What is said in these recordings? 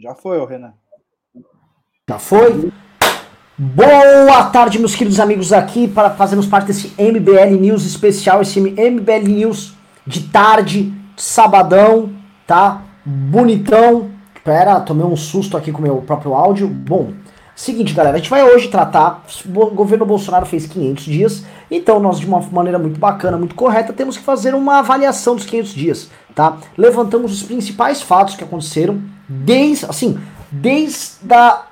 Já foi, Renan. Já foi? Boa tarde, meus queridos amigos aqui, para fazermos parte desse MBL News especial, esse MBL News de tarde, sabadão, tá? Bonitão. Pera, tomei um susto aqui com o meu próprio áudio. Bom, seguinte, galera, a gente vai hoje tratar. O governo Bolsonaro fez 500 dias, então nós, de uma maneira muito bacana, muito correta, temos que fazer uma avaliação dos 500 dias, tá? Levantamos os principais fatos que aconteceram desde, assim, desde a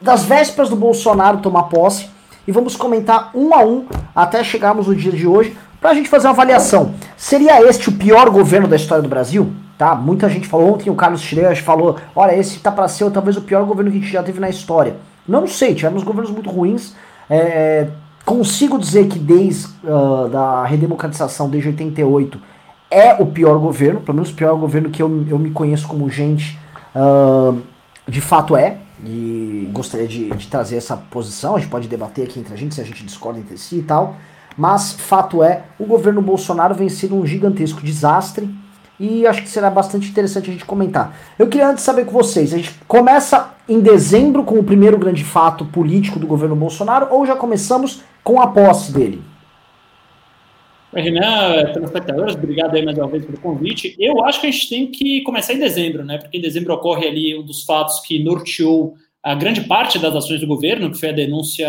das vésperas do Bolsonaro tomar posse e vamos comentar um a um até chegarmos no dia de hoje para a gente fazer uma avaliação. Seria este o pior governo da história do Brasil? Tá? Muita gente falou ontem, o Carlos Tireas falou, olha, esse tá para ser talvez o pior governo que a gente já teve na história. Não sei, tivemos governos muito ruins. É, consigo dizer que desde uh, da redemocratização, desde 88, é o pior governo, pelo menos o pior governo que eu, eu me conheço como gente, uh, de fato é e gostaria de, de, trazer essa posição. A gente pode debater aqui entre a gente se a gente discorda entre si e tal. Mas fato é, o governo Bolsonaro vem sendo um gigantesco desastre e acho que será bastante interessante a gente comentar. Eu queria antes saber com vocês, a gente começa em dezembro com o primeiro grande fato político do governo Bolsonaro ou já começamos com a posse dele? Renan, telespectadores, obrigado aí mais uma vez pelo convite. Eu acho que a gente tem que começar em dezembro, né? Porque em dezembro ocorre ali um dos fatos que norteou a grande parte das ações do governo, que foi a denúncia,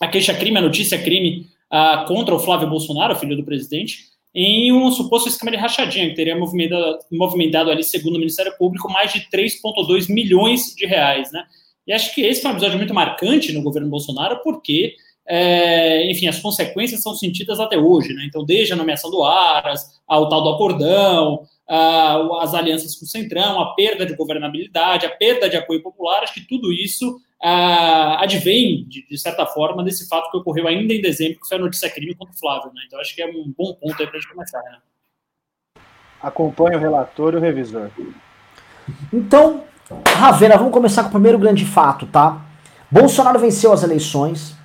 a queixa-crime, a notícia-crime uh, contra o Flávio Bolsonaro, filho do presidente, em um suposto esquema de rachadinha, que teria movimentado, movimentado ali, segundo o Ministério Público, mais de 3,2 milhões de reais, né? E acho que esse foi um episódio muito marcante no governo Bolsonaro, porque é, enfim, as consequências são sentidas até hoje, né? Então, desde a nomeação do Aras, ao tal do acordão, a, as alianças com o Centrão, a perda de governabilidade, a perda de apoio popular, acho que tudo isso a, advém, de, de, certa forma, desse fato que ocorreu ainda em dezembro, que foi a notícia crime contra o Flávio, né? Então, acho que é um bom ponto aí para a gente começar, né? Acompanhe o relator e o revisor. Então, Ravena, vamos começar com o primeiro grande fato, tá? Bolsonaro venceu as eleições,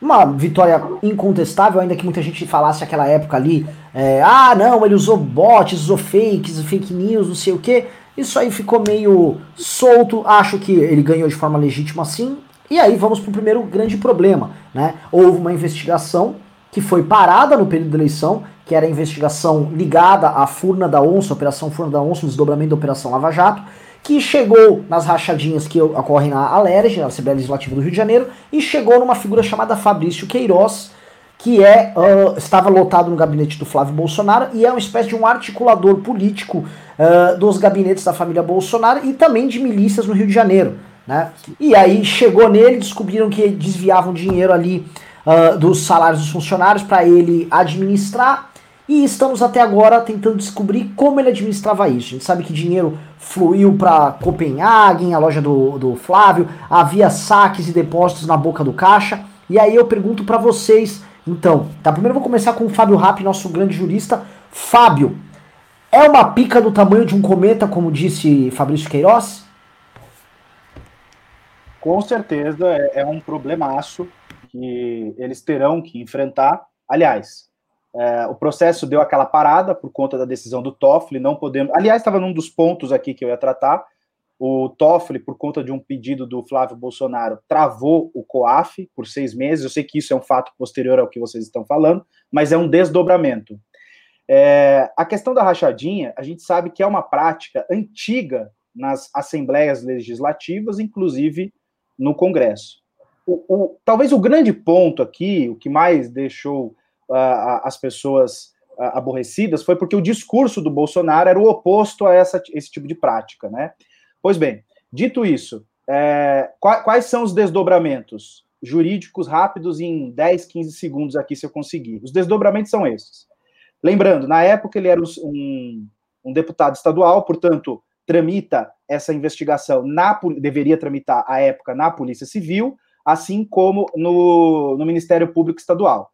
uma vitória incontestável, ainda que muita gente falasse aquela época ali, é, ah não, ele usou bots, usou fakes, fake news, não sei o que. Isso aí ficou meio solto, acho que ele ganhou de forma legítima sim. E aí vamos para o primeiro grande problema, né? Houve uma investigação que foi parada no período da eleição, que era a investigação ligada à Furna da Onça, Operação Furna da Onça, o desdobramento da Operação Lava Jato, que chegou nas rachadinhas que ocorrem na Alerj, na Assembleia Legislativa do Rio de Janeiro, e chegou numa figura chamada Fabrício Queiroz, que é, uh, estava lotado no gabinete do Flávio Bolsonaro e é uma espécie de um articulador político uh, dos gabinetes da família Bolsonaro e também de milícias no Rio de Janeiro. Né? E aí chegou nele, descobriram que desviavam dinheiro ali uh, dos salários dos funcionários para ele administrar e estamos até agora tentando descobrir como ele administrava isso. A gente sabe que dinheiro fluiu para Copenhagen, a loja do, do Flávio, havia saques e depósitos na boca do caixa. E aí eu pergunto para vocês, então, tá? Primeiro eu vou começar com o Fábio Rapp, nosso grande jurista. Fábio, é uma pica do tamanho de um cometa, como disse Fabrício Queiroz? Com certeza é, é um problemaço que eles terão que enfrentar. Aliás, é, o processo deu aquela parada por conta da decisão do Toffoli, não podemos. Aliás, estava num dos pontos aqui que eu ia tratar. O Toffoli, por conta de um pedido do Flávio Bolsonaro, travou o COAF por seis meses. Eu sei que isso é um fato posterior ao que vocês estão falando, mas é um desdobramento. É, a questão da rachadinha, a gente sabe que é uma prática antiga nas assembleias legislativas, inclusive no Congresso. O, o, talvez o grande ponto aqui, o que mais deixou as pessoas aborrecidas foi porque o discurso do Bolsonaro era o oposto a essa, esse tipo de prática, né? Pois bem, dito isso, é, quais são os desdobramentos jurídicos rápidos em 10, 15 segundos aqui, se eu conseguir? Os desdobramentos são esses. Lembrando, na época ele era um, um deputado estadual, portanto, tramita essa investigação na deveria tramitar à época na Polícia Civil, assim como no, no Ministério Público Estadual.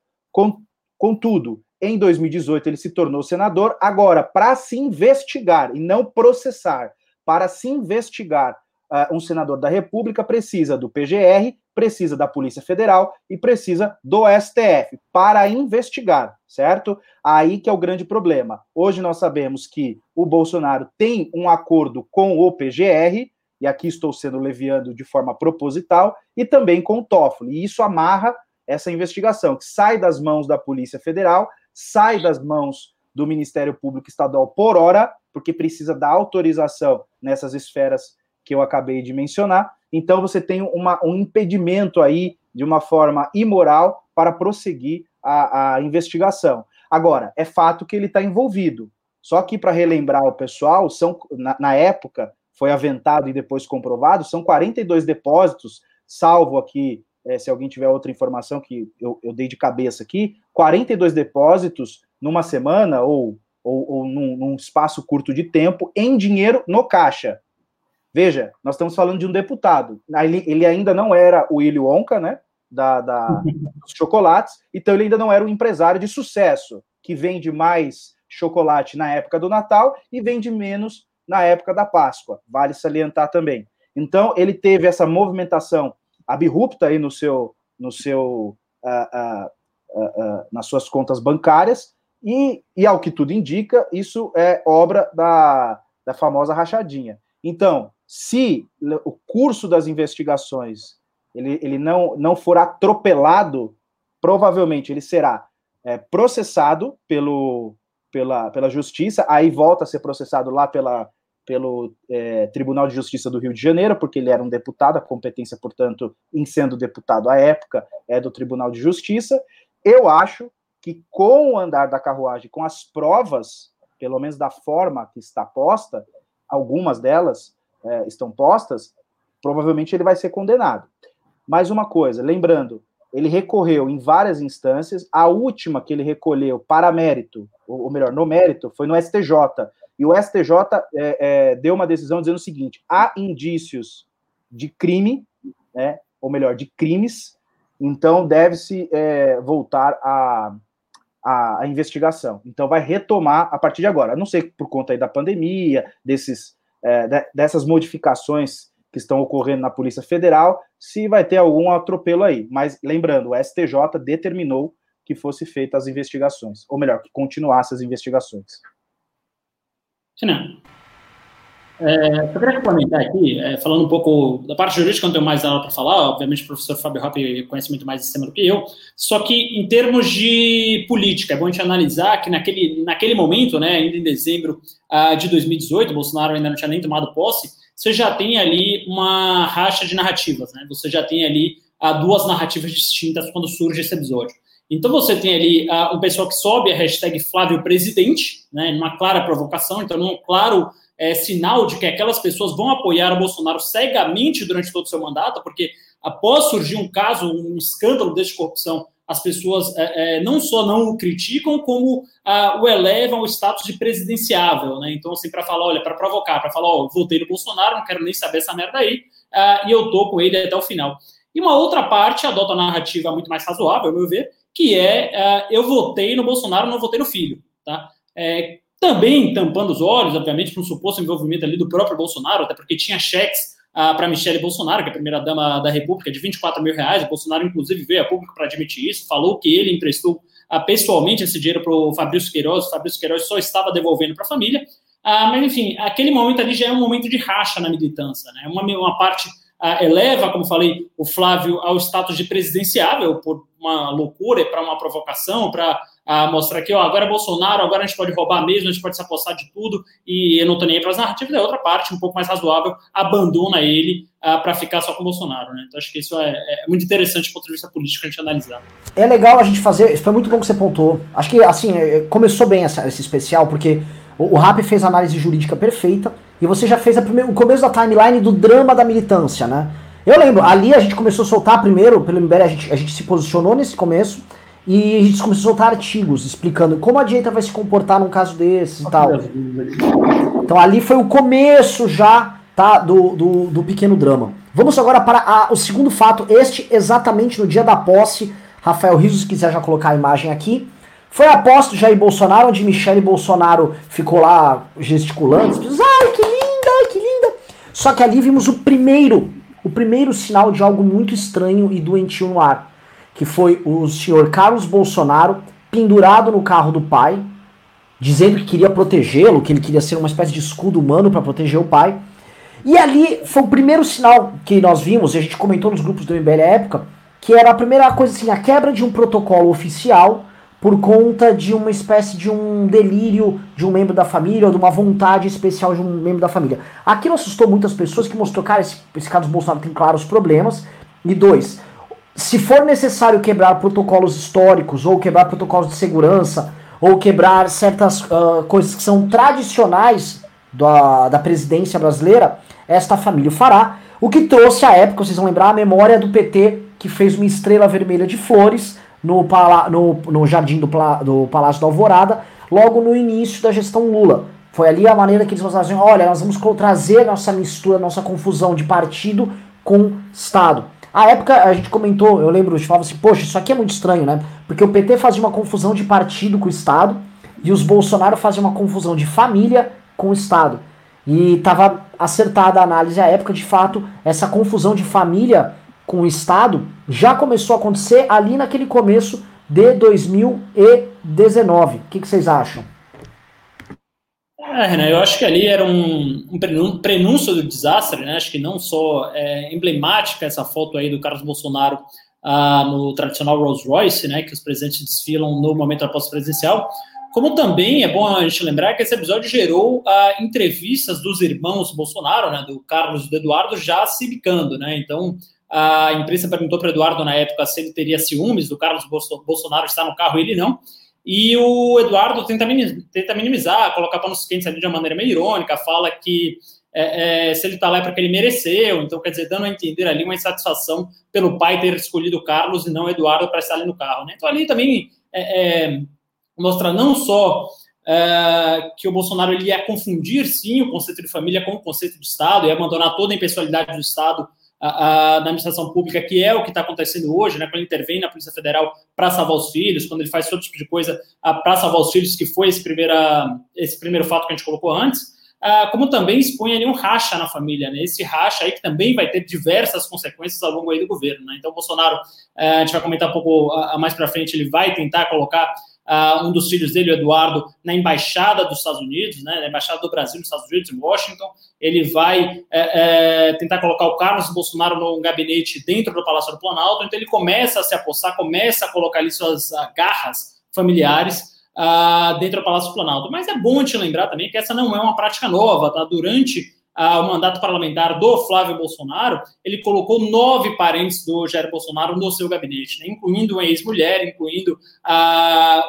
Contudo, em 2018 ele se tornou senador. Agora, para se investigar e não processar, para se investigar uh, um senador da República, precisa do PGR, precisa da Polícia Federal e precisa do STF para investigar, certo? Aí que é o grande problema. Hoje nós sabemos que o Bolsonaro tem um acordo com o PGR, e aqui estou sendo leviando de forma proposital, e também com o Toffoli. E isso amarra essa investigação, que sai das mãos da Polícia Federal, sai das mãos do Ministério Público Estadual por hora, porque precisa da autorização nessas esferas que eu acabei de mencionar. Então você tem uma, um impedimento aí, de uma forma imoral, para prosseguir a, a investigação. Agora, é fato que ele está envolvido. Só que, para relembrar o pessoal, são, na, na época, foi aventado e depois comprovado, são 42 depósitos, salvo aqui, é, se alguém tiver outra informação que eu, eu, dei de cabeça aqui, 42 depósitos numa semana ou, ou, ou num, num, espaço curto de tempo em dinheiro no caixa. Veja, nós estamos falando de um deputado. Ele, ele ainda não era o Willy Wonka, né? Da, da, dos chocolates, então ele ainda não era um empresário de sucesso, que vende mais chocolate na época do Natal e vende menos na época da Páscoa. Vale salientar também. Então, ele teve essa movimentação abrupta aí no seu, no seu, uh, uh, uh, nas suas contas bancárias, e, e, ao que tudo indica, isso é obra da, da famosa rachadinha. Então, se o curso das investigações ele, ele não, não for atropelado, provavelmente ele será é, processado pelo, pela, pela justiça, aí volta a ser processado lá pela, pelo é, Tribunal de Justiça do Rio de Janeiro, porque ele era um deputado, a competência, portanto, em sendo deputado à época, é do Tribunal de Justiça. Eu acho que com o andar da carruagem, com as provas, pelo menos da forma que está posta, algumas delas é, estão postas, provavelmente ele vai ser condenado. Mais uma coisa, lembrando, ele recorreu em várias instâncias. A última que ele recolheu para mérito, ou melhor, no mérito, foi no STJ. E o STJ é, é, deu uma decisão dizendo o seguinte: há indícios de crime, né, ou melhor, de crimes, então deve-se é, voltar a, a, a, investigação. Então vai retomar a partir de agora. Não sei por conta aí da pandemia, desses, é, dessas modificações que estão ocorrendo na Polícia Federal, se vai ter algum atropelo aí. Mas lembrando, o STJ determinou que fosse feitas as investigações, ou melhor, que continuasse as investigações. Renan, é, eu queria complementar aqui, é, falando um pouco da parte jurídica, não tenho mais nada para falar, obviamente o professor Fábio Hoppe conhece muito mais esse tema do que eu, só que em termos de política, é bom a gente analisar que naquele, naquele momento, né, ainda em dezembro uh, de 2018, Bolsonaro ainda não tinha nem tomado posse, você já tem ali uma racha de narrativas, né? Você já tem ali uh, duas narrativas distintas quando surge esse episódio. Então você tem ali uh, um pessoal que sobe a hashtag Flávio Presidente, né, numa clara provocação, então num claro é, sinal de que aquelas pessoas vão apoiar o Bolsonaro cegamente durante todo o seu mandato, porque após surgir um caso, um escândalo de corrupção, as pessoas é, é, não só não o criticam, como ah, o elevam ao status de presidenciável, né? Então, assim, para falar, olha, para provocar, para falar, ó, votei no Bolsonaro, não quero nem saber essa merda aí, ah, e eu tô com ele até o final. E uma outra parte adota a narrativa muito mais razoável, ao meu ver, que é ah, eu votei no Bolsonaro, não votei no filho, tá? É, também tampando os olhos, obviamente, para um suposto envolvimento ali do próprio Bolsonaro, até porque tinha cheques ah, para Michele Bolsonaro, que é a primeira-dama da República, de 24 mil reais. O Bolsonaro, inclusive, veio a público para admitir isso, falou que ele emprestou ah, pessoalmente esse dinheiro para o Fabrício Queiroz, o Fabrício Queiroz só estava devolvendo para a família. Ah, mas, enfim, aquele momento ali já é um momento de racha na militância, né? Uma, uma parte ah, eleva, como falei, o Flávio ao status de presidenciável por uma loucura, para uma provocação, para ah, mostrar que ó, agora é Bolsonaro, agora a gente pode roubar mesmo, a gente pode se apossar de tudo, e eu não estou nem aí para as narrativas. A outra parte, um pouco mais razoável, abandona ele ah, para ficar só com o Bolsonaro. Né? Então acho que isso é, é, muito interessante do ponto de vista político a gente analisar. É legal a gente fazer, foi muito bom que você pontuou. Acho que assim, é, começou bem essa, esse especial, porque o, o Rap fez a análise jurídica perfeita e você já fez primeira, o começo da timeline do drama da militância, né? Eu lembro, ali a gente começou a soltar primeiro, pelo MBL, a gente, a gente se posicionou nesse começo e a gente começou a soltar artigos explicando como a direita vai se comportar num caso desses e tal. Então ali foi o começo já tá, do, do, do pequeno drama. Vamos agora para a, o segundo fato, este exatamente no dia da posse. Rafael Rizos, se quiser já colocar a imagem aqui. Foi a posse do Jair Bolsonaro, onde Michele Bolsonaro ficou lá gesticulando. Ai, que linda, ai, que linda. Só que ali vimos o primeiro, o primeiro sinal de algo muito estranho e doentio no ar. Que foi o senhor Carlos Bolsonaro pendurado no carro do pai, dizendo que queria protegê-lo, que ele queria ser uma espécie de escudo humano para proteger o pai. E ali foi o primeiro sinal que nós vimos, e a gente comentou nos grupos do MBL à época, que era a primeira coisa assim, a quebra de um protocolo oficial por conta de uma espécie de um delírio de um membro da família ou de uma vontade especial de um membro da família. Aquilo assustou muitas pessoas que mostrou, cara, esse, esse do Bolsonaro tem claros problemas. E dois, se for necessário quebrar protocolos históricos ou quebrar protocolos de segurança ou quebrar certas uh, coisas que são tradicionais da, da presidência brasileira, esta família o fará. O que trouxe à época, vocês vão lembrar, a memória do PT que fez uma estrela vermelha de flores no, no, no jardim do, do Palácio da Alvorada, logo no início da gestão Lula. Foi ali a maneira que eles falaram assim, olha, nós vamos trazer nossa mistura, nossa confusão de partido com Estado. A época a gente comentou, eu lembro, a gente falava assim, poxa, isso aqui é muito estranho, né? Porque o PT fazia uma confusão de partido com o Estado e os Bolsonaro faziam uma confusão de família com o Estado. E estava acertada a análise à época, de fato, essa confusão de família com o Estado já começou a acontecer ali naquele começo de 2019. O que, que vocês acham? É, Renan, eu acho que ali era um, um prenúncio do desastre, né? Acho que não só é emblemática essa foto aí do Carlos Bolsonaro ah, no tradicional Rolls Royce, né? Que os presidentes desfilam no momento posse presidencial, como também é bom a gente lembrar que esse episódio gerou ah, entrevistas dos irmãos Bolsonaro, né? Do Carlos e do Eduardo já se bicando, né? Então a imprensa perguntou para Eduardo na época se ele teria ciúmes do Carlos Bolsonaro estar no carro, ele não. E o Eduardo tenta minimizar, tenta minimizar colocar panos quentes ali de uma maneira meio irônica, fala que é, é, se ele está lá é porque ele mereceu, então quer dizer, dando a entender ali uma insatisfação pelo pai ter escolhido o Carlos e não o Eduardo para estar ali no carro. Né? Então ali também é, é mostra não só é, que o Bolsonaro ele ia confundir sim o conceito de família com o conceito de Estado, e abandonar toda a impessoalidade do Estado a, a, administração pública, que é o que está acontecendo hoje, né, quando ele intervém na Polícia Federal para salvar os filhos, quando ele faz todo tipo de coisa para salvar os filhos, que foi esse, primeira, esse primeiro fato que a gente colocou antes, Uh, como também expõe ali um racha na família, né? Esse racha aí que também vai ter diversas consequências ao longo aí do governo, né? Então, o Bolsonaro, uh, a gente vai comentar um pouco mais para frente, ele vai tentar colocar uh, um dos filhos dele, o Eduardo, na embaixada dos Estados Unidos, né, na embaixada do Brasil nos Estados Unidos, em Washington. Ele vai é, é, tentar colocar o Carlos Bolsonaro no gabinete dentro do Palácio do Planalto. Então ele começa a se apostar, começa a colocar ali suas uh, garras familiares uh, dentro do Palácio do Planalto. Mas é bom te lembrar também que essa não é uma prática nova, tá? Durante o mandato parlamentar do Flávio Bolsonaro, ele colocou nove parentes do Jair Bolsonaro no seu gabinete, né, incluindo uma ex-mulher, incluindo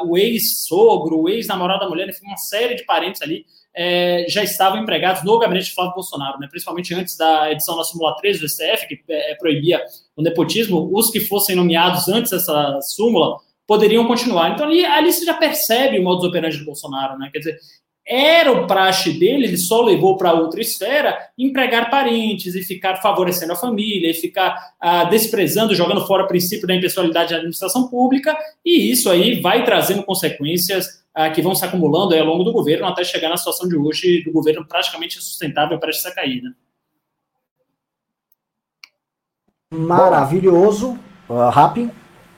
o ex-sogro, o ex-namorado da mulher, enfim, uma série de parentes ali é, já estavam empregados no gabinete de Flávio Bolsonaro, né, principalmente antes da edição da súmula 13 do STF, que é, proibia o nepotismo, os que fossem nomeados antes dessa súmula poderiam continuar. Então ali, ali você já percebe o modus operandi do Bolsonaro, né? Quer dizer, era o praxe dele, ele só levou para outra esfera empregar parentes e ficar favorecendo a família e ficar ah, desprezando, jogando fora o princípio da impessoalidade da administração pública, e isso aí vai trazendo consequências ah, que vão se acumulando ao longo do governo até chegar na situação de hoje do governo praticamente insustentável prestes a cair. Né? Maravilhoso. Uh?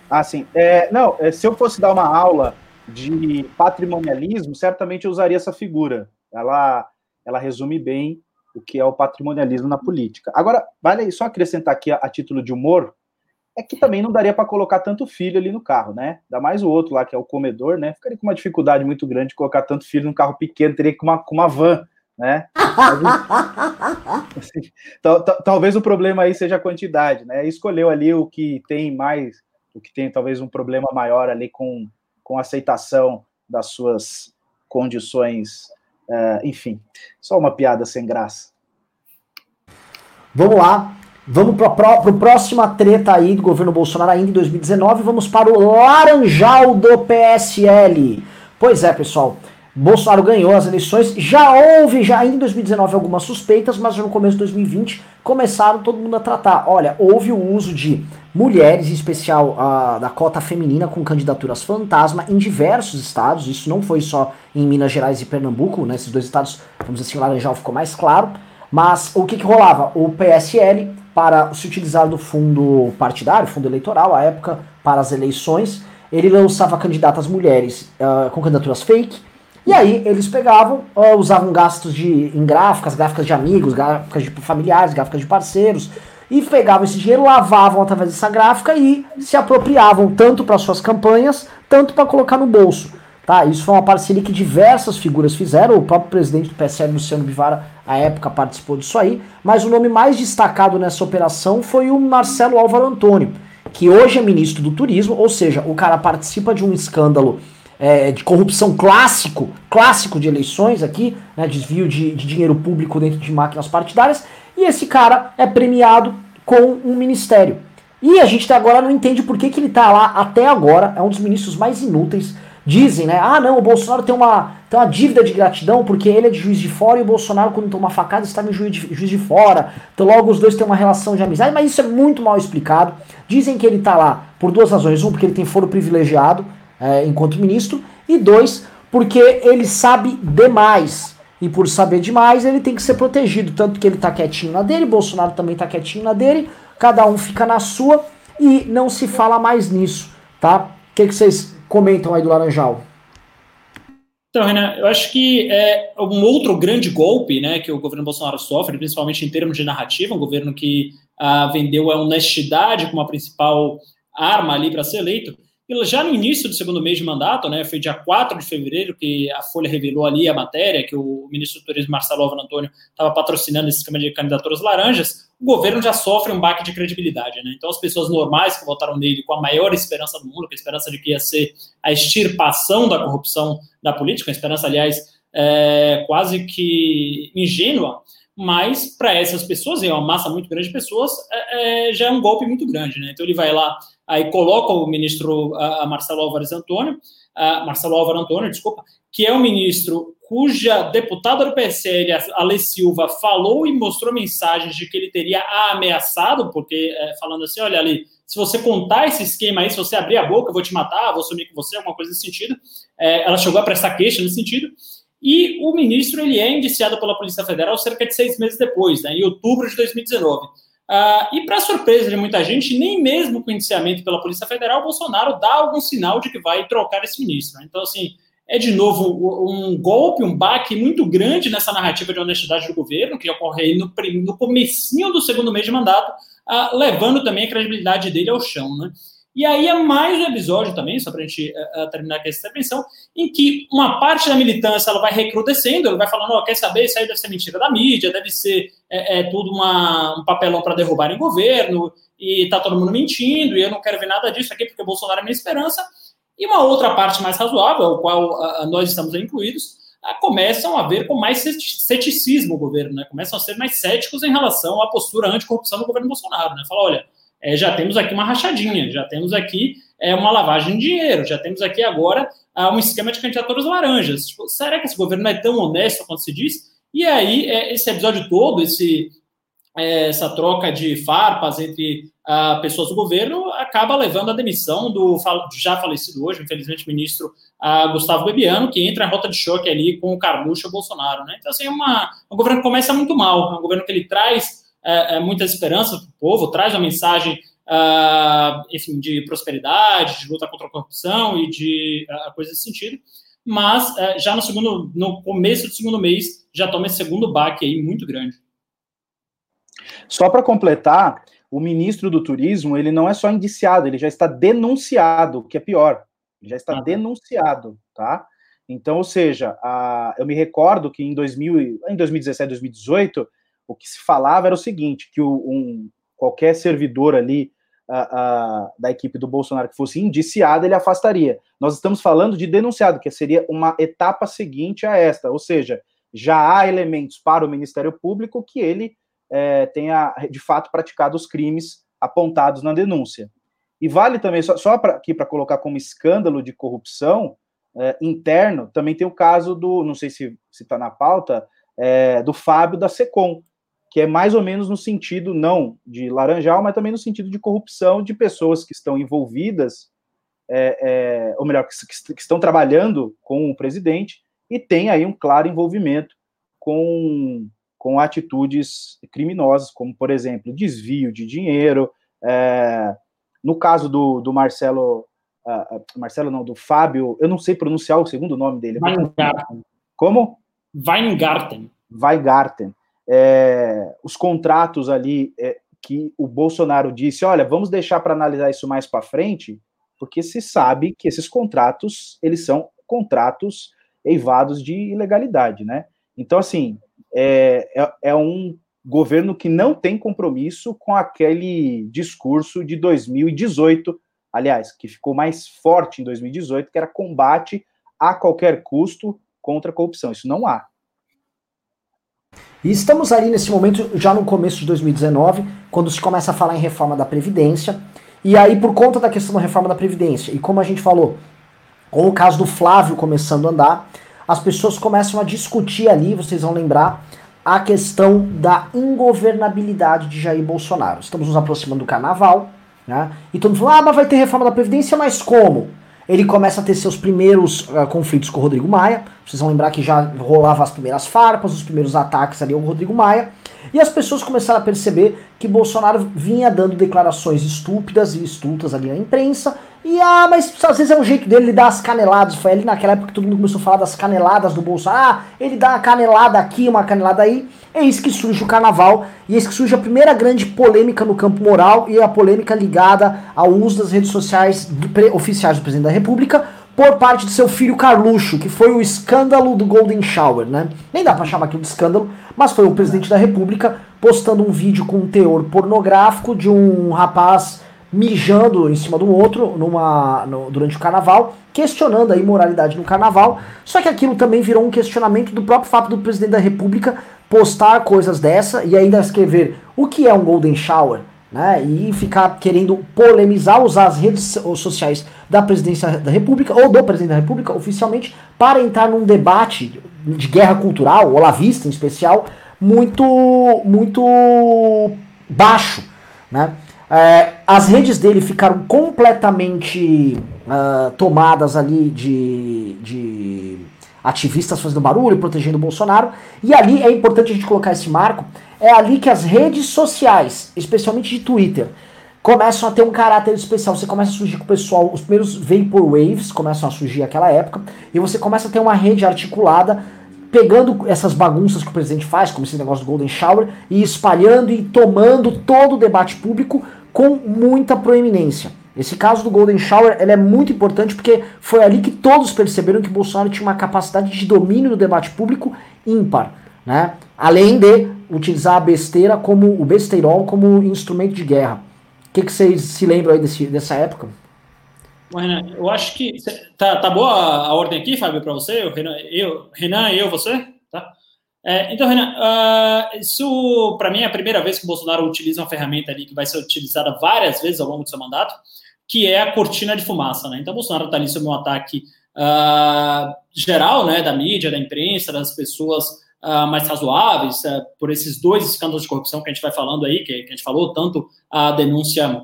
Ah, sim. É, não, é, se eu fosse dar uma aula de patrimonialismo, certamente eu usaria essa figura. Ela, ela resume bem o que é o patrimonialismo na política. Agora, vale só acrescentar aqui a, a título de humor, é que também não daria para colocar tanto filho ali no carro, né? Ainda mais o outro lá, que é o comedor, né? Ficaria com uma dificuldade muito grande de colocar tanto filho num carro pequeno, teria que uma, com uma van, né? assim, talvez o problema aí seja a quantidade, né? Escolheu ali o que tem mais, o que tem talvez um problema maior ali com com aceitação das suas condições, uh, enfim, só uma piada sem graça. Vamos lá, vamos para a próxima treta aí do governo Bolsonaro ainda em 2019, vamos para o Laranjal do PSL. Pois é, pessoal, Bolsonaro ganhou as eleições, já houve, já em 2019, algumas suspeitas, mas no começo de 2020 começaram todo mundo a tratar. Olha, houve o uso de mulheres, em especial a, da cota feminina, com candidaturas fantasma em diversos estados. Isso não foi só em Minas Gerais e Pernambuco, né? dois estados, vamos dizer assim, o Laranjal ficou mais claro. Mas o que, que rolava? O PSL, para se utilizar do fundo partidário, fundo eleitoral, à época, para as eleições, ele lançava candidatas mulheres uh, com candidaturas fake E aí eles pegavam, usavam gastos de, em gráficas, gráficas de amigos, gráficas de familiares, gráficas de parceiros, e pegavam esse dinheiro, lavavam através dessa gráfica e se apropriavam tanto para suas campanhas, tanto para colocar no bolso. Tá? Isso foi uma parceria que diversas figuras fizeram, o próprio presidente do PSL, Luciano Bivara, à época participou disso aí, mas o nome mais destacado nessa operação foi o Marcelo Álvaro Antônio, que hoje é ministro do Turismo, ou seja, o cara participa de um escândalo é, de corrupção clássico, clássico de eleições aqui, né, desvio de, de dinheiro público dentro de máquinas partidárias, e esse cara é premiado com um ministério. E a gente agora não entende por que, que ele está lá até agora, é um dos ministros mais inúteis. Dizem, né? Ah, não, o Bolsonaro tem uma, tem uma dívida de gratidão porque ele é de juiz de fora e o Bolsonaro, quando toma facada, está no juiz de, juiz de fora. Então, logo, os dois têm uma relação de amizade, mas isso é muito mal explicado. Dizem que ele está lá por duas razões: um, porque ele tem foro privilegiado, é, enquanto ministro, e dois, porque ele sabe demais. E por saber demais, ele tem que ser protegido. Tanto que ele tá quietinho na dele, Bolsonaro também tá quietinho na dele, cada um fica na sua e não se fala mais nisso, tá? O que, que vocês comentam aí do Laranjal? Então, Renan, eu acho que é um outro grande golpe né, que o governo Bolsonaro sofre, principalmente em termos de narrativa, um governo que ah, vendeu a honestidade como a principal arma ali para ser eleito, já no início do segundo mês de mandato, né, foi dia 4 de fevereiro que a Folha revelou ali a matéria que o ministro do Turismo Marcelo Álvaro Antônio estava patrocinando esse esquema de candidaturas laranjas, o governo já sofre um baque de credibilidade. Né? Então, as pessoas normais que votaram nele com a maior esperança do mundo, com a esperança de que ia ser a extirpação da corrupção da política, a esperança, aliás, é, quase que ingênua, mas para essas pessoas, e é uma massa muito grande de pessoas, é, é, já é um golpe muito grande. Né? Então, ele vai lá aí coloca o ministro a, Marcelo Álvares Antônio, a Marcelo Álvaro Antônio, desculpa, que é o ministro cuja deputada do PSL, Ale Silva, falou e mostrou mensagens de que ele teria ameaçado, porque é, falando assim, olha ali, se você contar esse esquema aí, se você abrir a boca, eu vou te matar, vou sumir com você, alguma coisa nesse sentido. É, ela chegou a prestar queixa nesse sentido. E o ministro ele é indiciado pela Polícia Federal cerca de seis meses depois, né, em outubro de 2019. Uh, e, para surpresa de muita gente, nem mesmo com o indiciamento pela Polícia Federal, Bolsonaro dá algum sinal de que vai trocar esse ministro. Né? Então, assim, é de novo um golpe, um baque muito grande nessa narrativa de honestidade do governo, que ocorre aí no, no comecinho do segundo mês de mandato, uh, levando também a credibilidade dele ao chão. Né? E aí é mais um episódio também, só para a gente uh, terminar com essa intervenção, em que uma parte da militância ela vai recrudescendo, ela vai falando, oh, quer saber, isso aí deve ser mentira da mídia, deve ser é, é tudo uma, um papelão para derrubar o governo, e tá todo mundo mentindo, e eu não quero ver nada disso aqui, porque o Bolsonaro é minha esperança. E uma outra parte mais razoável, ao qual uh, nós estamos incluídos, uh, começam a ver com mais ceticismo o governo, né? começam a ser mais céticos em relação à postura anticorrupção do governo Bolsonaro. Né? Fala, olha, é, já temos aqui uma rachadinha, já temos aqui é, uma lavagem de dinheiro, já temos aqui agora uh, um esquema de candidaturas laranjas. Tipo, será que esse governo não é tão honesto quanto se diz? E aí, é, esse episódio todo, esse, é, essa troca de farpas entre uh, pessoas do governo, acaba levando à demissão do já falecido hoje, infelizmente, ministro uh, Gustavo Bebiano, que entra em rota de choque ali com o Carluxo e o Bolsonaro. Né? Então, assim, é uma, um governo que começa muito mal, é um governo que ele traz é, é, muitas esperanças para o povo, traz uma mensagem uh, enfim, de prosperidade, de luta contra a corrupção e de uh, coisas desse sentido, mas uh, já no segundo, no começo do segundo mês, já toma esse segundo baque aí muito grande. Só para completar, o ministro do Turismo, ele não é só indiciado, ele já está denunciado, o que é pior. Ele já está denunciado, tá? Então, ou seja, a, eu me recordo que em, 2000, em 2017, 2018, o que se falava era o seguinte, que um, qualquer servidor ali da equipe do Bolsonaro que fosse indiciado, ele afastaria. Nós estamos falando de denunciado, que seria uma etapa seguinte a esta, ou seja, já há elementos para o Ministério Público que ele é, tenha, de fato, praticado os crimes apontados na denúncia. E vale também, só, só pra, aqui para colocar como escândalo de corrupção é, interno, também tem o caso do, não sei se está na pauta, é, do Fábio da SECOM, que é mais ou menos no sentido, não de laranjal, mas também no sentido de corrupção de pessoas que estão envolvidas, é, é, ou melhor, que, que, estão trabalhando com o presidente e tem aí um claro envolvimento com, com atitudes criminosas, como, por exemplo, desvio de dinheiro. É, no caso do, do Marcelo uh, Marcelo não, do Fábio, eu não sei pronunciar o segundo nome dele. Weingarten. Como? Weingarten. Weingarten. É, os contratos ali é, que o Bolsonaro disse, olha, vamos deixar para analisar isso mais para frente, porque se sabe que esses contratos, eles são contratos eivados de ilegalidade, né? Então, assim, é, é, é um governo que não tem compromisso com aquele discurso de 2018, aliás, que ficou mais forte em 2018, que era combate a qualquer custo contra a corrupção. Isso não há. E estamos ali nesse momento, já no começo de 2019, quando se começa a falar em reforma da Previdência. E aí, por conta da questão da reforma da Previdência, e como a gente falou, com o caso do Flávio começando a andar, as pessoas começam a discutir ali, vocês vão lembrar, a questão da ingovernabilidade de Jair Bolsonaro. Estamos nos aproximando do carnaval, né? E todo mundo fala, ah, mas vai ter reforma da Previdência, mas como? Ele começa a ter seus primeiros uh, conflitos com o Rodrigo Maia. Vocês vão lembrar que já rolava as primeiras farpas, os primeiros ataques ali ao Rodrigo Maia. E as pessoas começaram a perceber que Bolsonaro vinha dando declarações estúpidas e estultas ali na imprensa. E ah, mas às vezes é um jeito dele, ele dar as caneladas. Foi ali naquela época que todo mundo começou a falar das caneladas do Bolsonaro. Ah, ele dá uma canelada aqui, uma canelada aí. É isso que surge o carnaval. E isso que surge a primeira grande polêmica no campo moral e a polêmica ligada ao uso das redes sociais do, oficiais do presidente da República por parte de seu filho Carluxo, que foi o escândalo do Golden Shower, né? Nem dá pra chamar aquilo de escândalo, mas foi o presidente da República postando um vídeo com um teor pornográfico de um rapaz mijando em cima do outro numa, no, durante o carnaval, questionando a imoralidade no carnaval. Só que aquilo também virou um questionamento do próprio fato do presidente da República postar coisas dessa e ainda escrever o que é um Golden Shower né, e ficar querendo polemizar, usar as redes sociais da presidência da República ou do presidente da República oficialmente para entrar num debate de guerra cultural, olavista em especial, muito, muito baixo. Né? É, as redes dele ficaram completamente uh, tomadas ali de, de ativistas fazendo barulho, protegendo o Bolsonaro, e ali é importante a gente colocar esse marco é ali que as redes sociais, especialmente de Twitter, começam a ter um caráter especial. Você começa a surgir com o pessoal, os primeiros Vaporwaves começam a surgir naquela época, e você começa a ter uma rede articulada pegando essas bagunças que o presidente faz, como esse negócio do Golden Shower, e espalhando e tomando todo o debate público com muita proeminência. Esse caso do Golden Shower é muito importante porque foi ali que todos perceberam que Bolsonaro tinha uma capacidade de domínio do debate público ímpar. Né? Além de utilizar a besteira como o besteirol como instrumento de guerra. O que, que vocês se lembram aí desse, dessa época? Renan, eu acho que tá, tá boa a ordem aqui, Fábio, para você. Renan, eu, Renan, eu, você, tá? É, então, Renan, uh, isso para mim é a primeira vez que o Bolsonaro utiliza uma ferramenta ali que vai ser utilizada várias vezes ao longo do seu mandato, que é a cortina de fumaça, né? Então, Bolsonaro está ali sob um ataque uh, geral, né, da mídia, da imprensa, das pessoas uh, mais razoáveis, uh, por esses dois escândalos de corrupção que a gente vai falando aí, que, que, a gente falou, tanto a denúncia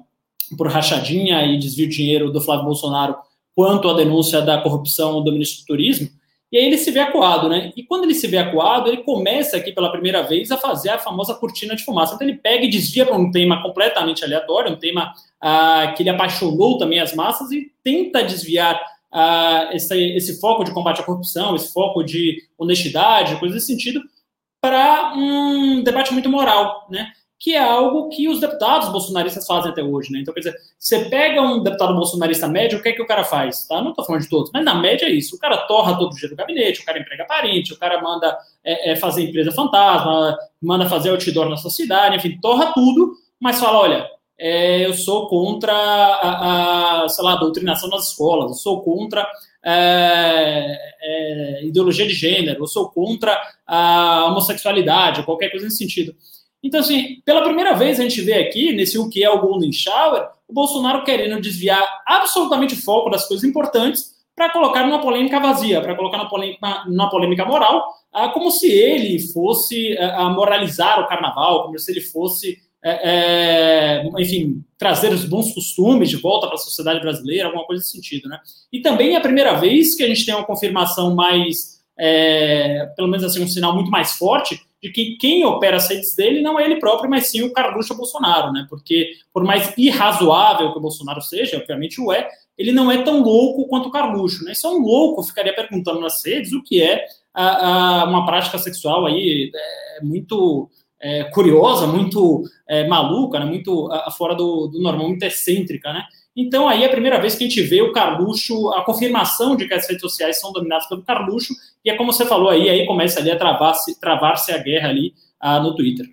por rachadinha e desvio de dinheiro do Flávio Bolsonaro, quanto a denúncia da corrupção do ministro do Turismo, e aí ele se vê acuado, né? E quando ele se vê acuado, ele começa aqui pela primeira vez a fazer a famosa cortina de fumaça. Então ele pega e desvia para um tema completamente aleatório, um tema uh, que ele apaixonou também as massas e tenta desviar uh, esse, esse foco de combate à corrupção, esse foco de honestidade, coisas nesse sentido, para um debate muito moral, né? Que é algo que os deputados bolsonaristas fazem até hoje, né? Então, quer dizer, você pega um deputado bolsonarista médio, o que é que o cara faz? Tá? Não estou falando de todos, mas na média é isso. O cara torra todo dia do gabinete, o cara emprega parente, o cara manda é, é, fazer empresa fantasma, manda fazer outdoor na sociedade, enfim, torra tudo, mas fala, olha, é, eu sou contra a, a, sei lá, a doutrinação nas escolas, eu sou contra é, é, ideologia de gênero, eu sou contra a homossexualidade, qualquer coisa nesse sentido. Então, assim, pela primeira vez a gente vê aqui, nesse o que é o Golden Shower, o Bolsonaro querendo desviar absolutamente o foco das coisas importantes para colocar numa polêmica vazia, para colocar numa polêmica, numa polêmica moral, ah, como se ele fosse ah, moralizar o carnaval, como se ele fosse é, é, enfim, trazer os bons costumes de volta para a sociedade brasileira, alguma coisa nesse sentido, né? E também é a primeira vez que a gente tem uma confirmação mais, é, pelo menos assim, um sinal muito mais forte de que quem opera as redes dele não é ele próprio, mas sim o Carluxo Bolsonaro, né? Porque, por mais irrazoável que o Bolsonaro seja, obviamente o é, ele não é tão louco quanto o Carluxo, né? É um louco, ficaria perguntando nas redes o que é a, a, uma prática sexual aí é, muito é, curiosa, muito é, maluca, né? muito a, fora do, do normal, muito excêntrica, né? Então, aí é a primeira vez que a gente vê o Carluxo, a confirmação de que as redes sociais são dominadas pelo Carluxo, e é como você falou aí, aí começa ali a travar-se travar a guerra ali ah, no Twitter.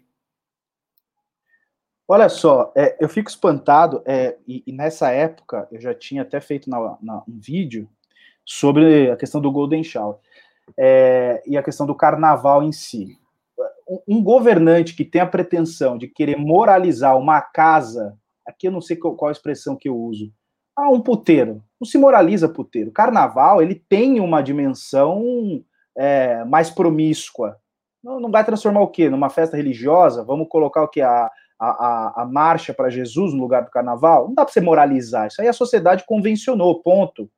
Olha só, é, eu fico espantado, é, e, e, nessa época eu já tinha até feito na, na, um vídeo sobre a questão do Golden Shower é, e a questão do carnaval em si. Um, governante que tem a pretensão de querer moralizar uma casa aqui eu não sei qual, qual expressão que eu uso. Ah, um puteiro. Não se moraliza puteiro. Carnaval, ele tem uma dimensão é, mais promíscua. Não, não, vai transformar o quê? Numa festa religiosa? Vamos colocar o quê? A, a, a marcha para Jesus no lugar do carnaval? Não dá para você moralizar. Isso aí a sociedade convencionou, ponto.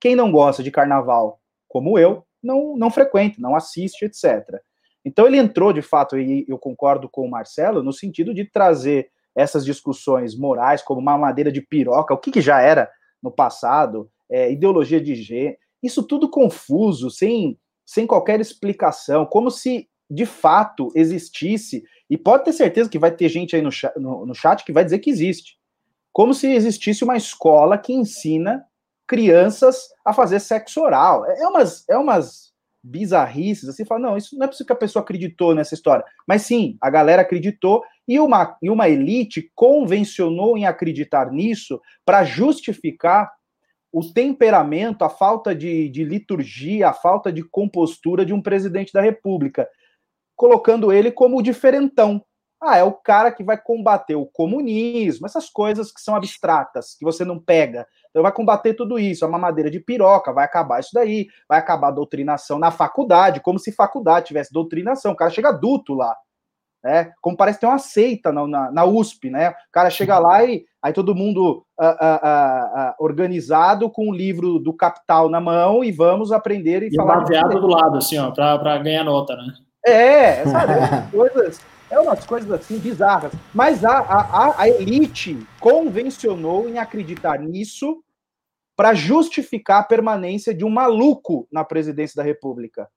Quem não gosta de carnaval, como eu, não, não frequenta, não assiste, etc. Então ele entrou, de fato, e eu concordo com o Marcelo, no sentido de trazer essas discussões morais como uma madeira de piroca, o que, que já era no passado, é, ideologia de gênero, isso tudo confuso, sem, sem qualquer explicação, como se de fato existisse, e pode ter certeza que vai ter gente aí no, no, no chat que vai dizer que existe, como se existisse uma escola que ensina crianças a fazer sexo oral. É, é umas, é umas bizarrices, assim, fala, não, isso não é possível que a pessoa acreditou nessa história. Mas sim, a galera acreditou e uma, e uma elite convencionou em acreditar nisso para justificar o temperamento, a falta de, de liturgia, a falta de compostura de um presidente da República, colocando ele como o diferentão. Ah, é o cara que vai combater o comunismo, essas coisas que são abstratas, que você não pega. Então vai combater tudo isso, é uma madeira de piroca, vai acabar isso daí, vai acabar a doutrinação na faculdade, como se faculdade tivesse doutrinação. O cara chega adulto lá, né? Como parece ter uma seita na, na, na USP, né? O cara chega lá e aí todo mundo uh, uh, uh, organizado com o livro do Capital na mão e vamos aprender e, e falar. baseado do lado, assim, ó, para ganhar nota, né? É, sabe? coisas é umas coisas assim bizarras. Mas a, a, a elite convencionou em acreditar nisso para justificar a permanência de um maluco na presidência da República.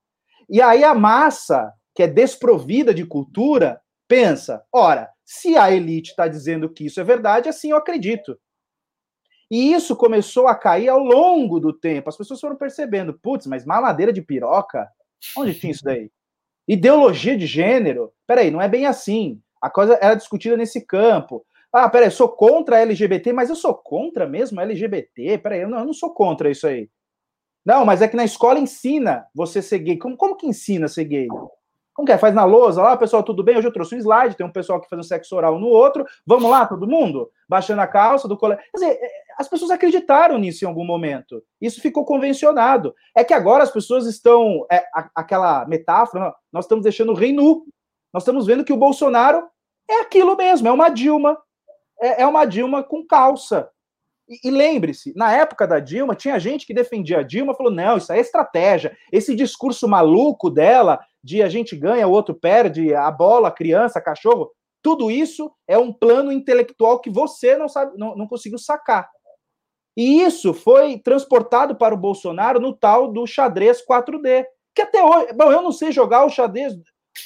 E aí a massa, que é desprovida de cultura, pensa: ora, se a elite está dizendo que isso é verdade, assim eu acredito. E isso começou a cair ao longo do tempo. As pessoas foram percebendo: putz, mas mamadeira de piroca? Onde tinha isso daí? Ideologia de gênero? Peraí, não é bem assim. A coisa era discutida nesse campo. Ah, peraí, eu sou contra a LGBT, mas eu sou contra mesmo a LGBT? Peraí, eu não, eu não sou contra isso aí. Não, mas é que na escola ensina você ser gay. Como, como que ensina ser gay? Como que é? Faz na lousa lá, pessoal, tudo bem? Hoje eu trouxe um slide, tem um pessoal que faz um sexo oral no outro. Vamos lá, todo mundo? Baixando a calça do colégio. Quer dizer, é, as pessoas acreditaram nisso em algum momento. Isso ficou convencionado. É que agora as pessoas estão. É, a, aquela metáfora, nós estamos deixando o rei nu. Nós estamos vendo que o Bolsonaro é aquilo mesmo, é uma Dilma. É, é uma Dilma com calça. E, e lembre-se, na época da Dilma, tinha gente que defendia a Dilma, falou: não, isso é estratégia. Esse discurso maluco dela, de a gente ganha, o outro perde, a bola, a criança, cachorro, tudo isso é um plano intelectual que você não sabe, não, não conseguiu sacar. E isso foi transportado para o Bolsonaro no tal do xadrez 4D. Que até hoje. Bom, eu não sei jogar o xadrez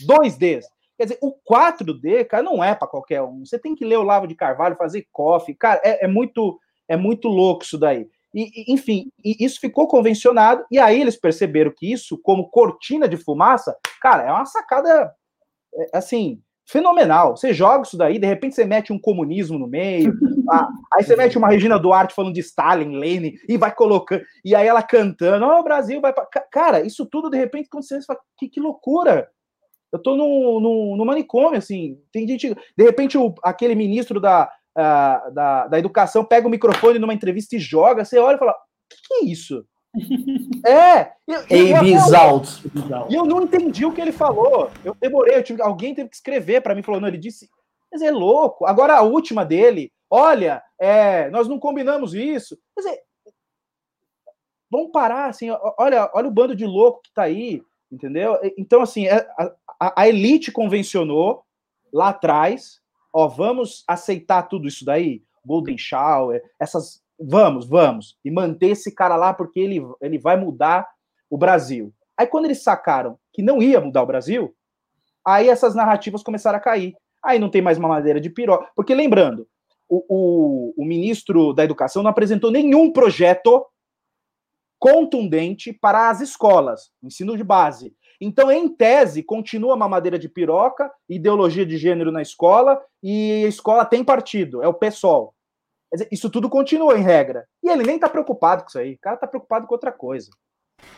2D. Quer dizer, o 4D, cara, não é para qualquer um. Você tem que ler o Lavo de Carvalho, fazer coffee. Cara, é, é muito, é muito louco isso daí. E, enfim, isso ficou convencionado, e aí eles perceberam que isso, como cortina de fumaça, cara, é uma sacada é, assim, fenomenal. Você joga isso daí, de repente você mete um comunismo no meio, tá? aí você mete uma Regina Duarte falando de Stalin, Lenin, e vai colocando, e aí ela cantando, ó, oh, o Brasil vai pra... Cara, isso tudo de repente quando você fala, que, que loucura! Eu tô no, no, no, manicômio, assim, tem gente. De repente, o, aquele ministro da, uh, da, da educação pega o microfone numa entrevista e joga, você olha e fala: que, que é isso? É! Ei, Bisalto. E eu não entendi o que ele falou. Eu demorei, eu tive, alguém teve que escrever para mim. Falou, não, ele disse. Mas é louco. Agora a última dele, olha, é, nós não combinamos isso. Quer dizer, vamos parar, assim, olha, olha o bando de louco que tá aí, entendeu? Então, assim, é, a, a, a elite convencionou lá atrás, ó, vamos aceitar tudo isso daí, Golden Shower, essas, vamos, vamos, e manter esse cara lá porque ele, ele vai mudar o Brasil. Aí quando eles sacaram que não ia mudar o Brasil, aí essas narrativas começaram a cair. Aí não tem mais uma madeira de piroca. Porque lembrando, o, o, o ministro da Educação não apresentou nenhum projeto contundente para as escolas, ensino de base. Então, em tese, continua uma madeira de piroca, ideologia de gênero na escola, e a escola tem partido, é o PSOL. Dizer, isso tudo continua em regra. E ele nem está preocupado com isso aí. O cara está preocupado com outra coisa.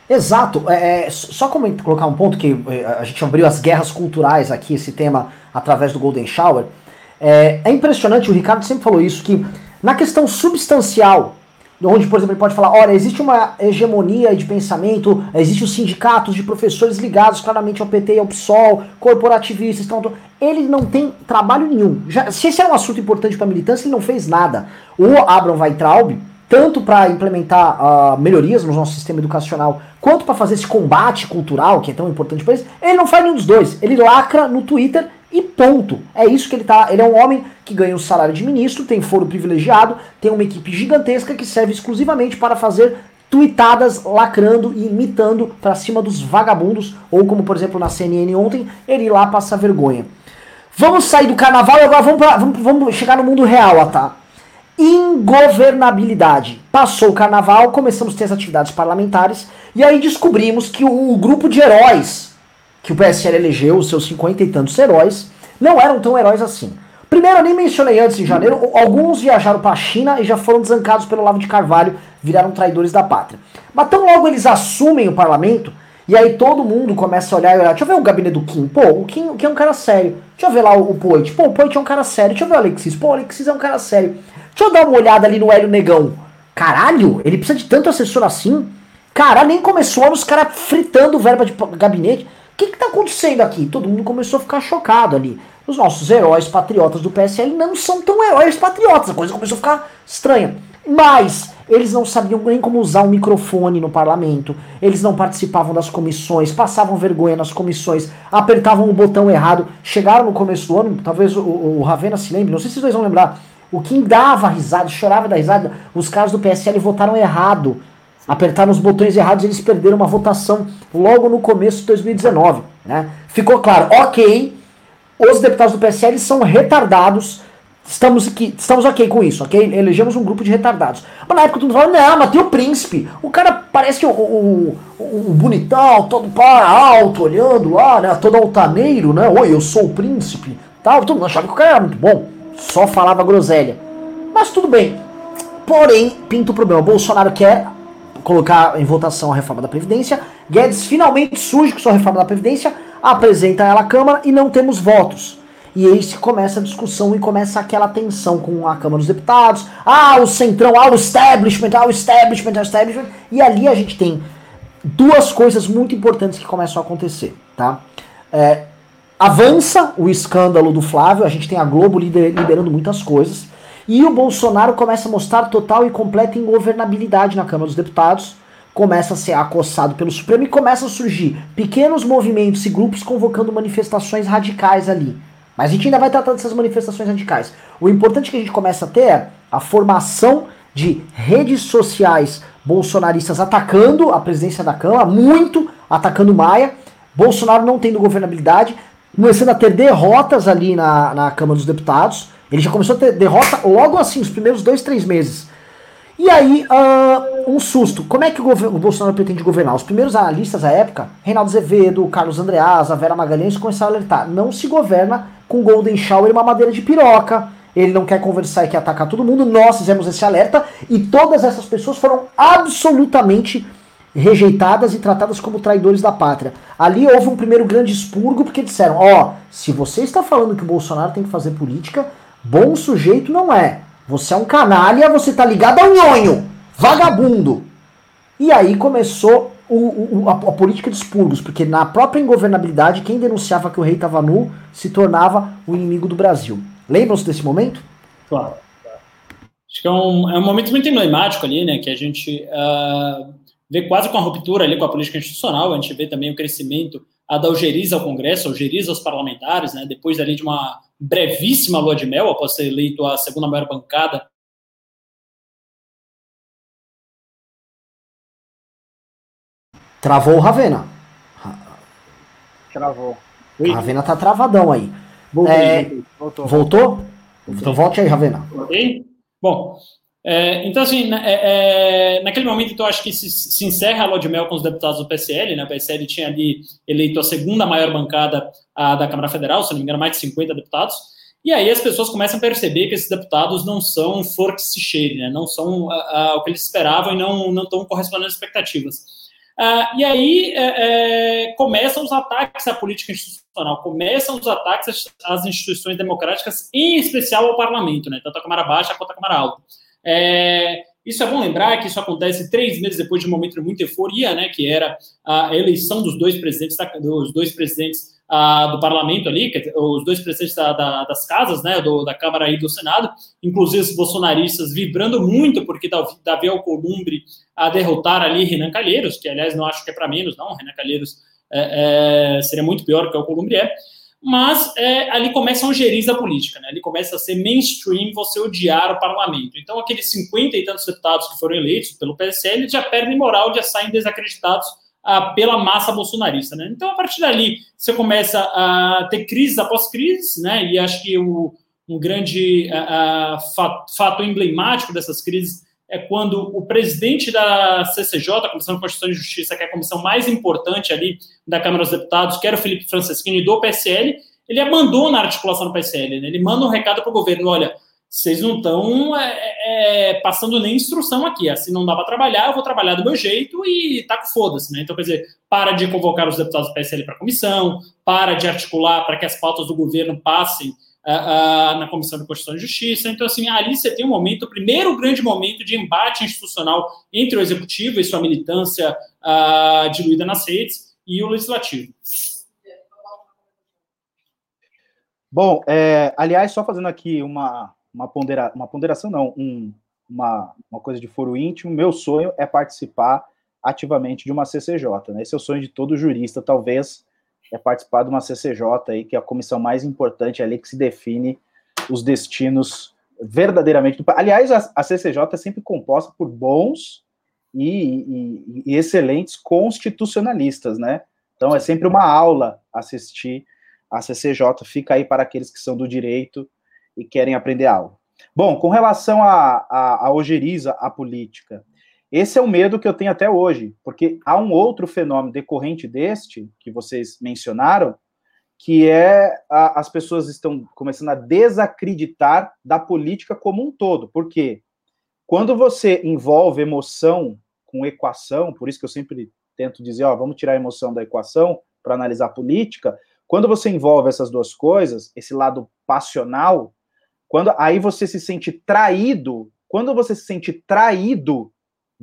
Exato. É, é só como colocar um ponto que é, a gente abriu as guerras culturais aqui, esse tema, através do Golden Shower. É, é impressionante, o Ricardo sempre falou isso, que na questão substancial, onde, por exemplo, ele pode falar, olha, existe uma hegemonia de pensamento, existem os sindicatos de professores ligados claramente ao PT e ao PSOL, corporativistas, então, ele não tem trabalho nenhum. Já, se esse é um assunto importante para a militância, ele não fez nada. O Abraham Weitraub, tanto para implementar uh, melhorias no nosso sistema educacional, quanto para fazer esse combate cultural, que é tão importante para eles, ele não faz nenhum dos dois. Ele lacra no Twitter e ponto. É isso que ele tá. Ele é um homem que ganha o um salário de ministro, tem foro privilegiado, tem uma equipe gigantesca que serve exclusivamente para fazer tweetadas lacrando e imitando para cima dos vagabundos, ou como por exemplo na CNN ontem, ele lá passar vergonha. Vamos sair do carnaval e agora vamos, pra, vamos, vamos chegar no mundo real, tá? Ingovernabilidade. Passou o carnaval, começamos a ter as atividades parlamentares, e aí descobrimos que o, o grupo de heróis que o PSL elegeu, os seus cinquenta e tantos heróis, não eram tão heróis assim. Primeiro, eu nem mencionei antes, em janeiro, alguns viajaram para a China e já foram desancados pelo Lavo de Carvalho, viraram traidores da pátria. Mas tão logo eles assumem o parlamento, e aí todo mundo começa a olhar e olhar. Deixa eu ver o gabinete do Kim. Pô, o Kim, o Kim é um cara sério. Deixa eu ver lá o, o Poit. Pô, o Poit é um cara sério. Deixa eu ver o Alexis. Pô, o Alexis é um cara sério. Deixa eu dar uma olhada ali no Hélio Negão. Caralho, ele precisa de tanto assessor assim? Cara, nem começou os caras fritando verba de gabinete. O que está acontecendo aqui? Todo mundo começou a ficar chocado ali. Os nossos heróis patriotas do PSL não são tão heróis patriotas. A coisa começou a ficar estranha. Mas eles não sabiam nem como usar um microfone no parlamento. Eles não participavam das comissões, passavam vergonha nas comissões, apertavam o botão errado. Chegaram no começo do ano, talvez o, o, Ravena se lembre, não sei se vocês vão lembrar. O Kim dava risada, chorava da risada. Os caras do PSL votaram errado apertaram os botões errados e eles perderam uma votação logo no começo de 2019. Né? Ficou claro, ok, os deputados do PSL são retardados, estamos, aqui, estamos ok com isso, ok? Elegemos um grupo de retardados. Mas na época todo mundo falou, não, mas tem o príncipe, o cara parece o, o, o, o bonitão, todo pá, alto, olhando lá, né, todo altaneiro, né, oi, eu sou o príncipe, tal, todo mundo achava que o cara era muito bom, só falava groselha. Mas tudo bem, porém, pinta o problema, o Bolsonaro quer colocar em votação a reforma da Previdência. Guedes finalmente surge com sua reforma da Previdência, apresenta ela à Câmara e não temos votos. E aí se começa a discussão e começa aquela tensão com a Câmara dos Deputados. Ah, o centrão, ah, o establishment, ah, o establishment, ah, o establishment. E ali a gente tem duas coisas muito importantes que começam a acontecer, tá? É, avança o escândalo do Flávio, a gente tem a Globo liberando muitas coisas. E o Bolsonaro começa a mostrar total e completa ingovernabilidade na Câmara dos Deputados, começa a ser acossado pelo Supremo e começa a surgir pequenos movimentos e grupos convocando manifestações radicais ali. Mas a gente ainda vai tratar dessas manifestações radicais. O importante que a gente começa a ter é a formação de redes sociais bolsonaristas atacando a presidência da Câmara, muito atacando Maia, Bolsonaro não tendo governabilidade, começando a ter derrotas ali na, na Câmara dos Deputados, ele já começou a ter derrota logo assim, os primeiros dois, três meses. E aí, uh, um susto. Como é que o, o, Bolsonaro pretende governar? Os primeiros analistas à época, Reinaldo Azevedo, Carlos Andreas, a Vera Magalhães, começaram a alertar. Não se governa com Golden Shower e uma madeira de piroca. Ele não quer conversar e quer atacar todo mundo. Nós fizemos esse alerta e todas essas pessoas foram absolutamente rejeitadas e tratadas como traidores da pátria. Ali houve um primeiro grande expurgo porque disseram: ó, oh, se você está falando que o Bolsonaro tem que fazer política, Bom sujeito não é. Você é um canalha, você tá ligado ao nhonho. Vagabundo. E aí começou o, o, a, a, política de expurgos, porque na própria ingovernabilidade, quem denunciava que o rei estava nu se tornava o inimigo do Brasil. Lembram-se desse momento? Claro. Acho que é um, é um momento muito emblemático ali, né? Que a gente uh, vê quase com a ruptura ali com a política institucional, a gente vê também o crescimento a da Algeriza ao Congresso, Algeriza aos parlamentares, né, depois ali de uma brevíssima lua de mel, após ser eleito a segunda maior bancada. Travou o Ravena. Travou. Ravena tá travadão aí. Voltei, é... voltou. Voltou? Então volte aí, Ravena. Ok? Bom, é, então, assim, né, é, é, naquele momento, então, acho que se, se encerra a lua de mel com os deputados do PSL, né? O PSL tinha ali eleito a segunda maior bancada a, da Câmara Federal, se não me engano, mais de 50 deputados. E aí as pessoas começam a perceber que esses deputados não são flor que se cheire, né? Não são a, a, o que eles esperavam e não, não estão correspondendo às expectativas. Ah, e aí é, é, começam os ataques à política institucional, começam os ataques às instituições democráticas, em especial ao parlamento, né? Tanto a Câmara Baixa quanto a Câmara Alta. É, isso é bom lembrar que isso acontece três meses depois de um momento de muita euforia, né, que era a eleição dos dois presidentes, dos dois presidentes uh, do parlamento ali, os dois presidentes da, da, das casas, né, do, da Câmara e do Senado, inclusive os bolsonaristas vibrando muito porque Davi Alcolumbre a derrotar ali Renan Calheiros, que aliás não acho que é para menos, não, Renan Calheiros é, é, seria muito pior que o Alcolumbre é, mas é, ali começa a ongeriza a política, né? ali começa a ser mainstream você odiar o parlamento. Então, aqueles 50 e tantos deputados que foram eleitos pelo PSL já perdem moral, já saem desacreditados ah, pela massa bolsonarista. Né? Então, a partir dali, você começa a ter crises após crises, né? e acho que o, um grande ah, ah fato, fato emblemático dessas crises é quando o presidente da CCJ, a Comissão de Constituição e Justiça, que é a comissão mais importante ali da Câmara dos Deputados, que era o Felipe Franceschini do PSL, ele abandona a articulação do PSL, né? ele manda um recado para o governo, olha, vocês não estão é, é, é, passando nem instrução aqui, assim não dá para trabalhar, eu vou trabalhar do meu jeito e tá com foda-se, né? Então, quer dizer, para de convocar os deputados do PSL para comissão, para de articular para que as pautas do governo passem uh, na Comissão de Constituição e Justiça. Então, assim, ali você tem um momento, o primeiro grande momento de embate institucional entre o Executivo e sua militância uh, diluída nas redes e o Legislativo. Bom, é, aliás, só fazendo aqui uma, uma, pondera, uma ponderação, não, um, uma, uma coisa de foro íntimo, meu sonho é participar ativamente de uma CCJ, né? Esse é o sonho de todo jurista, talvez é participar de uma CCJ aí, que é a comissão mais importante ali que se define os destinos verdadeiramente do Aliás, a, CCJ é sempre composta por bons e, e, e, excelentes constitucionalistas, né? Então é sempre uma aula assistir a CCJ, fica aí para aqueles que são do direito e querem aprender algo. Bom, com relação a, a, a ojeriza a política, esse é o medo que eu tenho até hoje, porque há um outro fenômeno decorrente deste, que vocês mencionaram, que é a, as pessoas estão começando a desacreditar da política como um todo. Por quê? Quando você envolve emoção com equação, por isso que eu sempre tento dizer, ó, vamos tirar a emoção da equação para analisar a política, quando você envolve essas duas coisas, esse lado passional, quando aí você se sente traído, quando você se sente traído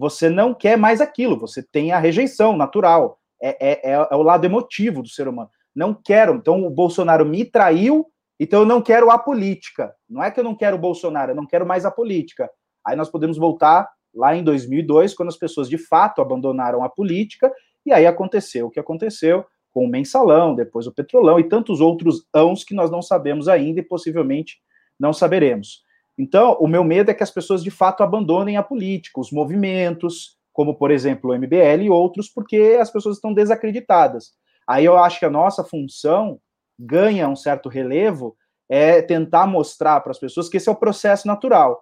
você não quer mais aquilo, você tem a rejeição natural, é, é, é, é o lado emotivo do ser humano. Não quero, então o Bolsonaro me traiu, então eu não quero a política. Não é que eu não quero o Bolsonaro, eu não quero mais a política. Aí nós podemos voltar lá em 2002, quando as pessoas de fato abandonaram a política, e aí aconteceu o que aconteceu com o mensalão, depois o petrolão e tantos outros ãos que nós não sabemos ainda e possivelmente não saberemos. Então, o meu medo é que as pessoas de fato abandonem a política, os movimentos, como por exemplo o MBL e outros, porque as pessoas estão desacreditadas. Aí eu acho que a nossa função ganha um certo relevo é tentar mostrar para as pessoas que esse é o processo natural.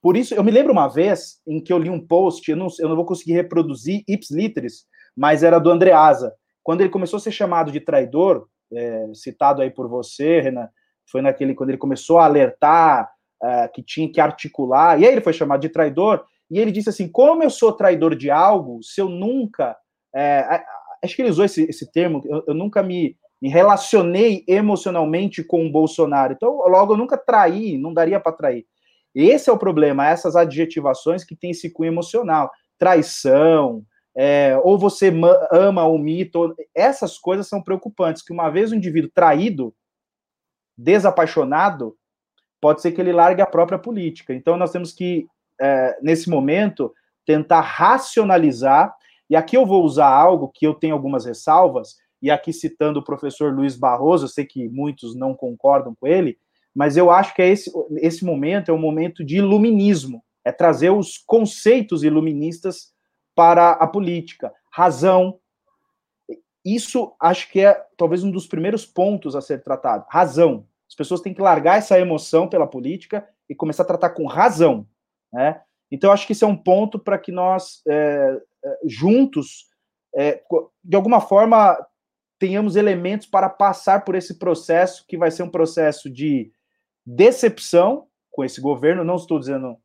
Por isso, eu me lembro uma vez em que eu li um post, eu não, eu não vou conseguir reproduzir ipsiliteris, mas era do Andreasa. Quando ele começou a ser chamado de traidor, é, citado aí por você, Renan, foi naquele quando ele começou a alertar uh, que tinha que articular, e aí ele foi chamado de traidor, e ele disse assim: como eu sou traidor de algo, se eu nunca. É, acho que ele usou esse, esse termo, eu, eu nunca me, me, relacionei emocionalmente com o Bolsonaro. Então, logo, eu nunca traí, não daria para trair. Esse é o problema, essas adjetivações que têm esse cunho emocional. Traição, é, ou você ama o mito, essas coisas são preocupantes, que uma vez o indivíduo traído, desapaixonado, pode ser que ele largue a própria política. Então, nós temos que, é, nesse momento, tentar racionalizar. E aqui eu vou usar algo que eu tenho algumas ressalvas, e aqui citando o professor Luiz Barroso, eu sei que muitos não concordam com ele, mas eu acho que é esse, esse momento é um momento de iluminismo, é trazer os conceitos iluministas para a política, razão. Isso acho que é talvez um dos primeiros pontos a ser tratado. Razão. As pessoas têm que largar essa emoção pela política e começar a tratar com razão. Né? Então, acho que isso é um ponto para que nós, é, é, juntos, é, de alguma forma, tenhamos elementos para passar por esse processo, que vai ser um processo de decepção com esse governo. Não estou dizendo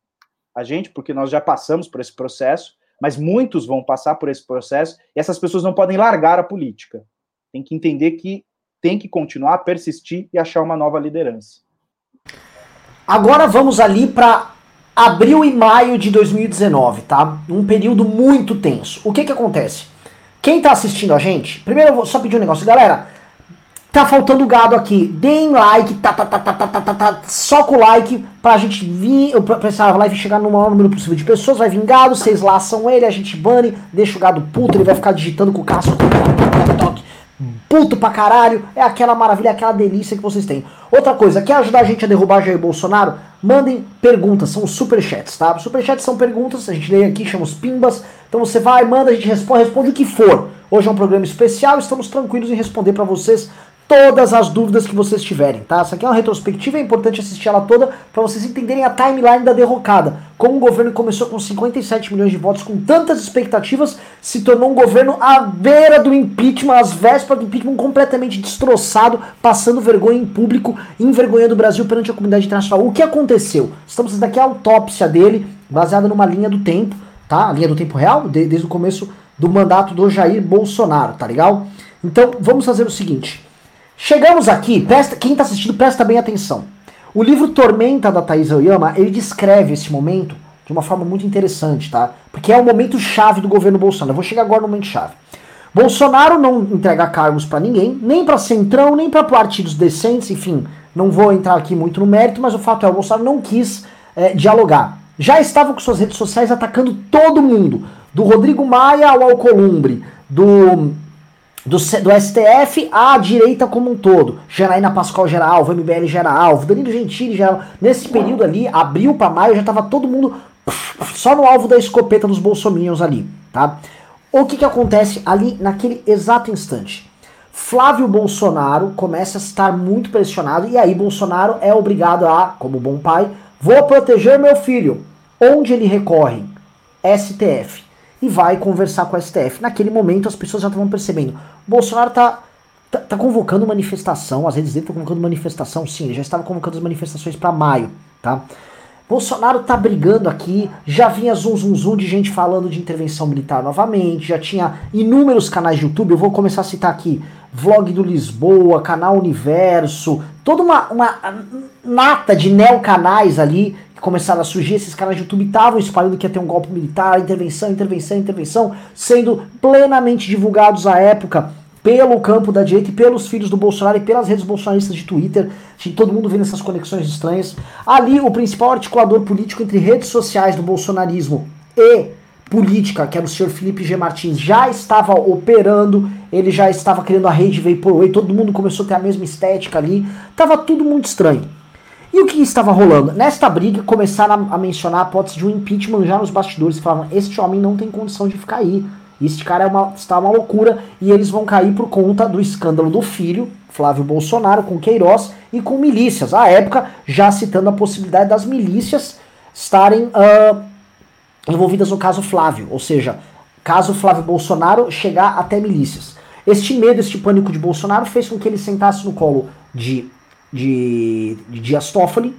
a gente, porque nós já passamos por esse processo, mas muitos vão passar por esse processo e essas pessoas não podem largar a política. Tem que entender que tem que continuar, persistir e achar uma nova liderança. Agora vamos ali para abril e maio de 2019, tá? Um período muito tenso. O que que acontece? Quem tá assistindo a gente, primeiro eu vou só pedir um negócio, galera. Tá faltando gado aqui. Deem like, tá, tá, tá, tá, tá, tá, tá, tá, com o like pra gente vir, pra essa live chegar no maior número possível de pessoas. Vai vir gado, vocês laçam ele, a gente bane, deixa o gado puto, ele vai ficar digitando com o casco puto pra caralho. É aquela maravilha, aquela delícia que vocês têm. Outra coisa, quer ajudar a gente a derrubar Jair Bolsonaro? Mandem perguntas, são superchats, tá? Superchats são perguntas, a gente lê aqui, chama os pimbas. Então você vai, manda, a gente responde, responde o que for. Hoje é um programa especial, estamos tranquilos em responder para vocês todas as dúvidas que vocês tiverem, tá? Essa aqui é uma retrospectiva, é importante assistir ela toda para vocês entenderem a timeline da derrocada. Como o governo começou com 57 milhões de votos, com tantas expectativas, se tornou um governo à beira do impeachment, às vésperas do impeachment, completamente destroçado, passando vergonha em público, envergonhando o Brasil perante a comunidade internacional. O que aconteceu? Estamos aqui a autópsia dele, baseada numa linha do tempo, tá? A linha do tempo real, desde o começo do mandato do Jair Bolsonaro, tá legal? Então, vamos fazer o seguinte. Chegamos aqui, presta, quem está assistindo presta bem atenção. O livro Tormenta da Thaís Oyama, ele descreve esse momento de uma forma muito interessante, tá? Porque é o momento chave do governo Bolsonaro. Eu vou chegar agora no momento chave. Bolsonaro não entrega cargos para ninguém, nem para Centrão, nem para partidos decentes, enfim, não vou entrar aqui muito no mérito, mas o fato é, o Bolsonaro não quis é, dialogar. Já estava com suas redes sociais atacando todo mundo, do Rodrigo Maia ao Alcolumbre, do do, do STF à direita como um todo. Janaína Pascoal gera alvo, MBL gera alvo, Danilo Gentili gera. Nesse período ali, abril para maio, já tava todo mundo só no alvo da escopeta dos bolsominions ali, tá? O que que acontece ali naquele exato instante? Flávio Bolsonaro começa a estar muito pressionado e aí Bolsonaro é obrigado a, como bom pai, vou proteger meu filho. Onde ele recorre? STF e vai conversar com a STF. Naquele momento as pessoas já estavam percebendo. Bolsonaro tá, tá, tá, convocando manifestação, as redes dele estão convocando manifestação, sim, ele já estava convocando as manifestações para maio, tá? Bolsonaro tá brigando aqui, já vinha zum zum zum de gente falando de intervenção militar novamente, já tinha inúmeros canais de YouTube, eu vou começar a citar aqui, Vlog do Lisboa, Canal Universo, toda uma, uma nata de neocanais ali que começaram a surgir, esses canais de YouTube estavam espalhando que ia ter um golpe militar, intervenção, intervenção, intervenção, sendo plenamente divulgados à época pelo campo da direita e pelos filhos do Bolsonaro e pelas redes bolsonaristas de Twitter, de todo mundo vendo essas conexões estranhas. Ali, o principal articulador político entre redes sociais do bolsonarismo e política, que era o senhor Felipe G. Martins, já estava operando, ele já estava criando a rede Vaporwave, todo mundo começou a ter a mesma estética ali, tava tudo muito estranho. E o que estava rolando? Nesta briga começaram a, a mencionar a hipótese de um impeachment já nos bastidores. Falavam, este homem não tem condição de ficar aí. Este cara é uma, está uma loucura e eles vão cair por conta do escândalo do filho, Flávio Bolsonaro, com Queiroz e com milícias. À época, já citando a possibilidade das milícias estarem uh, envolvidas no caso Flávio, ou seja, caso Flávio Bolsonaro chegar até milícias. Este medo, este pânico de Bolsonaro fez com que ele sentasse no colo de de, de Dias Toffoli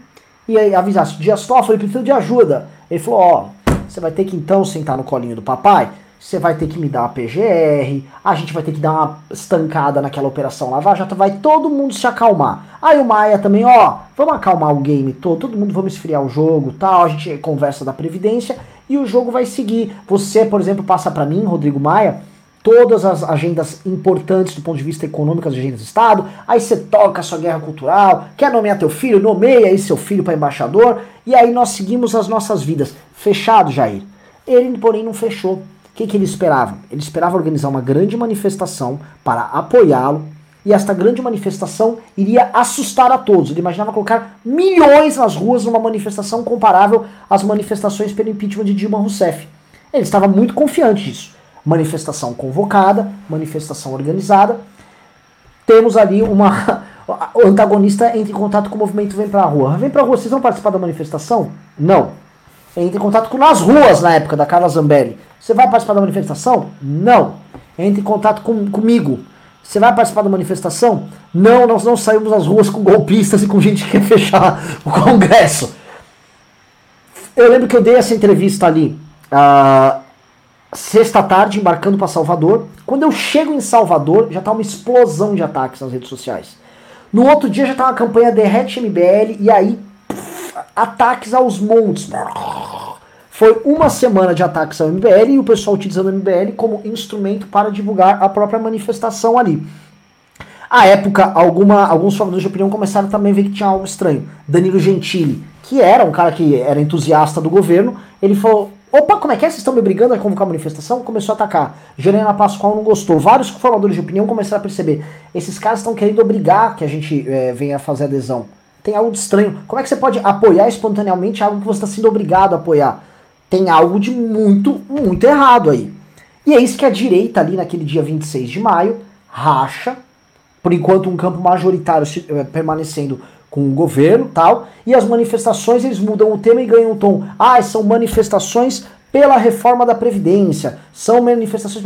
e avisasse, Dias Toffoli precisa de ajuda. Ele falou, ó, você vai ter que então sentar no colinho do papai, você vai ter que me dar a PGR, a gente vai ter que dar uma estancada naquela operação Lava Jato, vai todo mundo se acalmar. Aí o Maia também, ó, vamos acalmar o game todo, todo mundo vamos esfriar o jogo, tal, a gente conversa da previdência e o jogo vai seguir. Você, por exemplo, passa para mim, Rodrigo Maia, todas as agendas importantes do ponto de vista econômico, as agendas do Estado, aí você toca a sua guerra cultural, quer nomear teu filho, nomeia aí seu filho para embaixador, e aí nós seguimos as nossas vidas. Fechado, Jair. Ele, porém, não fechou. Que, que ele esperava? Ele esperava organizar uma grande manifestação para apoiá-lo, e esta grande manifestação iria assustar a todos. Ele imaginava colocar milhões nas ruas numa manifestação comparável às manifestações pelo impeachment de Dilma Rousseff. Ele estava muito confiante disso. Manifestação convocada, manifestação organizada. Temos ali uma. O antagonista entra em contato com o movimento Vem Pra Rua. Vem Pra Rua, vocês vão participar da manifestação? Não. Entra em contato com nas ruas na época da Carla Zambelli. Você vai participar da manifestação? Não. Entra em contato com, comigo. Você vai participar da manifestação? Não, nós não saímos nas ruas com golpistas e com gente que quer fechar o Congresso. Eu lembro que eu dei essa entrevista ali, uh, sexta tarde, embarcando para Salvador. Quando eu chego em Salvador, já tá uma explosão de ataques nas redes sociais. No outro dia já tá uma campanha Derrete MBL e aí ataques aos montes. Foi uma semana de ataques ao MBL e o pessoal utilizando o MBL como instrumento para divulgar a própria manifestação ali. À época, alguma, alguns formadores de opinião começaram também a ver que tinha algo estranho. Danilo Gentili, que era um cara que era entusiasta do governo, ele falou: opa, como é que é? Vocês estão me brigando a convocar a manifestação? Começou a atacar. Juliana Pascoal não gostou. Vários formadores de opinião começaram a perceber: esses caras estão querendo obrigar que a gente é, venha fazer adesão. Tem algo de estranho. Como é que você pode apoiar espontaneamente algo que você está sendo obrigado a apoiar? Tem algo de muito, muito errado aí. E é isso que a direita, ali naquele dia 26 de maio, racha, por enquanto um campo majoritário eh, permanecendo com o governo tal, e as manifestações eles mudam o tema e ganham um tom. Ah, são manifestações pela reforma da Previdência. São manifestações,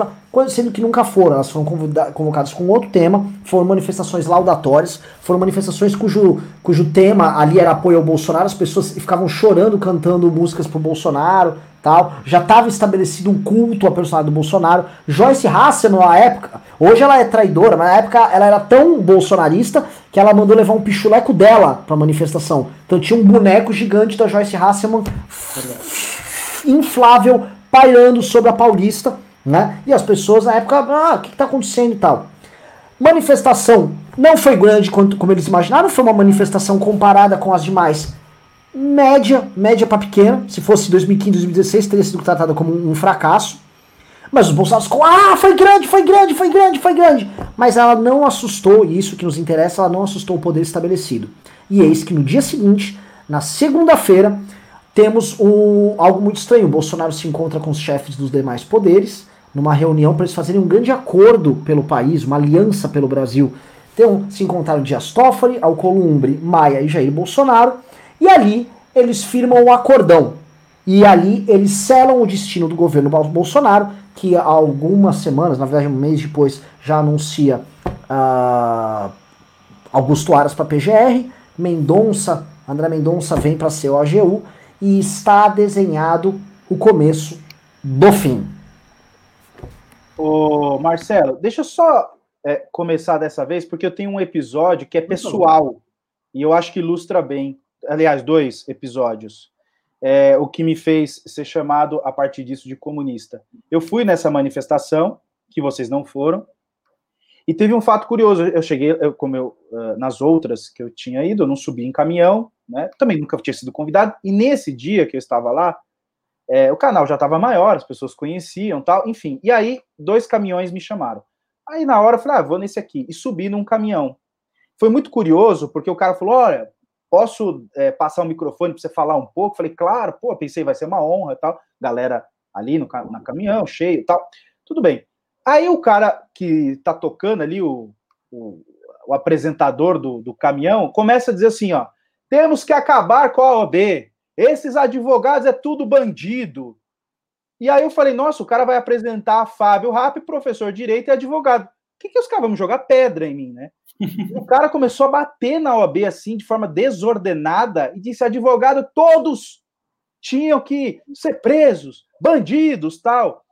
sendo que nunca foram, elas foram convocadas com outro tema, foram manifestações laudatórias, foram manifestações cujo, cujo tema ali era apoio ao Bolsonaro, as pessoas ficavam chorando, cantando músicas pro Bolsonaro, tal. Já estava estabelecido um culto à personagem do Bolsonaro. Joyce Hasselman, na época, hoje ela é traidora, mas na época ela era tão bolsonarista que ela mandou levar um pichuleco dela pra manifestação. Então tinha um boneco gigante da Joyce Hasselman inflável pairando sobre a Paulista, né? E as pessoas na época, ah, o que está acontecendo e tal. Manifestação não foi grande quanto, como eles imaginaram, foi uma manifestação comparada com as demais. Média, média para pequena. Se fosse 2015, 2016, teria sido tratada como um fracasso. Mas os bolsonaros ficam, ah, foi grande, foi grande, foi grande, foi grande. Mas ela não assustou, e isso que nos interessa, ela não assustou o poder estabelecido. E eis que no dia seguinte, na segunda-feira, temos um, algo muito estranho. O Bolsonaro se encontra com os chefes dos demais poderes numa reunião para eles fazerem um grande acordo pelo país, uma aliança pelo Brasil. Então, se encontraram Dias Toffoli, Alcolumbre, Maia e Jair Bolsonaro, e ali eles firmam o um acordão. E ali eles selam o destino do governo Bolsonaro, que há algumas semanas, na verdade um mês depois, já anuncia uh, Augusto Aras para PGR, Mendonça, André Mendonça vem para ser o AGU, e está desenhado o começo do fim. Ô, Marcelo, deixa eu só é, começar dessa vez, porque eu tenho um episódio que é pessoal e eu acho que ilustra bem. Aliás, dois episódios. É, o que me fez ser chamado a partir disso de comunista. Eu fui nessa manifestação, que vocês não foram, e teve um fato curioso. Eu cheguei, eu, como eu, uh, nas outras que eu tinha ido, eu não subi em caminhão, né? Também nunca tinha sido convidado. E nesse dia que eu estava lá, é, o canal já estava maior, as pessoas conheciam, tal, enfim. E aí dois caminhões me chamaram. Aí na hora eu falei, ah, vou nesse aqui e subi num caminhão. Foi muito curioso porque o cara falou, olha, posso é, passar o microfone para você falar um pouco? Falei, claro, pô, pensei vai ser uma honra, tal. Galera ali no na caminhão cheio, tal. Tudo bem. Aí o cara que tá tocando ali o, o, o apresentador do, do caminhão começa a dizer assim, ó temos que acabar com a OB. Esses advogados é tudo bandido. E aí eu falei, nossa, o cara vai apresentar Fábio Rapp, professor de direito e advogado. O que, que os caras vão jogar pedra em mim, né? o cara começou a bater na OAB assim, de forma desordenada, e disse: advogado, todos tinham que ser presos, bandidos, tal.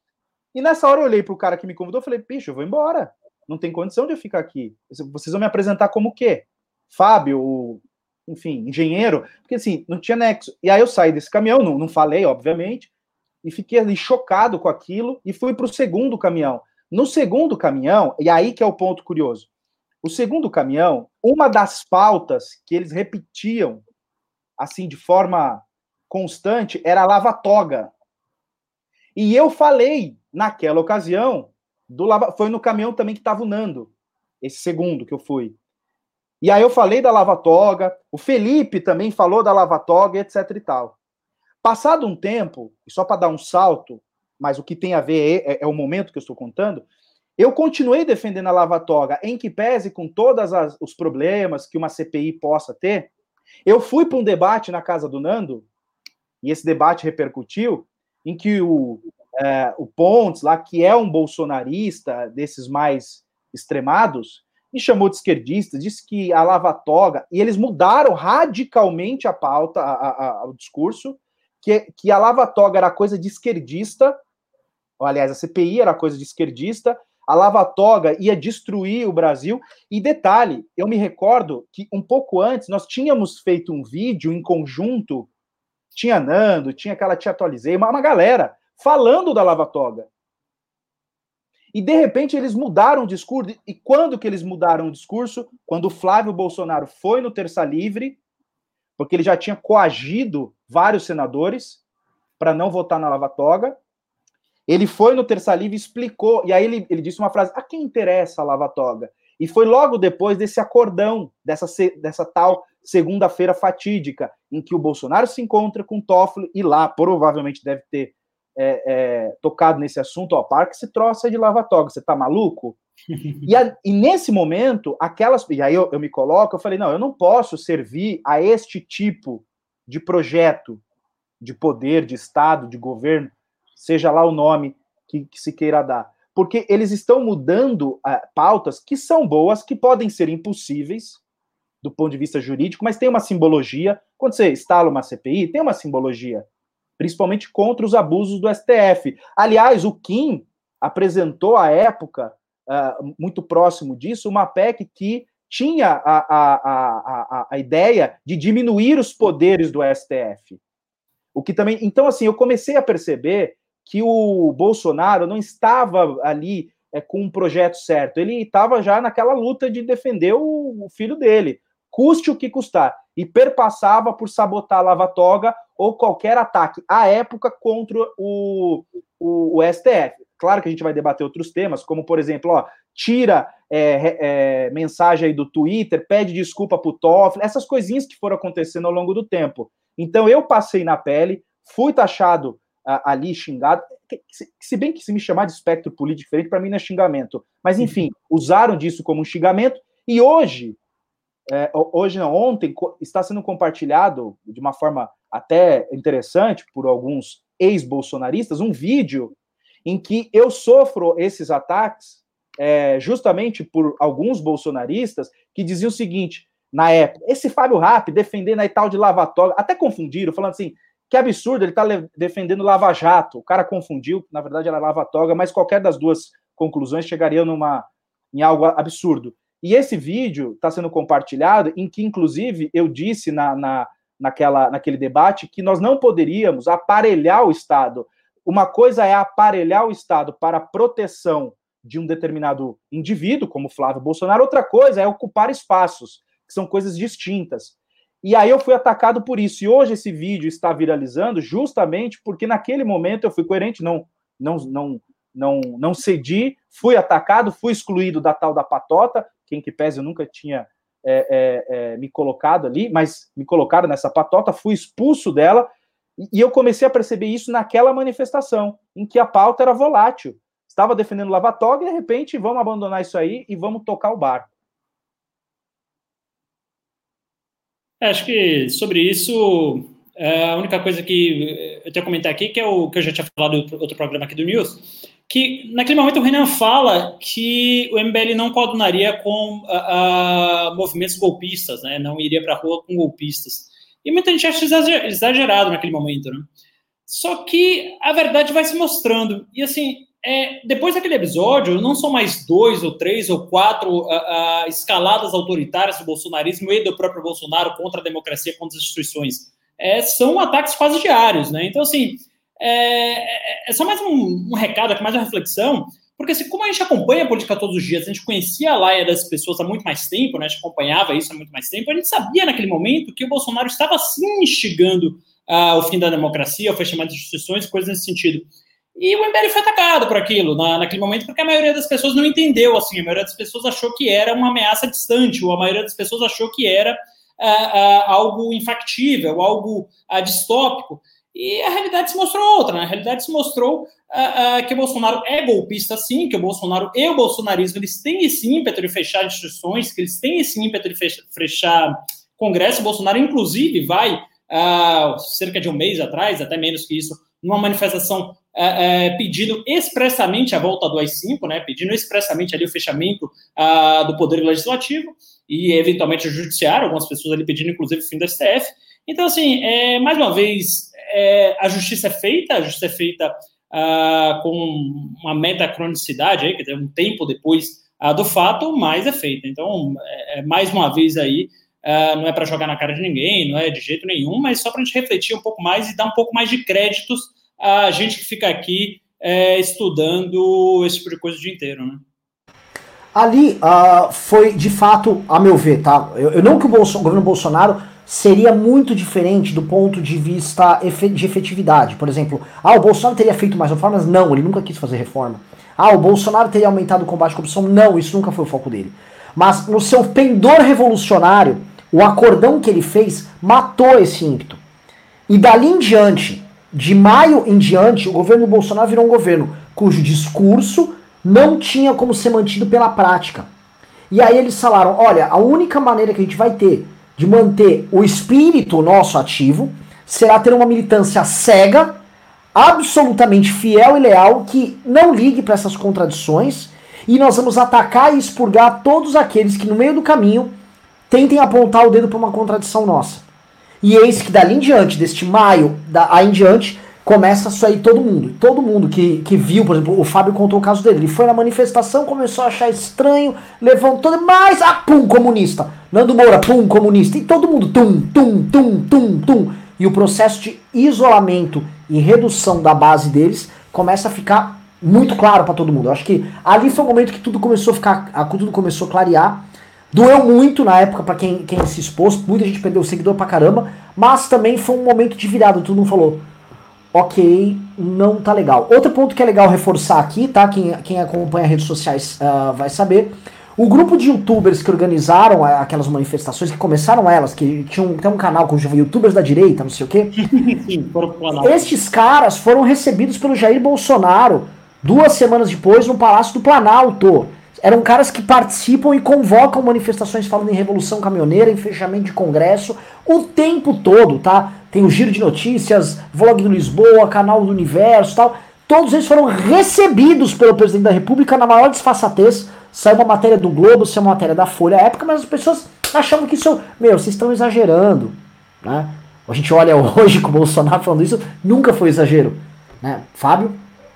E nessa hora eu olhei para o cara que me convidou e falei: bicho, eu vou embora. Não tem condição de eu ficar aqui. Vocês vão me apresentar como o quê? Fábio, o enfim, engenheiro, porque assim, não tinha nexo. E aí eu saí desse caminhão, não, não falei, obviamente, e fiquei ali chocado com aquilo e fui para o segundo caminhão. No segundo caminhão, e aí que é o ponto curioso, o segundo caminhão, uma das pautas que eles repetiam, assim, de forma constante, era lava-toga. E eu falei naquela ocasião, do Lava, foi no caminhão também que estava o Nando, esse segundo que eu fui. E aí eu falei da Lava Toga, o Felipe também falou da Lava Toga, etc e tal. Passado um tempo, só para dar um salto, mas o que tem a ver é, é, é, o momento que eu estou contando, eu continuei defendendo a Lava Toga, em que pese com todos os problemas que uma CPI possa ter, eu fui para um debate na casa do Nando, e esse debate repercutiu, em que o, é, o Pontes, lá, que é um bolsonarista desses mais extremados, me chamou de esquerdista, disse que a Lava Toga, e eles mudaram radicalmente a pauta, a, a, a, o discurso, que, que a Lava Toga era coisa de esquerdista, ou, aliás, a CPI era coisa de esquerdista, a Lava Toga ia destruir o Brasil. E detalhe, eu me recordo que um pouco antes nós tínhamos feito um vídeo em conjunto, tinha Nando, tinha aquela Tia Atualizei, uma, uma galera falando da Lava Toga. E de repente eles mudaram o discurso. E quando que eles mudaram o discurso? Quando o Flávio Bolsonaro foi no Terça Livre, porque ele já tinha coagido vários senadores para não votar na Lava Toga. Ele foi no Terça Livre e explicou, e aí ele, ele disse uma frase: a quem interessa a Lava Toga? E foi logo depois desse acordão, dessa, dessa tal segunda-feira fatídica, em que o Bolsonaro se encontra com o Toffoli e lá provavelmente deve ter é, é, tocado nesse assunto, ó, para que se troça de Lava Toga, você tá maluco? e, a, e, nesse momento, aquelas. E aí eu, eu me coloco, eu falei, não, eu não posso servir a este tipo de projeto de poder, de Estado, de governo, seja lá o nome que, que se queira dar. Porque eles estão mudando uh, pautas que são boas, que podem ser impossíveis do ponto de vista jurídico, mas tem uma simbologia. Quando você instala uma CPI, tem uma simbologia, principalmente contra os abusos do STF. Aliás, o Kim apresentou à época, uh, muito próximo disso, uma PEC que tinha a, a, a, a, ideia de diminuir os poderes do STF. O que também. Então, assim, eu comecei a perceber que o Bolsonaro não estava ali é, com um projeto certo. Ele estava já naquela luta de defender o, o, filho dele, custe o que custar, e perpassava por sabotar a Lava Toga ou qualquer ataque à época contra o, o, o STF. Claro que a gente vai debater outros temas, como, por exemplo, ó, tira é, é, mensagem aí do Twitter, pede desculpa para o Toffoli, essas coisinhas que foram acontecendo ao longo do tempo. Então, eu passei na pele, fui taxado ali xingado. Se, se, bem que se me chamar de espectro político diferente, para mim não é xingamento. Mas, uhum. enfim, usaram disso como um xingamento. E hoje, é, hoje não, ontem, está sendo compartilhado de uma forma até interessante por alguns ex-bolsonaristas um vídeo em que eu sofro esses ataques é, justamente por alguns bolsonaristas que diziam o seguinte, na época, esse Fábio Rap defendendo aí tal de lavatório, até confundiram, falando assim, que absurdo, ele está defendendo Lava Jato. O cara confundiu, na verdade era Lava Toga, mas qualquer das duas conclusões chegaria numa, em algo absurdo. E esse vídeo está sendo compartilhado, em que, inclusive, eu disse na, na, naquela, naquele debate que nós não poderíamos aparelhar o Estado. Uma coisa é aparelhar o Estado para a proteção de um determinado indivíduo, como Flávio Bolsonaro, outra coisa é ocupar espaços, que são coisas distintas. E aí eu fui atacado por isso. E hoje esse vídeo está viralizando justamente porque naquele momento eu fui coerente, não não não não não cedi, fui atacado, fui excluído da tal da patota, quem que pese eu nunca tinha é, é, é, me colocado ali, mas me colocaram nessa patota, fui expulso dela, e eu comecei a perceber isso naquela manifestação, em que a pauta era volátil. Estava defendendo lavatório e de repente vamos abandonar isso aí e vamos tocar o barco. É, acho que sobre isso, é, a única coisa que eu tenho a comentar aqui, que é o que eu já tinha falado em outro programa aqui do News, que naquele momento o Renan fala que o MBL não coordenaria com movimentos golpistas, né? não iria para a rua com golpistas. E muita gente acha exagerado naquele momento. Né? Só que a verdade vai se mostrando. E assim, é, depois daquele episódio, não são mais dois ou três ou quatro escaladas autoritárias do bolsonarismo e do próprio Bolsonaro contra a democracia, contra as instituições. É, são ataques quase diários, né? Então, assim, é, é, é só mais um, um, recado, mais uma reflexão, porque assim, como a gente acompanha a política todos os dias, a gente conhecia a laia das pessoas há muito mais tempo, né? A gente acompanhava isso há muito mais tempo, a gente sabia naquele momento que o Bolsonaro estava sim instigando uh, o fim da democracia, o fechamento das instituições, coisas nesse sentido. E o MBL foi atacado por aquilo, na, naquele momento, porque a maioria das pessoas não entendeu, assim, a maioria das pessoas achou que era uma ameaça distante, ou a maioria das pessoas achou que era uh, uh, algo infactível, algo distópico. E a realidade se mostrou outra, né? A realidade se mostrou que o Bolsonaro é golpista, sim, que o Bolsonaro e o bolsonarismo eles têm esse ímpeto de fechar instituições, que eles têm esse ímpeto de fechar, fechar Congresso. O Bolsonaro, inclusive, vai, cerca de um mês atrás, até menos que isso, numa manifestação pedindo expressamente a volta do AI-5, né, pedindo expressamente ali o fechamento uh, do Poder Legislativo e, eventualmente, o Judiciário, algumas pessoas ali pedindo, inclusive, o fim do STF. Então, assim, é, mais uma vez, é, a justiça é feita, a justiça é feita uh, com uma metacronicidade, aí, quer dizer, um tempo depois uh, do fato, mas é feita. Então, é, mais uma vez aí, não é para jogar na cara de ninguém, não é de jeito nenhum, mas só para a gente refletir um pouco mais e dar um pouco mais de créditos a gente que fica aqui é, estudando esse tipo de coisa o dia inteiro, né? Ali uh, foi, de fato, a meu ver, tá? Eu, eu não que o, Bolso, o, governo Bolsonaro seria muito diferente do ponto de vista de efetividade. Por exemplo, ah, o Bolsonaro teria feito mais reformas? Não, ele nunca quis fazer reforma. Ah, o Bolsonaro teria aumentado o combate à corrupção? Não, isso nunca foi o foco dele. Mas no seu pendor revolucionário, o acordão que ele fez matou esse ímpeto. E dali em diante, de maio em diante, o governo Bolsonaro virou um governo cujo discurso não tinha como ser mantido pela prática. E aí eles falaram: olha, a única maneira que a gente vai ter de manter o espírito nosso ativo será ter uma militância cega, absolutamente fiel e leal, que não ligue para essas contradições, e nós vamos atacar e expurgar todos aqueles que no meio do caminho tentem apontar o dedo para uma contradição nossa. E eis que dali em diante, deste maio da, aí em diante, começa a sair todo mundo. Todo mundo que, que viu, por exemplo, o Fábio contou o caso dele. Ele foi na manifestação, começou a achar estranho, levantou, mais, ah, pum, comunista. Nando Moura, pum, comunista. E todo mundo, tum, tum, tum, tum, tum. E o processo de isolamento e redução da base deles começa a ficar muito claro para todo mundo. Eu acho que ali foi o momento que tudo começou a ficar, tudo começou a clarear. Doeu muito na época para quem, quem se expôs, muita gente perdeu seguidor pra caramba, mas também foi um momento de virada, todo mundo falou, ok, não tá legal. Outro ponto que é legal reforçar aqui, tá? Quem, quem acompanha redes sociais uh, vai saber. O grupo de youtubers que organizaram aquelas manifestações, que começaram elas, que tinham tem um canal com youtubers da direita, não sei o quê. Sim, Estes caras foram recebidos pelo Jair Bolsonaro duas semanas depois no Palácio do Planalto eram caras que participam e convocam manifestações falando em revolução caminhoneira, em fechamento de congresso, o tempo todo, tá? Tem o Giro de Notícias, Vlog do Lisboa, Canal do Universo tal. Todos eles foram recebidos pelo presidente da República na maior desfaçatez. Saiu uma matéria do Globo, saiu uma matéria da Folha à época, mas as pessoas achavam que isso. Meu, vocês estão exagerando. Né? A gente olha hoje com o Bolsonaro falando isso, nunca foi exagero. Né? Fábio?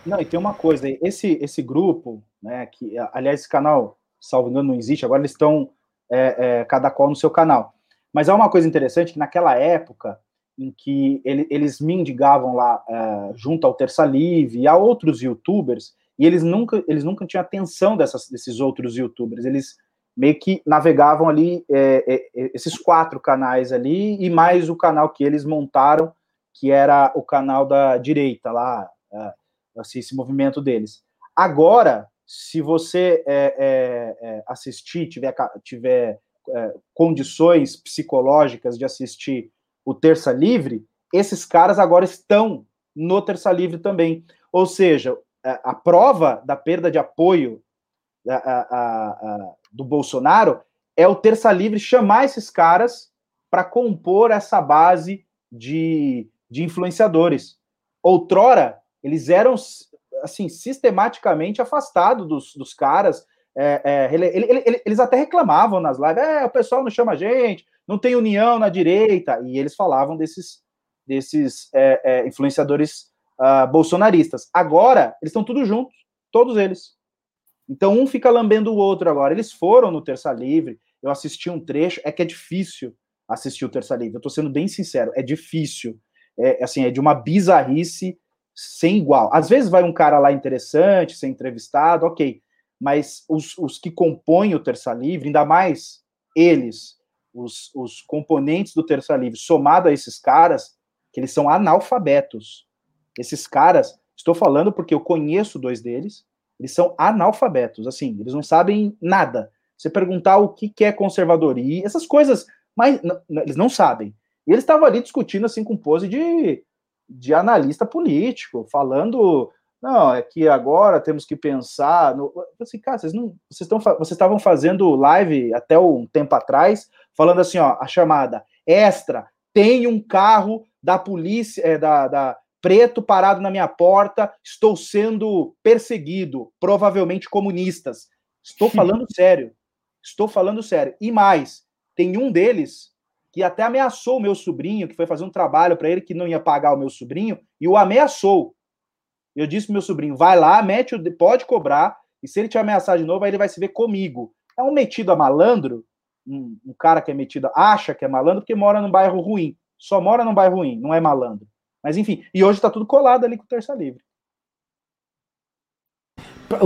Não, e tem uma coisa, esse, esse grupo, né, que, aliás, esse canal, salvo engano, não existe, agora eles estão é, é, cada qual no seu canal. Mas há uma coisa interessante, que naquela época, em que ele, eles mendigavam lá é, junto ao Terça Livre e a outros youtubers, e eles nunca, eles nunca tinham atenção dessas, desses outros youtubers, eles meio que navegavam ali, é, é, é, esses quatro canais ali, e mais o canal que eles montaram, que era o canal da direita lá, assim, esse movimento deles. Agora, se você é, é, é, assistir, tiver, tiver é, condições psicológicas de assistir o Terça Livre, esses caras agora estão no Terça Livre também. Ou seja, a, prova da perda de apoio a, a, do Bolsonaro é o Terça Livre chamar esses caras para compor essa base de, de influenciadores. Outrora, eles eram assim sistematicamente afastados dos, dos caras. É, é, ele, ele, ele, eles até reclamavam nas lives, é, o pessoal não chama a gente, não tem união na direita, e eles falavam desses, desses é, é influenciadores uh, bolsonaristas. Agora, eles estão todos juntos, todos eles. Então, um fica lambendo o outro agora. Eles foram no Terça Livre, eu assisti um trecho, é que é difícil assistir o Terça Livre, eu estou sendo bem sincero, é difícil. É, assim, é de uma bizarrice sem igual. Às vezes vai um cara lá interessante, ser entrevistado, ok, mas os, os que compõem o Terça Livre, ainda mais eles, os, os componentes do Terça Livre, somado a esses caras, que eles são analfabetos. Esses caras, Estou falando porque eu conheço dois deles, eles são analfabetos, assim, eles não sabem nada. Você perguntar o que é conservadoria, essas coisas, mas eles não sabem. E eles estavam ali discutindo assim com pose de, de analista político, falando não, é que agora temos que pensar. No... Assim, cara, vocês não. Vocês, vocês estavam fazendo live até um tempo atrás, falando assim, ó, a chamada extra, tem um carro da polícia, é, da, da preto parado na minha porta, estou sendo perseguido, provavelmente comunistas. Estou falando sério. Estou falando sério. E mais, tem um deles que até ameaçou o meu sobrinho, que foi fazer um trabalho para ele que não ia pagar o meu sobrinho, e o ameaçou. Eu disse pro meu sobrinho: vai lá, mete o. Pode cobrar, e se ele te ameaçar de novo, aí ele vai se ver comigo. É um metido a malandro, um, um cara que é metido, acha que é malandro, porque mora num bairro ruim. Só mora num bairro ruim, não é malandro. Mas enfim, e hoje tá tudo colado ali com o Terça Livre.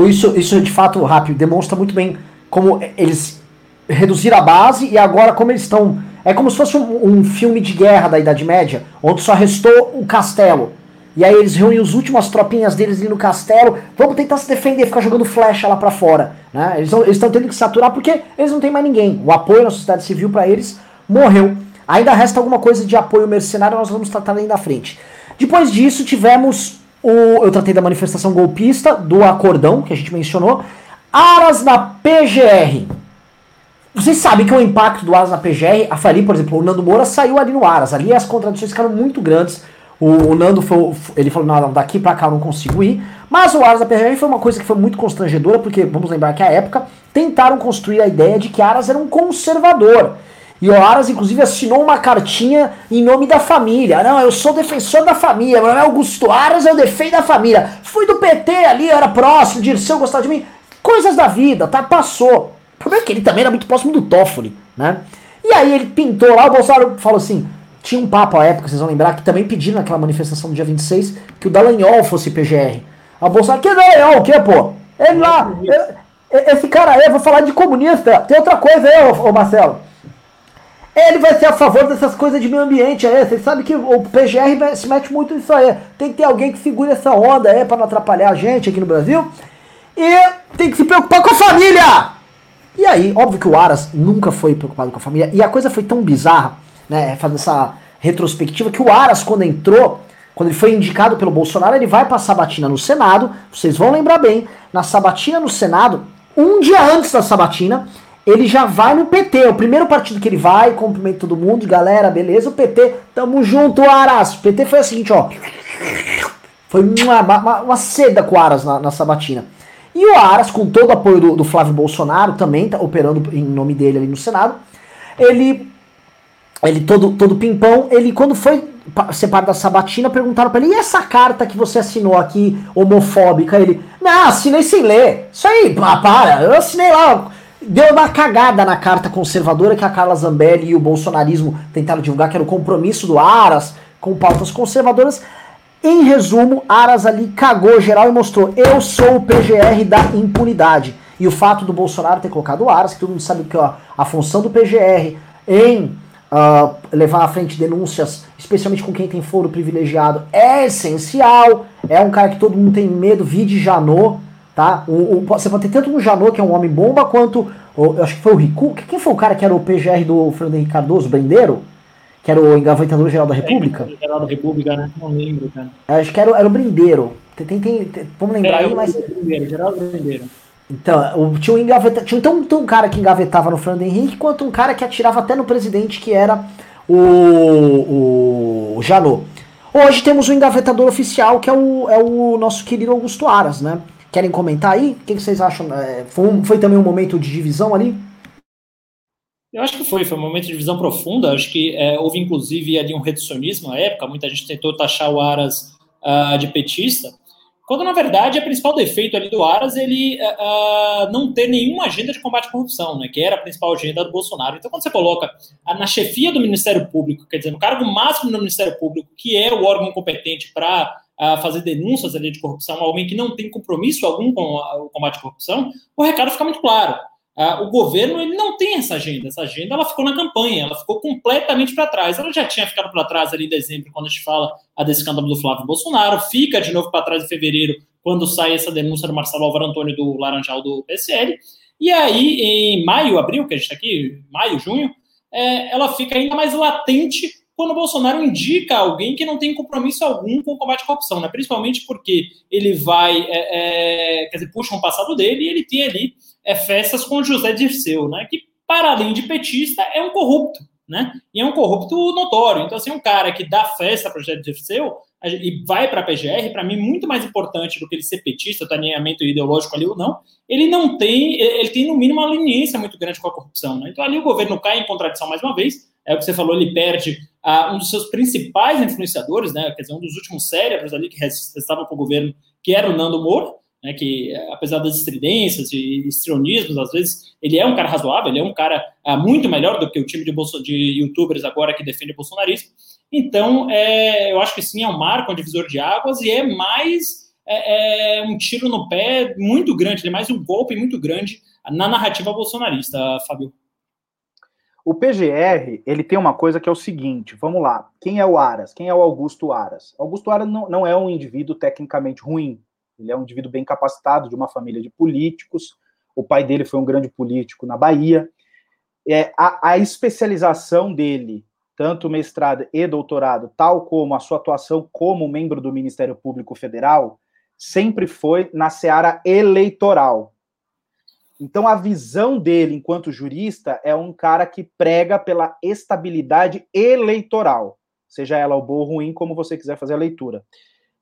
Isso, isso de fato, rápido, demonstra muito bem como eles reduziram a base e agora como eles estão. É como se fosse um, um filme de guerra da Idade Média, onde só restou o castelo. E aí eles reúnem as últimas tropinhas deles ali no castelo. Vamos tentar se defender, ficar jogando flecha lá para fora. Né? Eles estão tendo que saturar porque eles não têm mais ninguém. O apoio na sociedade civil para eles morreu. Ainda resta alguma coisa de apoio mercenário, nós vamos tratar ainda à frente. Depois disso, tivemos o. Eu tratei da manifestação golpista, do acordão, que a gente mencionou. Aras na PGR. Vocês sabem que o impacto do Aras na PGR, a Fali, por exemplo, o Nando Moura saiu ali no Aras. Ali as contradições ficaram muito grandes o, o Nando foi, ele falou, não, daqui pra cá eu não consigo ir. Mas o Aras da PRR foi uma coisa que foi muito constrangedora, porque vamos lembrar que à época tentaram construir a ideia de que Aras era um conservador. E o Aras, inclusive, assinou uma cartinha em nome da família. Não, eu sou defensor da família. Meu nome é Augusto Aras, eu defendo a família. Fui do PT ali, eu era próximo, Dirceu gostava de mim. Coisas da vida, tá? Passou. O problema é que ele também era muito próximo do Toffoli, né? E aí ele pintou lá, o Bolsonaro falou assim: tinha um papo à época, vocês vão lembrar, que também pediram naquela manifestação do dia 26 que o Dallagnol fosse PGR. A Bolsonaro, que Dallagnol, o que, pô? Ele lá, esse cara aí, vou falar de comunista. Tem outra coisa aí, ô, ô Marcelo. Ele vai ser a favor dessas coisas de meio ambiente aí. Vocês sabem que o PGR se mete muito nisso aí. Tem que ter alguém que segure essa onda aí pra não atrapalhar a gente aqui no Brasil. E tem que se preocupar com a família! E aí, óbvio que o Aras nunca foi preocupado com a família. E a coisa foi tão bizarra né, fazendo essa retrospectiva, que o Aras, quando entrou, quando ele foi indicado pelo Bolsonaro, ele vai para a sabatina no Senado. Vocês vão lembrar bem, na sabatina no Senado, um dia antes da sabatina, ele já vai no PT, o primeiro partido que ele vai, cumprimenta todo mundo, galera, beleza, o PT, tamo junto, Aras. O PT foi o seguinte, ó. Foi uma, uma, uma seda com o Aras na, na, sabatina. E o Aras, com todo o apoio do, do Flávio Bolsonaro, também tá operando em nome dele ali no Senado, ele ele todo, todo pimpão, ele quando foi separado da sabatina, perguntaram para ele, e essa carta que você assinou aqui, homofóbica? Ele, não, assinei sem ler. Isso aí, para, eu assinei lá. Deu uma cagada na carta conservadora que a Carla Zambelli e o bolsonarismo tentaram divulgar, que era o compromisso do Aras com pautas conservadoras. Em resumo, Aras ali cagou geral e mostrou: eu sou o PGR da impunidade. E o fato do Bolsonaro ter colocado Aras, que todo mundo sabe que ó, a função do PGR em uh, levar à frente denúncias, especialmente com quem tem foro privilegiado, é essencial. É um cara que todo mundo tem medo, vide Janot, tá? O, o, você pode ter tanto um Janot, que é um homem bomba, quanto. O, eu acho que foi o Ricu. Quem foi o cara que era o PGR do Fernando Henrique Cardoso, Brendeiro? Que era o engavetador geral da República? É, geral da República, né? Não lembro, cara. Acho que era, era o Brendeiro. Tem, tem, tem, vamos lembrar é, aí, mas. Brendeiro, Geraldo Brendeiro. Então, tinha um, engaveta, tinha tanto um cara que engavetava no Fernando Henrique, quanto um cara que atirava até no presidente, que era o, o Janot. Hoje temos um engavetador oficial, que é o, é o nosso querido Augusto Aras, né? Querem comentar aí? O que, que vocês acham? É, foi, foi também um momento de divisão ali? Eu acho que foi, foi um momento de divisão profunda. Acho que é, houve inclusive ali um reducionismo na época. Muita gente tentou taxar o Aras uh, de petista. Quando, na verdade, o principal defeito ali do Aras ele uh, não ter nenhuma agenda de combate à corrupção, né, que era a principal agenda do Bolsonaro. Então, quando você coloca na chefia do Ministério Público, quer dizer, no cargo máximo do Ministério Público, que é o órgão competente para fazer denúncias ali de corrupção, alguém que não tem compromisso algum com o combate à corrupção, o recado fica muito claro. Uh, o governo ele não tem essa agenda. Essa agenda ela ficou na campanha, ela ficou completamente para trás. Ela já tinha ficado para trás ali em dezembro, quando a gente fala a desse escândalo do Flávio Bolsonaro, fica de novo para trás em fevereiro, quando sai essa denúncia do Marcelo Álvaro Antônio do Laranjal do PSL. E aí, em maio, abril, que a gente está aqui, maio, junho, é, ela fica ainda mais latente quando o Bolsonaro indica alguém que não tem compromisso algum com o combate à corrupção, né? principalmente porque ele vai, é, é, quer dizer, puxa um passado dele e ele tem ali é, festas com José Dirceu, né? que, para além de petista, é um corrupto, né? e é um corrupto notório. Então, assim, um cara que dá festa para José Dirceu e vai para a PGR, para mim, muito mais importante do que ele ser petista, do alinhamento ideológico ali ou não, ele não tem, ele tem no mínimo uma leniência muito grande com a corrupção. Né? Então ali o governo cai em contradição mais uma vez, é o que você falou, ele perde um dos seus principais influenciadores, né, quer dizer, um dos últimos cérebros ali que estavam com o governo, que era o Nando Moura, né, que apesar das estridências e estrionismos, às vezes, ele é um cara razoável, ele é um cara uh, muito melhor do que o time de, Bolso de youtubers agora que defende o bolsonarismo. Então, é, eu acho que sim, é um marco, um divisor de águas, e é mais é, é um tiro no pé muito grande, é mais um golpe muito grande na narrativa bolsonarista, Fábio. O PGR, ele tem uma coisa que é o seguinte, vamos lá, quem é o Aras? Quem é o Augusto Aras? Augusto Aras não, não é um indivíduo tecnicamente ruim, ele é um indivíduo bem capacitado, de uma família de políticos, o pai dele foi um grande político na Bahia, é, a, a especialização dele, tanto mestrado e doutorado, tal como a sua atuação como membro do Ministério Público Federal, sempre foi na seara eleitoral. Então, a visão dele, enquanto jurista, é um cara que prega pela estabilidade eleitoral, seja ela o bom ou ruim, como você quiser fazer a leitura.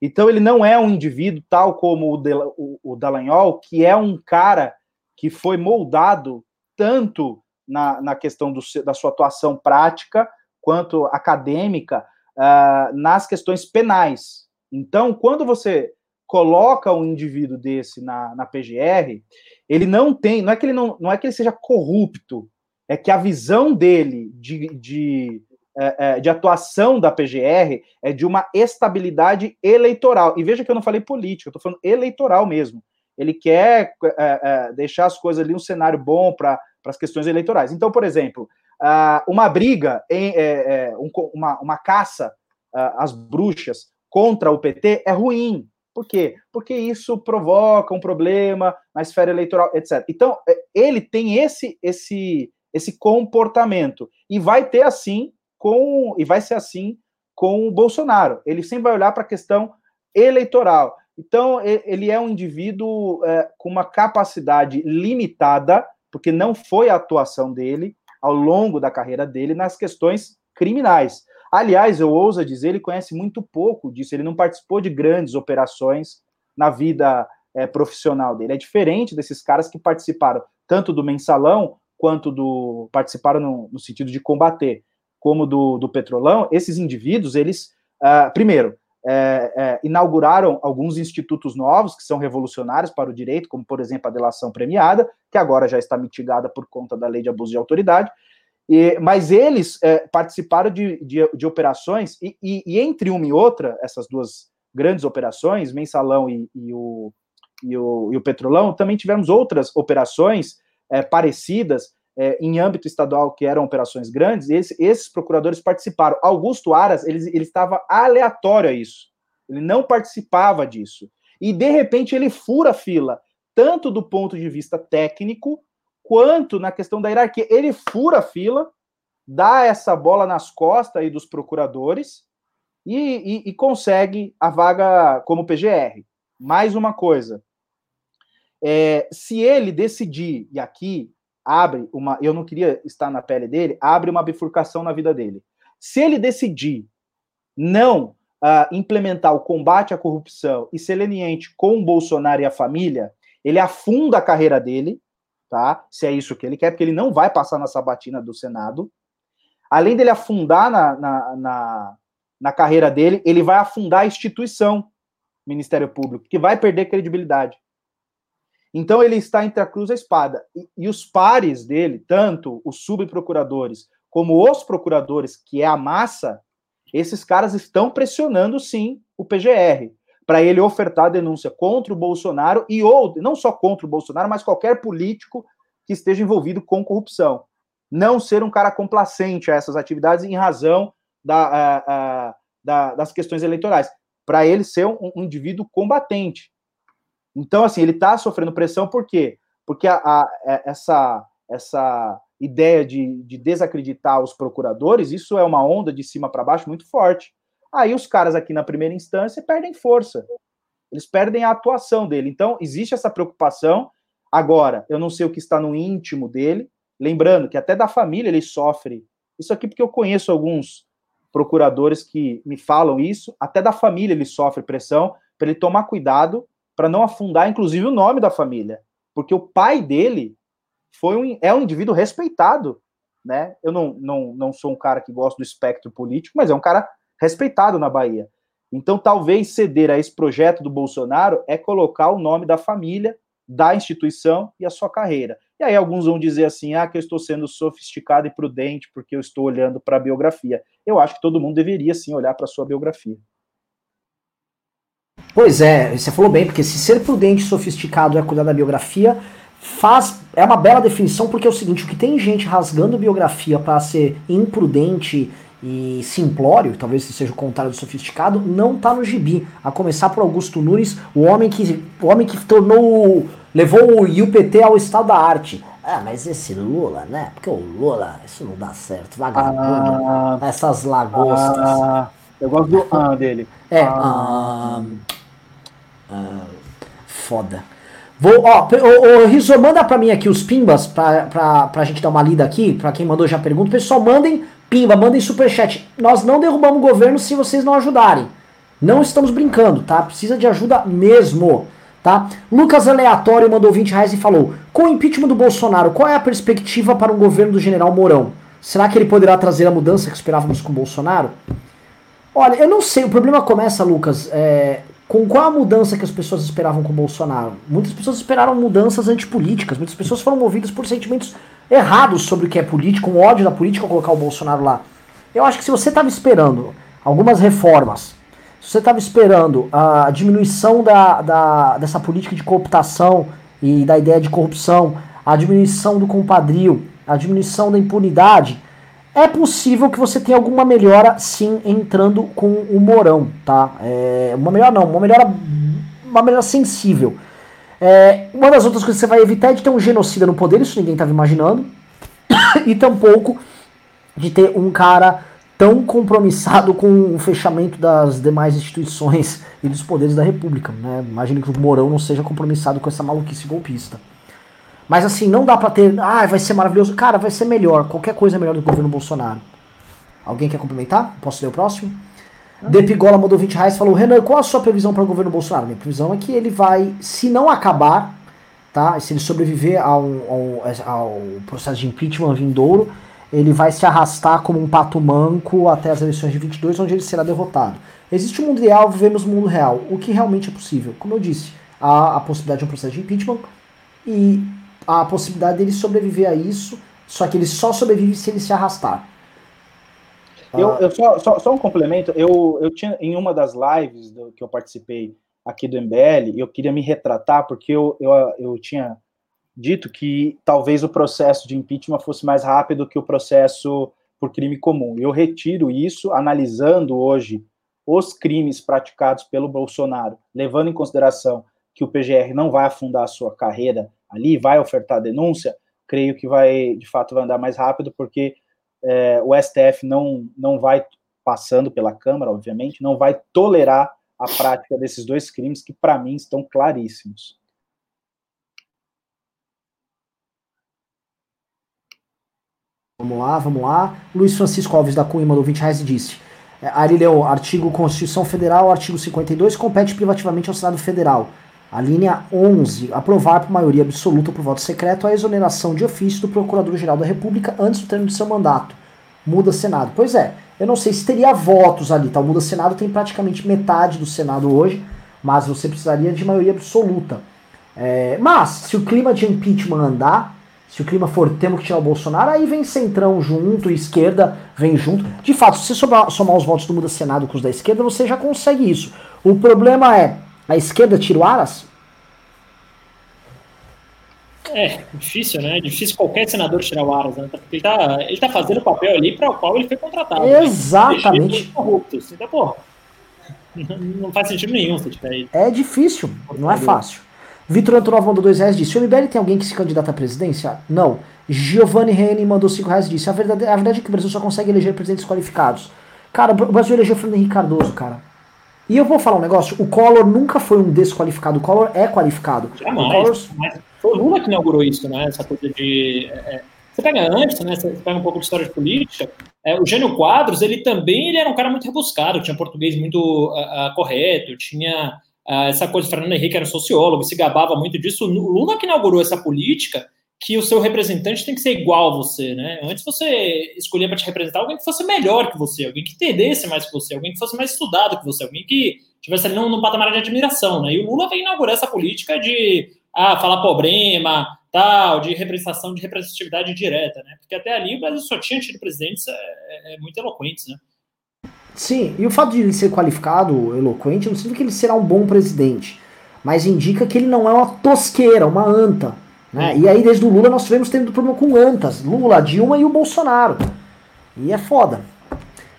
Então, ele não é um indivíduo tal como o, o, o Dallagnol, que é um cara que foi moldado tanto na, na questão do, da sua atuação prática quanto acadêmica uh, nas questões penais. Então, quando você coloca um indivíduo desse na, na PGR, ele não tem, não é que ele não, não é que ele seja corrupto, é que a visão dele de, de, de atuação da PGR é de uma estabilidade eleitoral. E veja que eu não falei política, eu estou falando eleitoral mesmo. Ele quer é, é, deixar as coisas ali um cenário bom para as questões eleitorais. Então, por exemplo, uma briga, em, é, é, um, uma, uma caça às bruxas contra o PT é ruim, por quê? Porque isso provoca um problema na esfera eleitoral, etc. Então, é, ele tem esse esse esse comportamento e vai ter assim com e vai ser assim com o Bolsonaro. Ele sempre vai olhar para a questão eleitoral. Então, ele é um indivíduo é, com uma capacidade limitada, porque não foi a atuação dele ao longo da carreira dele nas questões criminais. Aliás, eu ouso dizer, ele conhece muito pouco disso, ele não participou de grandes operações na vida é, profissional dele. É diferente desses caras que participaram tanto do mensalão quanto do. participaram no, no sentido de combater, como do, do petrolão. Esses indivíduos, eles, uh, primeiro, é, é, inauguraram alguns institutos novos que são revolucionários para o direito, como, por exemplo, a delação premiada, que agora já está mitigada por conta da lei de abuso de autoridade, e, mas eles é, participaram de, de, de operações, e, e, e, entre uma e outra, essas duas grandes operações, Mensalão e, o, e, o, e o Petrolão, também tivemos outras operações é, parecidas é, em âmbito estadual, que eram operações grandes, e esses, esses procuradores participaram. Augusto Aras, ele, ele estava aleatório a isso, ele não participava disso. E, de repente, ele fura a fila, tanto do ponto de vista técnico, quanto na questão da hierarquia. Ele fura a fila, dá essa bola nas costas aí dos procuradores e, e, e consegue a vaga como PGR. Mais uma coisa. É, se ele decidir, e aqui abre uma. Eu não queria estar na pele dele, abre uma bifurcação na vida dele. Se ele decidir não uh, implementar o combate à corrupção e ser leniente com o Bolsonaro e a família, ele afunda a carreira dele, tá? Se é isso que ele quer, porque ele não vai passar na sabatina do Senado. Além dele afundar na, na, na, na carreira dele, ele vai afundar a instituição Ministério Público, que vai perder credibilidade. Então ele está entre a cruz e a espada. E, e os pares dele, tanto os subprocuradores como os procuradores, que é a massa, esses caras estão pressionando sim o PGR para ele ofertar a denúncia contra o Bolsonaro e ou não só contra o Bolsonaro, mas qualquer político que esteja envolvido com corrupção. Não ser um cara complacente a essas atividades em razão da, a, a, da, das questões eleitorais. Para ele ser um, um, indivíduo combatente. Então, assim, ele está sofrendo pressão por quê? Porque a, a, é, essa, essa ideia de, de desacreditar os procuradores, isso é uma onda de cima para baixo muito forte. Aí os caras aqui na primeira instância perdem força. Eles perdem a atuação dele. Então, existe essa preocupação. Agora, eu não sei o que está no íntimo dele. Lembrando que até da família ele sofre. Isso aqui porque eu conheço alguns procuradores que me falam isso. Até da família ele sofre pressão para ele tomar cuidado para não afundar, inclusive, o nome da família. Porque o pai dele foi um, é um indivíduo respeitado. Né? Eu não, não, não sou um cara que gosta do espectro político, mas é um cara respeitado na Bahia. Então, talvez ceder a esse projeto do Bolsonaro é colocar o nome da família, da instituição e a sua carreira. E aí alguns vão dizer assim, ah, que eu estou sendo sofisticado e prudente porque eu estou olhando para a biografia. Eu acho que todo mundo deveria sim olhar para a sua biografia. Pois é, você falou bem, porque se ser prudente e sofisticado é cuidar da biografia, faz é uma bela definição, porque é o seguinte, o que tem gente rasgando biografia para ser imprudente e simplório, talvez seja o contrário do sofisticado, não está no gibi. A começar por Augusto Nunes, o homem que, o homem que tornou, levou o IUPT ao estado da arte. Ah, mas esse Lula, né? Porque o Lula, isso não dá certo. Vagabundo, ah, essas lagostas. Ah, eu gosto do ah dele. É, ah, ah, foda. Vou, ó, o, o Rizzo, manda pra mim aqui os pimbas pra, pra, pra gente dar uma lida aqui. Pra quem mandou já pergunta. Pessoal, mandem Pimba, mandem superchat. Nós não derrubamos o governo se vocês não ajudarem. Não estamos brincando, tá? Precisa de ajuda mesmo, tá? Lucas Aleatório mandou 20 reais e falou: Com o impeachment do Bolsonaro, qual é a perspectiva para um governo do general Mourão? Será que ele poderá trazer a mudança que esperávamos com o Bolsonaro? Olha, eu não sei. O problema começa, Lucas, é, com qual a mudança que as pessoas esperavam com o Bolsonaro? Muitas pessoas esperaram mudanças antipolíticas, muitas pessoas foram movidas por sentimentos errados sobre o que é política, um ódio da política ao colocar o Bolsonaro lá. Eu acho que se você estava esperando algumas reformas, se você estava esperando a diminuição da, da, dessa política de cooptação e da ideia de corrupção, a diminuição do compadrio, a diminuição da impunidade, é possível que você tenha alguma melhora sim entrando com o Morão, tá? É, uma melhora não, uma melhora, uma melhora sensível. É, uma das outras coisas que você vai evitar é de ter um genocida no poder, isso ninguém estava imaginando. e tampouco de ter um cara tão compromissado com o fechamento das demais instituições e dos poderes da República. Né? Imagine que o Mourão não seja compromissado com essa maluquice golpista. Mas assim, não dá pra ter. Ah, vai ser maravilhoso. Cara, vai ser melhor. Qualquer coisa é melhor do que o governo Bolsonaro. Alguém quer complementar? Posso ler o próximo? Depigola mandou 20 reais e falou: Renan, qual a sua previsão para o governo Bolsonaro? Minha previsão é que ele vai, se não acabar, tá? Se ele sobreviver ao, ao, ao processo de impeachment vindouro, ele vai se arrastar como um pato manco até as eleições de 22, onde ele será derrotado. Existe um mundo ideal, vivemos no mundo real. O que realmente é possível? Como eu disse, há a possibilidade de um processo de impeachment e a possibilidade dele sobreviver a isso, só que ele só sobrevive se ele se arrastar. Eu, eu só, só, só, um complemento, eu, eu tinha em uma das lives do, que eu participei aqui do MBL, eu queria me retratar, porque eu, eu, eu tinha dito que talvez o processo de impeachment fosse mais rápido que o processo por crime comum. Eu retiro isso, analisando hoje os crimes praticados pelo Bolsonaro, levando em consideração que o PGR não vai afundar a sua carreira ali, vai ofertar denúncia, creio que vai, de fato, vai andar mais rápido, porque é, o STF não, não vai, passando pela Câmara, obviamente, não vai tolerar a prática desses dois crimes que, para mim, estão claríssimos. Vamos lá, vamos lá. Luiz Francisco Alves da Cunha mandou 20 reais e disse: é, Ari Leão, artigo Constituição Federal, artigo 52, compete privativamente ao Senado Federal. A linha 11, aprovar por maioria absoluta por voto secreto a exoneração de ofício do Procurador-Geral da República antes do término de seu mandato. Muda Senado. Pois é, eu não sei se teria votos ali, tá? O Muda Senado tem praticamente metade do Senado hoje, mas você precisaria de maioria absoluta. É, mas, se o clima de impeachment andar, se o clima for temos que tirar o Bolsonaro, aí vem centrão junto, esquerda vem junto. De fato, se você somar, somar os votos do Muda Senado com os da esquerda, você já consegue isso. O problema é, a esquerda tira o Aras? É, difícil, né? Difícil qualquer senador tirar o Aras, né? Porque ele tá, ele tá fazendo o papel ali para o qual ele foi contratado. Exatamente. Né? Corruptos. Então, pô, não faz sentido nenhum se tiver aí. É difícil, não é fácil. Vitor Antonov mandou dois reais disse: O MBL tem alguém que se candidata à presidência? Não. Giovanni Reni mandou cinco reais disse: a verdade, a verdade é que o Brasil só consegue eleger presidentes qualificados. Cara, o Brasil elegeu o Fernando Henrique Cardoso, cara. E eu vou falar um negócio: o Collor nunca foi um desqualificado. O Collor é qualificado. Jamais. Collor... Mas foi o Lula que inaugurou isso, né? Essa coisa de. É, é você pega antes, né? Você pega um pouco de história de política. É, o Gênio Quadros, ele também ele era um cara muito rebuscado, tinha português muito uh, uh, correto, tinha uh, essa coisa. O Fernando Henrique era sociólogo, se gabava muito disso. O Lula que inaugurou essa política que o seu representante tem que ser igual a você, né? Antes você escolhia para te representar alguém que fosse melhor que você, alguém que entendesse mais que você, alguém que fosse mais estudado que você, alguém que tivesse ali num, num patamar de admiração, né? E o Lula vem inaugurar essa política de ah, falar problema, tal, de representação, de representatividade direta, né? Porque até ali o Brasil só tinha tido presidentes é, é, é, muito eloquentes, né? Sim, e o fato de ele ser qualificado, eloquente, não significa que ele será um bom presidente, mas indica que ele não é uma tosqueira, uma anta, né? E aí, desde o Lula, nós tivemos tendo problema com antas. Lula, Dilma e o Bolsonaro. E é foda.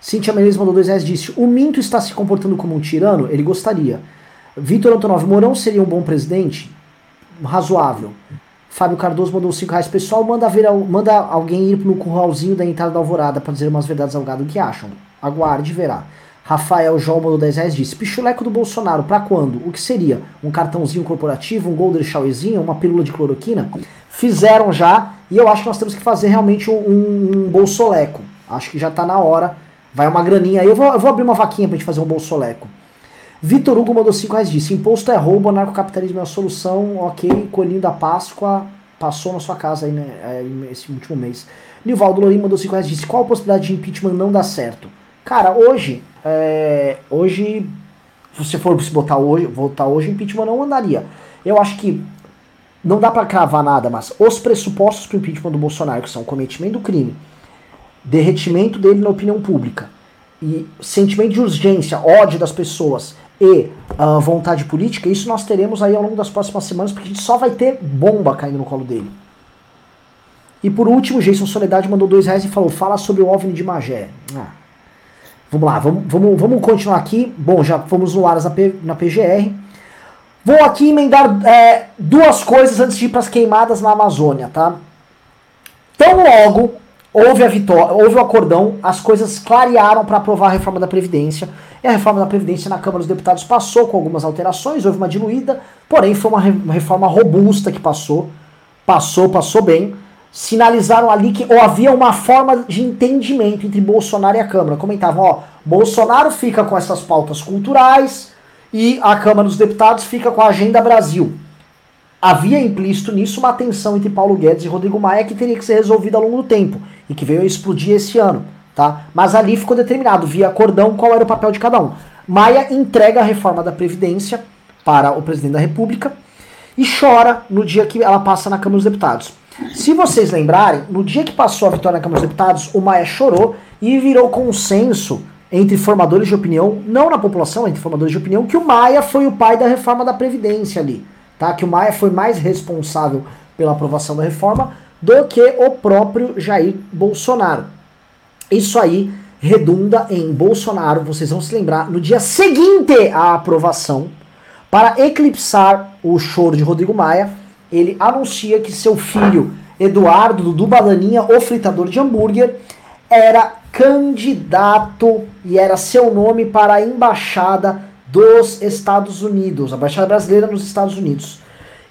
Cintia Menezes mandou dois reais disse: O Minto está se comportando como um tirano? Ele gostaria. Vitor Antonov, Mourão seria um bom presidente? Razoável. Fábio Cardoso mandou 5 reais. Pessoal, manda, ver, manda alguém ir no curralzinho da entrada da alvorada para dizer umas verdades ao gado. Que acham? Aguarde e verá. Rafael João mandou 10 reais disse: Pichuleco do Bolsonaro, para quando? O que seria? Um cartãozinho corporativo, um Golden Showerzinho, uma pílula de cloroquina? Fizeram já, e eu acho que nós temos que fazer realmente um, um bolsoleco. Acho que já tá na hora. Vai uma graninha aí. Eu vou, eu vou abrir uma vaquinha pra gente fazer um bolsoleco. Vitor Hugo mandou 5 reais disse: Imposto é roubo, anarcocapitalismo é a solução. Ok, coelhinho da Páscoa passou na sua casa aí, né, esse último mês. Nivaldo Lorim mandou 5 reais disse: Qual a possibilidade de impeachment não dar certo? Cara, hoje é, hoje, se você for se botar hoje, votar hoje, impeachment não andaria. Eu acho que não dá para cravar nada, mas os pressupostos para o impeachment do Bolsonaro, que são cometimento do crime, derretimento dele na opinião pública, e sentimento de urgência, ódio das pessoas e uh, vontade política, isso nós teremos aí ao longo das próximas semanas, porque a gente só vai ter bomba caindo no colo dele. E por último, Jason Soledade mandou dois reais e falou: fala sobre o OVNI de Magé. Ah, Vamos lá, vamos, vamos, vamos continuar aqui. Bom, já fomos no Aras na, P, na PGR. Vou aqui emendar é, duas coisas antes de ir para as queimadas na Amazônia, tá? Tão logo houve a vitória, houve o acordão, as coisas clarearam para aprovar a reforma da Previdência. E a reforma da Previdência na Câmara dos Deputados passou com algumas alterações, houve uma diluída, porém foi uma, reforma robusta que passou. Passou, passou bem sinalizaram ali que ou havia uma forma de entendimento entre Bolsonaro e a Câmara. Comentavam, ó, Bolsonaro fica com essas pautas culturais e a Câmara dos Deputados fica com a Agenda Brasil. Havia implícito nisso uma tensão entre Paulo Guedes e Rodrigo Maia que teria que ser resolvida ao longo do tempo e que veio a explodir esse ano, tá? Mas ali ficou determinado, via acordão, qual era o papel de cada um. Maia entrega a reforma da Previdência para o presidente da República e chora no dia que ela passa na Câmara dos Deputados. Se vocês lembrarem, no dia que passou a vitória na Câmara dos Deputados, o Maia chorou e virou consenso entre formadores de opinião, não na população, entre formadores de opinião, que o Maia foi o pai da reforma da Previdência ali. Tá? Que o Maia foi mais responsável pela aprovação da reforma do que o próprio Jair Bolsonaro. Isso aí redunda em Bolsonaro, vocês vão se lembrar, no dia seguinte à aprovação, para eclipsar o choro de Rodrigo Maia, ele anuncia que seu filho Eduardo Dudu Bananinha, o fritador de hambúrguer, era candidato e era seu nome para a embaixada dos Estados Unidos, a embaixada brasileira nos Estados Unidos.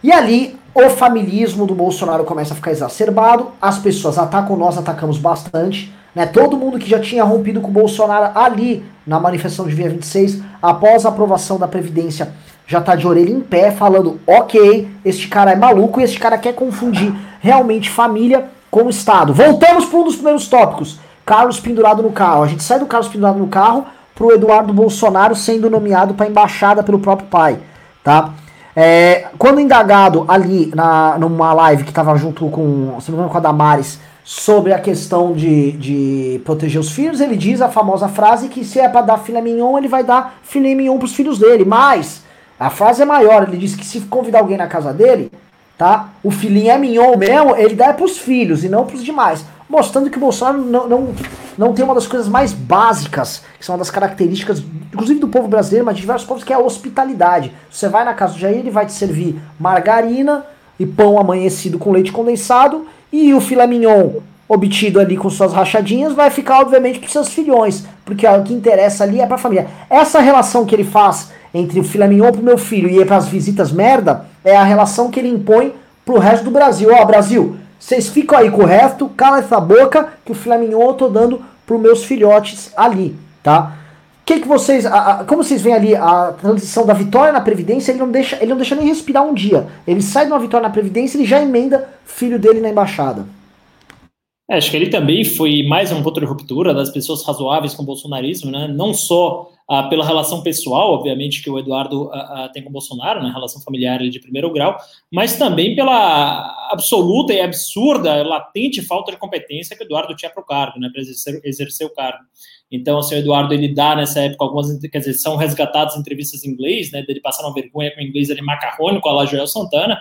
E ali o familismo do Bolsonaro começa a ficar exacerbado, as pessoas atacam nós, atacamos bastante, né? Todo mundo que já tinha rompido com o Bolsonaro ali na manifestação de dia 26, após a aprovação da Previdência já tá de orelha em pé, falando: ok, este cara é maluco e este cara quer confundir realmente família com Estado. Voltamos para um dos primeiros tópicos: Carlos pendurado no carro. A gente sai do Carlos pendurado no carro pro Eduardo Bolsonaro sendo nomeado para embaixada pelo próprio pai, tá? É, quando indagado ali na, numa live que tava junto com, se não me com a Damares, sobre a questão de, de proteger os filhos, ele diz a famosa frase que se é para dar filé mignon, ele vai dar filé mignon pros filhos dele, mas a frase é maior, ele diz que se convidar alguém na casa dele, tá? O filhinho é mignon mesmo, ele dá para os filhos e não para os demais. Mostrando que o Bolsonaro não, não, não tem uma das coisas mais básicas, que são uma das características, inclusive do povo brasileiro, mas de diversos povos, que é a hospitalidade. Você vai na casa do Jair, ele vai te servir margarina e pão amanhecido com leite condensado, e o filé mignon obtido ali com suas rachadinhas vai ficar, obviamente, para seus filhões, porque ó, o que interessa ali é para a família. Essa relação que ele faz entre o filé mignon pro meu filho e para as visitas merda é a relação que ele impõe pro resto do Brasil. Ó, Brasil, vocês ficam aí com o resto, cala essa boca que o filé mignon eu tô dando pros meus filhotes ali, tá? Que que vocês, a, a, como vocês veem ali a transição da vitória na previdência, ele não deixa, ele não deixa nem respirar um dia. Ele sai de uma vitória na previdência, ele já emenda filho dele na embaixada. É, acho que ele também foi mais um ponto de ruptura das pessoas razoáveis com o bolsonarismo, né? Não só ah, pela relação pessoal, obviamente, que o Eduardo ah, ah, tem com o Bolsonaro, né? Relação familiar de primeiro grau, mas também pela absoluta e absurda, latente falta de competência que o Eduardo tinha para o cargo, né? Para exercer, exercer o cargo. Então, assim, o Eduardo ele dá nessa época algumas, quer dizer, são resgatadas entrevistas em inglês, né? Dele passar uma vergonha com o inglês ali macarrônico, a lá Joel Santana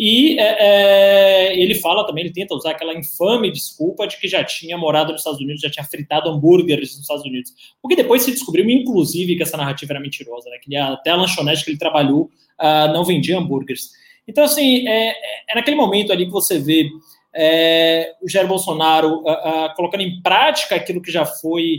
e é, é, ele fala também, ele tenta usar aquela infame desculpa de que já tinha morado nos Estados Unidos, já tinha fritado hambúrgueres nos Estados Unidos. Porque depois se descobriu, inclusive, que essa narrativa era mentirosa, né? Que até a lanchonete que ele trabalhou uh, não vendia hambúrgueres. Então, assim, é, é, naquele momento ali que você vê é, o Jair Bolsonaro uh, uh, colocando em prática aquilo que já foi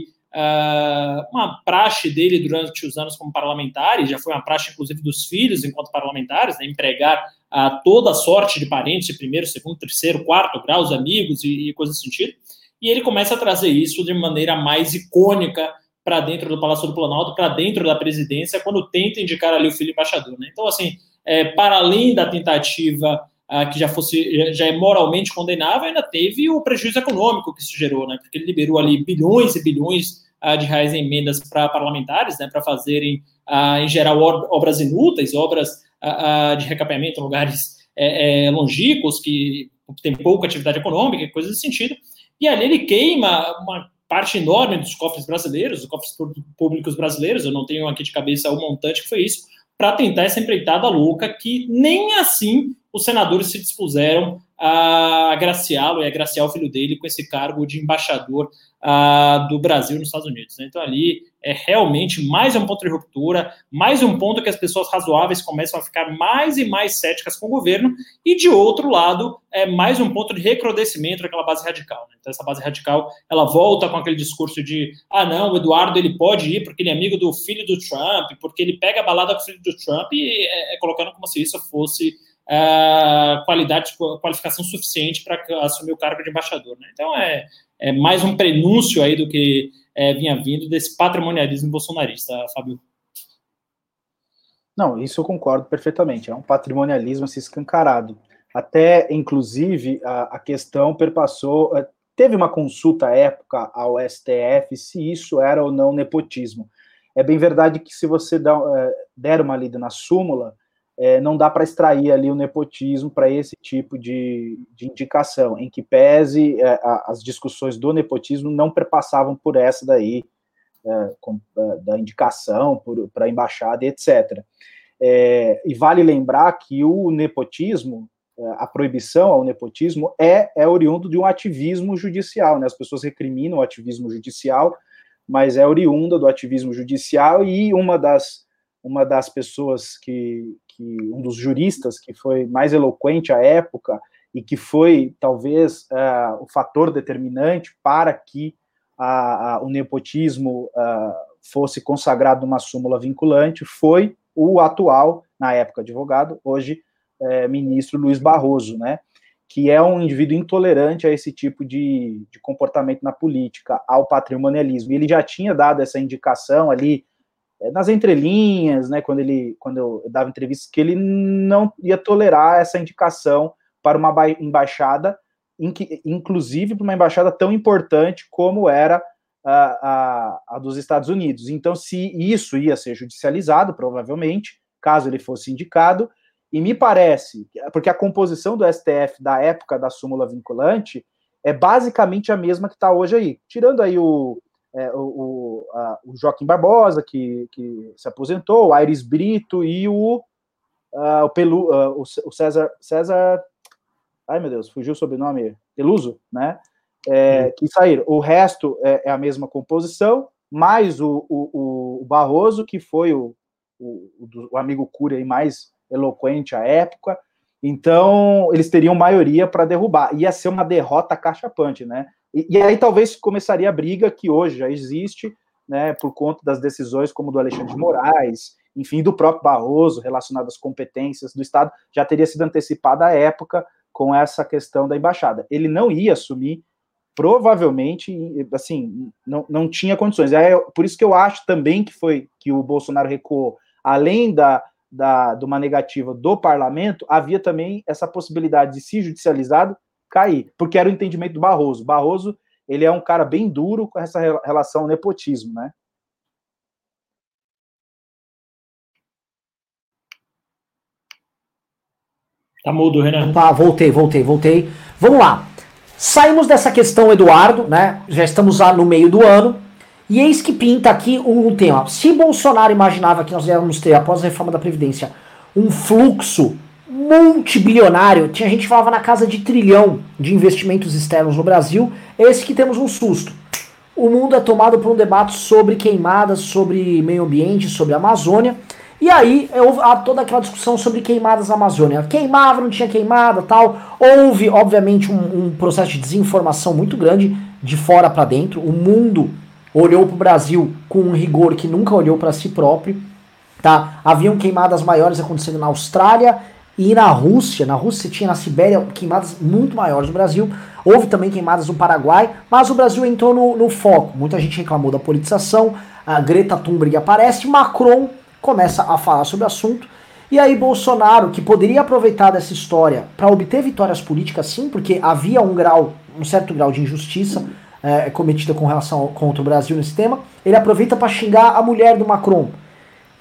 uma praxe dele durante os anos como parlamentar, e já foi uma praxe, inclusive, dos filhos enquanto parlamentares, né, empregar a toda sorte de parentes de primeiro, segundo, terceiro, quarto grau, os amigos e, e coisas desse sentido. E ele começa a trazer isso de maneira mais icônica para dentro do Palácio do Planalto, para dentro da presidência, quando tenta indicar ali o filho embaixador. Né? Então, assim, é, para além da tentativa ah, que já fosse já é moralmente condenável, ainda teve o prejuízo econômico que isso gerou, né? porque ele liberou ali bilhões e bilhões ah, de reais em emendas para parlamentares, né? para fazerem, ah, em geral, obras inúteis, obras de recapeamento em lugares é, é, longínquos, que tem pouca atividade econômica, coisas desse sentido. E ali ele queima uma parte enorme dos cofres brasileiros, dos cofres públicos brasileiros, eu não tenho aqui de cabeça o montante que foi isso, para tentar essa empreitada louca que nem assim os senadores se dispuseram a agraciá-lo e agraciar o filho dele com esse cargo de embaixador do Brasil nos Estados Unidos. Né? Então, ali é realmente mais um ponto de ruptura, mais um ponto que as pessoas razoáveis começam a ficar mais e mais céticas com o governo, e de outro lado, é mais um ponto de recrudescimento daquela base radical. Né? Então, essa base radical ela volta com aquele discurso de: ah, não, o Eduardo ele pode ir porque ele é amigo do filho do Trump, porque ele pega a balada com o filho do Trump, e é, é colocando como se isso fosse uh, qualidade, qualificação suficiente para assumir o cargo de embaixador. Né? Então, é, é mais um prenúncio aí do que é, vinha vindo desse patrimonialismo bolsonarista, Fábio. Não, isso eu concordo perfeitamente. É um patrimonialismo assim, escancarado. Até, inclusive, a, a questão perpassou. É, teve uma consulta à época ao STF se isso era ou não nepotismo. É bem verdade que se você é, der uma lida na súmula, é, não dá para extrair ali o nepotismo para esse tipo de, de, indicação, em que pese é, a, as discussões do nepotismo não perpassavam por essa daí, é, com, da indicação para a embaixada, etc. É, e vale lembrar que o nepotismo, é, a proibição ao nepotismo, é, é oriundo de um ativismo judicial, né? as pessoas recriminam o ativismo judicial, mas é oriunda do ativismo judicial e uma das uma das pessoas que, que um dos juristas que foi mais eloquente à época e que foi talvez uh, o fator determinante para que o nepotismo fosse consagrado numa súmula vinculante foi o atual, na época advogado, hoje eh, ministro Luiz Barroso, né? Que é um indivíduo intolerante a esse tipo de, de comportamento na política, ao patrimonialismo. E ele já tinha dado essa indicação ali é, nas entrelinhas, né, quando ele quando eu dava entrevistas, que ele não ia tolerar essa indicação para uma embaixada, inclusive para uma embaixada tão importante como era a, a, a, dos Estados Unidos. Então, se isso ia ser judicializado, provavelmente, caso ele fosse indicado, e me parece, porque a composição do STF da época da súmula vinculante é basicamente a mesma que está hoje aí, tirando aí o, é, o, a, o Joaquim Barbosa, que, que se aposentou, o Aires Brito e o. uh, o, Pelu, uh, o César, César, ai meu Deus, fugiu o sobrenome, Peluso, né? É, que saíram. O resto é, é, a mesma composição, mais o, o, o Barroso, que foi o, o, o amigo Cury mais eloquente à época. Então, eles teriam maioria para derrubar. Ia ser uma derrota cachapante, né? E, e, aí talvez começaria a briga que hoje já existe, né, por conta das decisões como do Alexandre de Moraes, enfim, do próprio Barroso, relacionado às competências do Estado, já teria sido antecipada à época com essa questão da embaixada. Ele não ia assumir, provavelmente, assim, não, não tinha condições. É por isso que eu acho também que foi que o Bolsonaro recuou, além da, da, de uma negativa do parlamento, havia também essa possibilidade de, se judicializado, cair, porque era o entendimento do Barroso. Barroso, ele é um cara bem duro com essa relação nepotismo, né? Tá mudo, Renan. Opa, voltei, voltei, voltei. Vamos lá. Saímos dessa questão, Eduardo, né? Já estamos lá no meio do ano. E eis que pinta aqui um tema. Se Bolsonaro imaginava que nós íamos ter, após a reforma da Previdência, um fluxo multibilionário, tinha gente que falava na casa de trilhão de investimentos externos no Brasil, esse que temos um susto. O mundo é tomado por um debate sobre queimadas, sobre meio ambiente, sobre Amazônia. E aí houve toda aquela discussão sobre queimadas na Amazônia. Queimava, não tinha queimada tal. Houve, obviamente, um, um processo de desinformação muito grande de fora para dentro. O mundo olhou para o Brasil com um rigor que nunca olhou para si próprio. Tá? Haviam queimadas maiores acontecendo na Austrália e na Rússia. Na Rússia tinha na Sibéria queimadas muito maiores no Brasil. Houve também queimadas no Paraguai, mas o Brasil entrou no, no foco. Muita gente reclamou da politização. A Greta Thunberg aparece, Macron começa a falar sobre o assunto. E aí Bolsonaro, que poderia aproveitar dessa história para obter vitórias políticas, sim, porque havia um grau, um certo grau de injustiça é, cometida com relação ao, contra o Brasil nesse tema, ele aproveita para xingar a mulher do Macron.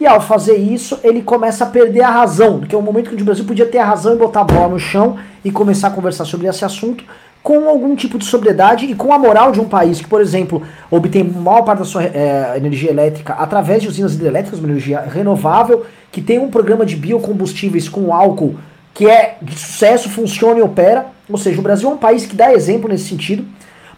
E ao fazer isso, ele começa a perder a razão, que é um momento que o Brasil podia ter a razão e botar a bola no chão e começar a conversar sobre esse assunto com algum tipo de sobriedade e com a moral de um país que, por exemplo, obtém maior parte da sua é, energia elétrica através de usinas hidrelétricas, uma energia renovável, que tem um programa de biocombustíveis com álcool que é de sucesso, funciona e opera. Ou seja, o Brasil é um país que dá exemplo nesse sentido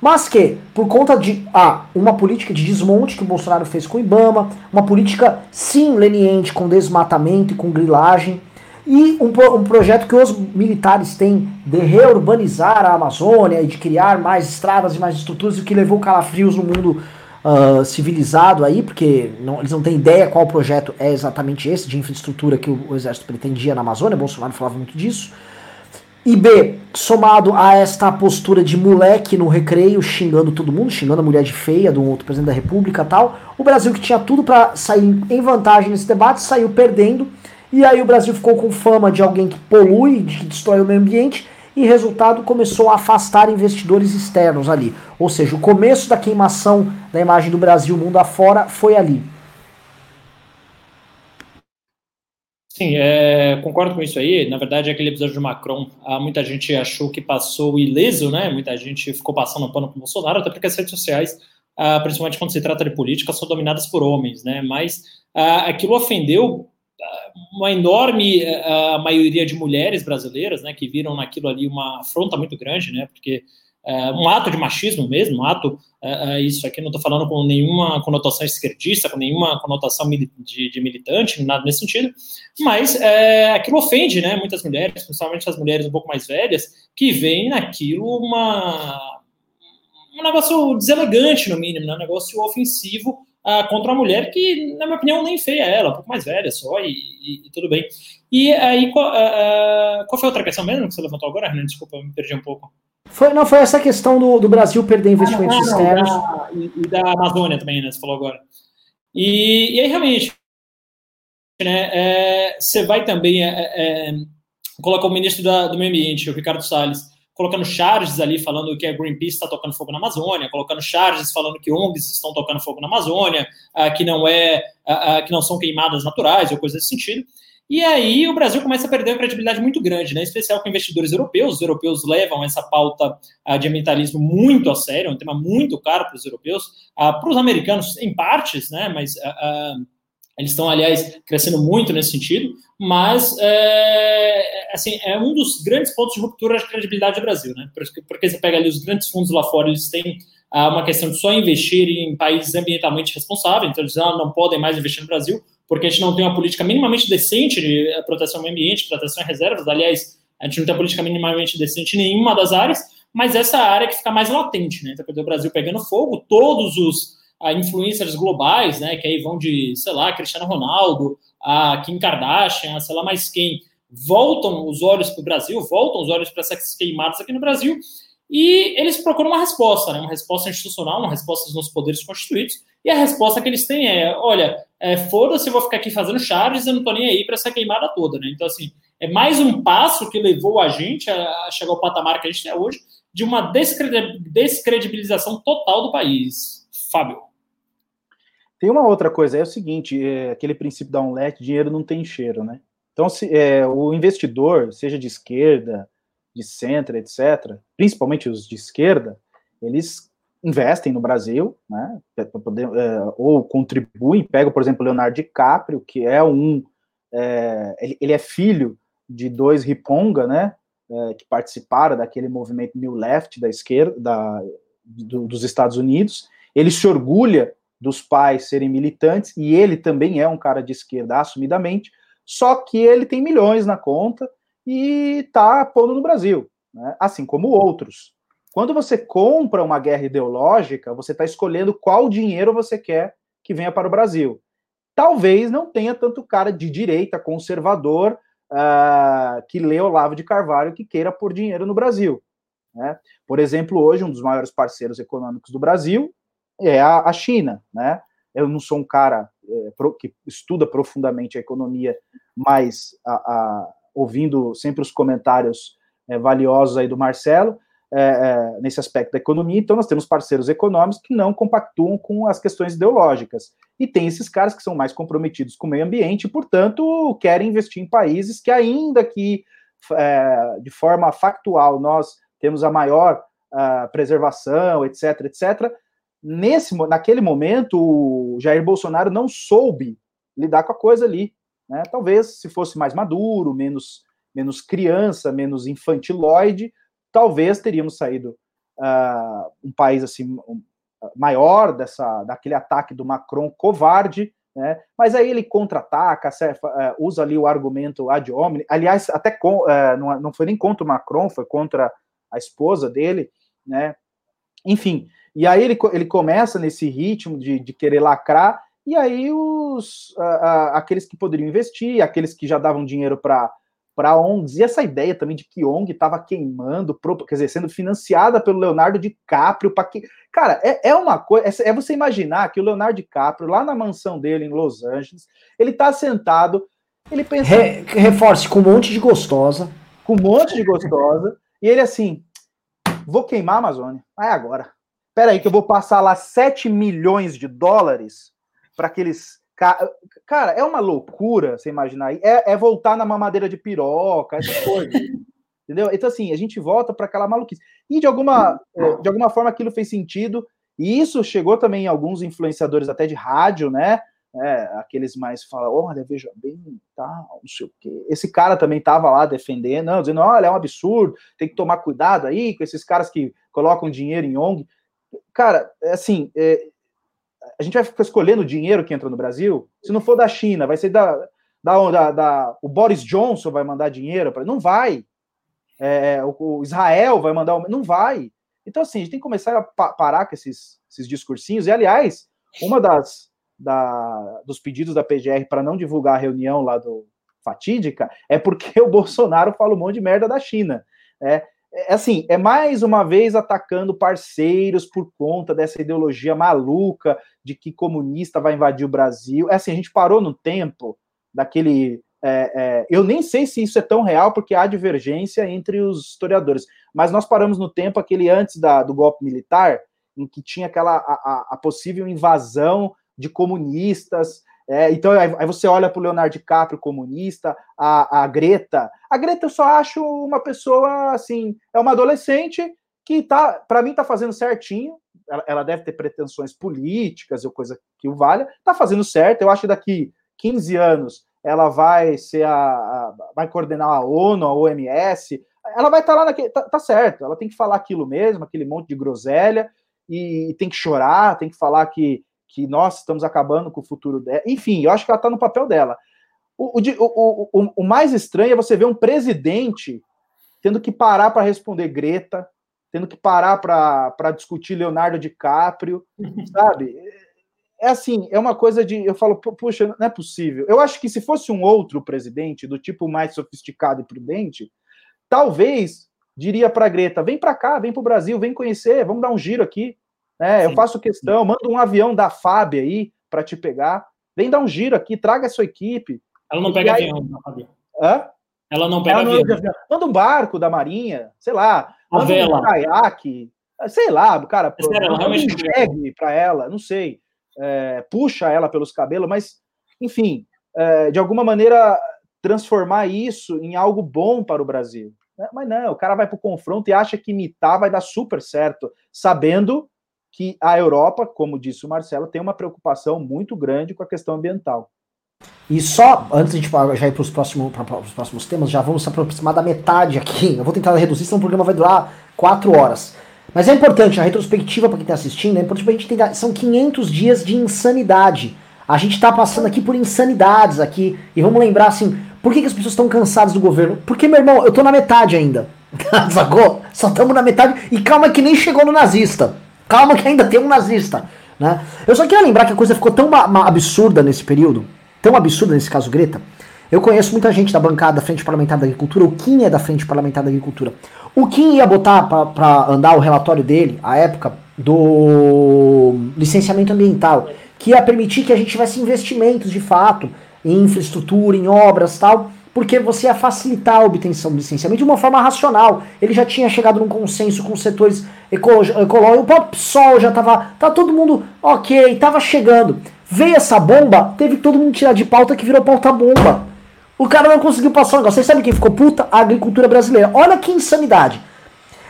mas que, por conta de ah, uma política de desmonte que o Bolsonaro fez com o Ibama, uma política sim leniente com desmatamento e com grilagem, e um, um projeto que os militares têm de reurbanizar a Amazônia e de criar mais estradas e mais estruturas, o que levou calafrios no mundo uh, civilizado aí, porque não, eles não têm ideia qual projeto é exatamente esse de infraestrutura que o, o exército pretendia na Amazônia, Bolsonaro falava muito disso. E B, somado a esta postura de moleque no recreio, xingando todo mundo, xingando a mulher de feia do outro presidente da república tal, o Brasil que tinha tudo para sair em vantagem nesse debate, saiu perdendo, e aí o Brasil ficou com fama de alguém que polui, de que destrói o meio ambiente, e resultado começou a afastar investidores externos ali. Ou seja, o começo da queimação da imagem do Brasil mundo afora foi ali. Sim, é, concordo com isso aí. Na verdade, aquele episódio de Macron, ah, muita gente achou que passou ileso, né? Muita gente ficou passando pano para o Bolsonaro, até porque as redes sociais, ah, principalmente quando se trata de política, são dominadas por homens, né? Mas ah, aquilo ofendeu uma enorme maioria de mulheres brasileiras, né? Que viram naquilo ali uma afronta muito grande, né? Porque é, um ato de machismo mesmo, um ato, é, é, isso aqui não estou falando com nenhuma conotação esquerdista, com nenhuma conotação de, de militante, nada nesse sentido, mas é, aquilo ofende, né, muitas mulheres, principalmente as mulheres um pouco mais velhas, que veem naquilo uma, um negócio deselegante, no mínimo, né, um negócio ofensivo uh, contra uma mulher que, na minha opinião, nem feia ela, um pouco mais velha só, e, e, e tudo bem. E aí, qual, uh, qual foi a outra questão mesmo que você levantou agora, Renan? Desculpa, eu me perdi um pouco. Foi, não, foi essa questão do, do Brasil perder investimentos ah, externos. Da, e, da Amazônia também, né? Você falou agora. E, e aí, realmente, né, é, você vai também é, é, colocar o ministro da, do Meio Ambiente, o Ricardo Salles, colocando charges ali falando que a Greenpeace está tocando fogo na Amazônia, colocando charges falando que ONGs estão tocando fogo na Amazônia, ah, que não é ah, ah, que não são queimadas naturais ou coisa desse sentido. E aí o Brasil começa a perder uma credibilidade muito grande, né? em especial com investidores europeus. Os europeus levam essa pauta uh, de ambientalismo muito a sério, é um tema muito caro para os europeus, uh, para os americanos em partes, né? mas uh, Eles estão, aliás, crescendo muito nesse sentido, mas é, assim, é um dos grandes pontos de ruptura de credibilidade do Brasil, né? Porque, você pega ali os grandes fundos lá fora, eles têm ah, uma questão de só investir em países ambientalmente responsáveis, então eles ah, não podem mais investir no Brasil, porque a gente não tem uma política minimamente decente de eh, proteção ao ambiente, proteção a reservas. Aliás, a gente não tem política minimamente decente em nenhuma das áreas, mas essa área que fica mais latente, né? Então, o Brasil pegando fogo, todos os a, influencers globais, né? Que aí vão de, sei lá, Cristiano Ronaldo, a Kim Kardashian, sei lá mais quem, voltam os olhos para o Brasil, voltam os olhos para essas queimadas aqui no Brasil, e eles procuram uma resposta, né? uma resposta institucional, uma resposta dos poderes constituídos, e a resposta que eles têm é: olha, é, foda-se, eu vou ficar aqui fazendo charges, eu não tô nem aí para essa queimada toda, né? Então, assim, é mais um passo que levou a gente a chegar ao patamar que a gente tem hoje, de uma descredibilização total do país. Fábio. Tem uma outra coisa, é o seguinte, é, aquele princípio da omelete, dinheiro não tem cheiro, né? Então, se, é, o investidor, seja de esquerda, de centro, etc., principalmente os de esquerda, eles investem no Brasil, né, poder, é, ou contribuem, pega, por exemplo, Leonardo DiCaprio, que é um, é, ele, ele, é filho de dois Riponga, né, é, que participaram daquele movimento New Left da esquerda, da, do, dos Estados Unidos, ele se orgulha dos pais serem militantes, e ele também é um cara de esquerda, assumidamente, só que ele tem milhões na conta, e está pondo no Brasil, né? assim como outros. Quando você compra uma guerra ideológica, você está escolhendo qual dinheiro você quer que venha para o Brasil. Talvez não tenha tanto cara de direita, conservador, uh, que lê Olavo de Carvalho que queira pôr dinheiro no Brasil. Né? Por exemplo, hoje, um dos maiores parceiros econômicos do Brasil é a, a China. Né? Eu não sou um cara é, pro, que estuda profundamente a economia, mas a, a ouvindo sempre os comentários é, valiosos aí do Marcelo, é, é, nesse aspecto da economia, então nós temos parceiros econômicos que não compactuam com as questões ideológicas. E tem esses caras que são mais comprometidos com o meio ambiente e, portanto, querem investir em países que, ainda que é, de forma factual nós temos a maior uh, preservação, etc., etc., nesse, naquele momento o Jair Bolsonaro não soube lidar com a coisa ali. Né? Talvez se fosse mais maduro, menos, menos criança, menos infantiloide, talvez teríamos saído uh, um país assim maior dessa daquele ataque do Macron covarde, né? Mas aí ele contra-ataca, uh, usa ali o argumento ad hominem. Aliás, até com, uh, não, não foi nem contra o Macron, foi contra a esposa dele, né? Enfim, e aí ele, ele começa nesse ritmo de, de querer lacrar e aí os aqueles que poderiam investir, aqueles que já davam dinheiro para para ONGs, e essa ideia também de que ONG estava queimando, quer dizer, sendo financiada pelo Leonardo DiCaprio, para que. Cara, é, é uma coisa. É, é, você imaginar que o Leonardo DiCaprio, lá na mansão dele em Los Angeles, ele está sentado, ele pensa. Re, reforce, com um monte de gostosa. Com um monte de gostosa, e ele assim: vou queimar a Amazônia. Ah, é agora. Peraí, que eu vou passar lá 7 milhões de dólares para aqueles. Cara, é uma loucura você imaginar. É, é voltar na mamadeira de piroca, essa coisa. entendeu? Então, assim, a gente volta para aquela maluquice. E de alguma, é, de alguma forma aquilo fez sentido. E isso chegou também em alguns influenciadores até de rádio, né? É, aqueles mais falam, olha, veja bem, tal, não sei o quê. Esse cara também estava lá defendendo, não, dizendo, olha, é um absurdo, tem que tomar cuidado aí com esses caras que colocam dinheiro em ONG. Cara, é assim, é, a gente vai ficar escolhendo o dinheiro que entra no Brasil? Se não for da China, vai ser da. da, da, da o Boris Johnson vai mandar dinheiro para. Não vai. É, o, o, Israel vai mandar. Não vai. Então, assim, a gente tem que começar a pa parar com esses, esses discursinhos. E, aliás, uma das da, dos pedidos da PGR para não divulgar a reunião lá do fatídica é porque o Bolsonaro fala um monte de merda da China. É, é assim, é mais uma vez atacando parceiros por conta dessa ideologia maluca de que comunista vai invadir o Brasil. É assim, a gente parou no tempo daquele. É, é, eu nem sei se isso é tão real, porque há divergência entre os historiadores, mas nós paramos no tempo aquele antes da, do golpe militar, em que tinha aquela a, a possível invasão de comunistas é, então, aí você olha para o Leonardo DiCaprio comunista, a, a Greta. A Greta eu só acho uma pessoa, assim, é uma adolescente que, tá, para mim, tá fazendo certinho. Ela, ela, deve ter pretensões políticas ou coisa que o valha. Tá fazendo certo. Eu acho que daqui 15 anos ela vai ser a, a vai coordenar a ONU, a OMS, ela vai estar tá lá naquele. Tá, tá, certo, ela tem que falar aquilo mesmo, aquele monte de groselha, e, e tem que chorar, tem que falar que, que nós estamos acabando com o futuro dela. Enfim, eu acho que ela está no papel dela. O, o, o, o, mais estranho é você ver um presidente tendo que parar para responder Greta, tendo que parar para discutir Leonardo DiCaprio, sabe? É assim, é uma coisa de. Eu falo, puxa, não é possível. Eu acho que se fosse um outro presidente, do tipo mais sofisticado e prudente, talvez diria para Greta: vem para cá, vem para o Brasil, vem conhecer, vamos dar um giro aqui. É, eu faço questão, manda um avião da FAB aí para te pegar, vem dar um giro aqui, traga a sua equipe. Ela não pega aí... avião, Fábio. Hã? Ela não pega Ela avião. avião. Manda um barco da Marinha, sei lá, a manda vela. um caiaque, sei lá, cara, é sério, ela um para ela, não sei, é, puxa ela pelos cabelos, mas, enfim, é, de alguma maneira transformar isso em algo bom para o Brasil. Né? Mas não, o cara vai para o confronto e acha que imitar vai dar super certo, sabendo que a Europa, como disse o Marcelo, tem uma preocupação muito grande com a questão ambiental. E só, antes de já ir para os próximos, próximos temas, já vamos se aproximar da metade aqui. Eu vou tentar reduzir, senão o programa vai durar quatro horas. Mas é importante, a retrospectiva para quem está assistindo, é importante para a gente tentar. São 500 dias de insanidade. A gente está passando aqui por insanidades aqui. E vamos lembrar assim, por que, que as pessoas estão cansadas do governo? Porque, meu irmão, eu tô na metade ainda. Sacou? Só estamos na metade. E calma que nem chegou no nazista. Calma que ainda tem um nazista. Né? Eu só queria lembrar que a coisa ficou tão absurda nesse período, tão absurda nesse caso Greta. Eu conheço muita gente da bancada da Frente Parlamentar da Agricultura, o Kim é da Frente Parlamentar da Agricultura. O Kim ia botar para andar o relatório dele, a época, do licenciamento ambiental, que ia permitir que a gente tivesse investimentos de fato em infraestrutura, em obras tal, porque você ia facilitar a obtenção do licenciamento de uma forma racional. Ele já tinha chegado num consenso com os setores ecológicos, o próprio PSOL já estava, tá todo mundo ok, estava chegando. Veio essa bomba, teve todo mundo tirar de pauta que virou pauta-bomba. O cara não conseguiu passar o negócio. Vocês sabem quem ficou puta? A agricultura brasileira. Olha que insanidade.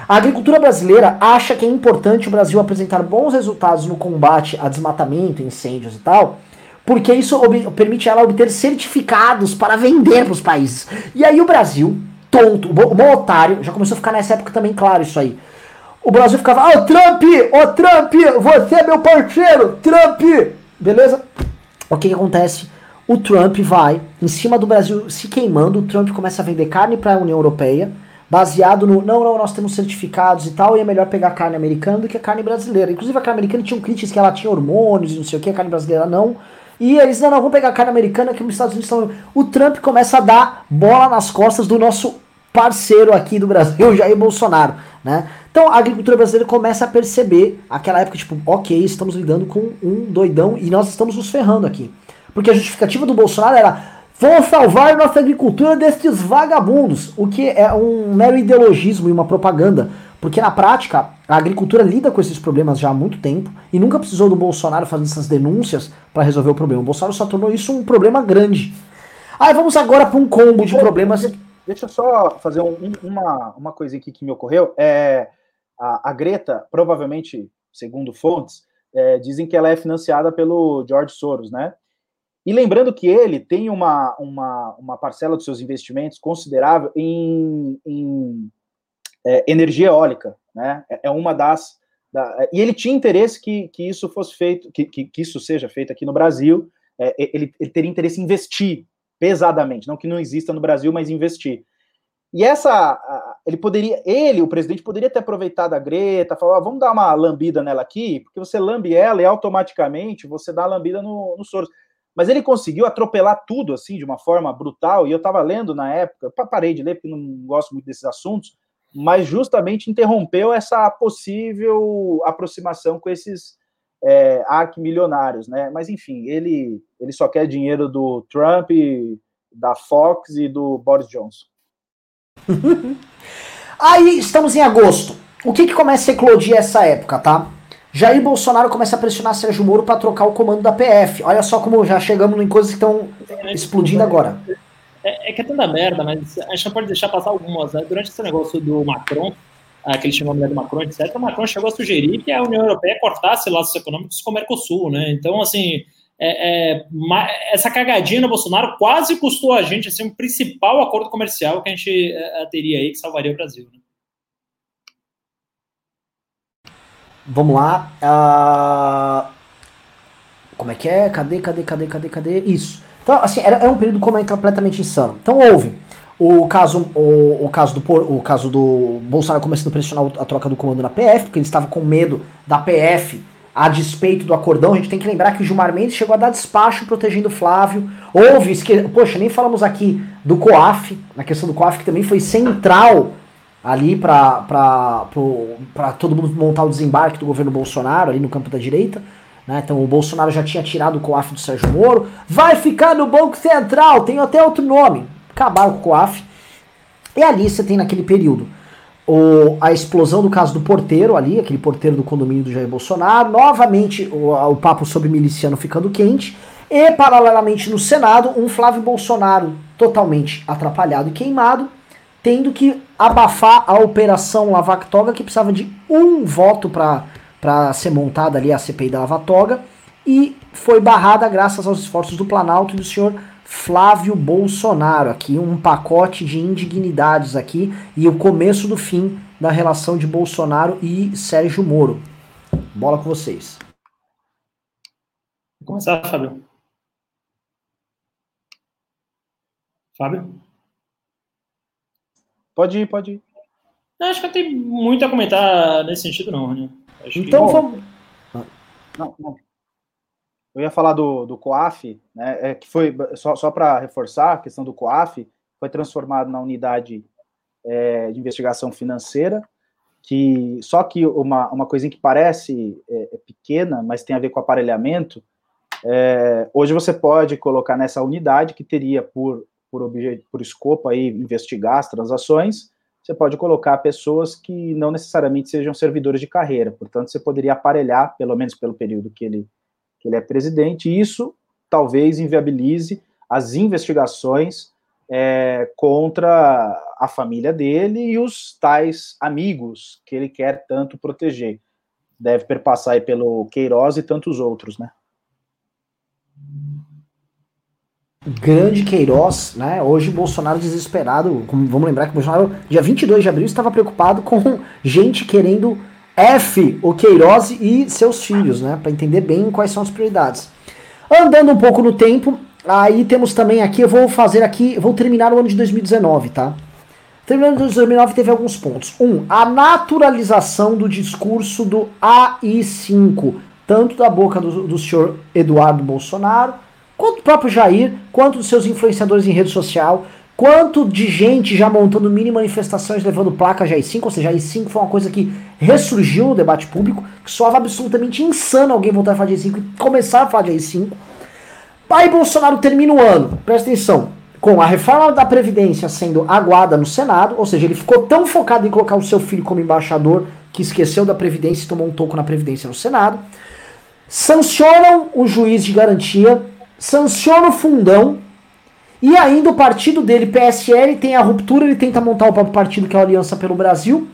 A agricultura brasileira acha que é importante o Brasil apresentar bons resultados no combate a desmatamento, incêndios e tal, porque isso permite ela obter certificados para vender para os países. E aí o Brasil, tonto, o otário, já começou a ficar nessa época também claro isso aí. O Brasil ficava, ô oh, Trump, ô oh, Trump, você é meu parceiro, Trump, beleza? O que, que acontece? O Trump vai, em cima do Brasil se queimando, o Trump começa a vender carne para a União Europeia, baseado no, não, não, nós temos certificados e tal, e é melhor pegar carne americana do que a carne brasileira. Inclusive a carne americana tinha um críticas que ela tinha hormônios e não sei o que, a carne brasileira não. E eles, não, não, vamos pegar a carne americana que os Estados Unidos estão. O Trump começa a dar bola nas costas do nosso parceiro aqui do Brasil, Jair Bolsonaro, né? Então a agricultura brasileira começa a perceber aquela época, tipo, ok, estamos lidando com um doidão e nós estamos nos ferrando aqui. Porque a justificativa do Bolsonaro era vou salvar nossa agricultura destes vagabundos, o que é um mero ideologismo e uma propaganda. Porque na prática, a agricultura lida com esses problemas já há muito tempo e nunca precisou do Bolsonaro fazer essas denúncias para resolver o problema. O Bolsonaro só tornou isso um problema grande. Aí vamos agora para um combo de problemas. Deixa eu só fazer um, uma, uma coisa aqui que me ocorreu. É, a, a Greta, provavelmente, segundo fontes, é, dizem que ela é financiada pelo George Soros, né? E lembrando que ele tem uma, uma, uma parcela dos seus investimentos considerável em, em é, energia eólica, né? É, é uma das. Da, e ele tinha interesse que, que isso fosse feito, que, que, que isso seja feito aqui no Brasil. É, ele, ele teria interesse em investir pesadamente, não que não exista no Brasil, mas investir. E essa, ele poderia, ele, o presidente, poderia ter aproveitado a Greta, falar, ah, vamos dar uma lambida nela aqui, porque você lambe ela e automaticamente você dá a lambida no, no Soros. Mas ele conseguiu atropelar tudo assim de uma forma brutal, e eu estava lendo na época, parei de ler porque não gosto muito desses assuntos, mas justamente interrompeu essa possível aproximação com esses é, arquimilionários, né? Mas enfim, ele, ele só quer dinheiro do Trump, da Fox e do Boris Johnson. Aí estamos em agosto. O que, que começa a eclodir essa época, tá? Jair Bolsonaro começa a pressionar Sérgio Moro para trocar o comando da PF. Olha só como já chegamos em coisas que estão explodindo agora. É, é, que é tanta merda, mas a gente não pode deixar passar algumas. Né? Durante esse negócio do Macron, ah, que ele chamou a mulher do Macron, etc., o Macron chegou a sugerir que a União Europeia cortasse laços econômicos com o Mercosul, né? Então, assim, é, é, essa cagadinha no Bolsonaro quase custou a gente assim, um principal acordo comercial que a gente é, teria aí que salvaria o Brasil. Né? Vamos lá. Uh... Como é que é? Cadê, cadê, cadê, cadê, cadê? Isso. Então, assim, era, um período completamente insano. Então houve o caso, o, o, caso do, o caso do Bolsonaro começando a pressionar a troca do comando na PF, porque ele estava com medo da PF a despeito do acordão, a gente tem que lembrar que o Gilmar Mendes chegou a dar despacho protegendo o Flávio. Houve, esque... poxa, nem falamos aqui do COAF, na questão do COAF, que também foi central ali para todo mundo montar o desembarque do governo Bolsonaro, ali no campo da direita. Né? Então o Bolsonaro já tinha tirado o COAF do Sérgio Moro. Vai ficar no Banco Central, tem até outro nome. Acabaram com o COAF. E ali você tem naquele período o, a explosão do caso do porteiro ali, aquele porteiro do condomínio do Jair Bolsonaro, novamente o, o papo sobre miliciano ficando quente, e paralelamente no Senado, um Flávio Bolsonaro totalmente atrapalhado e queimado, tendo que abafar a operação Lavactoga, que precisava de um voto para ser montada ali a CPI da Lavatoga, e foi barrada graças aos esforços do Planalto e do senhor Flávio Bolsonaro aqui, um pacote de indignidades aqui e o começo do fim da relação de Bolsonaro e Sérgio Moro. Bola com vocês. Vou começar, Fábio. Fábio? Pode ir, pode ir. Não, acho que não tem muito a comentar nesse sentido, não, né? então que... vamos. Não, não. Eu ia falar do, do COAF, né, é, que foi, só, só para reforçar a questão do COAF, foi transformado na unidade é, de investigação financeira, que só que uma, uma coisinha que parece é, é pequena, mas tem a ver com aparelhamento, é, hoje você pode colocar nessa unidade que teria por, por, objeto, por escopo aí investigar as transações, você pode colocar pessoas que não necessariamente sejam servidores de carreira, portanto você poderia aparelhar, pelo menos pelo período que ele que ele é presidente, e isso talvez inviabilize as investigações é, contra a família dele e os tais amigos que ele quer tanto proteger. Deve perpassar aí pelo Queiroz e tantos outros, né? Grande Queiroz, né? Hoje Bolsonaro desesperado, vamos lembrar que Bolsonaro, dia 22 de abril, estava preocupado com gente querendo F, o Queiroz e seus filhos, né? Para entender bem quais são as prioridades. Andando um pouco no tempo, aí temos também aqui, eu vou fazer aqui, vou terminar o ano de 2019, tá? Terminando de 2019 teve alguns pontos. Um, a naturalização do discurso do AI5, tanto da boca do, do senhor Eduardo Bolsonaro, quanto do próprio Jair, quanto dos seus influenciadores em rede social, Quanto de gente já montando mini manifestações levando placa de AI-5, ou seja, AI-5 foi uma coisa que ressurgiu no debate público, que soava absolutamente insano alguém voltar a falar de AI-5 e começar a falar de AI-5. Aí Bolsonaro termina o ano, presta atenção, com a reforma da Previdência sendo aguada no Senado, ou seja, ele ficou tão focado em colocar o seu filho como embaixador que esqueceu da Previdência e tomou um toco na Previdência no Senado. Sancionam o juiz de garantia, sanciona o fundão, e ainda o partido dele, PSL, tem a ruptura, ele tenta montar o próprio partido que é a Aliança pelo Brasil.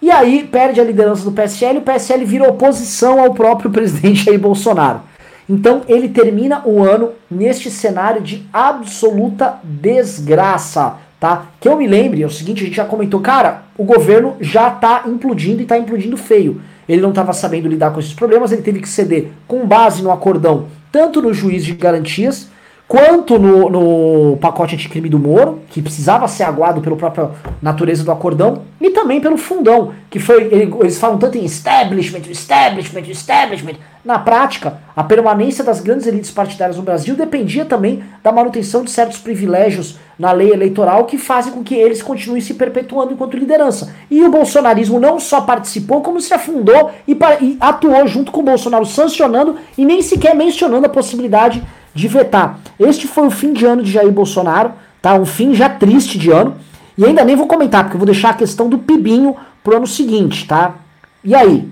E aí perde a liderança do PSL, o PSL vira oposição ao próprio presidente Jair Bolsonaro. Então ele termina o ano neste cenário de absoluta desgraça, tá? Que eu me lembre, é o seguinte, a gente já comentou, cara, o governo já tá implodindo e tá implodindo feio. Ele não estava sabendo lidar com esses problemas, ele teve que ceder com base no acordão, tanto no juiz de garantias, quanto no, no pacote anticrime do Moro, que precisava ser aguado pela própria natureza do acordão, e também pelo fundão, que foi. Eles falam tanto em establishment, establishment, establishment. Na prática, a permanência das grandes elites partidárias no Brasil dependia também da manutenção de certos privilégios na lei eleitoral que fazem com que eles continuem se perpetuando enquanto liderança. E o bolsonarismo não só participou, como se afundou e, e atuou junto com o Bolsonaro sancionando e nem sequer mencionando a possibilidade de vetar. Este foi o fim de ano de Jair Bolsonaro, tá? Um fim já triste de ano. E ainda nem vou comentar, porque eu vou deixar a questão do Pibinho pro ano seguinte, tá? E aí?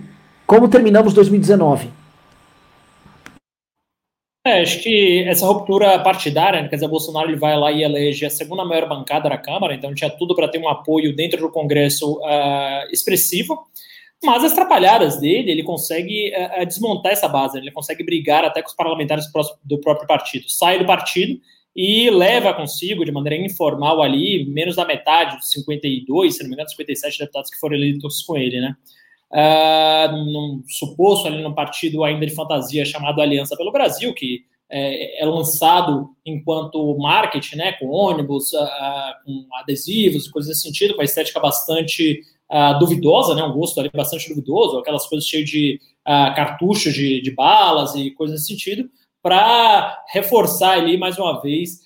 Como terminamos 2019? É, acho que essa ruptura partidária, né, quer dizer, Bolsonaro ele vai lá e elege a segunda maior bancada da Câmara, então tinha tudo para ter um apoio dentro do Congresso uh, expressivo. Mas as trapalhadas dele, ele consegue uh, desmontar essa base, ele consegue brigar até com os parlamentares do próprio partido. Sai do partido e leva consigo, de maneira informal ali, menos da metade dos 52, se não me engano, 57 deputados que foram eleitos com ele, né? Uh, num suposto ali num partido ainda de fantasia chamado Aliança pelo Brasil, que é, é lançado enquanto marketing, né, com ônibus, uh, com adesivos, coisas desse sentido, com a estética bastante uh, duvidosa, né, um gosto ali bastante duvidoso, aquelas coisas cheias de cartuchos de, de, balas e coisas desse sentido, para reforçar ali mais uma vez,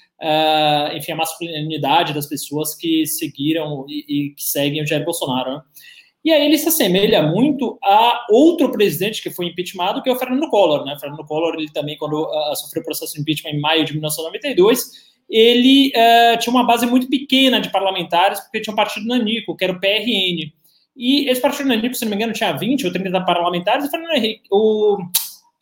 enfim, a masculinidade das pessoas que seguiram e, e que seguem o Jair Bolsonaro. Né? E aí ele se assemelha muito a outro presidente que foi impeachmentado, que é o Fernando Collor. Né? Fernando Collor, ele também, quando uh, sofreu o processo de impeachment em maio de 1992, ele uh, tinha uma base muito pequena de parlamentares, porque tinha um partido nanico, que era o PRN. E esse partido nanico, se não me engano, tinha 20 ou 30 parlamentares, e o Fernando, Henrique, o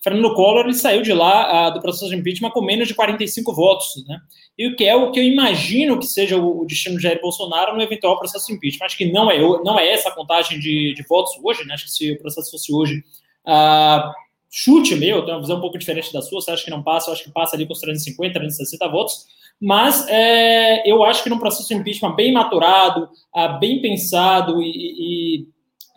Fernando Collor ele saiu de lá uh, do processo de impeachment com menos de 45 votos, né? E o que é o que eu imagino que seja o, destino de Jair Bolsonaro no eventual processo de impeachment. Acho que não é, não é essa a contagem de, de votos hoje, né? Acho que se o processo fosse hoje, uh, chute meu, tenho uma visão um pouco diferente da sua. Você acha que não passa? Eu acho que passa ali com os 350, 360 votos. Mas é, eu acho que num processo de impeachment bem maturado, uh, bem pensado e, e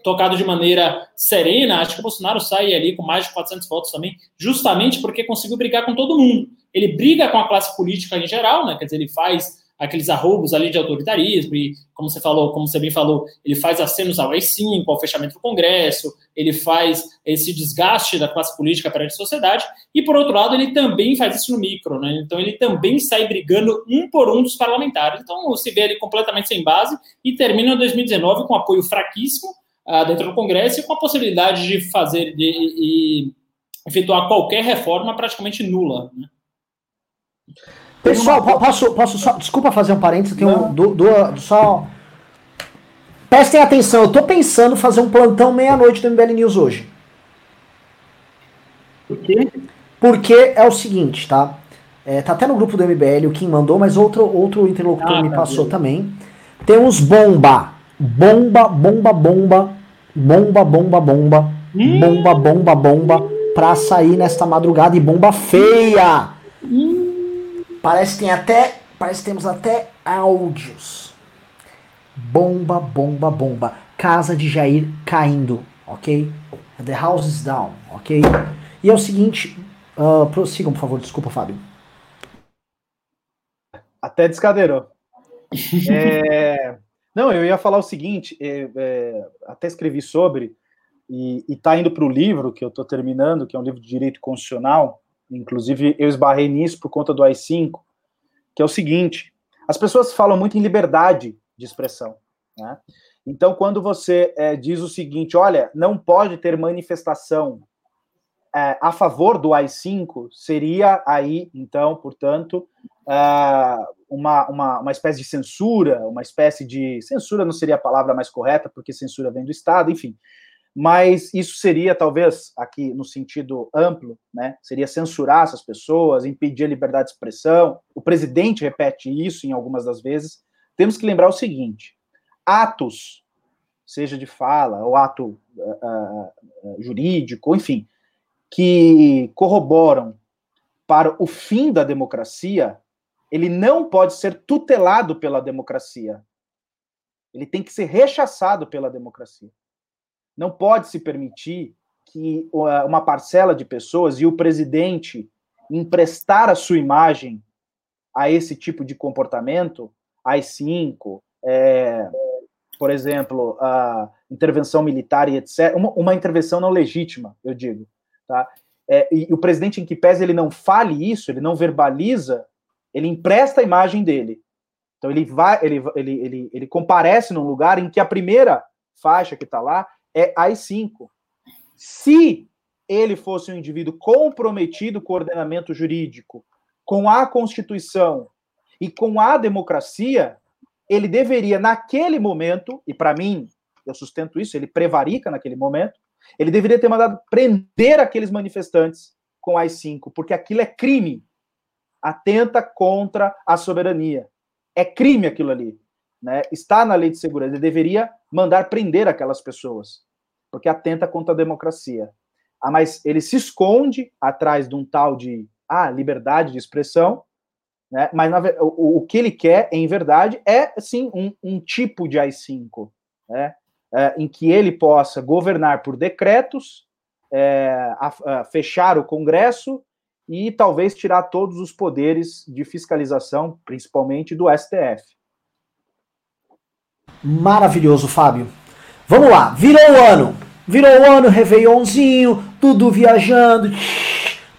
tocado de maneira serena, acho que o Bolsonaro sai ali com mais de 400 votos também, justamente porque conseguiu brigar com todo mundo. Ele briga com a classe política em geral, né? Quer dizer, ele faz aqueles arroubos ali de autoritarismo, e como você falou, como você bem falou, ele faz acenos ao AI-5, ao fechamento do Congresso, ele faz esse desgaste da classe política perante a sociedade, e por outro lado, ele também faz isso no micro, né? Então ele também sai brigando um por um dos parlamentares. Então você vê ele completamente sem base e termina 2019 com apoio fraquíssimo uh, dentro do Congresso e com a possibilidade de fazer de, de efetuar qualquer reforma praticamente nula. Né? Pessoal, posso, posso só. Desculpa fazer um parênteses, tem um. Do, do, só. Prestem atenção, eu tô pensando fazer um plantão meia-noite do MBL News hoje. Por quê? Porque é o seguinte, tá? É, tá até no grupo do MBL o Kim mandou, mas outro, outro interlocutor ah, me tá passou também. Temos bomba. Bomba, bomba, bomba bomba, bomba, bomba, hum. bomba, bomba, bomba, pra sair nesta madrugada e bomba feia. Hum. Parece que tem até, parece que temos até áudios. Bomba, bomba, bomba. Casa de Jair caindo, ok? The house is down, ok? E é o seguinte, uh, prossigam, por favor, desculpa, Fábio. Até descadeirou. é... Não, eu ia falar o seguinte, é, é, até escrevi sobre, e está indo para o livro que eu estou terminando, que é um livro de direito constitucional, inclusive eu esbarrei nisso por conta do AI-5, que é o seguinte, as pessoas falam muito em liberdade de expressão, né? Então, quando você é, diz o seguinte, olha, não pode ter manifestação é, a favor do AI-5, seria aí, então, portanto, uh, uma, uma, uma espécie de censura, uma espécie de. Censura não seria a palavra mais correta, porque censura vem do Estado, enfim. Mas isso seria, talvez, aqui no sentido amplo, né? Seria censurar essas pessoas, impedir a liberdade de expressão. O presidente repete isso em algumas das vezes. Temos que lembrar o seguinte: atos, seja de fala ou ato uh, uh, jurídico, enfim, que corroboram para o fim da democracia, ele não pode ser tutelado pela democracia. Ele tem que ser rechaçado pela democracia. Não pode se permitir que uma parcela de pessoas e o presidente emprestar a sua imagem a esse tipo de comportamento, as cinco, é, por exemplo, a intervenção militar e etc., uma, uma, intervenção não legítima, eu digo, tá? É, e, e o presidente, em que pese ele não fale isso, ele não verbaliza ele empresta a imagem dele. Então ele vai, ele, ele, ele, ele comparece num lugar em que a primeira faixa que está lá é AI-5. Se ele fosse um indivíduo comprometido com o ordenamento jurídico, com a Constituição e com a democracia, ele deveria, naquele momento, e para mim, eu sustento isso, ele prevarica naquele momento, ele deveria ter mandado prender aqueles manifestantes com AI-5, porque aquilo é crime atenta contra a soberania. É crime aquilo ali. Né? Está na lei de segurança. Ele deveria mandar prender aquelas pessoas. porque atenta contra a democracia. Ah, mas ele se esconde atrás de um tal de ah, liberdade de expressão, né? mas na, o, o, que ele quer, em verdade, é sim um, um tipo de AI-5, né? É, em que ele possa governar por decretos, é, a, a fechar o Congresso e talvez tirar todos os poderes de fiscalização, principalmente do STF. Maravilhoso, Fábio. Vamos lá, virou o ano. Virou o ano, Réveillonzinho, tudo viajando,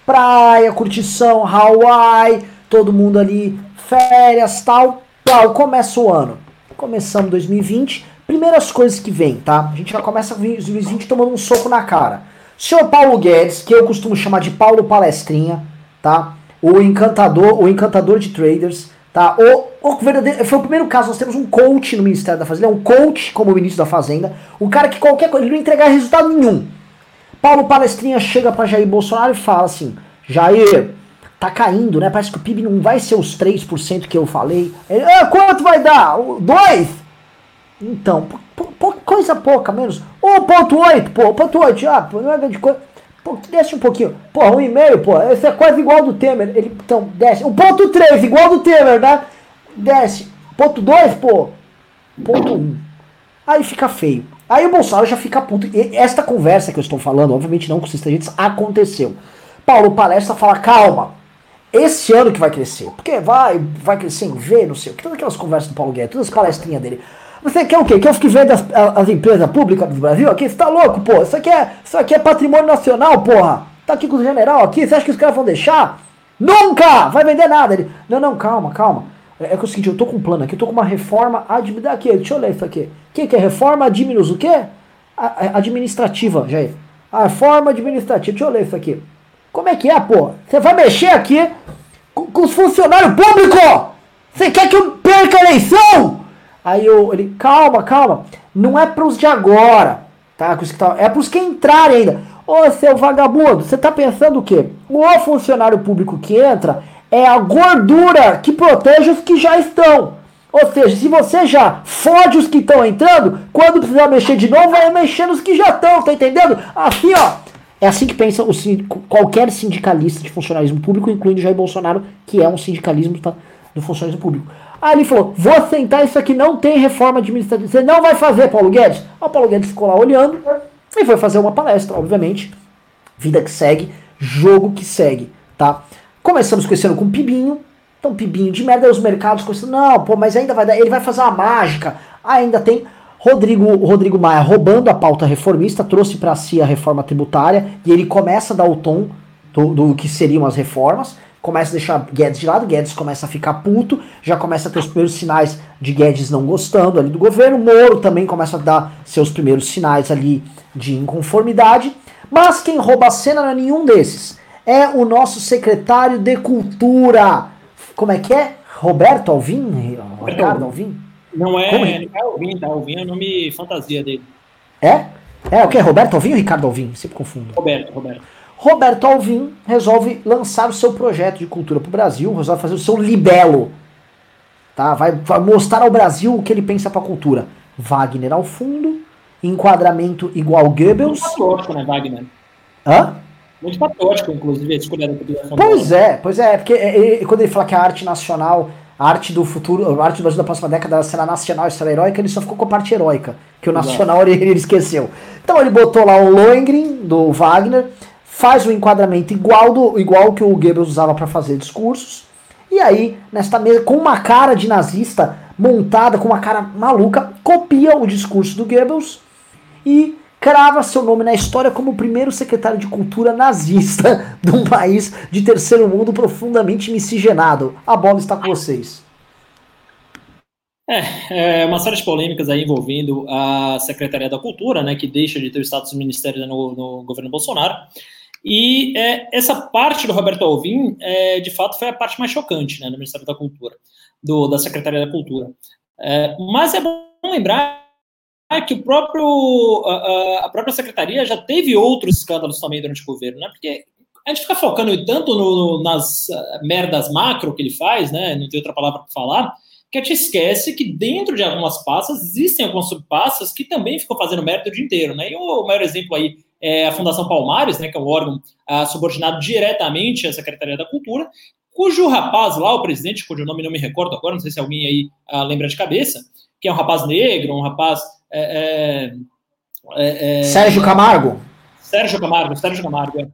praia, curtição, Hawaii, todo mundo ali, férias, tal. Pau, começa o ano. Começamos 2020, primeiras coisas que vem, tá? A gente já começa 2020 tomando um soco na cara. Senhor Paulo Guedes, que eu costumo chamar de Paulo Palestrinha, tá? O encantador, o encantador de traders, tá? O, o foi o primeiro caso, nós temos um coach no Ministério da Fazenda, é um coach como ministro da Fazenda, um cara que qualquer coisa, ele não entregar resultado nenhum. Paulo Palestrinha chega para Jair Bolsonaro e fala assim: Jair, tá caindo, né? Parece que o PIB não vai ser os 3% que eu falei. Ele, ah, quanto vai dar? Dois? Então, coisa pouca, menos. 1.8, pô, 1.8, ah, não é grande coisa. Pô, desce um pouquinho. Pô, um e meio, pô, esse é quase igual do Temer. Ele, então, desce. 1.3, igual do Temer, né? Desce. Ponto 2, pô. Ponto 1. Um. Aí fica feio. Aí o Bolsonaro já fica puto. E esta conversa que eu estou falando, obviamente não com os estrangeiros, aconteceu. Paulo Palestra fala, calma, esse ano que vai crescer. Porque vai, vai crescer em V, não sei o que. Todas aquelas conversas do Paulo Guedes, todas as palestrinhas dele. Você quer o quê? Quer os que vendem as, as, empresas públicas do Brasil aqui? Você tá louco, pô? Isso aqui, é, isso aqui é patrimônio nacional, porra. Tá aqui com o general aqui, você acha que os caras vão deixar? Nunca! Vai vender nada. Ele, não, não, calma, calma. É, é, que é o seguinte, eu tô com um plano aqui, eu tô com uma reforma administrativa. Aqui, deixa eu ler isso aqui. O que, que é reforma adminus o quê? A, administrativa, Jair. A reforma administrativa, deixa eu ler isso aqui. Como é que é, pô? Você vai mexer aqui com, com os funcionários públicos? Você quer que eu perca a eleição? Aí eu, ele, calma, calma. Não é pros de agora, tá? É pros que entrarem ainda. Ô, seu vagabundo, você tá pensando o quê? O funcionário público que entra é a gordura que protege os que já estão. Ou seja, se você já fode os que estão entrando, quando precisar mexer de novo, vai mexer nos que já estão, tá entendendo? Assim, ó. É assim que pensa o, qualquer sindicalista de funcionalismo público, incluindo Jair Bolsonaro, que é um sindicalismo tá, do funcionalismo público. Aí ele falou: vou sentar isso aqui, não tem reforma administrativa. Você não vai fazer, Paulo Guedes? o Paulo Guedes ficou lá olhando e foi fazer uma palestra, obviamente. Vida que segue, jogo que segue, tá? Começamos ano com Pibinho. Então, Pibinho de merda, os mercados começam, não, pô, mas ainda vai dar, ele vai fazer uma mágica. Ainda tem Rodrigo, Rodrigo Maia roubando a pauta reformista, trouxe para si a reforma tributária e ele começa a dar o tom do, do que seriam as reformas começa a deixar Guedes de lado, Guedes começa a ficar puto, já começa a ter os primeiros sinais de Guedes não gostando ali do governo, Moro também começa a dar seus primeiros sinais ali de inconformidade, mas quem rouba a cena não é nenhum desses, é o nosso secretário de Cultura, como é que é? Roberto Alvim? Ricardo Alvim? Não é, Como é? é Alvim, tá? Alvim é o nome fantasia dele. É? É o que? Roberto Alvim ou Ricardo Alvim? Sempre confundo. Roberto, Roberto. Roberto Alvim resolve lançar o seu projeto de cultura para o Brasil, resolve fazer o seu libelo. Tá? Vai, vai mostrar ao Brasil o que ele pensa para a cultura. Wagner ao fundo, enquadramento igual Goebbels. Muito patótico, né, Wagner? Hã? Muito patótico, inclusive, a escolha da Pois é, pois é, porque ele, quando ele fala que a arte nacional, a arte do futuro, a arte do Brasil da próxima década será nacional e será heróica, ele só ficou com a parte heróica, que o nacional ele, ele esqueceu. Então ele botou lá o Lohengrin, do Wagner, faz o enquadramento igual do igual que o Goebbels usava para fazer discursos. E aí, nesta mesa, com uma cara de nazista montada, com uma cara maluca, copia o discurso do Goebbels e crava seu nome na história como o primeiro secretário de cultura nazista de um país de terceiro mundo profundamente miscigenado. A bola está com vocês. É, é, uma série de polêmicas aí envolvendo a Secretaria da Cultura, né, que deixa de ter o status de ministério no, no governo Bolsonaro. E é, essa parte do Roberto Alvim, é, de fato, foi a parte mais chocante né, no Ministério da Cultura, do, da Secretaria da Cultura. É, mas é bom lembrar que o próprio, a, a, própria Secretaria já teve outros escândalos também durante o governo, né? Porque a gente fica focando tanto no, nas uh, merdas macro que ele faz, né? Não tem outra palavra para falar, que a gente esquece que dentro de algumas passas existem algumas subpassas que também ficam fazendo mérito o dia inteiro, né? E o maior exemplo aí é a Fundação Palmares, né, que é um órgão ah, subordinado diretamente à Secretaria da Cultura, cujo rapaz lá, o presidente, cujo nome não me recordo agora, não sei se alguém aí ah, lembra de cabeça, que é um rapaz negro, um rapaz. É, é, é, Sérgio Camargo? Sérgio Camargo, Sérgio Camargo, é.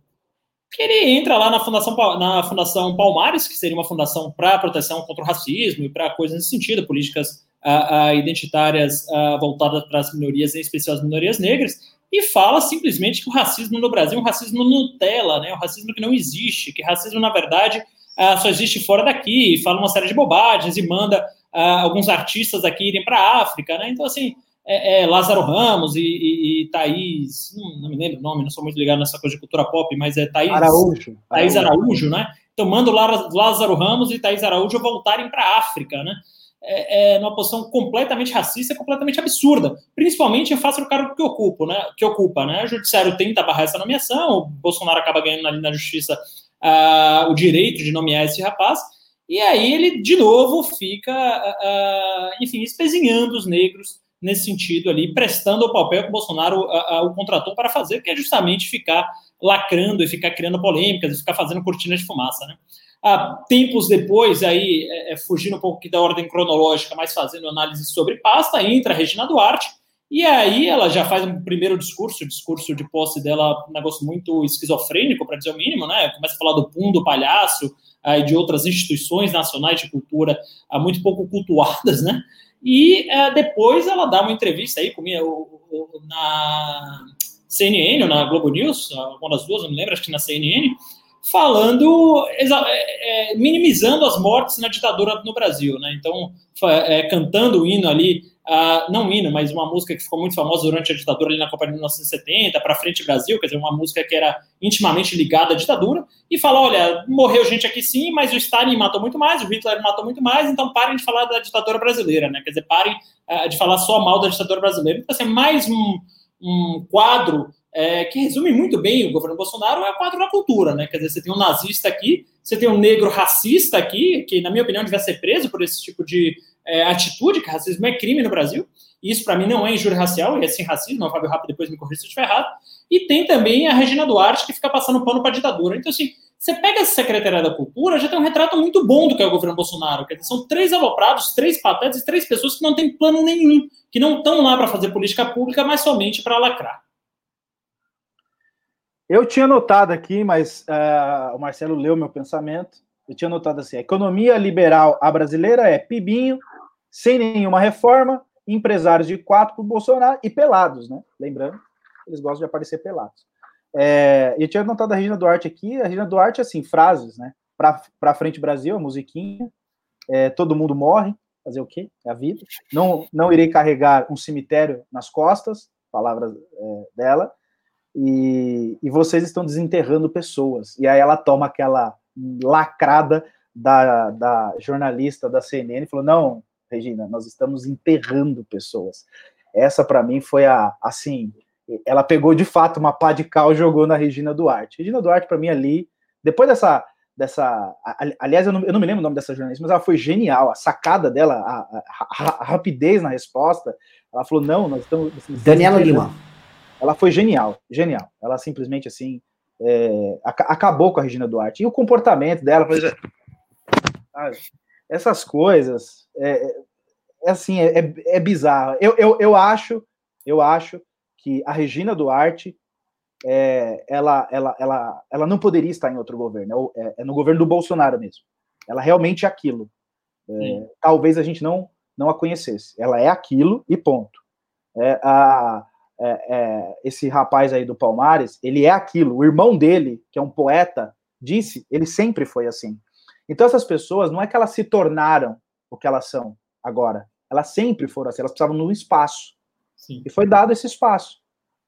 Que ele entra lá na Fundação, na fundação Palmares, que seria uma fundação para proteção contra o racismo e para coisas nesse sentido, políticas uh, uh, identitárias voltadas para as minorias, em especial as minorias negras, e fala simplesmente que o racismo no Brasil é um racismo Nutella, né? um racismo que não existe, que racismo, na verdade, só existe fora daqui, e fala uma série de bobagens e manda alguns artistas aqui irem para a África. Né? Então, assim, é, é, Lázaro Ramos e, e, e Thaís, hum, não me lembro o nome, não sou muito ligado nessa coisa de cultura pop, mas é Thaís Araújo, Thaís Araújo, Araújo né? Então manda Lázaro Ramos e Thaís Araújo voltarem para a África, né? É, é, numa posição completamente racista, completamente absurda, principalmente em face do cargo que ocupa, né? Que ocupa, né? O judiciário tenta barrar essa nomeação, o Bolsonaro acaba ganhando ali na justiça uh, o direito de nomear esse rapaz, e aí ele de novo fica, uh, enfim, espezinhando os negros nesse sentido ali, prestando o papel que o Bolsonaro o contratou para fazer, que é justamente ficar lacrando e ficar criando polêmicas e ficar fazendo cortina de fumaça, né? Ah, tempos depois, aí, é, é, fugindo um pouco da ordem cronológica, mas fazendo análise sobre pasta, entra a Regina Duarte, e aí ela já faz um primeiro discurso, discurso de posse dela, um negócio muito esquizofrênico, para dizer o mínimo, né? Começa a falar do PUM, do palhaço, ah, e de outras instituições nacionais de cultura ah, muito pouco cultuadas, né? E uh, depois ela dá uma entrevista aí comigo na CNN ou na Globo News, uma das duas, não me lembro, acho que na CNN, falando, é, é, minimizando as mortes na ditadura no Brasil, né? Então, é, cantando o hino ali uh, não hino, mas uma música que ficou muito famosa durante a ditadura ali na Copa de 1970, para frente Brasil, quer dizer, uma música que era intimamente ligada à ditadura, e fala, olha, morreu gente aqui sim, mas o Stalin matou muito mais, o Hitler matou muito mais, então parem de falar da ditadura brasileira, né? Quer dizer, parem uh, de falar só mal da ditadura brasileira. Então, assim, mais um, um quadro é, que resume muito bem o governo Bolsonaro é o quadro da cultura, né? Quer dizer, você tem um nazista aqui, você tem um negro racista aqui, que, na minha opinião, devia ser preso por esse tipo de é, atitude, que racismo é crime no Brasil. E isso, para mim, não é injúria racial, é sim racismo. O Fábio Rápido depois me corrija se eu estiver errado. E tem também a Regina Duarte, que fica passando pano para ditadura. Então, assim, você pega essa Secretaria da Cultura, já tem um retrato muito bom do que é o governo Bolsonaro. Quer dizer, são três aloprados, três patetas e três pessoas que não têm plano nenhum, que não estão lá para fazer política pública, mas somente para lacrar. Eu tinha notado aqui, mas uh, o Marcelo leu meu pensamento. Eu tinha notado assim: a economia liberal a brasileira é pibinho, sem nenhuma reforma, empresários de quatro para o Bolsonaro e pelados, né? Lembrando, eles gostam de aparecer pelados. É, eu tinha notado a Regina Duarte aqui, a Regina Duarte, assim, frases, né? Para frente Brasil, a musiquinha, é, todo mundo morre, fazer o quê? É a vida. Não, não irei carregar um cemitério nas costas, palavras é, dela, e, e vocês estão desenterrando pessoas. E aí ela toma aquela lacrada da, da jornalista da CNN e falou: não, Regina, nós estamos enterrando pessoas. Essa, para mim, foi a, assim, ela pegou de fato uma pá de cal e jogou na Regina Duarte. Regina Duarte, para mim, ali, depois dessa, dessa, aliás, eu não, eu não, me lembro o nome dessa jornalista, mas ela foi genial, a sacada dela, a, a, a rapidez na resposta, ela falou, não, nós estamos... Daniela Lima. Ela foi genial, genial. Ela simplesmente, assim, é, acabou com a Regina Duarte. E o comportamento dela, por exemplo, essas coisas, é, é assim, é, é, é bizarro. Eu, eu, eu acho, eu acho que a Regina Duarte, é, ela, ela, ela, ela não poderia estar em outro governo, é, é no governo do Bolsonaro mesmo. Ela realmente é aquilo. É, talvez a gente não, não a conhecesse. Ela é aquilo e ponto. É, a, é, é, esse rapaz aí do Palmares, ele é aquilo. O irmão dele, que é um poeta, disse, ele sempre foi assim. Então, essas pessoas, não é que elas se tornaram o que elas são agora. Elas sempre foram assim, elas precisavam de um espaço. Sim. E foi dado esse espaço.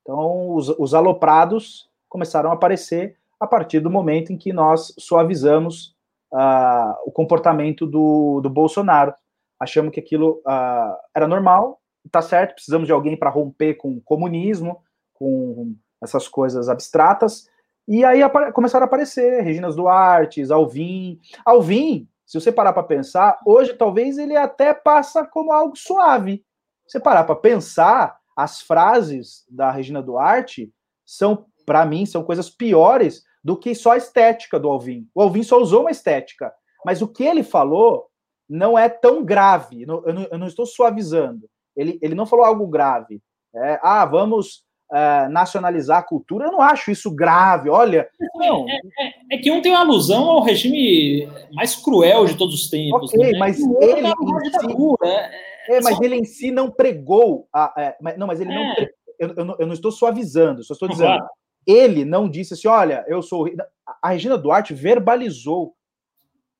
Então, os, os aloprados começaram a aparecer a partir do momento em que nós suavizamos uh, o comportamento do, do Bolsonaro. Achamos que aquilo uh, era normal, tá certo, precisamos de alguém para romper com o comunismo, com essas coisas abstratas, e aí começaram a aparecer Reginas Duarte, Alvin. Alvin, se você parar para pensar, hoje talvez ele até passa como algo suave. Se você parar para pensar, as frases da Regina Duarte são, para mim, são coisas piores do que só a estética do Alvin. O Alvin só usou uma estética, mas o que ele falou não é tão grave. Eu não, eu não estou suavizando. Ele, ele não falou algo grave. É, ah, vamos uh, nacionalizar a cultura, eu não acho isso grave. Olha, não. É, é, é, que um tem uma alusão ao regime mais cruel de todos os tempos. Ok, né? mas ele em si, é, é, mas só... ele em si não pregou. A, é, não, mas ele não. Pre... Eu, eu, não, eu não estou suavizando, só estou dizendo. Claro. Ele não disse assim, olha, eu sou. A Regina Duarte verbalizou.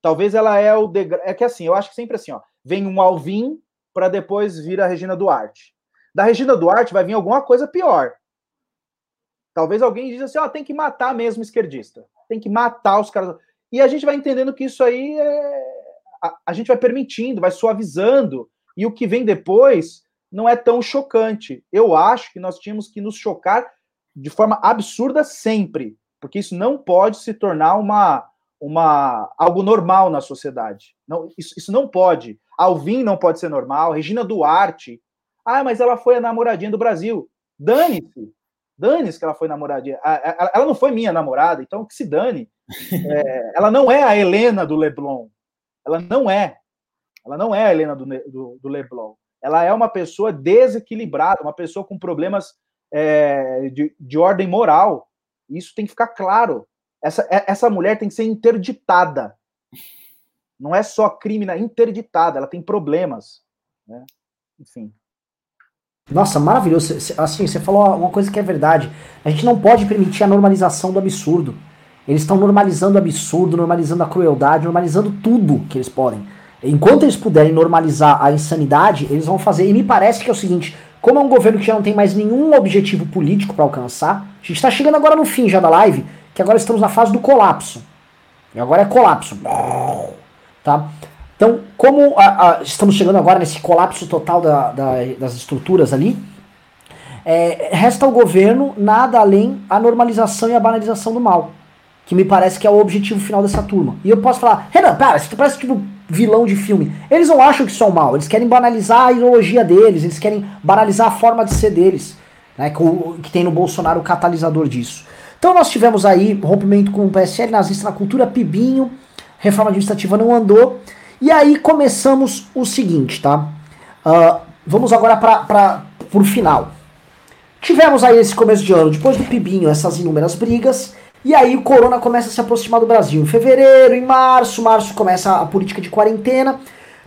Talvez ela é o degrau. É que assim, eu acho que sempre assim, ó. Vem um Alvin para depois vir a Regina Duarte. Da Regina Duarte vai vir alguma coisa pior. Talvez alguém diga assim, ó, tem que matar mesmo esquerdista. Tem que matar os caras. E a gente vai entendendo que isso aí é... a, a gente vai permitindo, vai suavizando. E o que vem depois não é tão chocante. Eu acho que nós tínhamos que nos chocar de forma absurda sempre, porque isso não pode se tornar uma, uma algo normal na sociedade. Não, isso, isso não pode. Alvin não pode ser normal. Regina Duarte. Ah, mas ela foi a namoradinha do Brasil. Dane-se. Dane-se que ela foi namoradinha. Ela não foi minha namorada, então que se dane. É, ela não é a Helena do Leblon. Ela não é. Ela não é a Helena do, do, do Leblon. Ela é uma pessoa desequilibrada, uma pessoa com problemas é, de, de ordem moral. Isso tem que ficar claro. Essa, é, essa mulher tem que ser interditada. Não é só criminal, interditada. Ela tem problemas. Né? Enfim. Nossa, maravilhoso. Assim, você falou uma coisa que é verdade. A gente não pode permitir a normalização do absurdo. Eles estão normalizando o absurdo, normalizando a crueldade, normalizando tudo que eles podem. Enquanto eles puderem normalizar a insanidade, eles vão fazer. E me parece que é o seguinte: como é um governo que já não tem mais nenhum objetivo político para alcançar, a gente está chegando agora no fim já da live, que agora estamos na fase do colapso. E agora é colapso. Tá? Então, como a, a, estamos chegando agora nesse colapso total da, da, das estruturas ali, é, resta ao governo nada além a normalização e a banalização do mal. Que me parece que é o objetivo final dessa turma. E eu posso falar, Renan, pera, você parece tipo vilão de filme. Eles não acham que isso é mal, eles querem banalizar a ideologia deles, eles querem banalizar a forma de ser deles, né, que, que tem no Bolsonaro o catalisador disso. Então nós tivemos aí rompimento com o PSL nazista na cultura, Pibinho, reforma administrativa não andou, e aí começamos o seguinte, tá? Uh, vamos agora para o final. Tivemos aí esse começo de ano, depois do Pibinho, essas inúmeras brigas, e aí o corona começa a se aproximar do Brasil. Em fevereiro, em março, março começa a política de quarentena.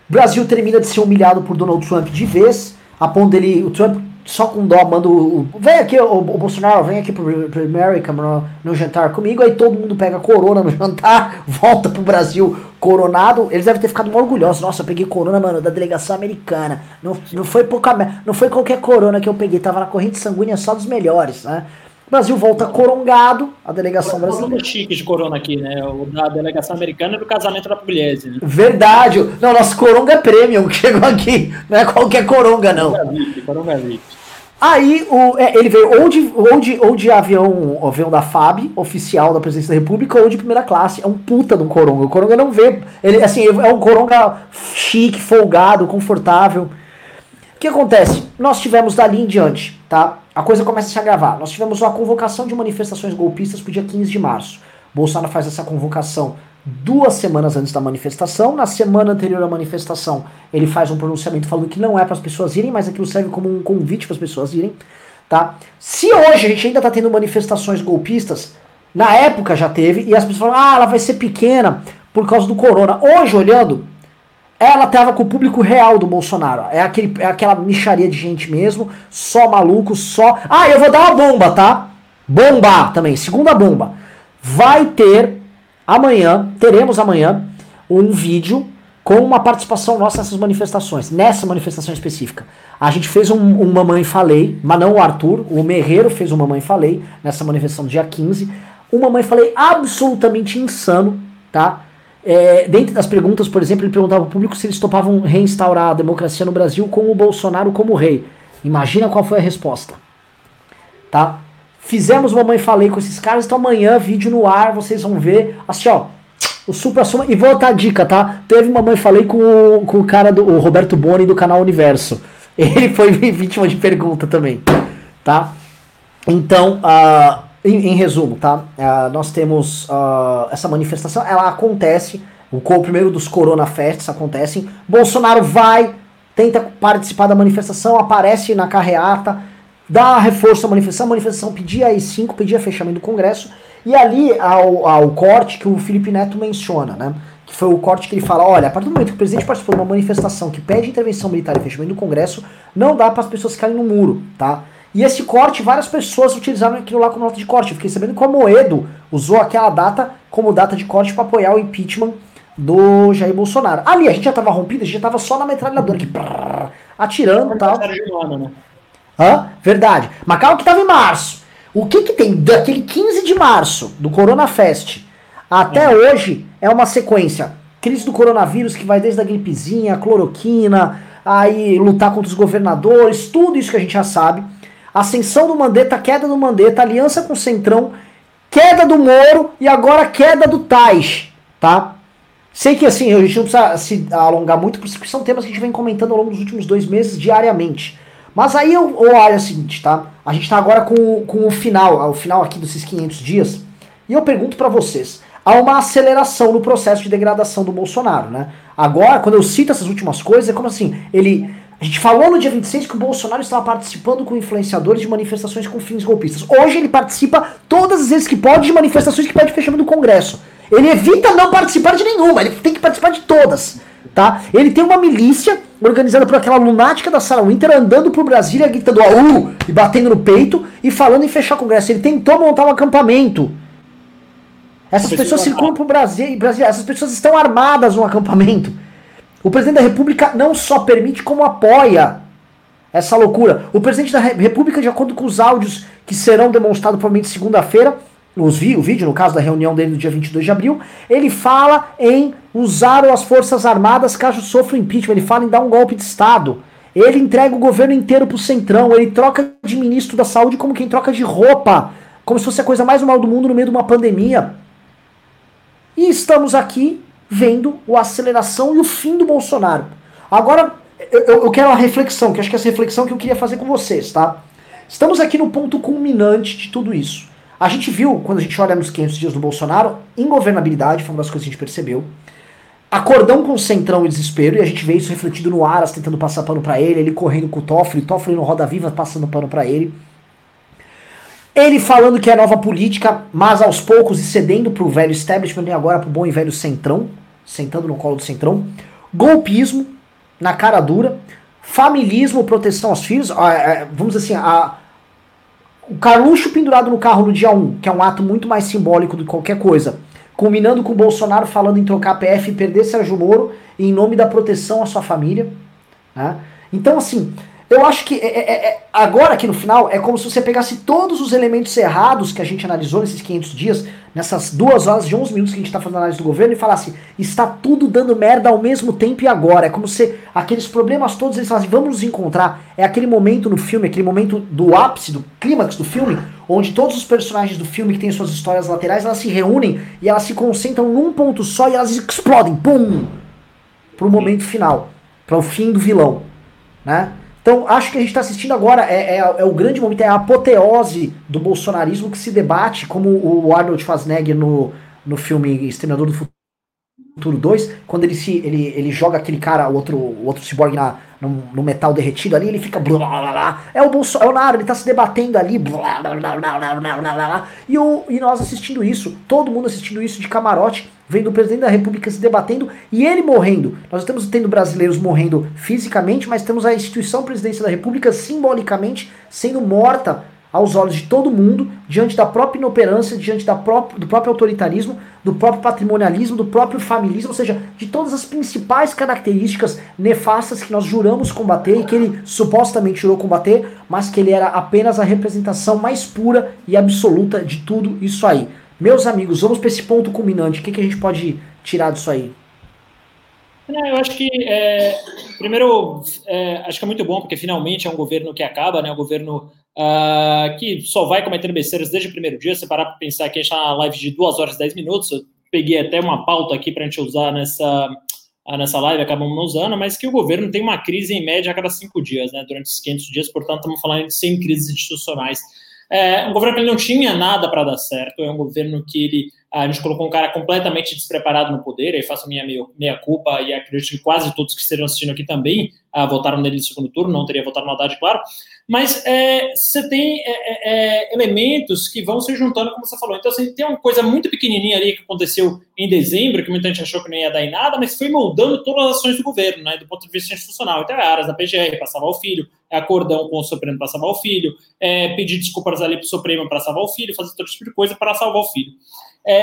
O Brasil termina de ser humilhado por Donald Trump de vez, a ponto dele, o Trump só com dó manda o, vem aqui o, Bolsonaro, vem aqui pro, pro America no, no, jantar comigo, aí todo mundo pega corona no jantar, volta pro Brasil coronado, eles devem ter ficado orgulhosos, nossa, eu peguei corona, mano, da delegação americana, não, não foi pouca, não foi qualquer corona que eu peguei, tava na corrente sanguínea só dos melhores, né, Brasil volta corongado, a delegação brasileira. Um chique de corona aqui, né? O da delegação americana e do casamento da Pugliese. Né? Verdade. Não, nosso coronga é premium que chegou aqui. Não é qualquer coronga, não. Coronga VIP, coronga VIP. Aí o, é, ele veio ou de, ou, de, ou de avião, avião da FAB, oficial da presidência da República, ou de primeira classe. É um puta de um coronga. O coronga não vê. Ele, assim, é um coronga chique, folgado, confortável. O que acontece? Nós tivemos dali em diante, tá? A coisa começa a se agravar. Nós tivemos uma convocação de manifestações golpistas para o dia 15 de março. Bolsonaro faz essa convocação duas semanas antes da manifestação. Na semana anterior à manifestação, ele faz um pronunciamento falando que não é para as pessoas irem, mas aquilo serve como um convite para as pessoas irem. Tá? Se hoje a gente ainda está tendo manifestações golpistas, na época já teve, e as pessoas falam, ah, ela vai ser pequena por causa do corona. Hoje, olhando, ela tava com o público real do Bolsonaro. É, aquele, é aquela micharia de gente mesmo, só maluco, só. Ah, eu vou dar uma bomba, tá? Bomba também, segunda bomba. Vai ter amanhã, teremos amanhã, um vídeo com uma participação nossa nessas manifestações, nessa manifestação específica. A gente fez um, um Mamãe Falei, mas não o Arthur, o Merreiro fez um Mamãe Falei nessa manifestação do dia 15. Um Mamãe Falei absolutamente insano, tá? É, das perguntas, por exemplo, ele perguntava ao público se eles topavam reinstaurar a democracia no Brasil com o Bolsonaro como rei. Imagina qual foi a resposta. Tá? Fizemos Mamãe Falei com esses caras, então amanhã, vídeo no ar, vocês vão ver. Assim, ó, O supra suma. E vou dar a dica, tá? Teve uma mãe, falei com o, com o cara do o Roberto Boni do canal Universo. Ele foi vítima de pergunta também, tá? Então, uh, em, em, resumo, tá? Uh, nós temos uh, essa manifestação, ela acontece, o, o primeiro dos Corona Fests acontecem, Bolsonaro vai, tenta participar da manifestação, aparece na carreata, dá reforço à manifestação, a manifestação pedia AI-5, pedia fechamento do Congresso, e ali ao, ao corte que o Felipe Neto menciona, né? Que foi o corte que ele fala: olha, a partir do momento que o presidente participou de uma manifestação que pede intervenção militar e fechamento do Congresso, não dá para as pessoas ficarem no muro, tá? E esse corte, várias pessoas utilizaram aquilo lá como nota de corte. Eu fiquei sabendo que o Moedo usou aquela data como data de corte para apoiar o impeachment do Jair Bolsonaro. Ali, a gente já tava rompido, a gente já tava só na metralhadora aqui, brrr, atirando e tal. Né? Hã? Verdade. Mas calma que tava em março. O que que tem daquele 15 de março, do Corona Fest, até uhum. hoje, é uma sequência. Crise do coronavírus que vai desde a gripezinha, a cloroquina, aí lutar contra os governadores, tudo isso que a gente já sabe. Ascensão do Mandetta, queda do Mandetta, aliança com o Centrão, queda do Moro e agora queda do Tais, tá? Sei que assim, a gente não precisa se alongar muito, porque são temas que a gente vem comentando ao longo dos últimos dois meses diariamente. Mas aí eu, eu olho o seguinte, tá? A gente tá agora com, com o final, o final aqui desses 500 dias, e eu pergunto para vocês, há uma aceleração no processo de degradação do Bolsonaro, né? Agora, quando eu cito essas últimas coisas, é como assim, ele... A gente falou no dia 26 que o Bolsonaro estava participando com influenciadores de manifestações com fins golpistas. Hoje ele participa todas as vezes que pode de manifestações que pedem fechamento do Congresso. Ele evita não participar de nenhuma, ele tem que participar de todas tá? Ele tem uma milícia organizada por aquela lunática da Sarah Winter andando por Brasília gritando AU e batendo no peito e falando em fechar o Congresso. Ele tentou montar um acampamento. Essas pessoas circulam por Brasil, Brasil, essas pessoas estão armadas no acampamento. O presidente da República não só permite, como apoia essa loucura. O presidente da República, de acordo com os áudios que serão demonstrados provavelmente segunda-feira, os vi, o vídeo, no caso da reunião dele no dia 22 de abril, ele fala em usar as Forças Armadas caso sofra impeachment, ele fala em dar um golpe de Estado. Ele entrega o governo inteiro pro Centrão, ele troca de ministro da Saúde como quem troca de roupa, como se fosse a coisa mais normal do mundo no meio de uma pandemia. E estamos aqui vendo a aceleração e o fim do Bolsonaro. Agora, eu, eu quero uma reflexão, que acho que é essa reflexão que eu queria fazer com vocês, tá? Estamos aqui no ponto culminante de tudo isso. A gente viu, quando a gente olha nos 500 dias do Bolsonaro, ingovernabilidade, foi uma das coisas que a gente percebeu. Acordão com centrão e desespero, e a gente vê isso refletido no Aras tentando passar pano para ele, ele correndo com o Toffoli, Toffoli no Roda Viva passando pano para ele. Ele falando que é nova política, mas aos poucos e cedendo pro velho establishment e agora pro bom e velho centrão, sentando no colo do centrão. Golpismo, na cara dura. Familismo, proteção aos filhos. É, vamos dizer assim, a, o Carluxo pendurado no carro no dia 1, que é um ato muito mais simbólico do que qualquer coisa, culminando com o Bolsonaro falando em trocar PF e perder Sérgio Moro em nome da proteção à sua família. Né? Então, assim, eu acho que é, é, é, agora aqui no final é como se você pegasse todos os elementos errados que a gente analisou nesses 500 dias, nessas duas horas de 11 minutos que a gente está fazendo análise do governo e falasse, está tudo dando merda ao mesmo tempo e agora. É como se aqueles problemas todos eles falassem, vamos nos encontrar. É aquele momento no filme, aquele momento do ápice, do clímax do filme, onde todos os personagens do filme que têm suas histórias laterais, elas se reúnem e elas se concentram num ponto só e elas explodem, pum, para o momento final, para o fim do vilão, né? Então, acho que a gente está assistindo agora, é, é, é, o grande momento, é a apoteose do bolsonarismo que se debate, como o Arnold Schwarzenegger no, no filme Exterminador do Futuro 2, quando ele se ele, ele joga aquele cara, o outro, o outro ciborgue na, no, no metal derretido ali, ele fica blá, blá, blá, é o Bolsonaro, é ele tá se debatendo ali, blá, blá, blá, blá, blá, blá, blá, e, o, e nós assistindo isso, todo mundo assistindo isso de camarote, vendo o presidente da República se debatendo e ele morrendo. Nós estamos tendo brasileiros morrendo fisicamente, mas temos a instituição presidência da República simbolicamente sendo morta aos olhos de todo mundo, diante da própria inoperância, diante da própria, do próprio autoritarismo, do próprio patrimonialismo, do próprio familismo, ou seja, de todas as principais características nefastas que nós juramos combater e que ele supostamente jurou combater, mas que ele era apenas a representação mais pura e absoluta de tudo isso aí. Meus amigos, vamos para esse ponto culminante. O que, que a gente pode tirar disso aí? É, eu acho que, é, primeiro, é, acho que é muito bom, porque finalmente é um governo que acaba, né? Um governo uh, que só vai cometendo besteiras desde o primeiro dia. Se parar para pensar que a gente está na live de 2 horas e 10 minutos, peguei até uma pauta aqui para a gente usar nessa, nessa live, acabamos não usando, mas que o governo tem uma crise em média a cada cinco dias, né, durante esses 500 dias, portanto, estamos falando de 100 crises institucionais. É um governo que ele não tinha nada para dar certo, é um governo que ele a gente colocou um cara completamente despreparado no poder, aí faço minha meia culpa e acredito que quase todos que estejam assistindo aqui também ah, votaram nele no segundo turno, não teria votado no Haddad, claro, mas é, você tem é, é, é, elementos que vão se juntando, como você falou. Então, assim, tem uma coisa muito pequenininha ali que aconteceu em dezembro, que muita gente achou que não ia dar em nada, mas foi moldando todas as ações do governo, né, do ponto de vista institucional. Então, é Aras da PGR para salvar o filho, é acordão com o Supremo para salvar o filho, pedir desculpas ali para o Supremo para salvar o filho, fazer todo tipo de coisa para salvar o filho.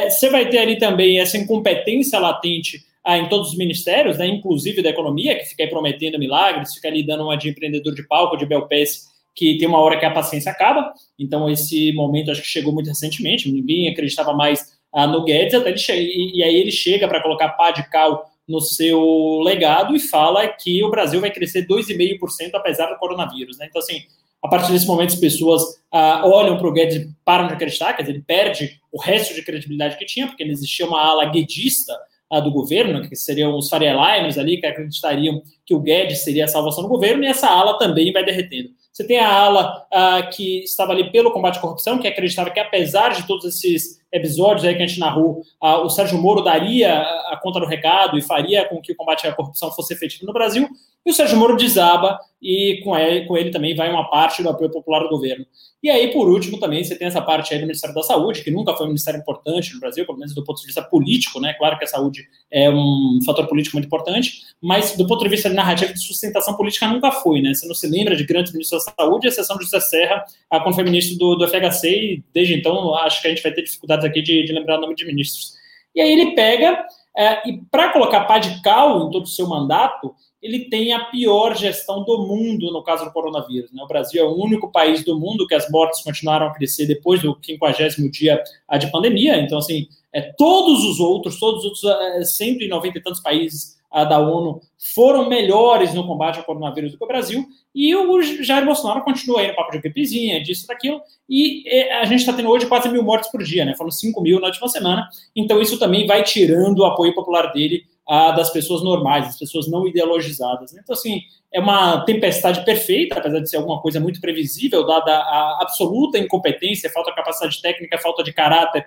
Você vai ter ali também essa incompetência latente ah, em todos os ministérios, né, inclusive da economia, que fica aí prometendo milagres, fica ali dando uma de empreendedor de palco, de Belpes, que tem uma hora que a paciência acaba. Então, esse momento acho que chegou muito recentemente, ninguém acreditava mais ah, no Guedes, até ele e, e aí ele chega para colocar pá de cal no seu legado e fala que o Brasil vai crescer 2,5% apesar do coronavírus. Né? Então, assim, a partir desse momento, as pessoas ah, olham para o Guedes e param de acreditar, quer dizer, ele perde o resto de credibilidade que tinha, porque ele existia uma ala guedista ah, do governo, que seriam os Faria ali, que acreditariam que o Guedes seria a salvação do governo, e essa ala também vai derretendo. Você tem a ala ah, que estava ali pelo combate à corrupção, que acreditava que, apesar de todos esses episódios aí que a gente narrou, o Sérgio Moro daria a conta do recado e faria com que o combate à corrupção fosse efetivo no Brasil, e o Sérgio Moro desaba e com ele, com ele também vai uma parte do apoio popular do governo. E aí, por último, também você tem essa parte aí do Ministério da Saúde, que nunca foi um ministério importante no Brasil, pelo menos do ponto de vista político, né? Claro que a saúde é um fator político muito importante, mas do ponto de vista narrativo de sustentação política nunca foi, né? Você não se lembra de grandes ministros da saúde, a exceção de José Serra, quando foi ministro do, do FHC, e desde então acho que a gente vai ter dificuldades aqui de, de lembrar o nome de ministros. E aí ele pega, é, e para colocar pá de cal em todo o seu mandato, ele tem a pior gestão do mundo no caso do coronavírus. Né? O Brasil é o único país do mundo que as mortes continuaram a crescer depois do 50 dia de pandemia. Então, assim, é, todos os outros, todos os outros é, 190 e tantos países da ONU foram melhores no combate ao coronavírus do que o Brasil, e o Jair Bolsonaro continua aí no papo de gripezinha, disso, daquilo, e a gente está tendo hoje quase mil mortes por dia, né? Foram 5 mil na última semana, então isso também vai tirando o apoio popular dele das pessoas normais, das pessoas não ideologizadas. Então, assim, é uma tempestade perfeita, apesar de ser alguma coisa muito previsível, dada a absoluta incompetência, falta de capacidade técnica, falta de caráter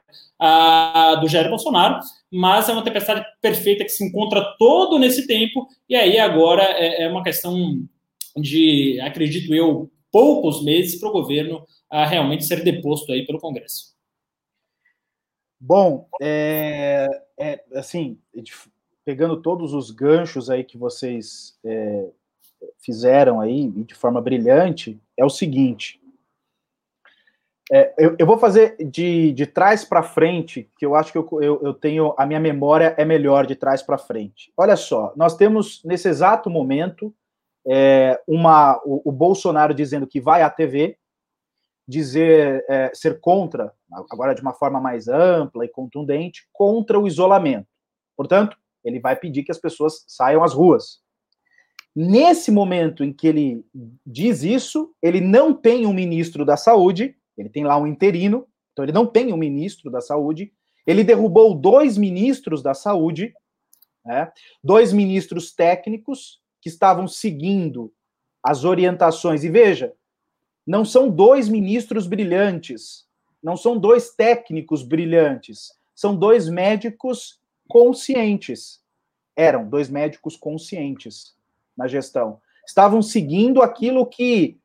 do Jair Bolsonaro, mas é uma tempestade perfeita que se encontra todo nesse tempo, e aí agora é, é uma questão de, acredito eu, poucos meses para o governo realmente ser deposto aí pelo Congresso. Bom, é, é assim, pegando todos os ganchos aí que vocês é, fizeram aí de forma brilhante, é o seguinte. É, eu, eu, vou fazer de, de trás para frente, que eu acho que eu, eu, eu, tenho. A minha memória é melhor de trás para frente. Olha só, nós temos nesse exato momento é, uma, o, o, Bolsonaro dizendo que vai à TV, dizer é, ser contra, agora de uma forma mais ampla e contundente, contra o isolamento. Portanto, ele vai pedir que as pessoas saiam às ruas. Nesse momento em que ele diz isso, ele não tem um ministro da saúde, ele tem lá um interino, então ele não tem um ministro da saúde. Ele derrubou dois ministros da saúde, né, dois ministros técnicos que estavam seguindo as orientações. E veja, não são dois ministros brilhantes, não são dois técnicos brilhantes, são dois médicos conscientes. Eram dois médicos conscientes na gestão. Estavam seguindo aquilo que,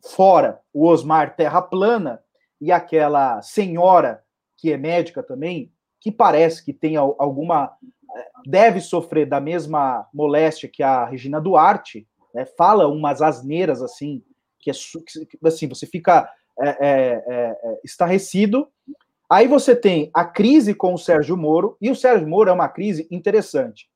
fora o Osmar Terra Plana e aquela senhora que é médica também, que parece que tem alguma. Eh, deve sofrer da mesma moléstia que a Regina Duarte, né, fala umas asneiras assim, que é assim, você fica é, é, é, estarrecido, Aí você tem a crise com o Sérgio Moro, e o Sérgio Moro é uma crise interessante.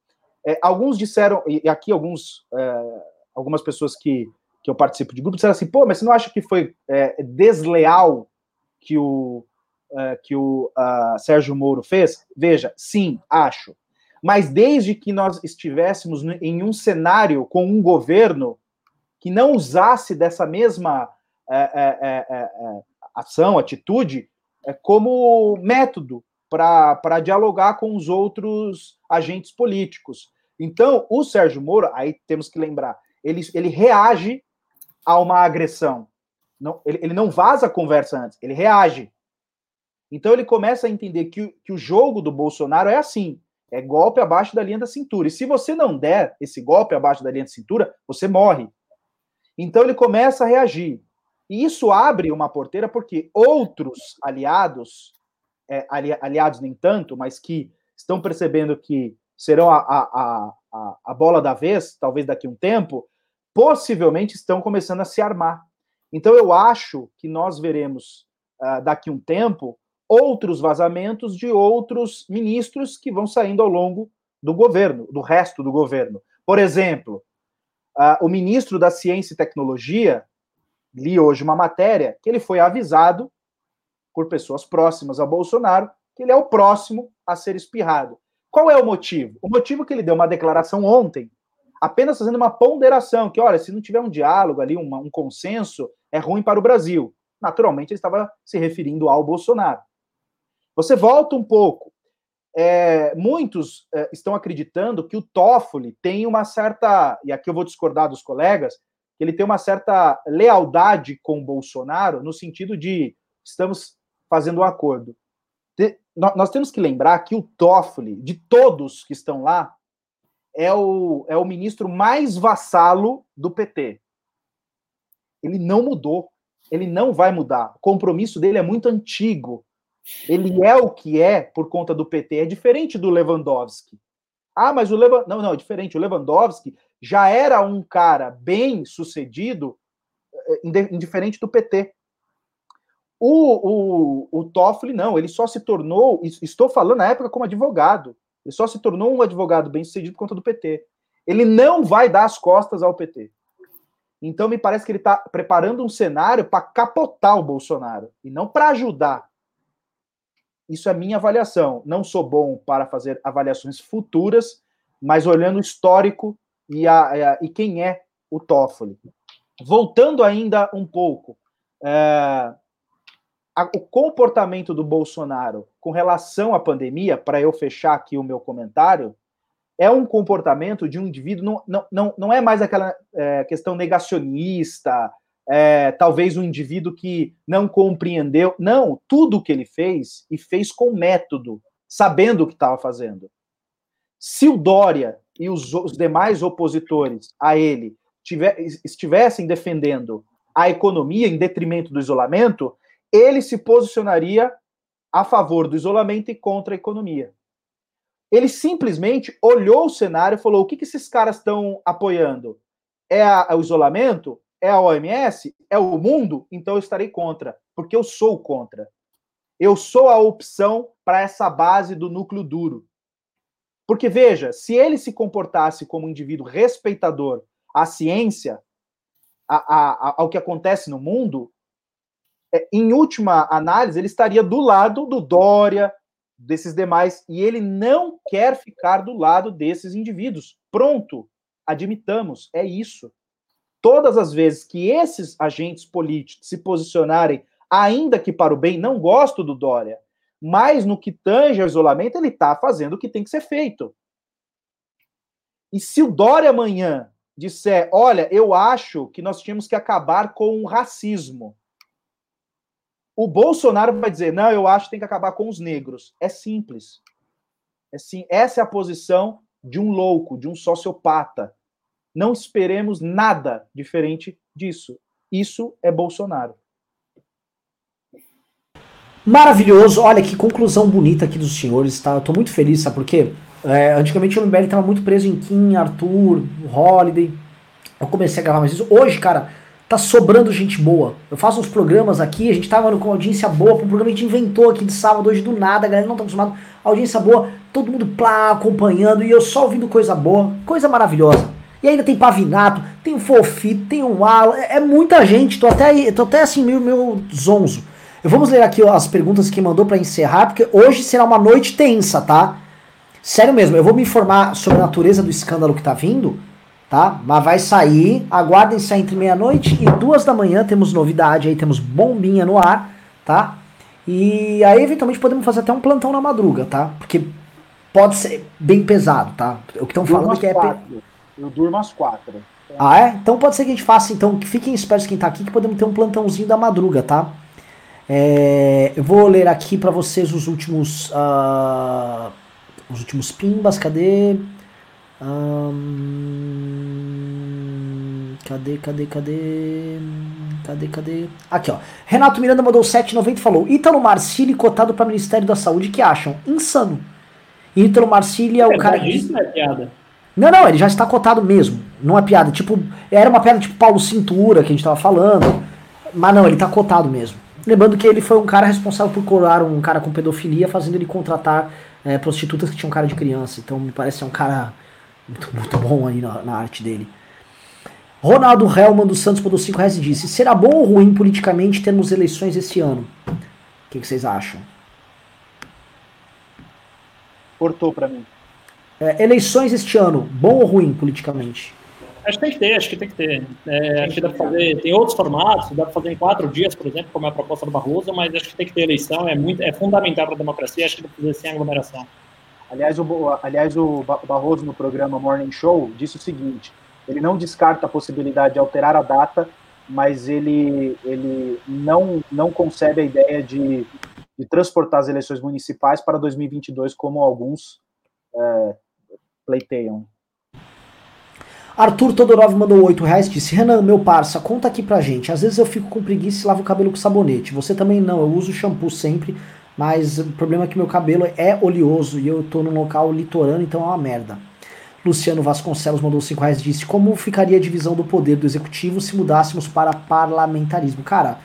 É, alguns disseram, e aqui alguns, é, algumas pessoas que, que eu participo de grupo disseram assim, pô, mas você não acha que foi é, desleal que o, é, que o uh, Sérgio Moro fez? Veja, sim, acho. Mas desde que nós estivéssemos em um cenário com um governo que não usasse dessa mesma é, é, ação, atitude, como método para dialogar com os outros agentes políticos. Então, o Sérgio Moro, aí temos que lembrar, ele, ele reage a uma agressão. Não, ele, ele não vaza a conversa antes, ele reage. Então ele começa a entender que, que o jogo do Bolsonaro é assim: é golpe abaixo da linha da cintura. E se você não der esse golpe abaixo da linha da cintura, você morre. Então ele começa a reagir. E isso abre uma porteira porque outros aliados, é, ali, aliados nem tanto, mas que estão percebendo que serão a, a, a, a bola da vez, talvez daqui a um tempo, possivelmente estão começando a se armar. Então eu acho que nós veremos uh, daqui a um tempo outros vazamentos de outros ministros que vão saindo ao longo do governo, do resto do governo. Por exemplo, uh, o ministro da Ciência e Tecnologia, li hoje uma matéria, que ele foi avisado por pessoas próximas a Bolsonaro que ele é o próximo a ser espirrado. Qual é o motivo? O motivo é que ele deu uma declaração ontem, apenas fazendo uma ponderação, que, olha, se não tiver um diálogo ali, uma, um consenso, é ruim para o Brasil. Naturalmente, ele estava se referindo ao Bolsonaro. Você volta um pouco. É, muitos é, estão acreditando que o Toffoli tem uma certa, e aqui eu vou discordar dos colegas, que ele tem uma certa lealdade com Bolsonaro, no sentido de estamos fazendo um acordo. Nós temos que lembrar que o Toffoli, de todos que estão lá, é o, é o ministro mais vassalo do PT. Ele não mudou. Ele não vai mudar. O compromisso dele é muito antigo. Ele é o que é por conta do PT. É diferente do Lewandowski. Ah, mas o Lewandowski. Não, não, é diferente. O Lewandowski já era um cara bem sucedido, eh, indiferente do PT. O, o, o Toffoli, não, ele só se tornou, estou falando na época como advogado, ele só se tornou um advogado bem sucedido por conta do PT. Ele não vai dar as costas ao PT. Então, me parece que ele está preparando um cenário para capotar o Bolsonaro e não para ajudar. Isso é minha avaliação. Não sou bom para fazer avaliações futuras, mas olhando o histórico e, a, a, e quem é o Toffoli. Voltando ainda um pouco, é, a, o comportamento do Bolsonaro com relação à pandemia, para eu fechar aqui o meu comentário, é um comportamento de um indivíduo, não, não, não, não é mais aquela é, questão negacionista, é, talvez um indivíduo que não compreendeu. Não, tudo que ele fez, e fez com método, sabendo o que estava fazendo. Se o Dória e os, os demais opositores a ele tiver, estivessem defendendo a economia em detrimento do isolamento, ele se posicionaria a favor do isolamento e contra a economia. Ele simplesmente olhou o cenário e falou: o que, que esses caras estão apoiando? É, a, é o isolamento? É a OMS? É o mundo? Então eu estarei contra, porque eu sou contra. Eu sou a opção para essa base do núcleo duro. Porque, veja, se ele se comportasse como um indivíduo respeitador à ciência, a, a, a, ao que acontece no mundo, é, em última análise, ele estaria do lado do Dória, desses demais, e ele não quer ficar do lado desses indivíduos. Pronto, admitamos, é isso. Todas as vezes que esses agentes políticos se posicionarem, ainda que para o bem, não gosto do Dória, mas no que tange ao isolamento, ele está fazendo o que tem que ser feito. E se o Dória amanhã disser, olha, eu acho que nós tínhamos que acabar com o racismo, o Bolsonaro vai dizer, não, eu acho que tem que acabar com os negros. É simples. É sim, essa é a posição de um louco, de um sociopata. Não esperemos nada diferente disso. Isso é Bolsonaro. Maravilhoso. Olha que conclusão bonita aqui dos senhores, tá? Eu tô muito feliz, sabe por quê? É, antigamente o MBL estava muito preso em Kim, Arthur, Holiday. Eu comecei a gravar mais isso. Hoje, cara, tá sobrando gente boa. Eu faço uns programas aqui, a gente tava com audiência boa, um programa que a gente inventou aqui de sábado, hoje do nada, a galera não tá acostumado. Audiência boa, todo mundo plá, acompanhando, e eu só ouvindo coisa boa, coisa maravilhosa. E ainda tem Pavinato, tem o Fofito, tem o Ala, é, é, muita gente, tô até, tô até assim, meio, meio zonzo. Vamos ler aqui as perguntas que mandou para encerrar, porque hoje será uma noite tensa, tá? Sério mesmo, eu vou me informar sobre a natureza do escândalo que tá vindo, tá? Mas vai sair, aguardem sair entre meia-noite e duas da manhã, temos novidade aí, temos bombinha no ar, tá? E aí, eventualmente, podemos fazer até um plantão na madruga, tá? Porque pode ser bem pesado, tá? O que estão falando é que é. Quatro. Eu durmo às quatro. Ah, é? Então pode ser que a gente faça, então, que fiquem espertos quem tá aqui, que podemos ter um plantãozinho da madruga, tá? É, eu vou ler aqui para vocês os últimos. Uh, os últimos pimbas, cadê? Um, cadê, cadê, cadê? Cadê, cadê? Aqui, ó. Renato Miranda mandou 7,90 e falou: Ítalo Marcili cotado para Ministério da Saúde, que acham? Insano. Ítalo Marcili é o é, cara. Isso não é piada. Não, não, ele já está cotado mesmo. Não é piada. Tipo, era uma piada tipo Paulo Cintura que a gente tava falando. Mas não, ele tá cotado mesmo. Lembrando que ele foi um cara responsável por colar um cara com pedofilia, fazendo ele contratar é, prostitutas que tinham cara de criança. Então me parece um cara muito, muito bom aí na, na arte dele. Ronaldo Helman dos Santos mandou 5 reais e disse: Será bom ou ruim politicamente termos eleições esse ano? O que, que vocês acham? Cortou para mim. É, eleições este ano, bom ou ruim politicamente? Acho que tem que ter, acho que tem que ter. É, acho que dá pra fazer, tem outros formatos, dá para fazer em quatro dias, por exemplo, como é a proposta do Barroso, mas acho que tem que ter eleição, é, muito, é fundamental para a democracia, acho que dá para fazer sem aglomeração. Aliás o, aliás, o Barroso, no programa Morning Show, disse o seguinte: ele não descarta a possibilidade de alterar a data, mas ele, ele não, não concebe a ideia de, de transportar as eleições municipais para 2022, como alguns é, pleiteiam. Arthur Todorov mandou 8 reais disse: Renan, meu parça, conta aqui pra gente. Às vezes eu fico com preguiça e lavo o cabelo com sabonete. Você também não, eu uso shampoo sempre, mas o problema é que meu cabelo é oleoso e eu tô num local litorâneo, então é uma merda. Luciano Vasconcelos mandou 5 reais disse: Como ficaria a divisão do poder do executivo se mudássemos para parlamentarismo? Cara,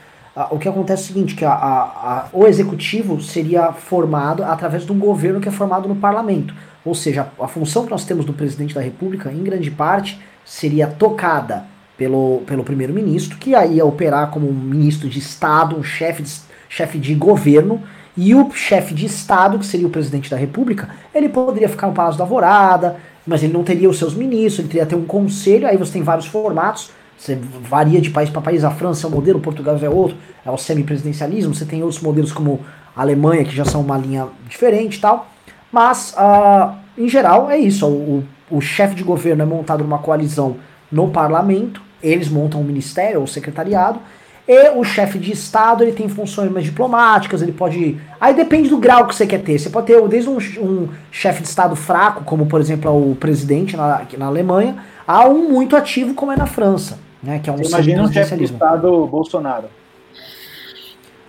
o que acontece é o seguinte: que a, a, a, o executivo seria formado através de um governo que é formado no parlamento. Ou seja, a função que nós temos do presidente da República, em grande parte, seria tocada pelo, pelo primeiro-ministro, que aí ia operar como um ministro de Estado, um chefe de, chefe de governo, e o chefe de Estado, que seria o presidente da República, ele poderia ficar no Palácio da Alvorada, mas ele não teria os seus ministros, ele teria ter um conselho, aí você tem vários formatos, você varia de país para país, a França é um modelo, Portugal é outro, é o semipresidencialismo, você tem outros modelos como a Alemanha, que já são uma linha diferente e tal. Mas, uh, em geral, é isso. O, o chefe de governo é montado numa coalizão no parlamento, eles montam o ministério ou o secretariado, e o chefe de Estado ele tem funções mais diplomáticas, ele pode. Aí depende do grau que você quer ter. Você pode ter desde um, um chefe de Estado fraco, como por exemplo o presidente na, na Alemanha, a um muito ativo, como é na França, né? Que é um você imagina um chefe de Estado Bolsonaro.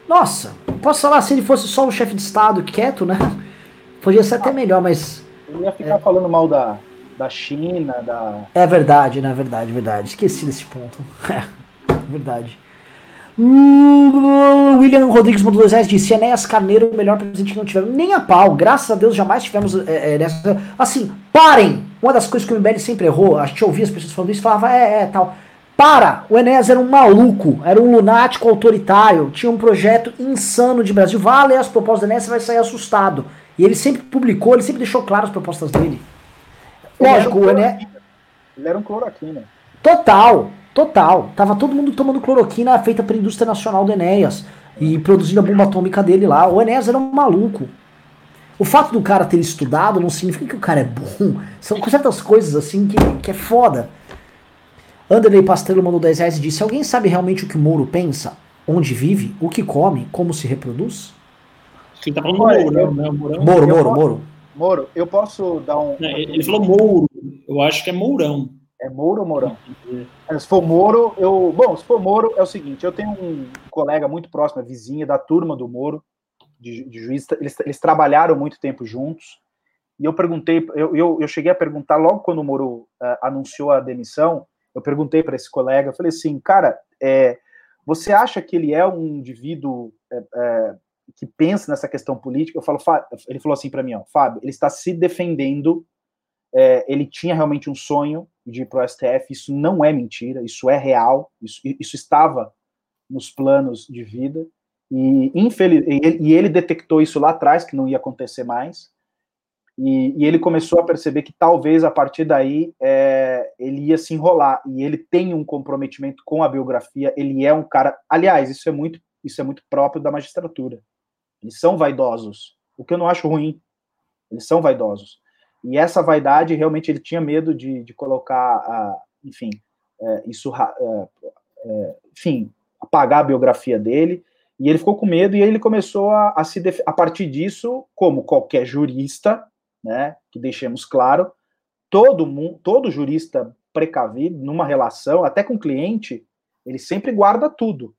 Nossa, posso falar se ele fosse só o chefe de Estado quieto, né? Podia ser até ah, melhor, mas. Eu ia ficar é. falando mal da, da China, da. É verdade, né? Verdade, verdade. Esqueci desse ponto. É, verdade. Hum, William Rodrigues mandou dois reais disse: Enéas Carneiro, o melhor presidente que não tivemos. Nem a pau, graças a Deus jamais tivemos é, é, nessa. Assim, parem! Uma das coisas que o MBL sempre errou, a gente ouvia as pessoas falando isso e falava: é, é, tal. Para! O Enéas era um maluco, era um lunático autoritário, tinha um projeto insano de Brasil. Vá ler as propostas do Enéas, você vai sair assustado. E ele sempre publicou, ele sempre deixou claras as propostas dele. Lógico, o Ené. Ele era um cloroquina. Total, total. Tava todo mundo tomando cloroquina feita pela indústria nacional do Enéas. E produzindo a bomba atômica dele lá. O Enéas era um maluco. O fato do cara ter estudado não significa que o cara é bom. São certas coisas assim que, que é foda. Anderley Pastrello mandou 10 reais e disse: Alguém sabe realmente o que o Moro pensa? Onde vive? O que come? Como se reproduz? Ele tá falando Moro, né? Moro, Moro, Moro. Moro, eu posso dar um. É, ele falou Mouro. Eu acho que é Mourão. É Mouro ou Mourão? É, se for Moro, eu. Bom, se for Moro, é o seguinte: eu tenho um colega muito próximo, a vizinha da turma do Moro, de, de juiz. Eles, eles trabalharam muito tempo juntos. E eu perguntei, eu, eu, eu cheguei a perguntar logo quando o Moro uh, anunciou a demissão. Eu perguntei para esse colega, eu falei assim, cara, é, você acha que ele é um indivíduo é, é, que pensa nessa questão política, eu falo, ele falou assim para mim, ó, Fábio, ele está se defendendo, é, ele tinha realmente um sonho de ir para o STF, isso não é mentira, isso é real, isso, isso estava nos planos de vida, e, infeliz, e ele detectou isso lá atrás, que não ia acontecer mais, e, e ele começou a perceber que talvez a partir daí é, ele ia se enrolar, e ele tem um comprometimento com a biografia, ele é um cara, aliás, isso é muito, isso é muito próprio da magistratura, Eles são vaidosos, o que eu não acho ruim. Eles são vaidosos. E essa vaidade, realmente, ele tinha medo de, de colocar, a, enfim, é, isso, é, é, enfim, apagar a biografia dele. E ele ficou com medo e ele começou a, a se a partir disso, como qualquer jurista, né, que deixemos claro, todo mundo, todo jurista precavido numa relação, até com cliente, ele sempre guarda tudo.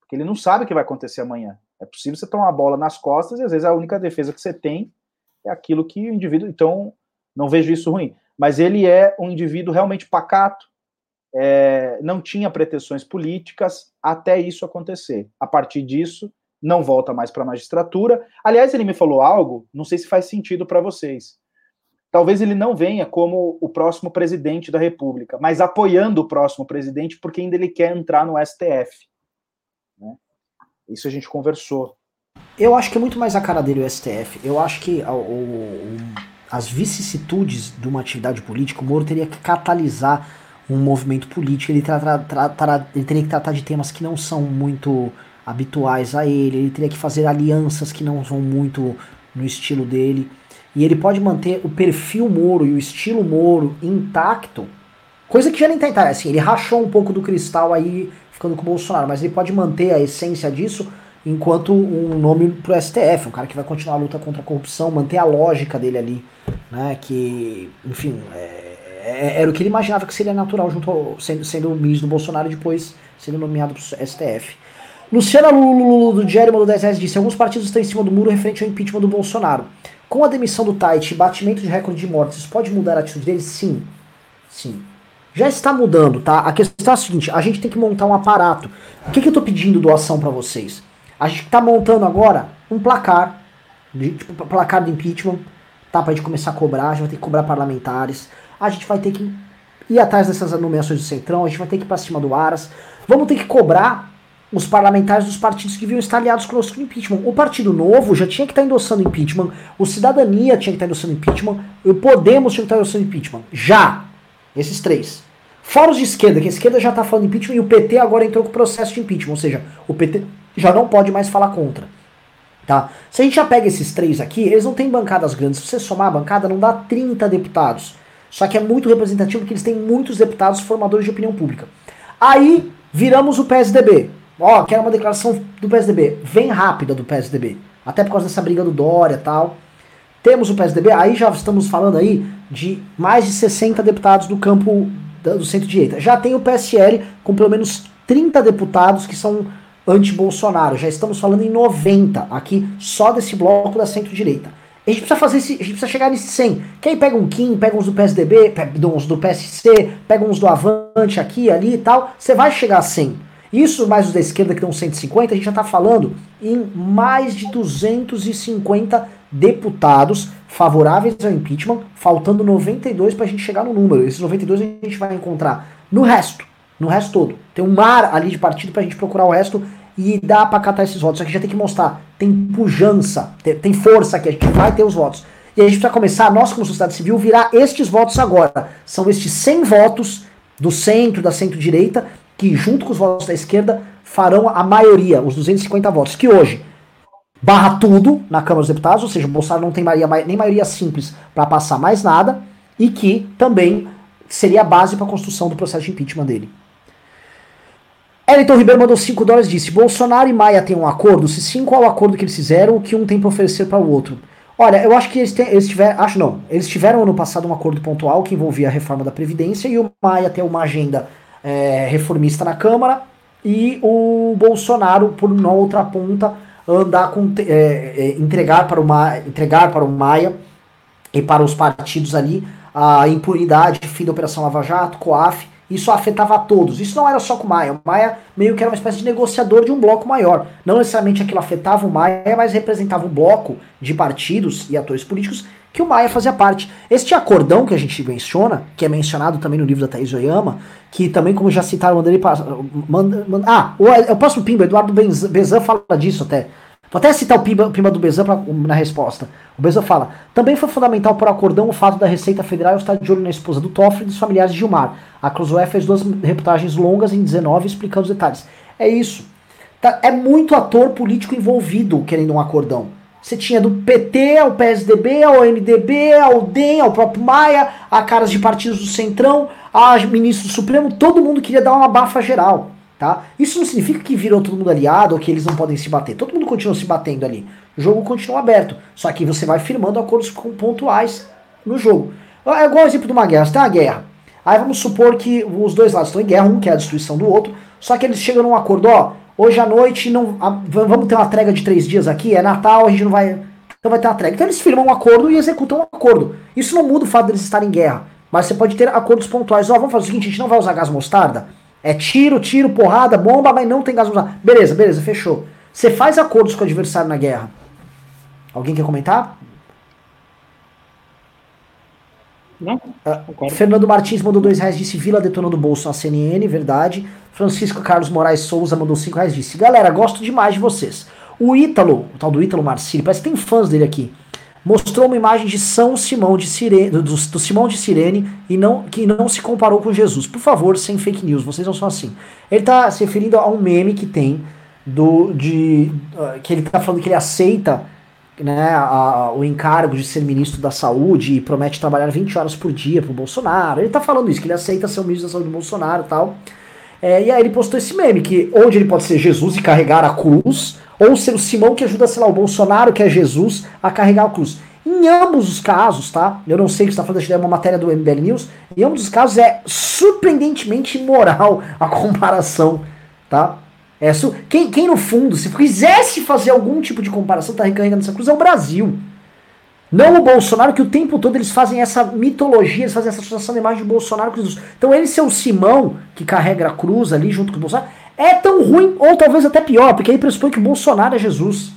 Porque ele não sabe o que vai acontecer amanhã. É possível você tomar uma bola nas costas e às vezes a única defesa que você tem é aquilo que o indivíduo. Então, não vejo isso ruim. Mas ele é um indivíduo realmente pacato, é, não tinha pretensões políticas até isso acontecer. A partir disso, não volta mais para a magistratura. Aliás, ele me falou algo, não sei se faz sentido para vocês. Talvez ele não venha como o próximo presidente da República, mas apoiando o próximo presidente, porque ainda ele quer entrar no STF. Né? Isso a gente conversou. Eu acho que é muito mais a cara dele o STF. Eu acho que o, o, as vicissitudes de uma atividade política, o Moro teria que catalisar um movimento político, ele, tra tra tra ele teria que tratar de temas que não são muito habituais a ele, ele teria que fazer alianças que não são muito no estilo dele. E ele pode manter o perfil Moro e o estilo Moro intacto, coisa que já nem tá. Assim, ele rachou um pouco do cristal aí, ficando com o Bolsonaro, mas ele pode manter a essência disso enquanto um nome pro STF, um cara que vai continuar a luta contra a corrupção, manter a lógica dele ali, né? Que, enfim, é, é, era o que ele imaginava que seria natural junto ao, sendo, sendo o ministro do Bolsonaro e depois sendo nomeado para o STF. Luciana Lulu do Diário do 10 reais disse: alguns partidos estão em cima do muro referente ao impeachment do Bolsonaro. Com a demissão do Tait e batimento de recorde de mortes, isso pode mudar a atitude deles? Sim. Sim. Já está mudando, tá? A questão é a seguinte: a gente tem que montar um aparato. O que, que eu estou pedindo doação para vocês? A gente está montando agora um placar, de, tipo, placar do impeachment, tá? Pra gente começar a cobrar, a gente vai ter que cobrar parlamentares a gente vai ter que ir atrás dessas nomeações do Centrão, a gente vai ter que ir para cima do Aras, vamos ter que cobrar os parlamentares dos partidos que vinham estar aliados conosco no impeachment. O Partido Novo já tinha que estar endossando impeachment, o Cidadania tinha que estar endossando impeachment, o Podemos tinha que estar endossando impeachment. Já! Esses três. Fora os de esquerda, que a esquerda já está falando impeachment e o PT agora entrou com o processo de impeachment, ou seja, o PT já não pode mais falar contra. Tá? Se a gente já pega esses três aqui, eles não têm bancadas grandes. Se você somar a bancada, não dá 30 deputados. Só que é muito representativo porque eles têm muitos deputados formadores de opinião pública. Aí viramos o PSDB. Ó, quero uma declaração do PSDB. Vem rápida do PSDB. Até por causa dessa briga do Dória e tal. Temos o PSDB, aí já estamos falando aí de mais de 60 deputados do campo do centro-direita. Já tem o PSL com pelo menos 30 deputados que são anti-Bolsonaro. Já estamos falando em 90 aqui só desse bloco da centro-direita. A gente precisa fazer esse, a gente precisa chegar nesse 100. Quem pega um Kim, pega uns do PSDB, pega uns do PSC, pega uns do Avante aqui, ali e tal, você vai chegar a 100. Isso mais os da esquerda que dão 150, a gente já está falando em mais de 250 deputados favoráveis ao impeachment, faltando 92 para a gente chegar no número. Esses 92 a gente vai encontrar no resto, no resto todo. Tem um mar ali de partido para a gente procurar o resto e dá para catar esses votos. Que já tem que mostrar, tem pujança, tem, tem força aqui, a gente vai ter os votos. E a gente precisa começar, nós como sociedade civil, virar estes votos agora. São estes 100 votos do centro, da centro-direita, que junto com os votos da esquerda farão a maioria, os 250 votos, que hoje barra tudo na Câmara dos Deputados, ou seja, o Bolsonaro não tem maioria, nem maioria simples para passar mais nada, e que também seria a base para a construção do processo de impeachment dele. Elton Ribeiro mandou 5 dólares e disse: Bolsonaro e Maia têm um acordo? Se sim, qual é o acordo que eles fizeram? O que um tem para oferecer para o outro? Olha, eu acho que eles, eles tiveram. Acho não. Eles tiveram ano passado um acordo pontual que envolvia a reforma da Previdência e o Maia tem uma agenda é, reformista na Câmara e o Bolsonaro, por uma outra ponta, andar com. É, é, entregar, para o entregar para o Maia e para os partidos ali a impunidade, fim da Operação Lava Jato, COAF isso afetava a todos. Isso não era só com o Maia. O Maia meio que era uma espécie de negociador de um bloco maior. Não necessariamente aquilo afetava o Maia, mas representava um bloco de partidos e atores políticos que o Maia fazia parte. Este acordão que a gente menciona, que é mencionado também no livro da Thaís Oyama, que também, como já citaram, manda ele manda, manda, Ah, o, o próximo Pimba, Eduardo Bezan fala disso até. Vou até citar o Pimba, Pimba do Bezan pra, na resposta. O Bezan fala: também foi fundamental por acordão o fato da Receita Federal estar de olho na esposa do Toffoli e dos familiares de Gilmar. A Cruzoé fez duas reportagens longas em 19 explicando os detalhes. É isso. Tá, é muito ator político envolvido querendo um acordão. Você tinha do PT ao PSDB, ao MDB, ao DEM, ao próprio Maia, a caras de partidos do Centrão, a ministro do Supremo, todo mundo queria dar uma bafa geral. Tá? Isso não significa que virou todo mundo aliado ou que eles não podem se bater. Todo mundo continua se batendo ali. O jogo continua aberto. Só que você vai firmando acordos pontuais no jogo. É igual o exemplo de uma guerra. Você tem uma guerra. Aí vamos supor que os dois lados estão em guerra, um quer a destruição do outro. Só que eles chegam num acordo, ó. Hoje à noite não, a, vamos ter uma trégua de três dias aqui, é Natal, a gente não vai. Então vai ter uma trégua. Então eles firmam um acordo e executam um acordo. Isso não muda o fato deles estarem em guerra. Mas você pode ter acordos pontuais. Ó, vamos fazer o seguinte, a gente não vai usar gás mostarda. É tiro, tiro, porrada, bomba, mas não tem gás mostarda. Beleza, beleza, fechou. Você faz acordos com o adversário na guerra. Alguém quer comentar? Não, uh, Fernando Martins mandou dois reais, disse Vila detonando o bolso na CNN, verdade. Francisco Carlos Moraes Souza mandou cinco reais, disse Galera, gosto demais de vocês. O Ítalo, o tal do Ítalo Marcílio, parece que tem fãs dele aqui, mostrou uma imagem de São Simão de Sirene, do, do, Simão de Sirene e não, que não se comparou com Jesus. Por favor, sem fake news, vocês não são assim. Ele está se referindo a um meme que tem do de uh, que ele está falando que ele aceita né, a, o encargo de ser ministro da saúde e promete trabalhar 20 horas por dia pro Bolsonaro. Ele tá falando isso, que ele aceita ser o ministro da saúde do Bolsonaro e tal. É, e aí ele postou esse meme, que onde ele pode ser Jesus e carregar a cruz, ou ser o Simão que ajuda, sei lá, o Bolsonaro, que é Jesus, a carregar a cruz. Em ambos os casos, tá? Eu não sei o que você tá falando, que é uma matéria do MBL News. Em ambos os casos é surpreendentemente imoral a comparação, tá? É, quem, quem no fundo, se quisesse fazer algum tipo de comparação, tá recarregando essa cruz, é o Brasil. Não o Bolsonaro, que o tempo todo eles fazem essa mitologia, eles fazem essa associação da imagem de Bolsonaro com Jesus. Então ele ser o Simão, que carrega a cruz ali junto com o Bolsonaro, é tão ruim, ou talvez até pior, porque aí pressupõe que o Bolsonaro é Jesus.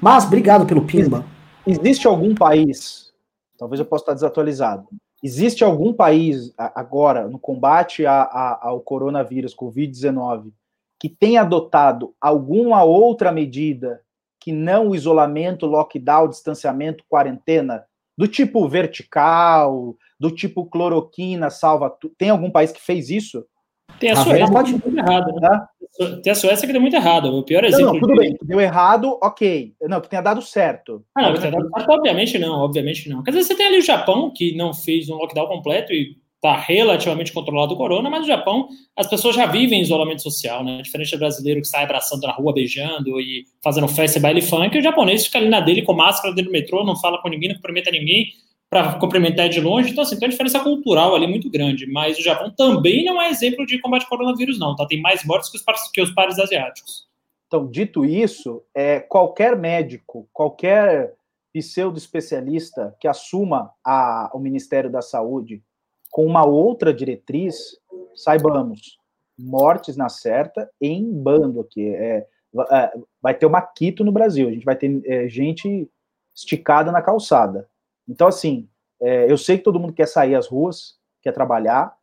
Mas, obrigado pelo pimba. Existe algum país, talvez eu possa estar desatualizado, Existe algum país agora no combate a, a, ao coronavírus, Covid-19, que tenha adotado alguma outra medida que não o isolamento, lockdown, distanciamento, quarentena, do tipo vertical, do tipo cloroquina, salva tudo? Tem algum país que fez isso? Tem a, a Suécia pode... muito errado, né? Tem a Suécia que deu muito errado. O pior exemplo. Não, não tudo de... bem, deu errado, ok. Não, que tenha dado certo. Ah, não, que tenha dado certo, obviamente não, obviamente não. Quer dizer, você tem ali o Japão, que não fez um lockdown completo e está relativamente controlado o corona, mas no Japão as pessoas já vivem em isolamento social, né? Diferente do brasileiro que sai abraçando na rua, beijando e fazendo festa e baile funk, o japonês fica ali na dele com máscara dentro do metrô, não fala com ninguém, não cumprimenta ninguém, para cumprimentar de longe. Então, assim, tem uma diferença cultural ali muito grande. Mas o Japão também não é exemplo de combate ao coronavírus, não. Tá? Tem mais mortes que os, pares, que os pares asiáticos. Então, dito isso, é, qualquer médico, qualquer pseudo-especialista que assuma a, o Ministério da Saúde com uma outra diretriz, saibamos, mortes na certa em bando aqui. É, é, vai ter uma quito no Brasil, a gente vai ter é, gente esticada na calçada. Então, assim, é, eu sei que todo mundo quer sair às ruas, quer trabalhar.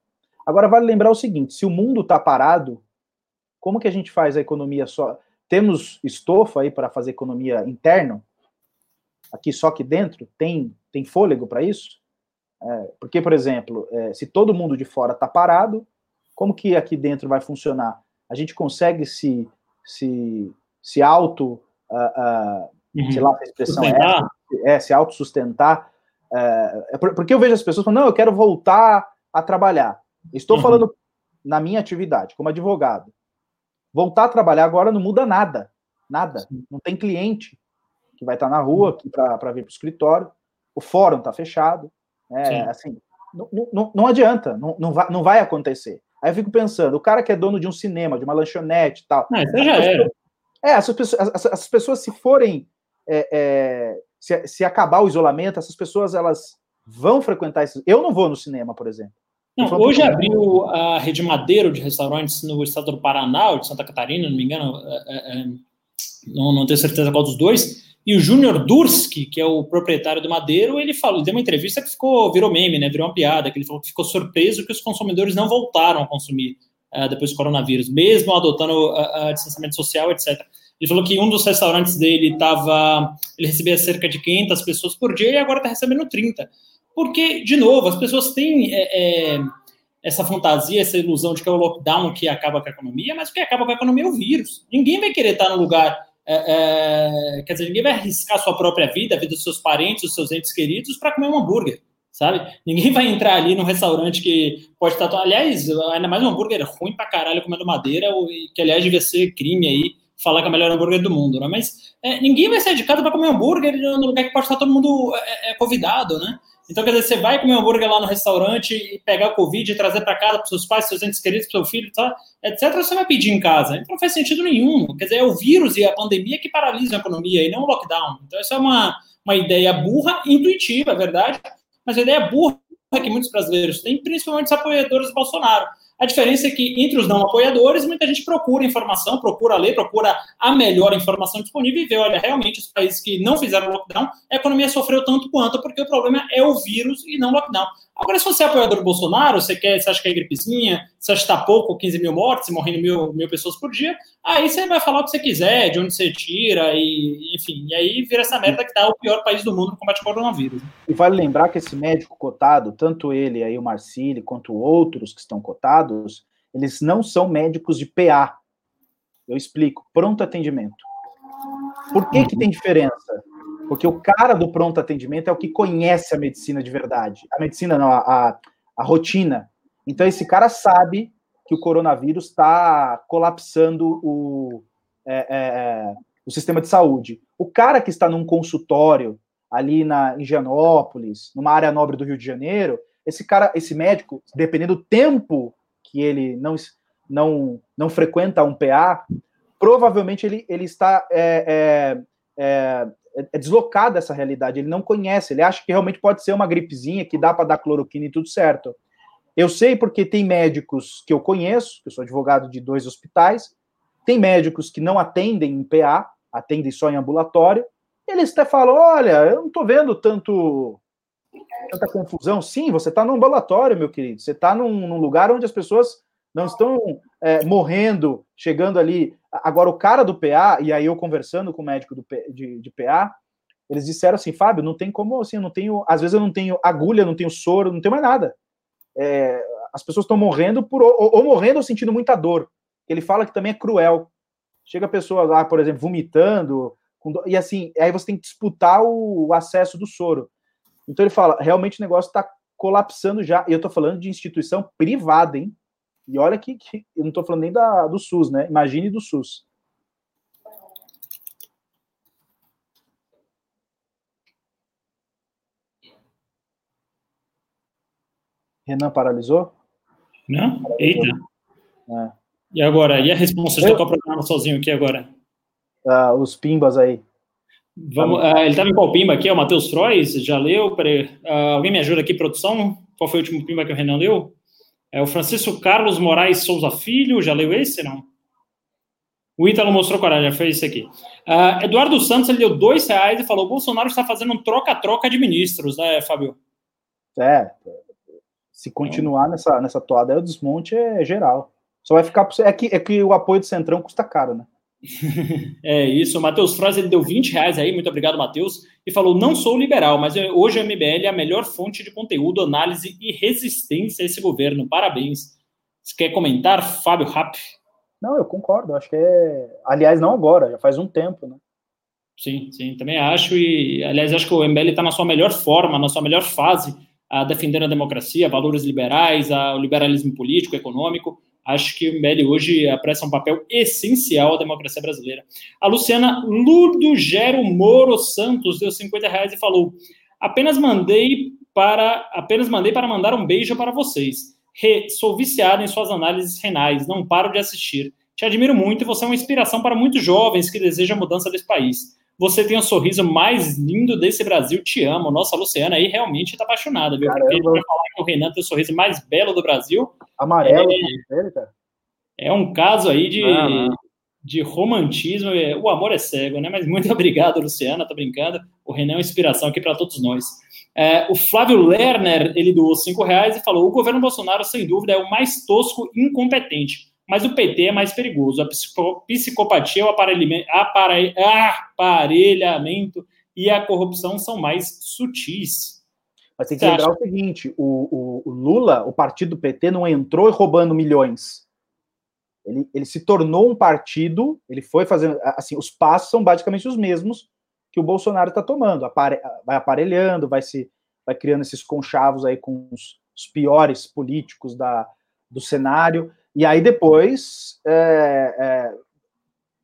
Agora, vale lembrar o seguinte: se o mundo está parado, como que a gente faz a economia só? Temos estofa aí para fazer economia interna? Aqui só aqui dentro? Tem, tem fôlego para isso? É, porque, por exemplo, é, se todo mundo de fora está parado, como que aqui dentro vai funcionar? A gente consegue se, se, se auto, uh, uh, uhum. sei lá, a expressão é, é, se autossustentar é, é porque eu vejo as pessoas falando, não, eu quero voltar a trabalhar. Estou uhum. falando na minha atividade, como advogado. Voltar a trabalhar agora não muda nada. Nada. Não tem cliente que vai estar na rua para vir para o escritório. O fórum está fechado. É, assim, não, não, não adianta, não, não, vai, não vai acontecer. Aí eu fico pensando, o cara que é dono de um cinema, de uma lanchonete e tal. Não, isso já era. É, essas pessoas, essas pessoas se forem é, é, se, se acabar o isolamento, essas pessoas elas vão frequentar esses. Eu não vou no cinema, por exemplo. Não, hoje abriu a Rede Madeiro de restaurantes no estado do Paraná, ou de Santa Catarina, não me engano, é, é, é, não, não tenho certeza qual dos dois. E o Júnior Durski, que é o proprietário do Madeiro, ele falou, deu uma entrevista que ficou, virou meme, né? Virou uma piada, que ele falou que ficou surpreso que os consumidores não voltaram a consumir uh, depois do coronavírus, mesmo adotando uh, uh, distanciamento social, etc. Ele falou que um dos restaurantes dele estava. Ele recebia cerca de 500 pessoas por dia e agora está recebendo 30. Porque, de novo, as pessoas têm. É, é, essa fantasia, essa ilusão de que é o lockdown que acaba com a economia, mas o que acaba com a economia é o vírus. Ninguém vai querer estar no lugar. É, é, quer dizer, ninguém vai arriscar sua própria vida, a vida dos seus parentes, dos seus entes queridos, para comer um hambúrguer, sabe? Ninguém vai entrar ali num restaurante que pode estar. Aliás, ainda mais um hambúrguer ruim pra caralho comendo madeira, que aliás devia ser crime aí falar que é o melhor hambúrguer do mundo, né? Mas é, ninguém vai sair de casa para comer hambúrguer no lugar que pode estar todo mundo é, é, convidado, né? Então, quer dizer, você vai comer hambúrguer lá no restaurante e pegar o Covid e trazer para casa para seus pais, seus entes queridos, para seu filho, tá, etc., você vai pedir em casa. Então, não faz sentido nenhum. Quer dizer, é o vírus e a pandemia que paralisam a economia e não o lockdown. Então, isso é uma, uma ideia burra, intuitiva, é verdade, mas a ideia burra que muitos brasileiros têm, principalmente os apoiadores do Bolsonaro. A diferença é que entre os não apoiadores, muita gente procura informação, procura ler, procura a melhor informação disponível e vê, olha, realmente os países que não fizeram lockdown, a economia sofreu tanto quanto, porque o problema é o vírus e não lockdown. Agora, se você é apoiador do Bolsonaro, você, quer, você acha que é gripezinha, você acha que está pouco, 15 mil mortes, morrendo mil, mil pessoas por dia, aí você vai falar o que você quiser, de onde você tira, e enfim, e aí vira essa merda que está o pior país do mundo no combate ao coronavírus. E vale lembrar que esse médico cotado, tanto ele aí, o Marcili, quanto outros que estão cotados, eles não são médicos de PA. Eu explico, pronto atendimento. Por que, que tem diferença? Porque o cara do pronto atendimento é o que conhece a medicina de verdade. A medicina, não, a, a, a rotina. Então, esse cara sabe que o coronavírus está colapsando o, é, é, é, o sistema de saúde. O cara que está num consultório ali na Higienópolis, numa área nobre do Rio de Janeiro, esse cara, esse médico, dependendo do tempo que ele não, não, não frequenta um PA, provavelmente ele, ele está é, é, é é, deslocado dessa realidade, ele não conhece, ele acha que realmente pode ser uma gripezinha, que dá para dar cloroquina e tudo certo. Eu sei porque tem médicos que eu conheço, eu sou advogado de dois hospitais, tem médicos que não atendem em PA, atendem só em ambulatório, eles até falam, olha, eu não estou vendo tanto tanta confusão. Sim, você está no ambulatório, meu querido, você está num, num, lugar onde as pessoas não estão é, morrendo, chegando ali Agora, o cara do PA, e aí eu conversando com o médico do, de, de PA, eles disseram assim, Fábio, não tem como, assim, eu não tenho, às vezes eu não tenho agulha, não tenho soro, não tenho mais nada. É, as pessoas estão morrendo por, ou, ou, morrendo ou sentindo muita dor. Ele fala que também é cruel. Chega a pessoa lá, por exemplo, vomitando, e assim, aí você tem que disputar o acesso do soro. Então ele fala, realmente o negócio está colapsando já, e eu estou falando de instituição privada, hein? E olha que, que eu não estou falando nem da, do SUS, né? Imagine do SUS. Renan paralisou? Não? Eita. É. E agora? E a resposta de tocar o programa sozinho aqui agora? Ah, os pimbas aí. Vamos, uh, ele estava em qual pimba aqui? É o Matheus Frois? Já leu? Uh, alguém me ajuda aqui, produção? Qual foi o último pimba que o Renan leu? É o Francisco Carlos Moraes Souza Filho, já leu esse, não? O Ítalo mostrou coragem, já fez isso aqui. Uh, Eduardo Santos, ele deu dois reais e falou, Bolsonaro está fazendo um troca-troca de ministros, né, Fábio? É, se continuar nessa, nessa toada, o desmonte é geral. Só vai ficar... É que, é que o apoio do Centrão custa caro, né? é isso, o Matheus Froz, ele deu 20 reais aí, muito obrigado, Matheus, e falou, não sou liberal, mas hoje a MBL é a melhor fonte de conteúdo, análise e resistência a esse governo, parabéns. Você quer comentar, Fábio Rapp? Não, eu concordo, acho que é, aliás, não agora, já faz um tempo, né? Sim, sim, também acho, e aliás, acho que o MBL está na sua melhor forma, na sua melhor fase, a defender a democracia, valores liberais, a, o liberalismo político, econômico, Acho que o MBL hoje apressa um papel essencial à democracia brasileira. A Luciana Ludogero Moro Santos deu 50 reais e falou: apenas mandei para apenas mandei para mandar um beijo para vocês. Re, sou viciado em suas análises renais, não paro de assistir. Te admiro muito e você é uma inspiração para muitos jovens que desejam a mudança desse país. Você tem o sorriso mais lindo desse Brasil, te amo. Nossa, a Luciana aí realmente está apaixonada, viu? Caramba. Porque vai falar que o Renan tem o sorriso mais belo do Brasil. Amarelo, é, é um caso aí de, de romantismo. É, o amor é cego, né? Mas muito obrigado, Luciana, tô brincando. O Renan é uma inspiração aqui para todos nós. É, o Flávio Lerner, ele doou cinco reais e falou: o governo Bolsonaro, sem dúvida, é o mais tosco e incompetente mas o PT é mais perigoso. A psicopatia, o aparelhamento e a corrupção são mais sutis. Mas tem que Você lembrar acha? o seguinte: o, o, Lula, o partido PT, não entrou roubando milhões. Ele, ele se tornou um partido, ele foi fazendo. Assim, os passos são basicamente os mesmos que o Bolsonaro está tomando. Apare, vai aparelhando, vai se vai criando esses conchavos aí com os, os piores políticos da, do cenário. E aí depois, é, é,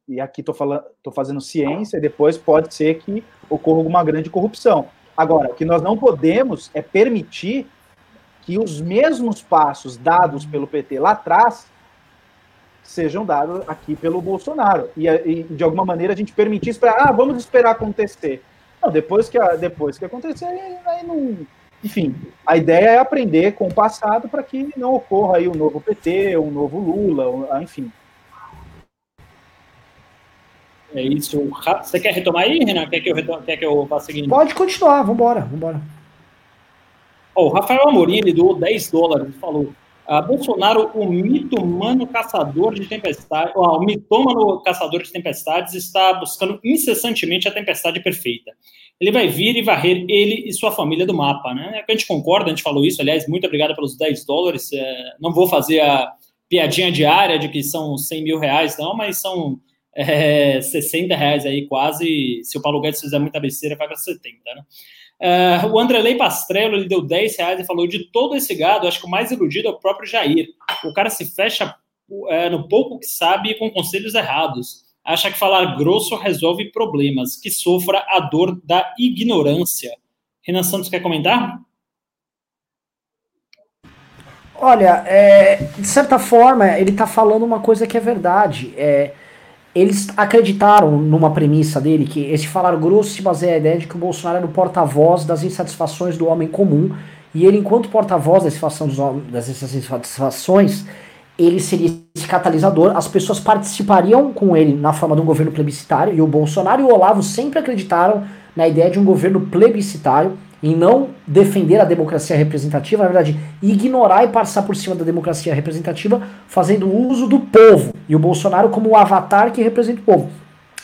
e aqui estou falando, tô fazendo ciência, e depois pode ser que ocorra alguma grande corrupção. Agora, o que nós não podemos é permitir que os mesmos passos dados pelo PT lá atrás sejam dados aqui pelo Bolsonaro. E, e de alguma maneira a gente permitir esperar, ah, vamos esperar acontecer. Não, depois que, depois que acontecer, aí não, enfim, a ideia é aprender com o passado para que não ocorra aí um novo PT, um novo Lula, ah, enfim. É isso. Você quer retomar aí, Renan? Quer que eu, retome, quer que eu vá seguindo? Pode continuar, vambora, vambora. Oh, o Rafael Amorim, ele doou 10 dólares e falou: ah, Bolsonaro, o mitomano caçador de tempestades, oh, o mitômano caçador de tempestades está buscando incessantemente a tempestade perfeita ele vai vir e varrer ele e sua família do mapa, né? A gente concorda, a gente falou isso, aliás, muito obrigado pelos 10 dólares. É, não vou fazer a piadinha diária de que são 100 mil reais, não, mas são é, 60 reais aí quase. Se o Paulo Guedes fizer muita besteira, vai para 70, né? Uh, o Andrelei Pastrello ele deu 10 reais e falou: de todo esse gado, acho que o mais iludido é o próprio Jair. O cara se fecha é, no pouco que sabe e com conselhos errados acha que falar grosso resolve problemas, que sofra a dor da ignorância. Renan Santos quer comentar? Olha, é, de certa forma, ele está falando uma coisa que é verdade. É, eles acreditaram numa premissa dele que esse falar grosso se baseia na ideia de que o Bolsonaro era o porta-voz das insatisfações do homem comum. E ele, enquanto porta-voz das insatisfações, ele seria esse catalisador, as pessoas participariam com ele na forma de um governo plebiscitário, e o Bolsonaro e o Olavo sempre acreditaram na ideia de um governo plebiscitário, em não defender a democracia representativa, na verdade, ignorar e passar por cima da democracia representativa, fazendo uso do povo, e o Bolsonaro como o avatar que representa o povo.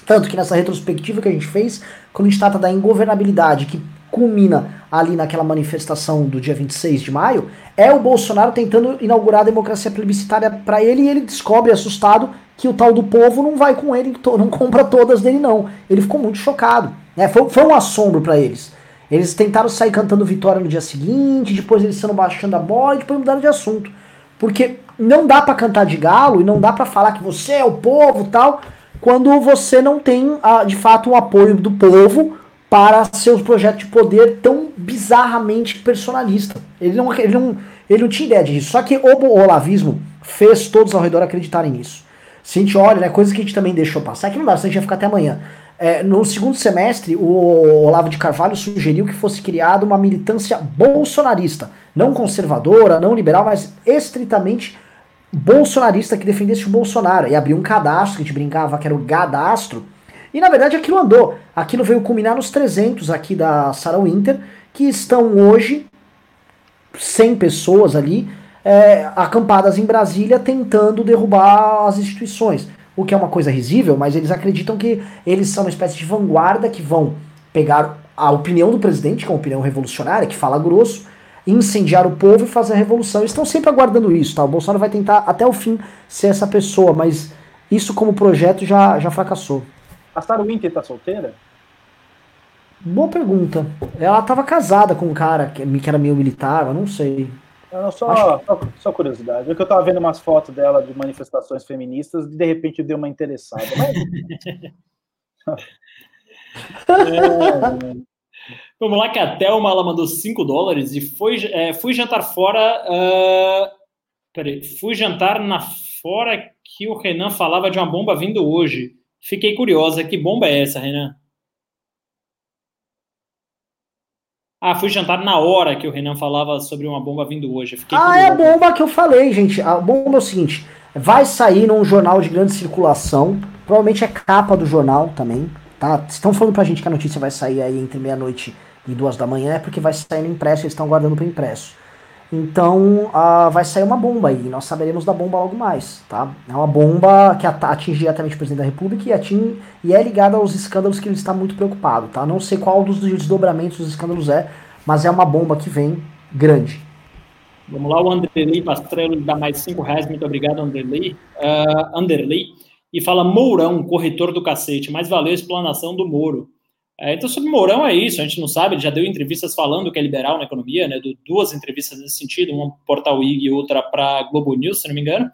Tanto que nessa retrospectiva que a gente fez, quando a gente trata da ingovernabilidade, que culmina ali naquela manifestação do dia 26 de maio, é o Bolsonaro tentando inaugurar a democracia plebiscitária para ele e ele descobre assustado que o tal do povo não vai com ele, não compra todas dele não. Ele ficou muito chocado. Né? Foi, foi um assombro para eles. Eles tentaram sair cantando vitória no dia seguinte, depois eles estão baixando a bola e depois mudaram de assunto. Porque não dá para cantar de galo e não dá para falar que você é o povo tal, quando você não tem de fato o apoio do povo para seus projetos de poder tão bizarramente personalista. Ele não, ele não, ele não tinha ideia disso. Só que o olavismo fez todos ao redor acreditarem nisso. Se a gente olha, né, coisa que a gente também deixou passar, que não dá, a gente ia ficar até amanhã. É, no segundo semestre, o Olavo de Carvalho sugeriu que fosse criada uma militância bolsonarista, não conservadora, não liberal, mas estritamente bolsonarista que defendesse o Bolsonaro. E abriu um cadastro, que a gente brincava que era o gadastro, e na verdade aquilo andou. Aquilo veio culminar nos 300 aqui da Sarah Winter, que estão hoje 100 pessoas ali é, acampadas em Brasília tentando derrubar as instituições. O que é uma coisa risível, mas eles acreditam que eles são uma espécie de vanguarda que vão pegar a opinião do presidente, que é uma opinião revolucionária, que fala grosso, incendiar o povo e fazer a revolução. Eles estão sempre aguardando isso, tá? O Bolsonaro vai tentar até o fim ser essa pessoa, mas isso como projeto já, já fracassou. A Sarah Winter tá solteira? Boa pergunta. Ela tava casada com um cara que, que era meio militar, eu não sei. Não, só, Acho... só, só, curiosidade. É que eu tava vendo umas fotos dela de manifestações feministas e de repente deu uma interessada. Mas... é... Vamos lá, que a Thelma ela mandou 5 dólares e foi, é, fui jantar fora. Uh... Peraí, fui jantar na fora que o Renan falava de uma bomba vindo hoje. Fiquei curiosa, que bomba é essa, Renan? Ah, fui jantar na hora que o Renan falava sobre uma bomba vindo hoje. Fiquei ah, curiosa. é a bomba que eu falei, gente. A bomba é o seguinte: vai sair num jornal de grande circulação. Provavelmente é capa do jornal também. Tá? Estão falando pra gente que a notícia vai sair aí entre meia-noite e duas da manhã, é porque vai sair no impresso, eles estão guardando para impresso. Então uh, vai sair uma bomba aí, nós saberemos da bomba logo mais, tá? É uma bomba que atinge diretamente o presidente da República e, atinge, e é ligada aos escândalos que ele está muito preocupado, tá? Não sei qual dos desdobramentos dos escândalos é, mas é uma bomba que vem grande. Vamos lá, o Anderley Pastrello dá mais cinco reais, muito obrigado, Anderley. Uh, Anderley. E fala Mourão, corretor do cacete, mas valeu a explanação do Moro. É, então, sobre Mourão é isso, a gente não sabe, ele já deu entrevistas falando que é liberal na economia, né, duas entrevistas nesse sentido, uma para Portal IG e outra para Globo News, se não me engano.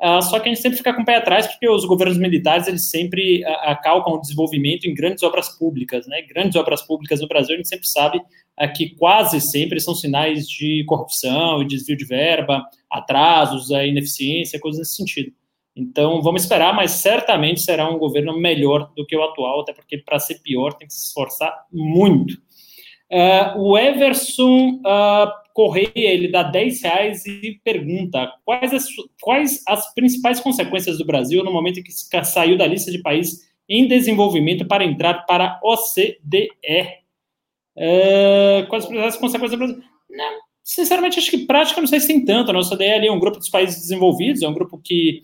Uh, só que a gente sempre fica com o pé atrás, porque os governos militares, eles sempre uh, o desenvolvimento em grandes obras públicas, né, grandes obras públicas no Brasil, a gente sempre sabe uh, que quase sempre são sinais de corrupção e desvio de verba, atrasos, uh, ineficiência, coisas nesse sentido. Então, vamos esperar, mas certamente será um governo melhor do que o atual, até porque para ser pior tem que se esforçar muito. Uh, o Everson uh, Correia, ele dá 10 reais e pergunta quais as, quais as principais consequências do Brasil no momento em que saiu da lista de países em desenvolvimento para entrar para OCDE. Uh, quais as principais consequências do Brasil? Não, sinceramente, acho que prática não sei se tem tanto. A OCDE ali é um grupo dos países desenvolvidos, é um grupo que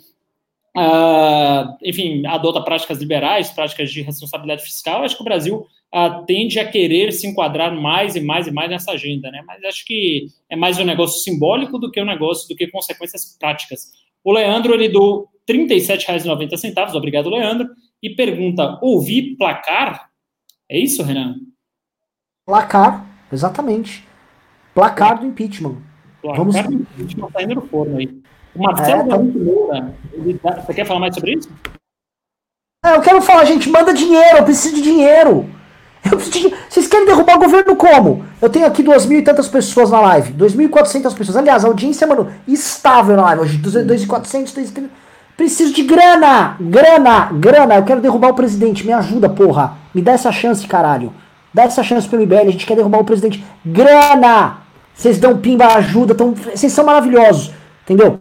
uh, enfim, adota práticas liberais, práticas de responsabilidade fiscal, acho que o Brasil uh, tende a querer se enquadrar mais e mais e mais nessa agenda, né? Mas acho que é mais um negócio simbólico do que um negócio, do que consequências práticas. O Leandro, ele do R$ 37,90, obrigado, Leandro, e pergunta, ouvi placar? É isso, Renan? Placar, exatamente. Placar do impeachment. Placar Vamos... do impeachment tá indo no forno aí. O Marcelo é, tá... Moura, dá... você quer falar mais sobre isso? É, eu quero falar, gente, manda dinheiro, eu preciso de dinheiro. Eu preciso de... Vocês querem derrubar o governo como? Eu tenho aqui duas mil e tantas pessoas na live. 2.400 pessoas. Aliás, a audiência, mano, estável na live hoje. 2.400, 2.300. Preciso de grana! Grana! Grana! Eu quero derrubar o presidente. Me ajuda, porra. Me dá essa chance, caralho. Dá essa chance pro MBL. A gente quer derrubar o presidente. Grana! Vocês dão pimba, ajuda. Tão... Vocês são maravilhosos. Entendeu?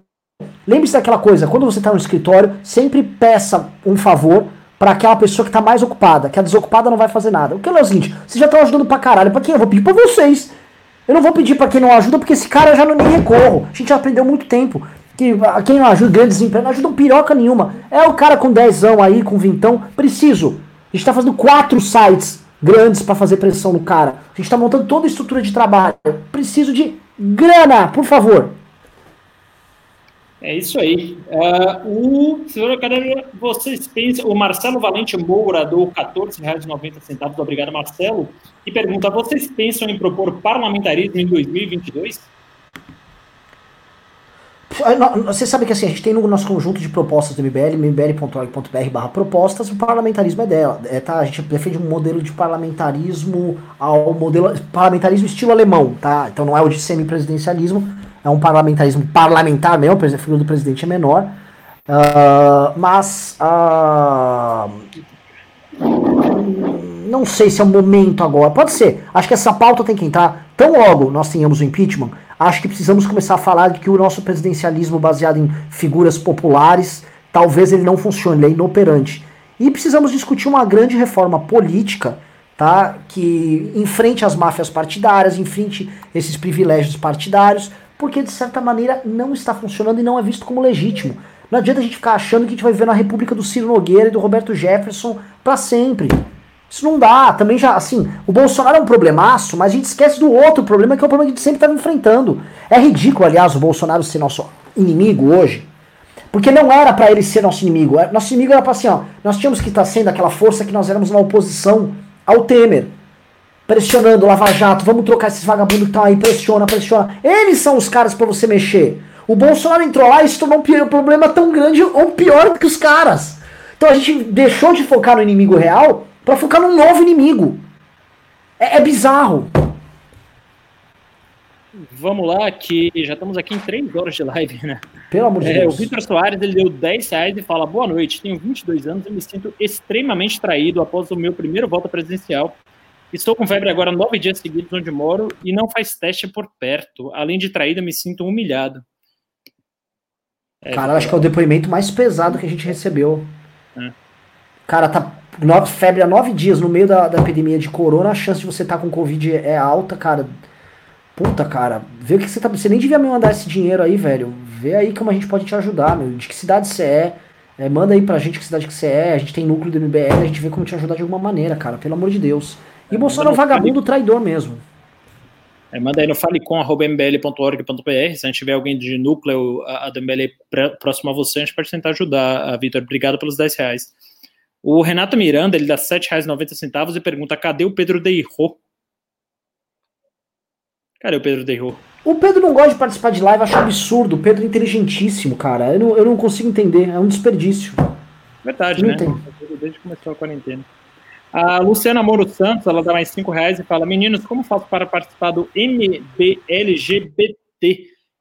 Lembre-se daquela coisa, quando você está no escritório, sempre peça um favor para aquela pessoa que está mais ocupada, que a desocupada não vai fazer nada. O que é o seguinte, vocês já estão ajudando pra caralho, pra quem? Eu vou pedir pra vocês. Eu não vou pedir para quem não ajuda, porque esse cara já não me recorro. A gente já aprendeu muito tempo. Que quem não ajuda, grande desemprego, não ajuda piroca nenhuma. É o cara com 10 aí, com vintão, preciso. A gente está fazendo quatro sites grandes para fazer pressão no cara. A gente está montando toda a estrutura de trabalho. Preciso de grana, por favor. É isso aí. Uh, o vocês pensam? O Marcelo Valente Moura do R$ 14,90. Obrigado, Marcelo. E pergunta: vocês pensam em propor parlamentarismo em 2022? Você sabe que assim, a gente tem no nosso conjunto de propostas do MBL, mbl.org.br barra propostas, o parlamentarismo é dela. É, tá? A gente defende um modelo de parlamentarismo ao modelo parlamentarismo estilo alemão, tá? Então não é o de semipresidencialismo, é um parlamentarismo parlamentar mesmo, a figura do presidente é menor. Uh, mas uh, não sei se é o momento agora. Pode ser. Acho que essa pauta tem que entrar. Tão logo nós tenhamos o impeachment, acho que precisamos começar a falar de que o nosso presidencialismo baseado em figuras populares, talvez ele não funcione, ele é inoperante. E precisamos discutir uma grande reforma política, tá? Que enfrente as máfias partidárias, enfrente esses privilégios partidários, porque de certa maneira não está funcionando e não é visto como legítimo. Não adianta a gente ficar achando que a gente vai viver na República do Ciro Nogueira e do Roberto Jefferson para sempre. Isso não dá. Também já, assim, o Bolsonaro é um problemaço, mas a gente esquece do outro problema, que é o problema que a gente sempre estava enfrentando. É ridículo, aliás, o Bolsonaro ser nosso inimigo hoje, porque não era para ele ser nosso inimigo. É, nosso inimigo era para assim, ó, nós tínhamos que estar sendo aquela força que nós éramos na oposição ao Temer pressionando Lava Jato, vamos trocar esses vagabundos que estão aí, pressiona, pressiona. Eles são os caras para você mexer. O Bolsonaro entrou lá e se tornou um problema tão grande ou pior do que os caras. Então a gente deixou de focar no inimigo real para focar num novo inimigo. É, é, bizarro. Vamos lá, que já estamos aqui em 3 horas de live, né? Pelo amor de é, Deus. O Vitor Soares ele deu 10 reais e fala: Boa noite, tenho 22 anos e me sinto extremamente traído após o meu primeiro voto presidencial Estou com febre agora nove dias seguidos onde moro e não faz teste por perto. Além de traída, me sinto humilhado. É, Cara, acho que é o depoimento mais pesado que a gente recebeu. É. Cara, tá febre há nove dias no meio da, da epidemia de corona, a chance de você estar tá com Covid é alta, cara. Puta, cara, vê o que você tá. Você nem devia me mandar esse dinheiro aí, velho. Vê aí como a gente pode te ajudar, meu. De que cidade você é. é manda aí pra gente que cidade que você é. A gente tem núcleo do MBL, a gente vê como te ajudar de alguma maneira, cara. Pelo amor de Deus. E o Bolsonaro é um vagabundo traidor mesmo. É, manda aí no falecom.mbl.org.br. Se a gente tiver alguém de núcleo a, a do MBL próximo a você, a gente pode tentar ajudar. A Vitor, obrigado pelos 10 reais. O Renato Miranda, ele dá R$ 7,90 e pergunta: cadê o Pedro Deirro? Cadê o Pedro Deirro? O Pedro não gosta de participar de live, acho absurdo. O Pedro é inteligentíssimo, cara. Eu não, eu não consigo entender, é um desperdício. Verdade, né? Desde que começou a quarentena. A Luciana Moro Santos, ela dá mais 5 reais e fala: Meninos, como faço para participar do MBLGBT?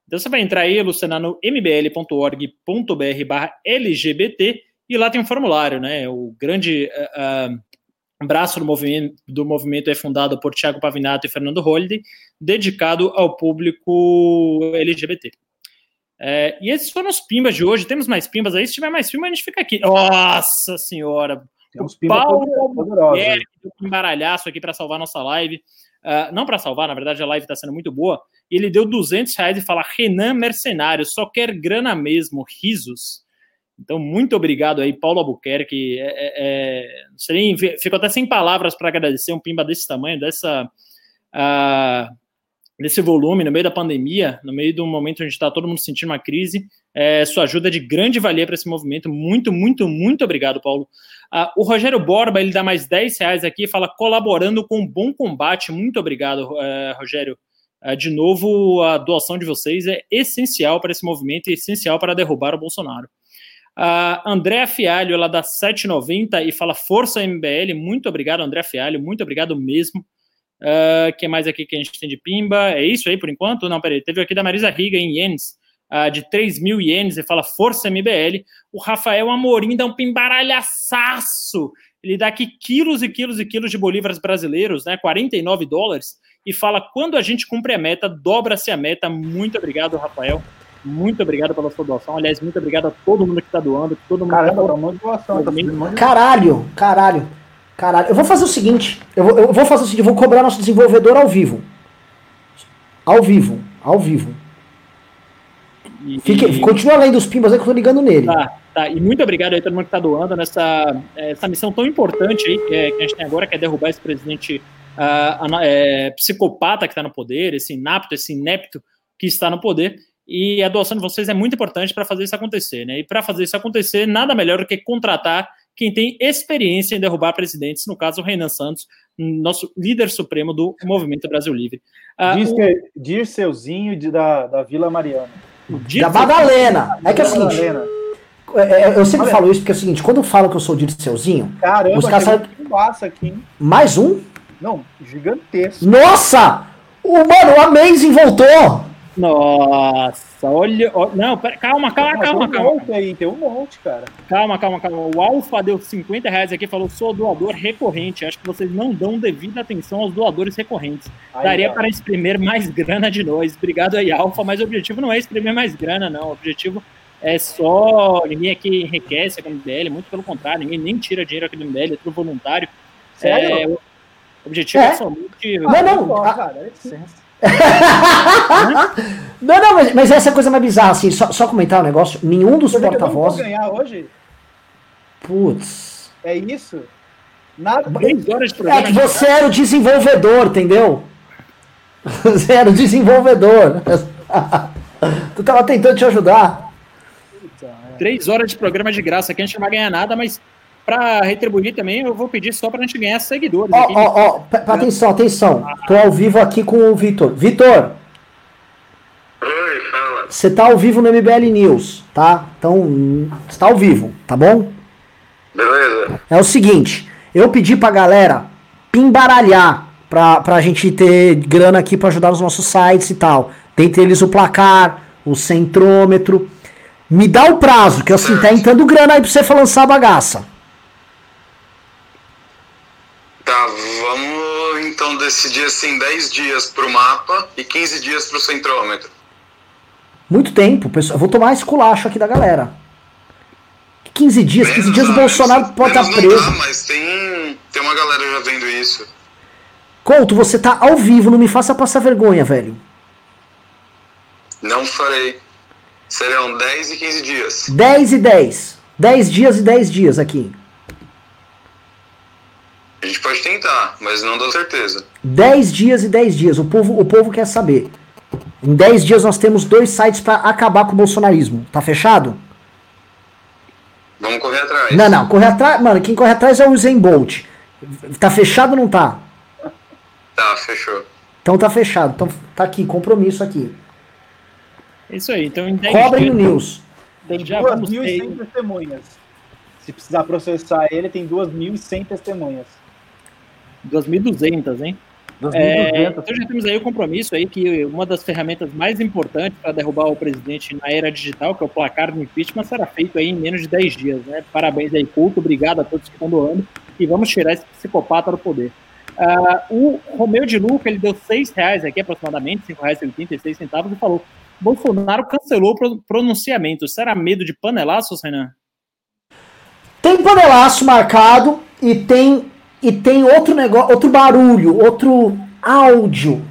Então você vai entrar aí, Luciana, no mbl.org.br barra LGBT e lá tem um formulário, né? O grande uh, uh, braço do movimento, do movimento é fundado por Tiago Pavinato e Fernando Holliday, dedicado ao público LGBT. É, e esses foram os pimbas de hoje. Temos mais pimbas aí. Se tiver mais pimba, a gente fica aqui. Nossa senhora! Tem uns Paulo Guerre deu um embaralhaço aqui para salvar nossa live. Uh, não para salvar, na verdade a live está sendo muito boa. Ele deu 200 reais e fala: Renan Mercenário, só quer grana mesmo, risos. Então, muito obrigado aí, Paulo Albuquerque. É, é, é fico até sem palavras para agradecer um pimba desse tamanho, dessa. Uh, desse volume, no meio da pandemia, no meio do momento onde está todo mundo sentindo uma crise, é, sua ajuda é de grande valia para esse movimento. Muito, muito, muito obrigado, Paulo. Uh, o Rogério Borba, ele dá mais 10 reais aqui e fala colaborando com um bom combate. Muito obrigado, uh, Rogério. Uh, de novo, a doação de vocês é essencial para esse movimento e essencial para derrubar o Bolsonaro. A Andréa Fialho, ela dá 7,90 e fala Força MBL. Muito obrigado, Andréa Fialho. Muito obrigado mesmo. O uh, que mais aqui que a gente tem de pimba? É isso aí por enquanto? Não, peraí. Teve aqui da Marisa Riga em ienes, uh, de 3 mil ienes, e fala Força MBL. O Rafael Amorim dá um pimbaralhaçaço. Ele dá aqui quilos e quilos e quilos de bolívares brasileiros, né? 49 dólares. E fala: quando a gente cumpre a meta, dobra-se a meta. Muito obrigado, Rafael. Muito obrigado pela sua doação. Aliás, muito obrigado a todo mundo que está doando. Todo mundo Caramba, tá doação. Tá caralho, caralho. Caralho, eu vou fazer o seguinte, eu vou, eu vou fazer o seguinte, eu vou cobrar nosso desenvolvedor ao vivo. Ao vivo, ao vivo. E, Fique, continua lendo os pimbas aí que eu tô ligando nele. Tá, tá. E muito obrigado aí todo mundo que tá doando nessa essa missão tão importante aí que, é, que a gente tem agora, que é derrubar esse presidente uh, é, psicopata que está no poder, esse inapto, esse inepto que está no poder. E a doação de vocês é muito importante para fazer isso acontecer, né? E para fazer isso acontecer, nada melhor do que contratar quem tem experiência em derrubar presidentes, no caso o Renan Santos, nosso líder supremo do Movimento Brasil Livre. Uh, Diz que é Dirceuzinho de, da, da Vila Mariana. Da Madalena. É que é o seguinte. É, é, eu sempre Olha. falo isso porque é o seguinte: quando eu falo que eu sou o Dirceuzinho, Caramba, os caras sabem. aqui, hein? Mais um? Não, gigantesco. Nossa! O, mano, o Amazing voltou! Nossa, olha. olha não, pera, calma, calma, calma, tem um Monte aí, tem um monte, cara. Calma, calma, calma. O Alfa deu 50 reais aqui falou: sou doador recorrente. Acho que vocês não dão devida atenção aos doadores recorrentes. Aí, Daria para exprimir mais grana de nós. Obrigado aí, Alfa, mas o objetivo não é exprimir mais grana, não. O objetivo é só. Ninguém aqui enriquece a MBL, muito pelo contrário, ninguém nem tira dinheiro aqui do MBL, é tudo voluntário. Sério? É, o objetivo é, é somente. Não, não, ah, cara, é não, não, mas, mas essa é a coisa mais bizarra, assim, só, só comentar um negócio, nenhum dos porta-vozes... ganhar hoje? Putz... É isso? Nada... É que você era o desenvolvedor, entendeu? Você era o desenvolvedor. tu tava tentando te ajudar. Três horas de programa de graça, que a gente não vai ganhar nada, mas para retribuir também, eu vou pedir só para a gente ganhar seguidores. Ó, ó, ó, atenção, atenção. Tô ao vivo aqui com o Vitor. Vitor! Oi, fala. Você tá ao vivo no MBL News, tá? Então, está ao vivo, tá bom? Beleza. É o seguinte, eu pedi pra galera pimbaralhar pra, pra gente ter grana aqui para ajudar nos nossos sites e tal. Dentre eles o placar, o centrômetro. Me dá o prazo, que assim, tá entrando grana aí pra você lançar a bagaça. Tá, vamos então decidir assim 10 dias pro mapa e 15 dias pro centrômetro. Muito tempo, pessoal. vou tomar esse culacho aqui da galera. 15 dias, 15 dias o Bolsonaro pode estar tá preso. Dá, mas tem, tem uma galera já vendo isso. Couto, você tá ao vivo, não me faça passar vergonha, velho. Não farei. Serão 10 e 15 dias. 10 e 10. 10 dias e 10 dias aqui. A gente pode tentar, mas não dou certeza. 10 dias e 10 dias. O povo, o povo quer saber. Em 10 dias nós temos dois sites para acabar com o bolsonarismo. Tá fechado? Vamos correr atrás. Não, não. Correr atrás. Mano, quem corre atrás é o Usain Bolt. Tá fechado ou não tá? Tá, fechou. Então tá fechado. Então tá aqui, compromisso aqui. É isso aí. Então em 10 Cobrem o news. Tem Já vamos 2.100 ter- testemunhas. Se precisar processar ele, tem 2.100 testemunhas. 2.200, hein? 2.200. É, então já temos aí o compromisso aí que uma das ferramentas mais importantes para derrubar o presidente na era digital, que é o placar do impeachment, será feito aí em menos de 10 dias, né? Parabéns aí, culto, obrigado a todos que estão doando e vamos tirar esse psicopata do poder. Ah, o Romeu de Luca, ele deu 6 reais aqui aproximadamente, R$ 5,86 e falou, Bolsonaro cancelou o pro- pronunciamento, será medo de panelaços, Renan? Tem panelaço marcado e tem e tem outro negócio, outro barulho, outro áudio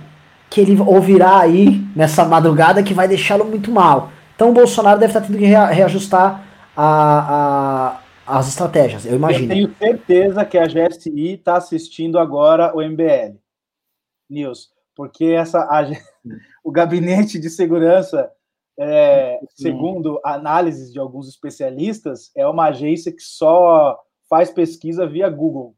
que ele ouvirá aí nessa madrugada que vai deixá-lo muito mal. Então o Bolsonaro deve estar tendo que rea- reajustar a- a- as estratégias, eu Eu imagino. tenho certeza que a GSI está assistindo agora o MBL News, porque essa, a o gabinete de segurança, é, segundo análises de alguns especialistas, é uma agência que só faz pesquisa via Google.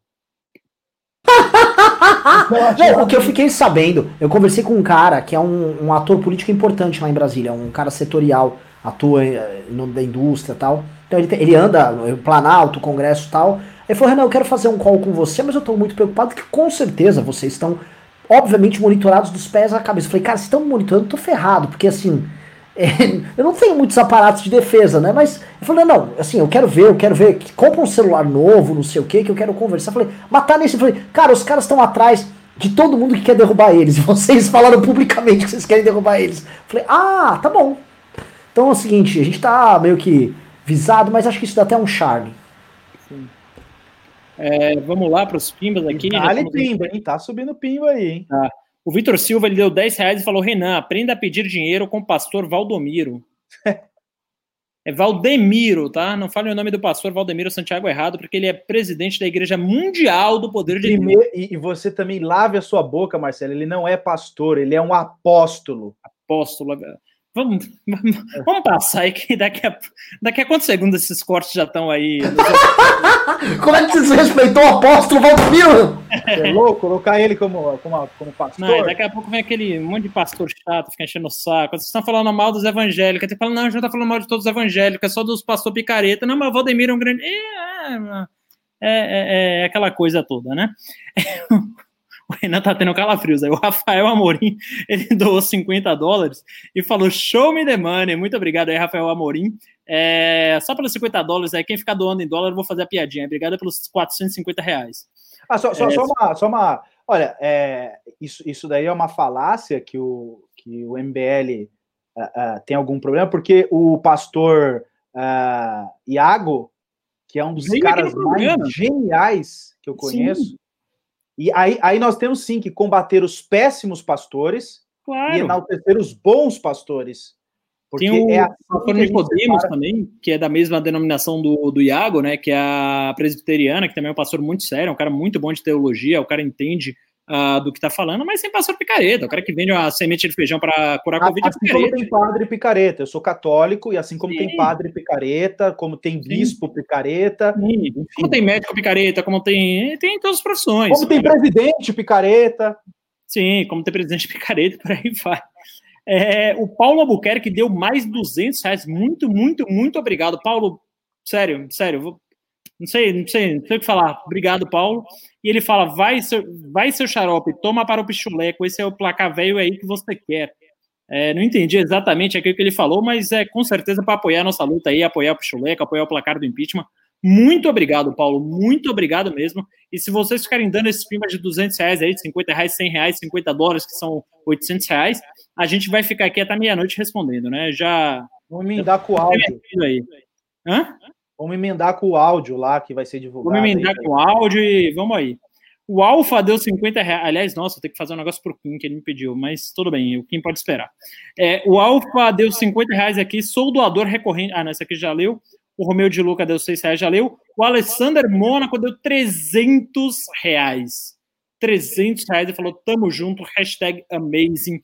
Não, o que eu fiquei sabendo, eu conversei com um cara que é um, um ator político importante lá em Brasília, um cara setorial, atua eh, no, da indústria e tal. Então ele, ele anda no Planalto, Congresso e tal. Ele falou, Renan, eu quero fazer um call com você, mas eu tô muito preocupado que com certeza vocês estão, obviamente, monitorados dos pés à cabeça. Eu falei, cara, vocês estão monitorando, eu tô ferrado, porque assim, eu não tenho muitos aparatos de defesa, né? Mas eu falei, não, assim, eu quero ver, eu quero ver, que compra um celular novo, não sei o que, que eu quero conversar. Eu falei, matar nesse. Eu falei, cara, os caras estão atrás de todo mundo que quer derrubar eles. E vocês falaram publicamente que vocês querem derrubar eles. Eu falei, ah, tá bom. Então é o seguinte, a gente tá meio que visado, mas acho que isso dá até um charme. É, vamos lá para os pimbas aqui. estamos em- pimba, hein? Tá subindo pimba aí, hein? O Vitor Silva ele deu 10 reais e falou: Renan, aprenda a pedir dinheiro com o pastor Valdomiro. É Valdemiro, tá? Não fale o nome do pastor Valdemiro Santiago errado, porque ele é presidente da Igreja Mundial do Poder de Deus. E, e você também lave a sua boca, Marcelo. Ele não é pastor, ele é um apóstolo. Apóstolo. Vamos, vamos, vamos passar aí, que daqui a, daqui a quantos segundos esses cortes já estão aí? Como é que você respeitou o apóstolo Valdomiro? Você é louco? Colocar ele como, como, como pastor? Não, daqui a pouco vem aquele monte de pastor chato, fica enchendo o saco. Vocês estão falando mal dos evangélicos. Tem que falar, não, a gente não tá falando mal de todos os evangélicos, é só dos pastor picareta. Não, mas o Valdemiro é um grande. É, é, é, é aquela coisa toda, né? O Renan tá tendo calafrios. Aí o Rafael Amorim, ele doou 50 dólares e falou: Show me the money. Muito obrigado aí, Rafael Amorim. É, só pelos 50 dólares aí, quem ficar doando em dólar, eu vou fazer a piadinha. Obrigado pelos 450 reais. Ah, só, só, É, só uma, só uma. Olha, é, isso, isso daí é uma falácia que o, que o MBL ah, ah, tem algum problema, porque o pastor ah, Iago, que é um dos caras mais geniais que eu Sim. E aí, aí nós temos sim que combater os péssimos pastores e Claro. enaltecer os bons pastores. Porque Tem o é assim pastor Nicodemos também, que é da mesma denominação do, do Iago, né? Que é a presbiteriana, que também é um pastor muito sério, é um cara muito bom de teologia, o cara entende ah, do que tá falando, mas sem pastor picareta, o cara que vende uma semente de feijão para curar Covid é Assim como picareta. tem padre picareta, eu sou católico, e assim como Sim. tem padre picareta, como tem bispo picareta, Sim. Como tem médico picareta, como tem. Tem em todas as profissões. como tem presidente picareta. Sim, como tem presidente picareta, por aí vai. É, o Paulo Albuquerque deu mais 200 reais. Muito, muito, muito obrigado. Paulo, sério, sério. vou- não sei, não sei, não sei o que falar. Obrigado, Paulo. E ele fala: vai seu, vai seu xarope, toma para o pichuleco. Esse é o placar velho aí que você quer. É, não entendi exatamente aquilo que ele falou, mas é com certeza para apoiar a nossa luta aí, apoiar o pichuleco, apoiar o placar do impeachment. Muito obrigado, Paulo. Muito obrigado mesmo. E se vocês ficarem dando esses pimbas de 200 reais aí, de 50 reais, 100 reais, 50 dólares, que são 800 reais, a gente vai ficar aqui até meia-noite respondendo, né? Já. Vamos emendar com o áudio. Aí. Hã? Vamos emendar com o áudio lá que vai ser divulgado. Vamos emendar aí. com áudio e vamos aí. O Alfa deu 50 reais. Aliás, nossa, eu tenho que fazer um negócio pro Kim que ele me pediu, mas tudo bem, o Kim pode esperar. É, o Alfa deu 50 reais aqui, sou doador recorrente. Ah, não, esse aqui já leu. O Romeu de Luca deu 6 reais, já leu. O Alessander Mônaco deu 300 reais. 300 reais e falou: tamo junto, hashtag amazing.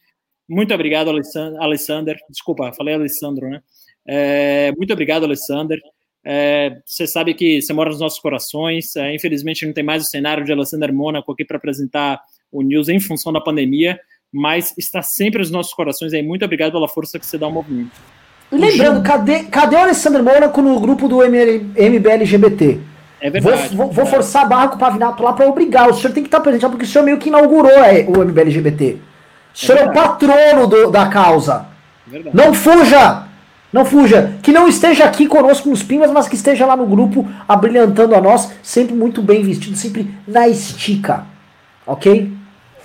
Muito obrigado, Alessander. Desculpa, falei Alessandro, né? É, muito obrigado, Alessander. É, você sabe que você mora nos nossos corações. É, infelizmente, não tem mais o cenário de Alessander Mônaco aqui para apresentar o News em função da pandemia, mas está sempre nos nossos corações aí. Muito obrigado pela força que você dá ao movimento. Lembrando, cadê, cadê o Alessandro Mônaco no grupo do MBLGBT? É verdade. Vou, vou forçar a barra com o Pavinato lá para obrigar. O senhor tem que estar presente, porque o senhor meio que inaugurou é, o MBLGBT. O senhor é, é o patrono do, da causa. Verdade. Não fuja! Não fuja! Que não esteja aqui conosco nos Pimas, mas que esteja lá no grupo, abrilhantando a nós, sempre muito bem vestido, sempre na estica. Ok?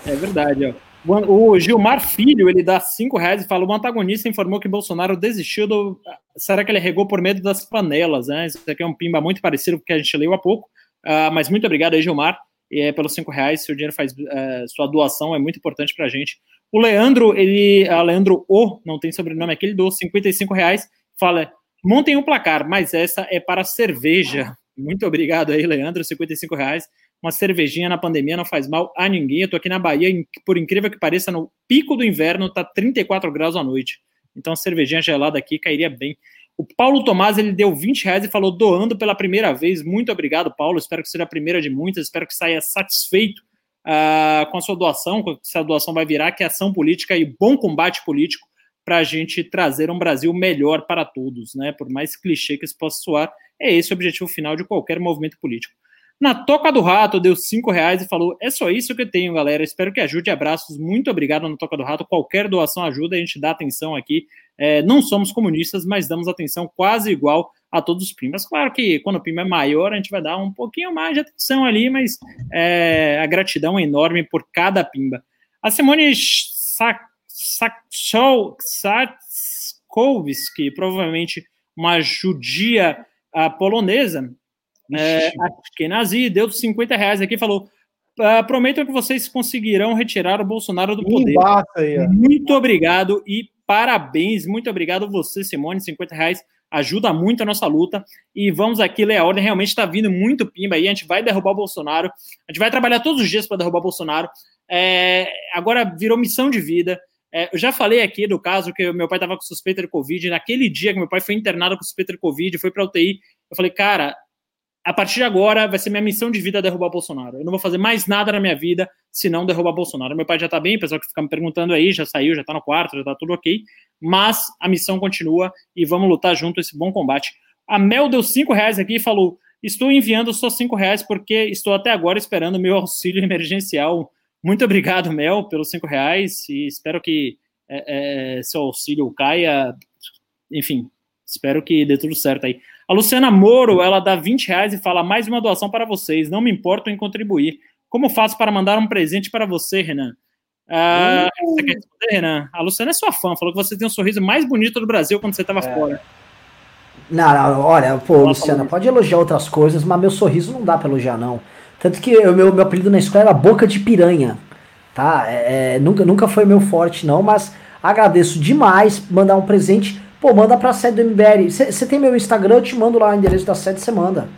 É verdade, ó. O Gilmar Filho, ele dá cinco reais e fala: o antagonista informou que Bolsonaro desistiu do. Será que ele regou por medo das panelas? Né? Isso aqui é um pimba muito parecido com o que a gente leu há pouco. Uh, mas muito obrigado aí, Gilmar, e, é, pelos cinco reais. Seu dinheiro faz. Uh, sua doação é muito importante pra gente. O Leandro, ele. A Leandro O, não tem sobrenome aqui, ele doou 55 reais. Fala: montem um placar, mas essa é para cerveja. Muito obrigado aí, Leandro, 55 reais uma cervejinha na pandemia não faz mal a ninguém. Eu tô aqui na Bahia, por incrível que pareça, no pico do inverno tá 34 graus à noite. Então, cervejinha gelada aqui cairia bem. O Paulo Tomás, ele deu 20 reais e falou doando pela primeira vez. Muito obrigado, Paulo. Espero que seja a primeira de muitas. Espero que saia satisfeito uh, com a sua doação, se a doação vai virar, que é ação política e bom combate político para a gente trazer um Brasil melhor para todos, né? Por mais clichê que isso possa soar, é esse o objetivo final de qualquer movimento político. Na Toca do Rato, deu cinco reais e falou: é só isso que eu tenho, galera. Espero que ajude. Abraços. Muito obrigado na Toca do Rato. Qualquer doação ajuda, a gente dá atenção aqui. É, não somos comunistas, mas damos atenção quase igual a todos os primos. Claro que quando o primo é maior, a gente vai dar um pouquinho mais de atenção ali, mas é, a gratidão é enorme por cada pimba. A Simone Saksowski, provavelmente uma judia polonesa, é, Ashkenazi deu 50 reais aqui e falou: ah, prometo que vocês conseguirão retirar o Bolsonaro do poder. Aí, muito obrigado e parabéns. Muito obrigado você, Simone, 50 reais. Ajuda muito a nossa luta. E vamos aqui ler a ordem. Realmente está vindo muito pimba aí. A gente vai derrubar o Bolsonaro. A gente vai trabalhar todos os dias para derrubar o Bolsonaro. É, agora virou missão de vida. É, eu já falei aqui do caso que meu pai estava com suspeita de Covid. Naquele dia que meu pai foi internado com suspeita de Covid, foi para UTI. Eu falei, cara, a partir de agora vai ser minha missão de vida derrubar Bolsonaro. Eu não vou fazer mais nada na minha vida se não derrubar Bolsonaro. Meu pai já tá bem, o pessoal que fica me perguntando aí, já saiu, já tá no quarto, já tá tudo ok. Mas a missão continua e vamos lutar junto esse bom combate. A Mel deu cinco reais aqui e falou: Estou enviando só cinco reais porque estou até agora esperando meu auxílio emergencial. Muito obrigado, Mel, pelos cinco reais e espero que é, é, seu auxílio caia. Enfim, espero que dê tudo certo aí. A Luciana Moro, ela dá 20 reais e fala mais uma doação para vocês. Não me importo em contribuir. Como faço para mandar um presente para você, Renan? Ah, você quer responder, Renan? A Luciana é sua fã, falou que você tem um sorriso mais bonito do Brasil quando você estava é. fora. Não, não, olha, pô, Luciana, pode elogiar outras coisas, mas meu sorriso não dá para elogiar, não. Tanto que o meu, meu apelido na escola era Boca de Piranha, tá? É, é, nunca, nunca foi meu forte, não, mas agradeço demais mandar um presente Pô, manda pra sede do MBL. Você tem meu Instagram, eu te mando lá o endereço da sede, você manda.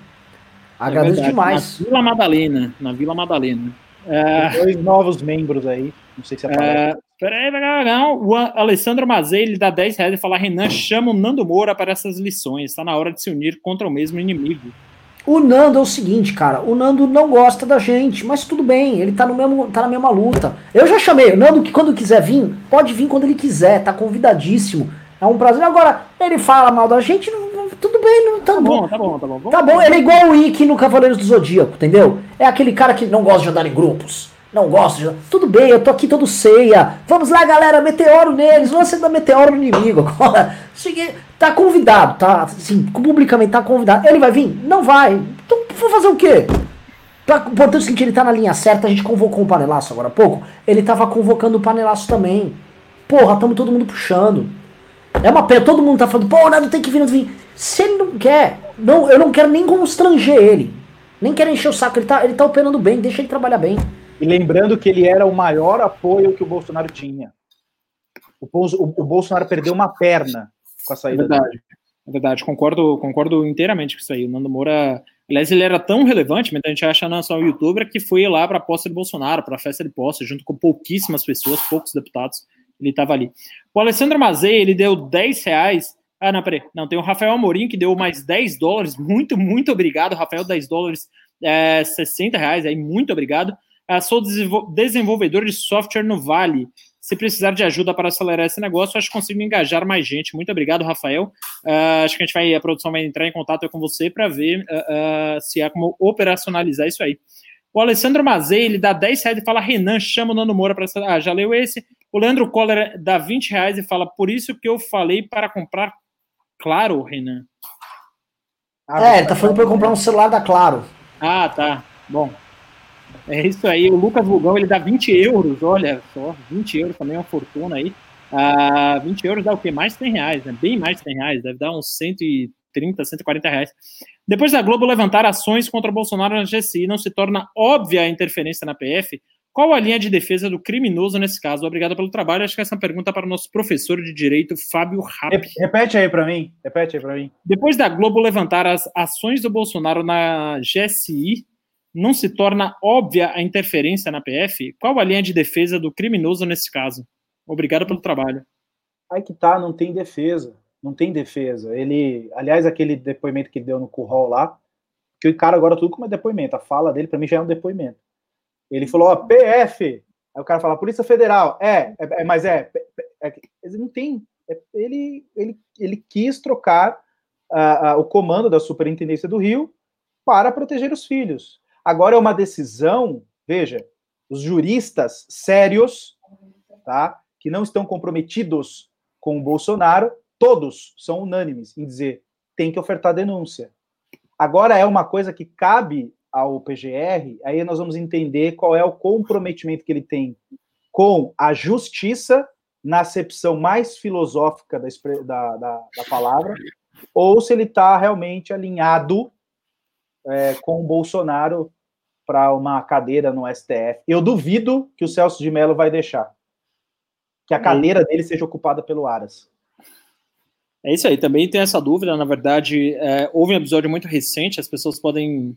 Agradeço é demais. Na Vila Madalena. Na Vila Madalena. É... Dois novos membros aí. Não sei se aparece. É... Peraí, não. O Alessandro Mazei, ele dá 10 reais e fala: Renan, chama o Nando Moura para essas lições. Está na hora de se unir contra o mesmo inimigo. O Nando é o seguinte, cara. O Nando não gosta da gente, mas tudo bem. Ele tá, no mesmo, tá na mesma luta. Eu já chamei. O Nando, que quando quiser vir, pode vir quando ele quiser. Tá convidadíssimo. É um prazer. Agora, ele fala mal da gente, tudo bem, não, tá, tá bom, bom. Tá bom, tá bom. Tá bom, ele é igual o Ikki no Cavaleiros do Zodíaco, entendeu? É aquele cara que não gosta de andar em grupos. Não gosta de. Tudo bem, eu tô aqui todo ceia. Vamos lá, galera, meteoro neles. Lança da meteoro no inimigo. Agora, tá convidado, tá? Assim, publicamente tá convidado. Ele vai vir? Não vai. Então, vou fazer o quê? Importante é o seguinte, ele tá na linha certa, a gente convocou o panelaço agora há pouco. Ele tava convocando o panelaço também. Porra, tamo todo mundo puxando. É uma pena, todo mundo tá falando, pô, Nado tem que vir, não vir. Se ele não quer, não, eu não quero nem constranger ele. Nem quero encher o saco, ele tá, ele tá operando bem, deixa ele trabalhar bem. E lembrando que ele era o maior apoio que o Bolsonaro tinha. O, o, o Bolsonaro perdeu uma perna com a saída é verdade. dele. É verdade, concordo, concordo inteiramente com isso aí. O Nando Moura, aliás, ele era tão relevante, muita gente acha não só o youtuber, que foi lá para a posse de Bolsonaro, para a festa de posse, junto com pouquíssimas pessoas, poucos deputados, ele estava ali. O Alessandro Mazei, ele deu 10 reais. Ah, não, peraí. Não, tem o Rafael Amorim, que deu mais 10 dólares. Muito, muito obrigado, Rafael, 10 dólares, é, 60 reais aí, muito obrigado. Ah, sou desenvolvedor de software no Vale. Se precisar de ajuda para acelerar esse negócio, acho que consigo engajar mais gente. Muito obrigado, Rafael. Uh, acho que a gente vai, a produção vai entrar em contato com você para ver uh, uh, se há como operacionalizar isso aí. O Alessandro Mazei, ele dá 10 reais e fala: Renan, chama o Nando Moura para. Ah, já leu esse. O Leandro Coller dá 20 reais e fala: Por isso que eu falei para comprar Claro, Renan. é, ele tá falando para comprar um celular da Claro. Ah, tá. Bom, é isso aí. O Lucas Vulgão, ele dá 20 euros, olha só, 20 euros também é uma fortuna aí. Ah, 20 euros dá o quê? Mais de 100 reais, né? Bem mais de 100 reais, deve dar uns 130, 140 reais. Depois da Globo levantar ações contra o Bolsonaro na GSI, não se torna óbvia a interferência na PF? Qual a linha de defesa do criminoso nesse caso? Obrigado pelo trabalho. Acho que essa é uma pergunta para o nosso professor de direito, Fábio Rapp. Repete aí para mim. Repete aí para mim. Depois da Globo levantar as ações do Bolsonaro na GSI, não se torna óbvia a interferência na PF? Qual a linha de defesa do criminoso nesse caso? Obrigado pelo trabalho. Aí que tá, não tem defesa. Não tem defesa. Ele, aliás, aquele depoimento que deu no curral lá, que o cara agora tudo como é depoimento. A fala dele para mim já é um depoimento. Ele falou, ó, PF. Aí o cara fala, Polícia Federal. É, é, é mas é, é, é, ele não tem. É, ele, ele, ele quis trocar uh, uh, o comando da Superintendência do Rio para proteger os filhos. Agora é uma decisão, veja, os juristas sérios, tá, que não estão comprometidos com o Bolsonaro, todos são unânimes em dizer tem que ofertar denúncia. Agora é uma coisa que cabe ao PGR, aí nós vamos entender qual é o comprometimento que ele tem com a justiça, na acepção mais filosófica da, da, da, da palavra, ou se ele está realmente alinhado é, com o Bolsonaro para uma cadeira no STF. Eu duvido que o Celso de Mello vai deixar que a cadeira dele seja ocupada pelo Aras. É isso aí, também tem essa dúvida. Na verdade, é, houve um episódio muito recente, as pessoas podem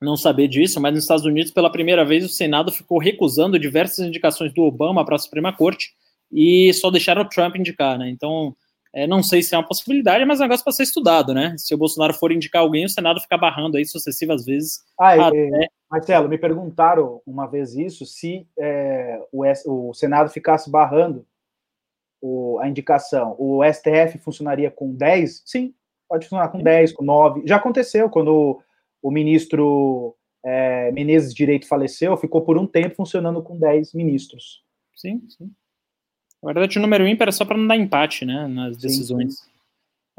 não saber disso, mas nos Estados Unidos, pela primeira vez, o Senado ficou recusando diversas indicações do Obama para a Suprema Corte e só deixaram o Trump indicar, né? Então, é, não sei se é uma possibilidade, mas é um negócio para ser estudado, né? Se o Bolsonaro for indicar alguém, o Senado fica barrando aí sucessivas vezes. Ah, até... Marcelo, me perguntaram uma vez isso, se é, o, o, Senado ficasse barrando o, a indicação, o STF funcionaria com 10? Sim, pode funcionar com 10, com 9. Já aconteceu quando o, ministro é, Menezes Direito faleceu, ficou por um tempo funcionando com 10 ministros. Sim, sim. Na verdade, o número ímpar é só para não dar empate né, nas decisões. Sim, sim.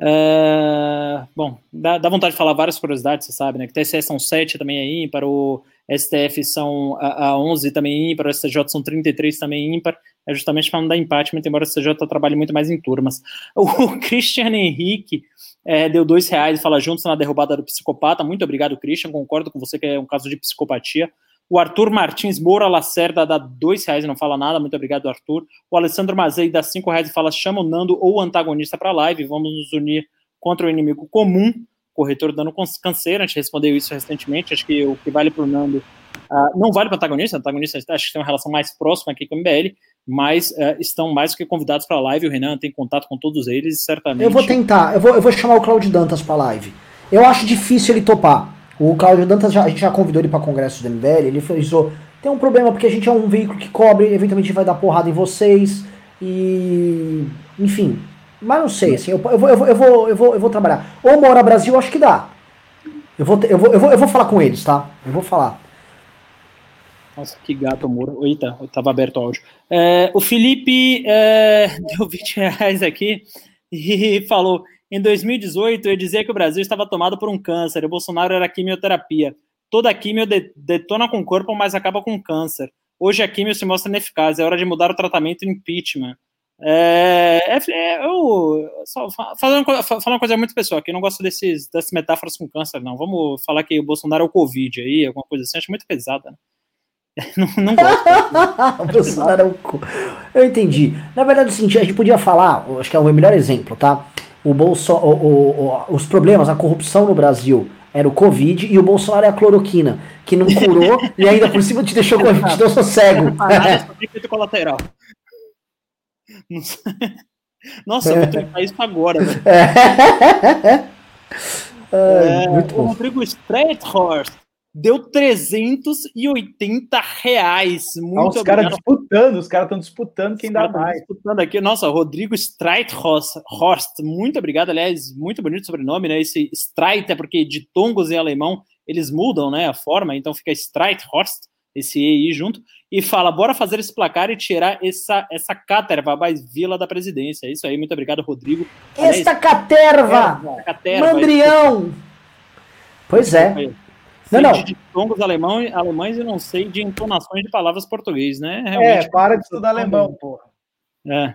Uh, bom, dá, dá, vontade de falar várias curiosidades, você sabe, né? Que TSE são 7 também é ímpar, o STF são a, a 11 também é ímpar, o STJ são 33 também é ímpar, é justamente para não dar empate, muito embora o STJ trabalhe muito mais em turmas. O Christian Henrique é, deu dois reais e fala juntos na derrubada do psicopata. Muito obrigado, Christian. Concordo com você que é um caso de psicopatia. O Arthur Martins Moura Lacerda dá dois reais e não fala nada. Muito obrigado, Arthur. O Alessandro Mazei dá cinco reais e fala: chama o Nando ou o antagonista para live. Vamos nos unir contra o inimigo comum. Corretor dando canseira. A gente respondeu isso recentemente. Acho que o que vale para o Nando uh, não vale para o antagonista. Antagonista acho que tem uma relação mais próxima aqui com o MBL, mas uh, estão mais que convidados para a live. O Renan tem contato com todos eles, certamente. Eu vou tentar. Eu vou, eu vou chamar o Claudio Dantas para a live. Eu acho difícil ele topar o Cláudio Dantas, já, a gente já convidou ele para congresso do MBL, ele falou, tem um problema porque a gente é um veículo que cobre, eventualmente vai dar porrada em vocês, e... enfim. Mas não sei, assim, eu, eu, vou, eu, vou, eu, vou, eu, vou, eu vou trabalhar. Ou Mora Brasil, acho que dá. Eu vou, eu, vou, eu, vou, eu vou falar com eles, tá? Eu vou falar. Nossa, que gato, Moro. Eita, tava aberto o áudio. É, o Felipe é, deu 20 reais aqui e falou: em 2018, eu dizia que o Brasil estava tomado por um câncer o Bolsonaro era quimioterapia. Toda quimio de detona com o corpo, mas acaba com câncer. Hoje a quimio se mostra ineficaz, é hora de mudar o tratamento impeachment. É, é, é, eu, só, falando, falando uma coisa muito pessoal aqui, eu não gosto desses, dessas metáforas com câncer, não. Vamos falar que o Bolsonaro é o Covid aí, alguma coisa assim, acho muito pesada, né? Não, não gosto. o Bolsonaro é o. Eu entendi. Na verdade, o seguinte, a gente podia falar, acho que é o melhor exemplo, tá? o Bolso, o, o, o, os problemas, a corrupção no Brasil era o Covid e o Bolsonaro é a cloroquina, que não curou e ainda por cima te deixou, te deixou cego. efeito colateral. Nossa, eu vou tentar isso agora. É. É, o Rodrigo Streithorst deu 380 reais. Muito ah, os caras disputando, os caras estão disputando quem dá mais. Disputando aqui. Nossa, Rodrigo Streithorst, muito obrigado. Aliás, muito bonito sobrenome, né? Esse Streit é porque de tongos em alemão eles mudam, né? A forma, então fica Streithorst, esse EI junto, e fala: bora fazer esse placar e tirar essa, essa caterva mais vila da presidência. É isso aí, muito obrigado, Rodrigo. Esta caterva! caterva Mandrião! Pois é. Não, não. de tongos alemão, alemães e não sei de entonações de palavras português, né? É, Realmente, é, para de estudar alemão, porra. É.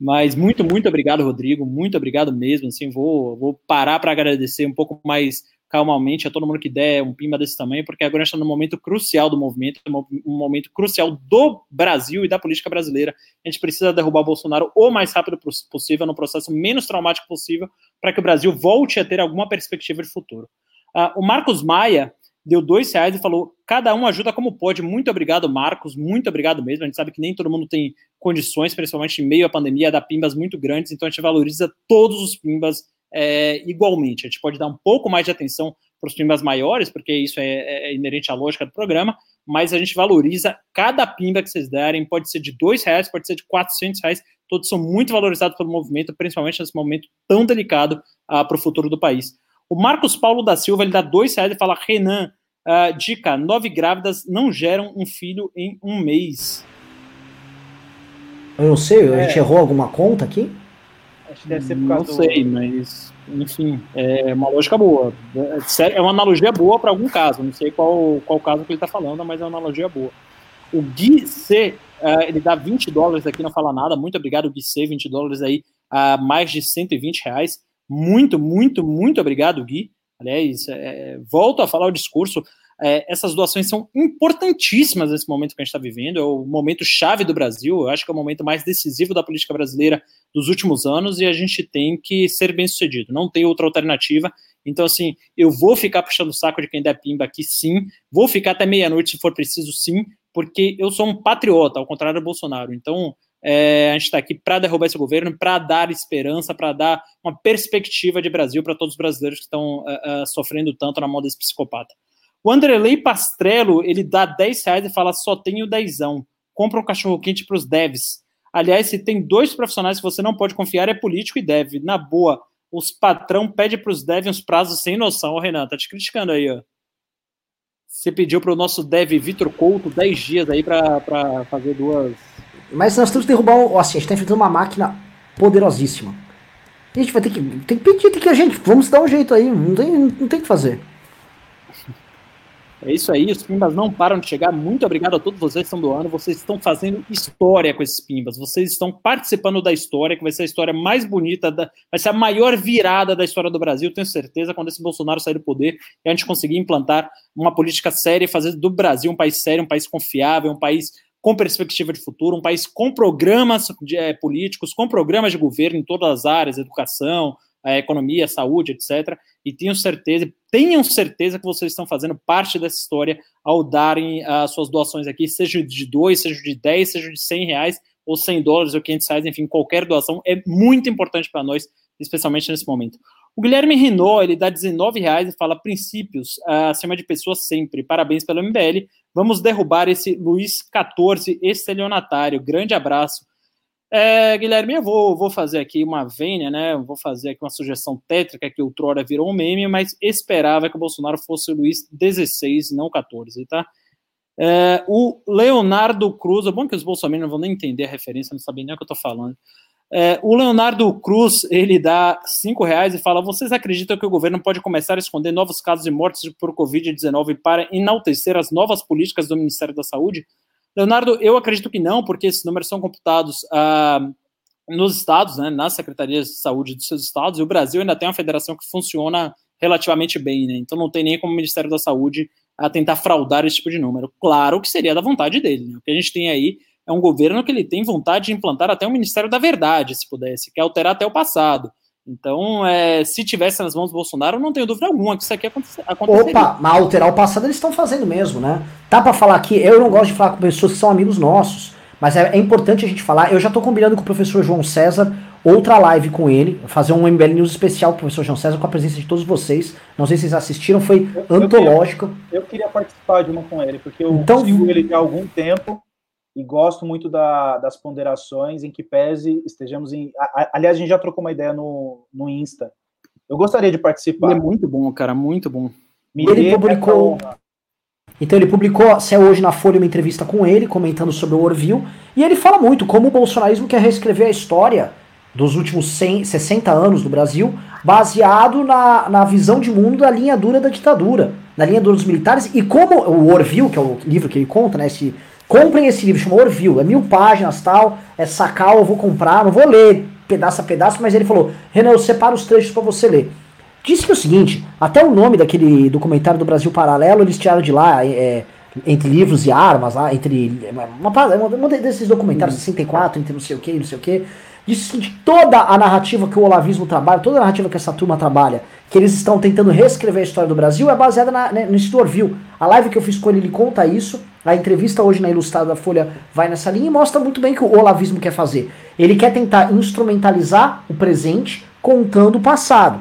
Mas muito, muito obrigado, Rodrigo. Muito obrigado mesmo. Assim, vou, vou parar para agradecer um pouco mais calmamente a todo mundo que der um pimba desse tamanho, porque agora está no momento crucial do movimento, um momento crucial do Brasil e da política brasileira. A gente precisa derrubar o Bolsonaro o mais rápido possível, no processo menos traumático possível, para que o Brasil volte a ter alguma perspectiva de futuro. Uh, o Marcos Maia deu dois reais e falou: cada um ajuda como pode. Muito obrigado, Marcos. Muito obrigado mesmo. A gente sabe que nem todo mundo tem condições, principalmente em meio à pandemia, dar pimbas muito grandes, então a gente valoriza todos os pimbas é, igualmente. A gente pode dar um pouco mais de atenção para os pimbas maiores, porque isso é, é, é, inerente à lógica do programa, mas a gente valoriza cada pimba que vocês derem, pode ser de dois reais, pode ser de 400 reais, todos são muito valorizados pelo movimento, principalmente nesse momento tão delicado uh, para o futuro do país. O Marcos Paulo da Silva, ele dá dois reais e fala, Renan, uh, dica, nove grávidas não geram um filho em um mês. Eu não sei, a gente é. errou alguma conta aqui? Acho que deve ser por causa Não do... sei, mas, enfim, é uma lógica boa. É, é uma analogia boa para algum caso, não sei qual, qual caso que ele está falando, mas é uma analogia boa. O Gui C, uh, ele dá 20 dólares aqui, não fala nada. Muito obrigado, Gui C, 20 dólares aí, a uh, mais de 120 reais. Muito, muito, muito obrigado, Gui. Aliás, é, volto a falar o discurso. É, essas doações são importantíssimas nesse momento que a gente está vivendo. É o momento chave do Brasil. Eu acho que é o momento mais decisivo da política brasileira dos últimos anos e a gente tem que ser bem sucedido. Não tem outra alternativa. Então, assim, eu vou ficar puxando o saco de quem der pimba aqui, sim. Vou ficar até meia-noite se for preciso, sim, porque eu sou um patriota, ao contrário do Bolsonaro. Então, é, a gente está aqui para derrubar esse governo, para dar esperança, para dar uma perspectiva de Brasil para todos os brasileiros que estão uh, uh, sofrendo tanto na mão desse psicopata. O Andrelei Pastrello, ele dá 10 reais e fala: só tenho dezão. Compra um cachorro-quente para os devs. Aliás, se tem dois profissionais que você não pode confiar, é político e dev. Na boa, os patrão pedem para os devs uns prazos sem noção. Ô, Renan, tá te criticando aí, ó. Você pediu para o nosso dev Vitor Couto 10 dias aí para fazer duas mas nós temos que derrubar, assim, a gente tá enfrentando uma máquina poderosíssima. a gente vai ter que, tem que pedir, tem que a gente, vamos dar um jeito aí, não tem, não tem o que fazer. É isso aí, os Pimbas não param de chegar. Muito obrigado a todos vocês que estão doando. Vocês estão fazendo história com esses Pimbas. Vocês estão participando da história, que vai ser a história mais bonita, da, vai ser a maior virada da história do Brasil, tenho certeza, quando esse Bolsonaro sair do poder e a gente conseguir implantar uma política séria e fazer do Brasil um país sério, um país confiável, um país com perspectiva de futuro, um país com programas de, é, políticos, com programas de governo em todas as áreas, educação, a economia, saúde, etc. E tenham certeza, tenham certeza que vocês estão fazendo parte dessa história ao darem as uh, suas doações aqui, seja de 2, seja de 10, seja de 100 reais, ou 100 dólares, ou 500 reais, enfim, qualquer doação é muito importante para nós, especialmente nesse momento. O Guilherme Renault, ele dá 19 reais e fala princípios uh, acima de pessoas sempre. Parabéns pelo MBL. Vamos derrubar esse Luiz 14 estelionatário. Grande abraço. É, Guilherme, eu vou, vou fazer aqui uma vênia, né? vou fazer aqui uma sugestão tétrica que outrora virou um meme, mas esperava que o Bolsonaro fosse o Luiz 16, não 14, tá? É, o Leonardo Cruz, é bom que os bolsominions não vão nem entender a referência, não sabem nem o que eu tô falando. É, o Leonardo Cruz, ele dá cinco reais e fala, vocês acreditam que o governo pode começar a esconder novos casos de mortes por Covid-19 para enaltecer as novas políticas do Ministério da Saúde? Leonardo, eu acredito que não, porque esses números são computados ah, nos estados, né, nas secretarias de saúde dos seus estados, e o Brasil ainda tem uma federação que funciona relativamente bem, né, então não tem nem como o Ministério da Saúde a tentar fraudar esse tipo de número. Claro que seria da vontade dele, né, o que a gente tem aí é um governo que ele tem vontade de implantar até o Ministério da Verdade, se pudesse, quer alterar até o passado. Então, é, se tivesse nas mãos do Bolsonaro, eu não tenho dúvida alguma que isso aqui aconteceria. Opa, mas alterar o passado eles estão fazendo mesmo, né? Tá para falar aqui, eu não gosto de falar com pessoas que são amigos nossos, mas é, é importante a gente falar. Eu já tô combinando com o professor João César outra live com ele, fazer um MBL News especial com o professor João César com a presença de todos vocês. Não sei se vocês assistiram, foi eu, antológico. Eu queria, eu queria, participar de uma com ele, porque eu então, sigo ele há algum tempo e gosto muito da, das ponderações em que pese estejamos em. A, a, aliás, a gente já trocou uma ideia no, no Insta. Eu gostaria de participar. Ele é muito bom, cara, muito bom. Me ele publicou. Então ele publicou, saiu hoje na Folha uma entrevista com ele, comentando sobre o Orville, e ele fala muito como o bolsonarismo quer reescrever a história dos últimos 100, 60 anos do Brasil, baseado na, na visão de mundo da linha dura da ditadura, na linha dura dos militares, e como o Orville, que é o livro que ele conta, né, esse Comprem esse livro, chama Orville, é mil páginas tal, é sacal, eu vou comprar, não vou ler pedaço a pedaço, mas ele falou, Renan, eu separo os trechos para você ler. Disse que é o seguinte, até o nome daquele documentário do Brasil Paralelo, eles tiraram de lá, é, entre livros e armas, lá, entre uma, uma, desses documentários, 64, entre não sei o que, não sei o que, Disse seguinte, toda a narrativa que o olavismo trabalha, toda a narrativa que essa turma trabalha, que eles estão tentando reescrever a história do Brasil, é baseada na, né, no Orville. A live que eu fiz com ele, ele conta isso, a entrevista hoje na Ilustrada da Folha vai nessa linha e mostra muito bem o que o olavismo quer fazer. Ele quer tentar instrumentalizar o presente contando o passado.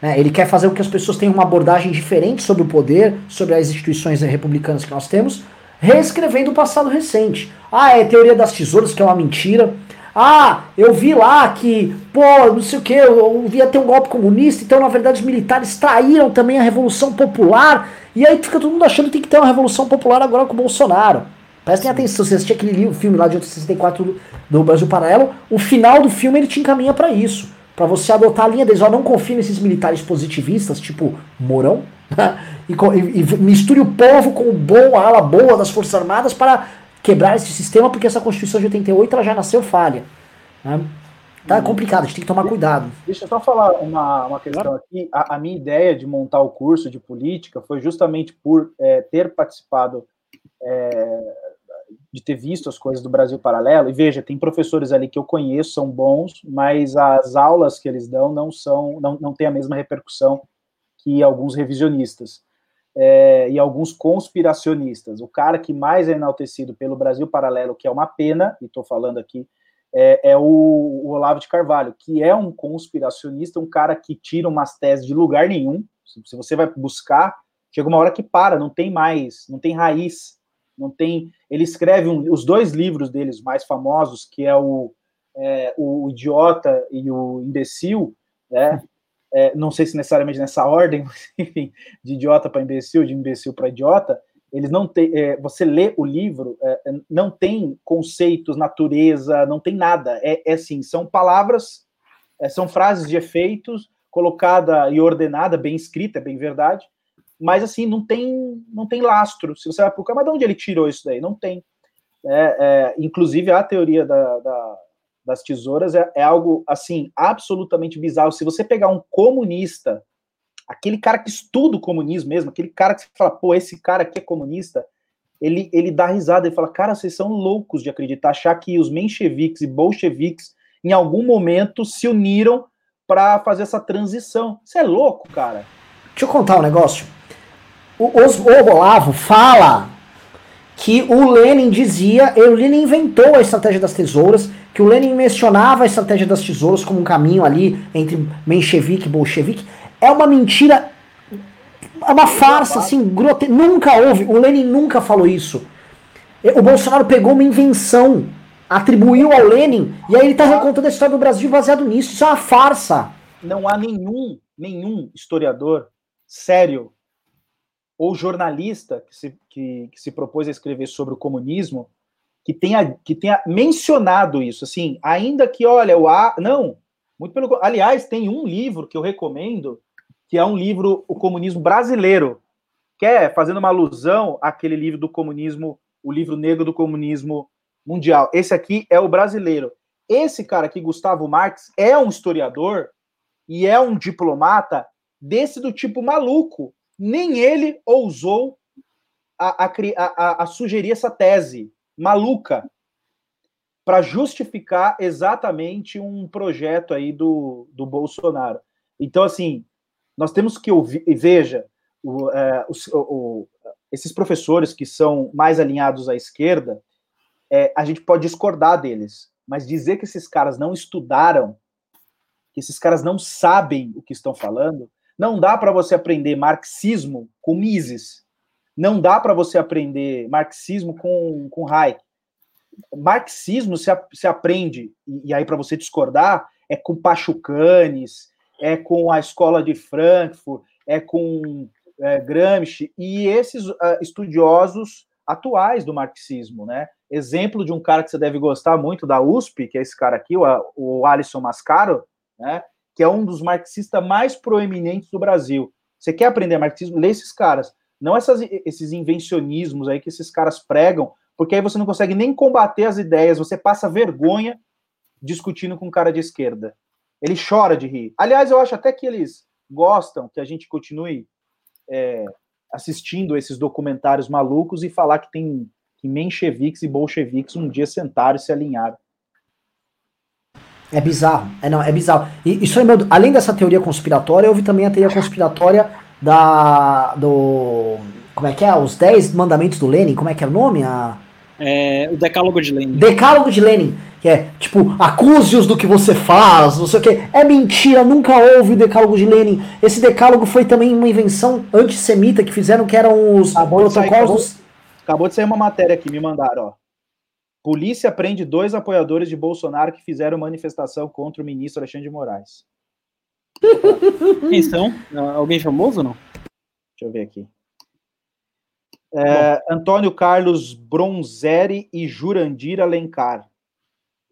Né? Ele quer fazer com que as pessoas tenham uma abordagem diferente sobre o poder, sobre as instituições republicanas que nós temos, reescrevendo o passado recente. Ah, é teoria das tesouras, que é uma mentira. Ah, eu vi lá que, pô, não sei o que, eu via ter um golpe comunista, então na verdade os militares traíram também a Revolução Popular, e aí fica todo mundo achando que tem que ter uma Revolução Popular agora com o Bolsonaro. Prestem atenção, você assistir aquele livro, filme lá de 1964 do, do Brasil Paralelo, o final do filme ele te encaminha para isso. para você adotar a linha deles. Ó, não confie nesses militares positivistas, tipo Mourão, e, e, e misture o povo com o bom, a ala boa das Forças Armadas para quebrar esse sistema, porque essa Constituição de 88 ela já nasceu falha. Né? Tá complicado, a gente tem que tomar cuidado. Deixa eu só falar uma, uma questão aqui. A, a minha ideia de montar o curso de política foi justamente por é, ter participado, é, de ter visto as coisas do Brasil Paralelo. E veja, tem professores ali que eu conheço, são bons, mas as aulas que eles dão não são, não, não tem a mesma repercussão que alguns revisionistas é, e alguns conspiracionistas. O cara que mais é enaltecido pelo Brasil Paralelo, que é uma pena, e estou falando aqui, é, é o, o, Olavo de Carvalho, que é um conspiracionista, um cara que tira umas teses de lugar nenhum. Se, se você vai buscar, chega uma hora que para, não tem mais, não tem raiz, não tem. Ele escreve um, os dois livros deles mais famosos, que é o, é, o Idiota e o Imbecil, né? é, não sei se necessariamente nessa ordem, mas, enfim, de idiota para imbecil, de imbecil para idiota, eles não tem, é, você lê o livro, é, não tem conceitos, natureza, não tem nada. É, é assim, são palavras, é, são frases de efeitos colocada e ordenada, bem escrita, é bem verdade, mas assim não tem, não tem lastro. Se você vai procurar, mas de onde ele tirou isso daí? Não tem. É, é, inclusive a teoria da, da das tesouras é, é algo assim absolutamente bizarro. Se você pegar um comunista, aquele cara que estuda o comunismo mesmo, aquele cara que você fala, pô, esse cara aqui é comunista, ele, ele dá risada, ele fala, cara, vocês são loucos de acreditar, achar que os mencheviques e bolcheviques em algum momento se uniram para fazer essa transição. Você é louco, cara. Deixa eu contar um negócio. O, o Olavo fala que o Lenin dizia, o Lenin inventou a estratégia das tesouras, que o Lenin mencionava a estratégia das tesouras como um caminho ali entre menchevique e bolchevique, é uma mentira, é uma farsa, assim, grote... nunca houve, o Lenin nunca falou isso. O Bolsonaro pegou uma invenção, atribuiu ao Lenin, e aí ele está recontando a história do Brasil baseado nisso, isso é uma farsa. Não há nenhum, nenhum historiador sério ou jornalista que se, que, que se propôs a escrever sobre o comunismo que tenha, que tenha mencionado isso, assim, ainda que, olha, o A, não, muito pelo aliás, tem um livro que eu recomendo, que é um livro, O Comunismo Brasileiro, que é fazendo uma alusão àquele livro do comunismo, o livro negro do comunismo mundial. Esse aqui é o brasileiro. Esse cara aqui, Gustavo Marx, é um historiador e é um diplomata desse do tipo maluco, nem ele ousou a, a, a, a sugerir essa tese maluca. para justificar exatamente um projeto aí do, do Bolsonaro. Então, assim, nós temos que ouvir, e veja, o, é, o, o, esses professores que são mais alinhados à esquerda, é, a gente pode discordar deles, mas dizer que esses caras não estudaram, que esses caras não sabem o que estão falando, não dá para você aprender marxismo com Mises, não dá para você aprender marxismo com, com Hayek. Marxismo se, se aprende, e, e aí para você discordar, é com Pachucanes, é com a escola de Frankfurt, é com é, Gramsci e esses uh, estudiosos atuais do marxismo, né? Exemplo de um cara que você deve gostar muito da USP, que é esse cara aqui, o, o Alisson Mascaro, né? Que é um dos marxistas mais proeminentes do Brasil. Você quer aprender marxismo? Lê esses caras. Não essas, esses invencionismos aí que esses caras pregam, porque aí você não consegue nem combater as ideias, você passa vergonha discutindo com um cara de esquerda. Ele chora de rir. Aliás, eu acho até que eles gostam que a gente continue é, assistindo esses documentários malucos e falar que tem que mencheviques e bolcheviques um dia sentaram e se alinharam. É bizarro, é, não, é bizarro. E isso é meu, além dessa teoria conspiratória, houve também a teoria conspiratória da do como é que é? Os 10 mandamentos do Lenin, como é que é o nome? A é, o Decálogo de Lenin. Decálogo de Lenin, que é tipo, acuse-os do que você faz, não sei o que. É mentira, nunca houve Decálogo de Lenin. Esse Decálogo foi também uma invenção antissemita que fizeram, que eram os acabou protocolos. Sair, acabou, acabou, de sair uma matéria aqui, me mandaram, ó. Polícia prende dois apoiadores de Bolsonaro que fizeram manifestação contra o ministro Alexandre de Moraes. Quem são? Alguém famoso ou não? Deixa eu ver aqui. É, Antônio Carlos Bronzeri e Jurandir Alencar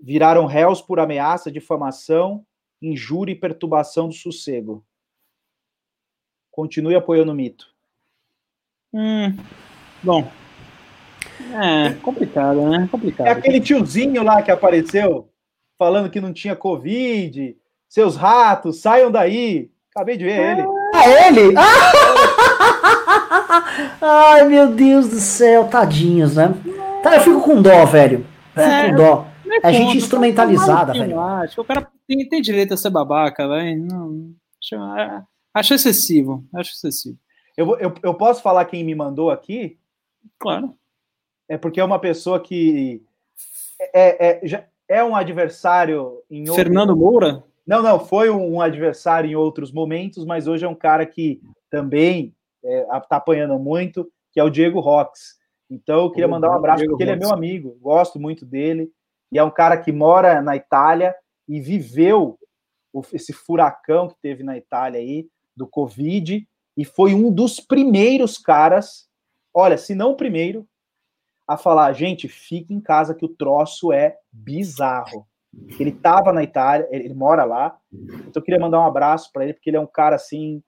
viraram réus por ameaça, difamação, injúria e perturbação do sossego. Continue apoiando o mito. Hum, bom. É, complicado, né? Complicado. É aquele tiozinho lá que apareceu falando que não tinha Covid. Seus ratos, saiam daí. Acabei de ver é. ele. Ah, ele? Ai, meu Deus do céu, tadinhos, né? Tá, eu fico com dó, velho. Eu fico é, com dó. É, é gente instrumentalizada, velho. Acho que o cara tem, tem direito a ser babaca, velho. Acho, é, acho excessivo. Acho excessivo. Eu, eu, eu posso falar quem me mandou aqui? Claro. É porque é uma pessoa que é, é, já é um adversário em Fernando outro... Moura? Não, não, foi um adversário em outros momentos, mas hoje é um cara que também está é, tá apanhando muito, que é o Diego Rox. Então, eu queria mandar um abraço, Diego porque ele é meu amigo, gosto muito dele, e é um cara que mora na Itália e viveu esse furacão que teve na Itália aí, do Covid, e foi um dos primeiros caras, olha, se não o primeiro, a falar, gente, fique em casa que o troço é bizarro. Ele estava na Itália, ele mora lá, então eu queria mandar um abraço para ele, porque ele é um cara assim,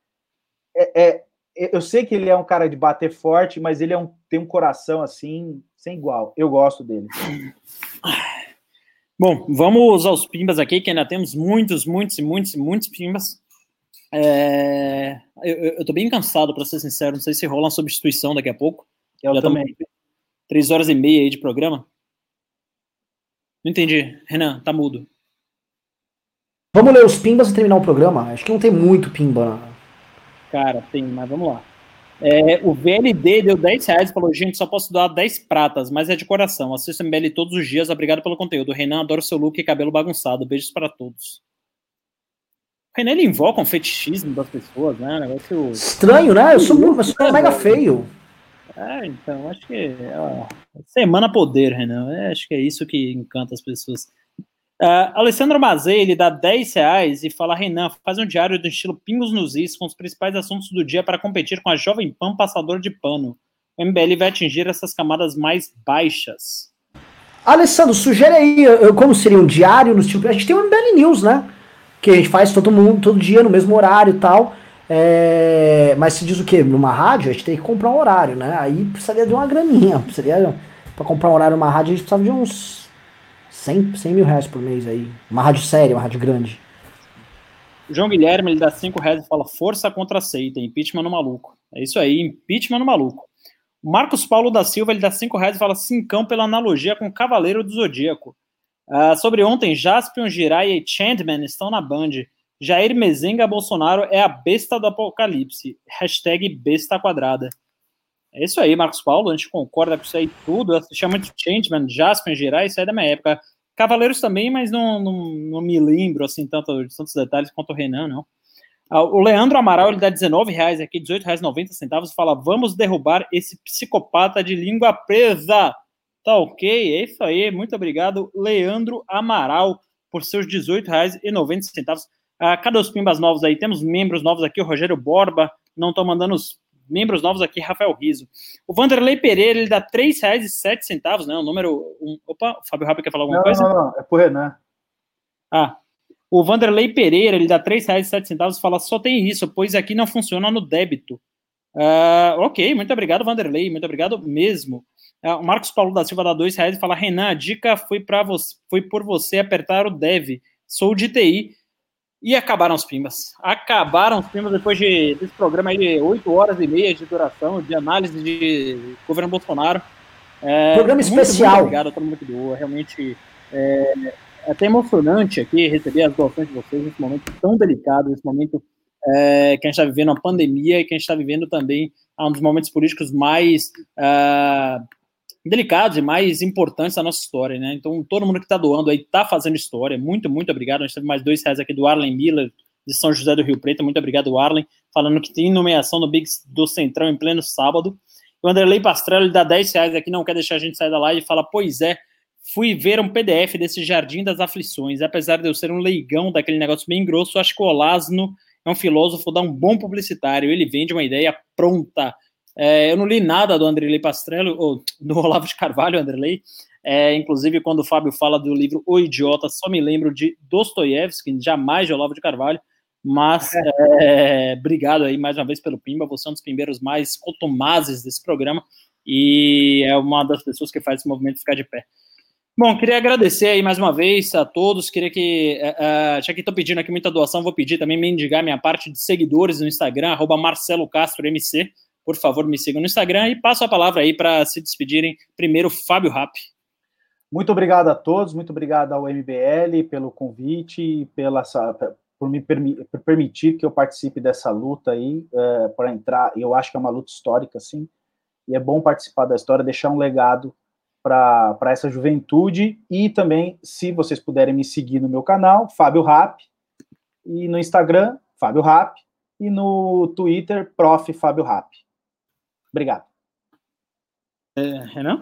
é, é, eu sei que ele é um cara de bater forte, mas ele é um, tem um coração assim, sem igual. Eu gosto dele. Bom, vamos aos pimbas aqui, que ainda temos muitos, muitos e muitos e muitos pimbas. É... Eu, tô bem cansado, para ser sincero. Não sei se rola uma substituição daqui a pouco. Eu Já também. Três horas e meia aí de programa. Não entendi. Renan, tá mudo. Vamos ler os pimbas e terminar o programa? Acho que não tem muito pimba Cara, tem, mas vamos lá. É, o VLD deu 10 reais e falou: gente, só posso doar 10 pratas, mas é de coração. Assisto MBL todos os dias, obrigado pelo conteúdo. Renan, adoro seu look e cabelo bagunçado. Beijos para todos. O Renan ele invoca um fetichismo das pessoas, né? Negócio... Estranho, né? Eu sou, eu sou mega feio. É, então, acho que. Ó, semana poder, Renan. É, acho que é isso que encanta as pessoas. Uh, Alessandro Mazei, ele dá 10 reais e fala: Renan, faz um diário do estilo Pingos nos Is com os principais assuntos do dia para competir com a Jovem Pan Passador de Pano. O MBL vai atingir essas camadas mais baixas. Alessandro, sugere aí como seria um diário no estilo. A gente tem o MBL News, né? Que a gente faz todo mundo, todo dia, no mesmo horário e tal. É... Mas se diz o quê? Numa rádio, a gente tem que comprar um horário, né? Aí precisaria de uma graninha. Precisaria. Pra comprar um horário numa rádio, a gente precisava de uns 100, 100 mil reais por mês aí. Uma rádio séria, uma rádio grande. O João Guilherme, ele dá 5 reais e fala força contra a seita, impeachment no maluco. É isso aí, impeachment no maluco. O Marcos Paulo da Silva, ele dá 5 reais e fala cincão pela analogia com o Cavaleiro do Zodíaco. Uh, sobre ontem, Jaspion, Jirai e Chandman estão na Band. Jair Mezenga Bolsonaro é a besta do apocalipse. Hashtag besta quadrada. É isso aí, Marcos Paulo. A gente concorda com isso aí tudo. Assistia muito Changeman, Jaspion, Jirai, isso aí é da minha época. Cavaleiros também, mas não, não, não me lembro assim tanto, de tantos detalhes quanto o Renan, não. Ah, o Leandro Amaral, ele dá R$19,00 aqui, R$18,90 fala, vamos derrubar esse psicopata de língua presa. Tá ok? É isso aí. Muito obrigado, Leandro Amaral, por seus R$18,90. Ah, cadê os pimbas novos aí? Temos membros novos aqui, o Rogério Borba, não estou mandando os membros novos aqui, Rafael Riso. O Vanderlei Pereira, ele dá R$3,07, né? O número. Um... Opa, o Fábio Rabi quer falar alguma não, coisa? Não, não, é por Renan. Ah. O Vanderlei Pereira, ele dá R$3,07 e fala: só tem isso, pois aqui não funciona no débito. Uh, ok, muito obrigado, Vanderlei, muito obrigado mesmo. Uh, o Marcos Paulo da Silva dá dois reais e fala: Renan, a dica foi, para você, foi por você apertar o dev. Sou de TI e acabaram os pimbas. Acabaram os pimbas depois de, desse programa aí de 8 horas e meia de duração, de análise de governo Bolsonaro. É, programa muito, especial. Muito obrigado a todo mundo que doou. Realmente é, é, até emocionante aqui receber as doações de vocês nesse momento tão delicado, nesse momento é, que a gente está vivendo a pandemia e que a gente está vivendo também um dos momentos políticos mais uh, delicados e mais importantes da nossa história, né? Então, todo mundo que está doando aí está fazendo história. Muito, muito obrigado. A gente teve mais dois reais aqui do Arlen Miller, de São José do Rio Preto. Muito obrigado, Arlen, falando que tem nomeação no Big do Centrão em pleno sábado. O Anderley Pastrello, dá 10 reais aqui, não quer deixar a gente sair da live e fala: Pois é, fui ver um PDF desse Jardim das Aflições. Apesar de eu ser um leigão daquele negócio bem grosso, acho que o Olasno é um filósofo, dá um bom publicitário. Ele vende uma ideia pronta é, eu não li nada do Andrei Pastrello, ou do Olavo de Carvalho, Andrei. É, inclusive, quando o Fábio fala do livro O Idiota, só me lembro de Dostoiévski, jamais de Olavo de Carvalho. Mas é, obrigado aí mais uma vez pelo Pimba. Você é um dos pimbeiros mais cotumazes desse programa e é uma das pessoas que faz esse movimento ficar de pé. Bom, queria agradecer aí mais uma vez a todos. Queria que, uh, já que estou pedindo aqui muita doação, vou pedir também mendigar minha parte de seguidores no Instagram, arroba Marcelo Castro MC por favor, me sigam no Instagram e passo a palavra aí para se despedirem. Primeiro, Fábio Rapp. Muito obrigado a todos, muito obrigado ao MBL pelo convite pela, por me por permitir que eu participe dessa luta aí, é, para entrar. Eu acho que é uma luta histórica, sim, e é bom participar da história, deixar um legado para essa juventude e também, se vocês puderem me seguir no meu canal, Fábio Rapp, e no Instagram, Fábio Rapp, e no Twitter, Prof. Fábio Rapp. Obrigado. É, Renan?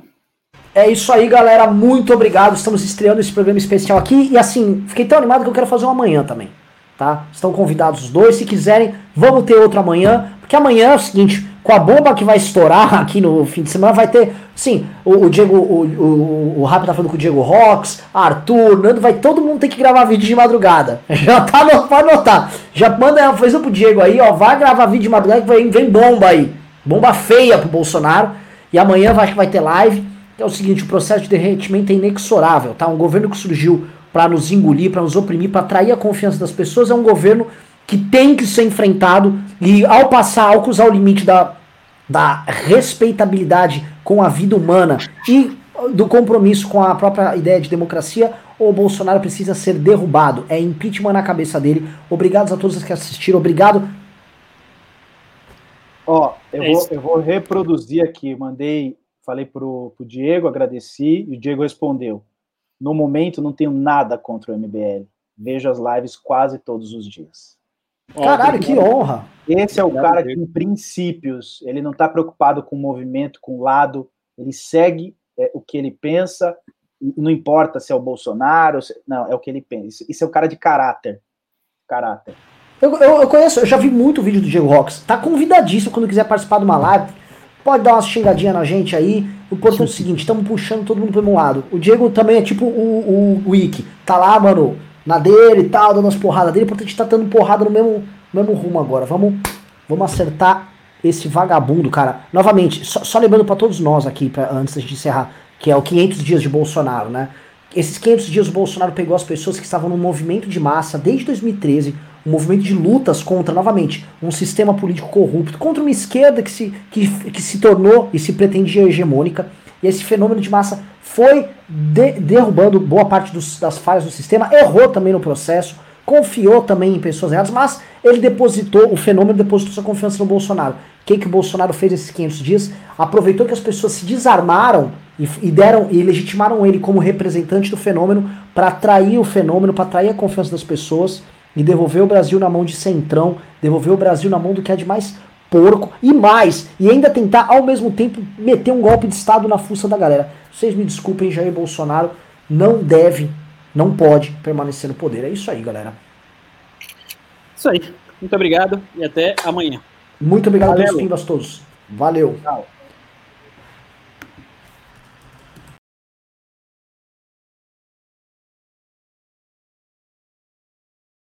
É isso aí, galera. Muito obrigado. Estamos estreando esse programa especial aqui. E assim, fiquei tão animado que eu quero fazer um amanhã também. Tá? Estão convidados os dois. Se quiserem, vamos ter outro amanhã. Porque amanhã é o seguinte: com a bomba que vai estourar aqui no fim de semana, vai ter. Sim, o, o Diego, o, o, o Rafa tá falando com o Diego Rox, Arthur, Nando, vai todo mundo ter que gravar vídeo de madrugada. Já tá, pode anotar. Já manda a coisa pro Diego aí, ó. Vai gravar vídeo de madrugada que vem, vem bomba aí. Bomba feia pro Bolsonaro. E amanhã acho que vai ter live. É o seguinte, o processo de derretimento é inexorável, tá? Um governo que surgiu para nos engolir, para nos oprimir, para atrair a confiança das pessoas, é um governo que tem que ser enfrentado e ao passar, ao cruzar o limite da, da respeitabilidade com a vida humana e do compromisso com a própria ideia de democracia, o Bolsonaro precisa ser derrubado. É impeachment na cabeça dele. Obrigado a todos que assistiram. Obrigado Ó, eu, é vou, eu vou reproduzir aqui. Mandei, falei pro, pro Diego, agradeci, e o Diego respondeu. No momento, não tenho nada contra o MBL. Vejo as lives quase todos os dias. Caralho, que honra! Esse é o cara que, em princípios, ele não está preocupado com o movimento, com o lado, ele segue é, o que ele pensa, não importa se é o Bolsonaro, se, não, é o que ele pensa. Isso é o cara de caráter. Caráter. Eu, eu, eu, conheço, eu já vi muito vídeo do Diego Rocks. Tá convidadíssimo quando quiser participar de uma live. Pode dar uma xingadinha na gente aí. O importante é o seguinte, estamos puxando todo mundo pro mesmo lado. O Diego também é tipo o, o, o. Tá lá, mano, na dele e tal, dando as porradas dele. O importante é tá dando porrada no mesmo, mesmo rumo agora. Vamos, vamos acertar esse vagabundo, cara. Novamente, só, só lembrando para todos nós aqui, pra, antes da gente encerrar, que é o 500 dias de Bolsonaro, né? Esses 500 dias o Bolsonaro pegou as pessoas que estavam no movimento de massa desde 2013 um movimento de lutas contra, novamente, um sistema político corrupto, contra uma esquerda que se, que, que se tornou e se pretendia hegemônica. E esse fenômeno de massa foi de, derrubando boa parte dos, das falhas do sistema, errou também no processo, confiou também em pessoas erradas, mas ele depositou, o fenômeno depositou sua confiança no Bolsonaro. O que, que o Bolsonaro fez nesses 500 dias? Aproveitou que as pessoas se desarmaram e, e deram e legitimaram ele como representante do fenômeno para atrair o fenômeno, para atrair a confiança das pessoas e devolver o Brasil na mão de centrão, devolver o Brasil na mão do que é de mais porco e mais, e ainda tentar ao mesmo tempo meter um golpe de Estado na fuça da galera. Vocês me desculpem, Jair Bolsonaro não deve, não pode permanecer no poder. É isso aí, galera. Isso aí. Muito obrigado e até amanhã. Muito obrigado Valeu. pelos pimbas todos. Valeu. Tchau.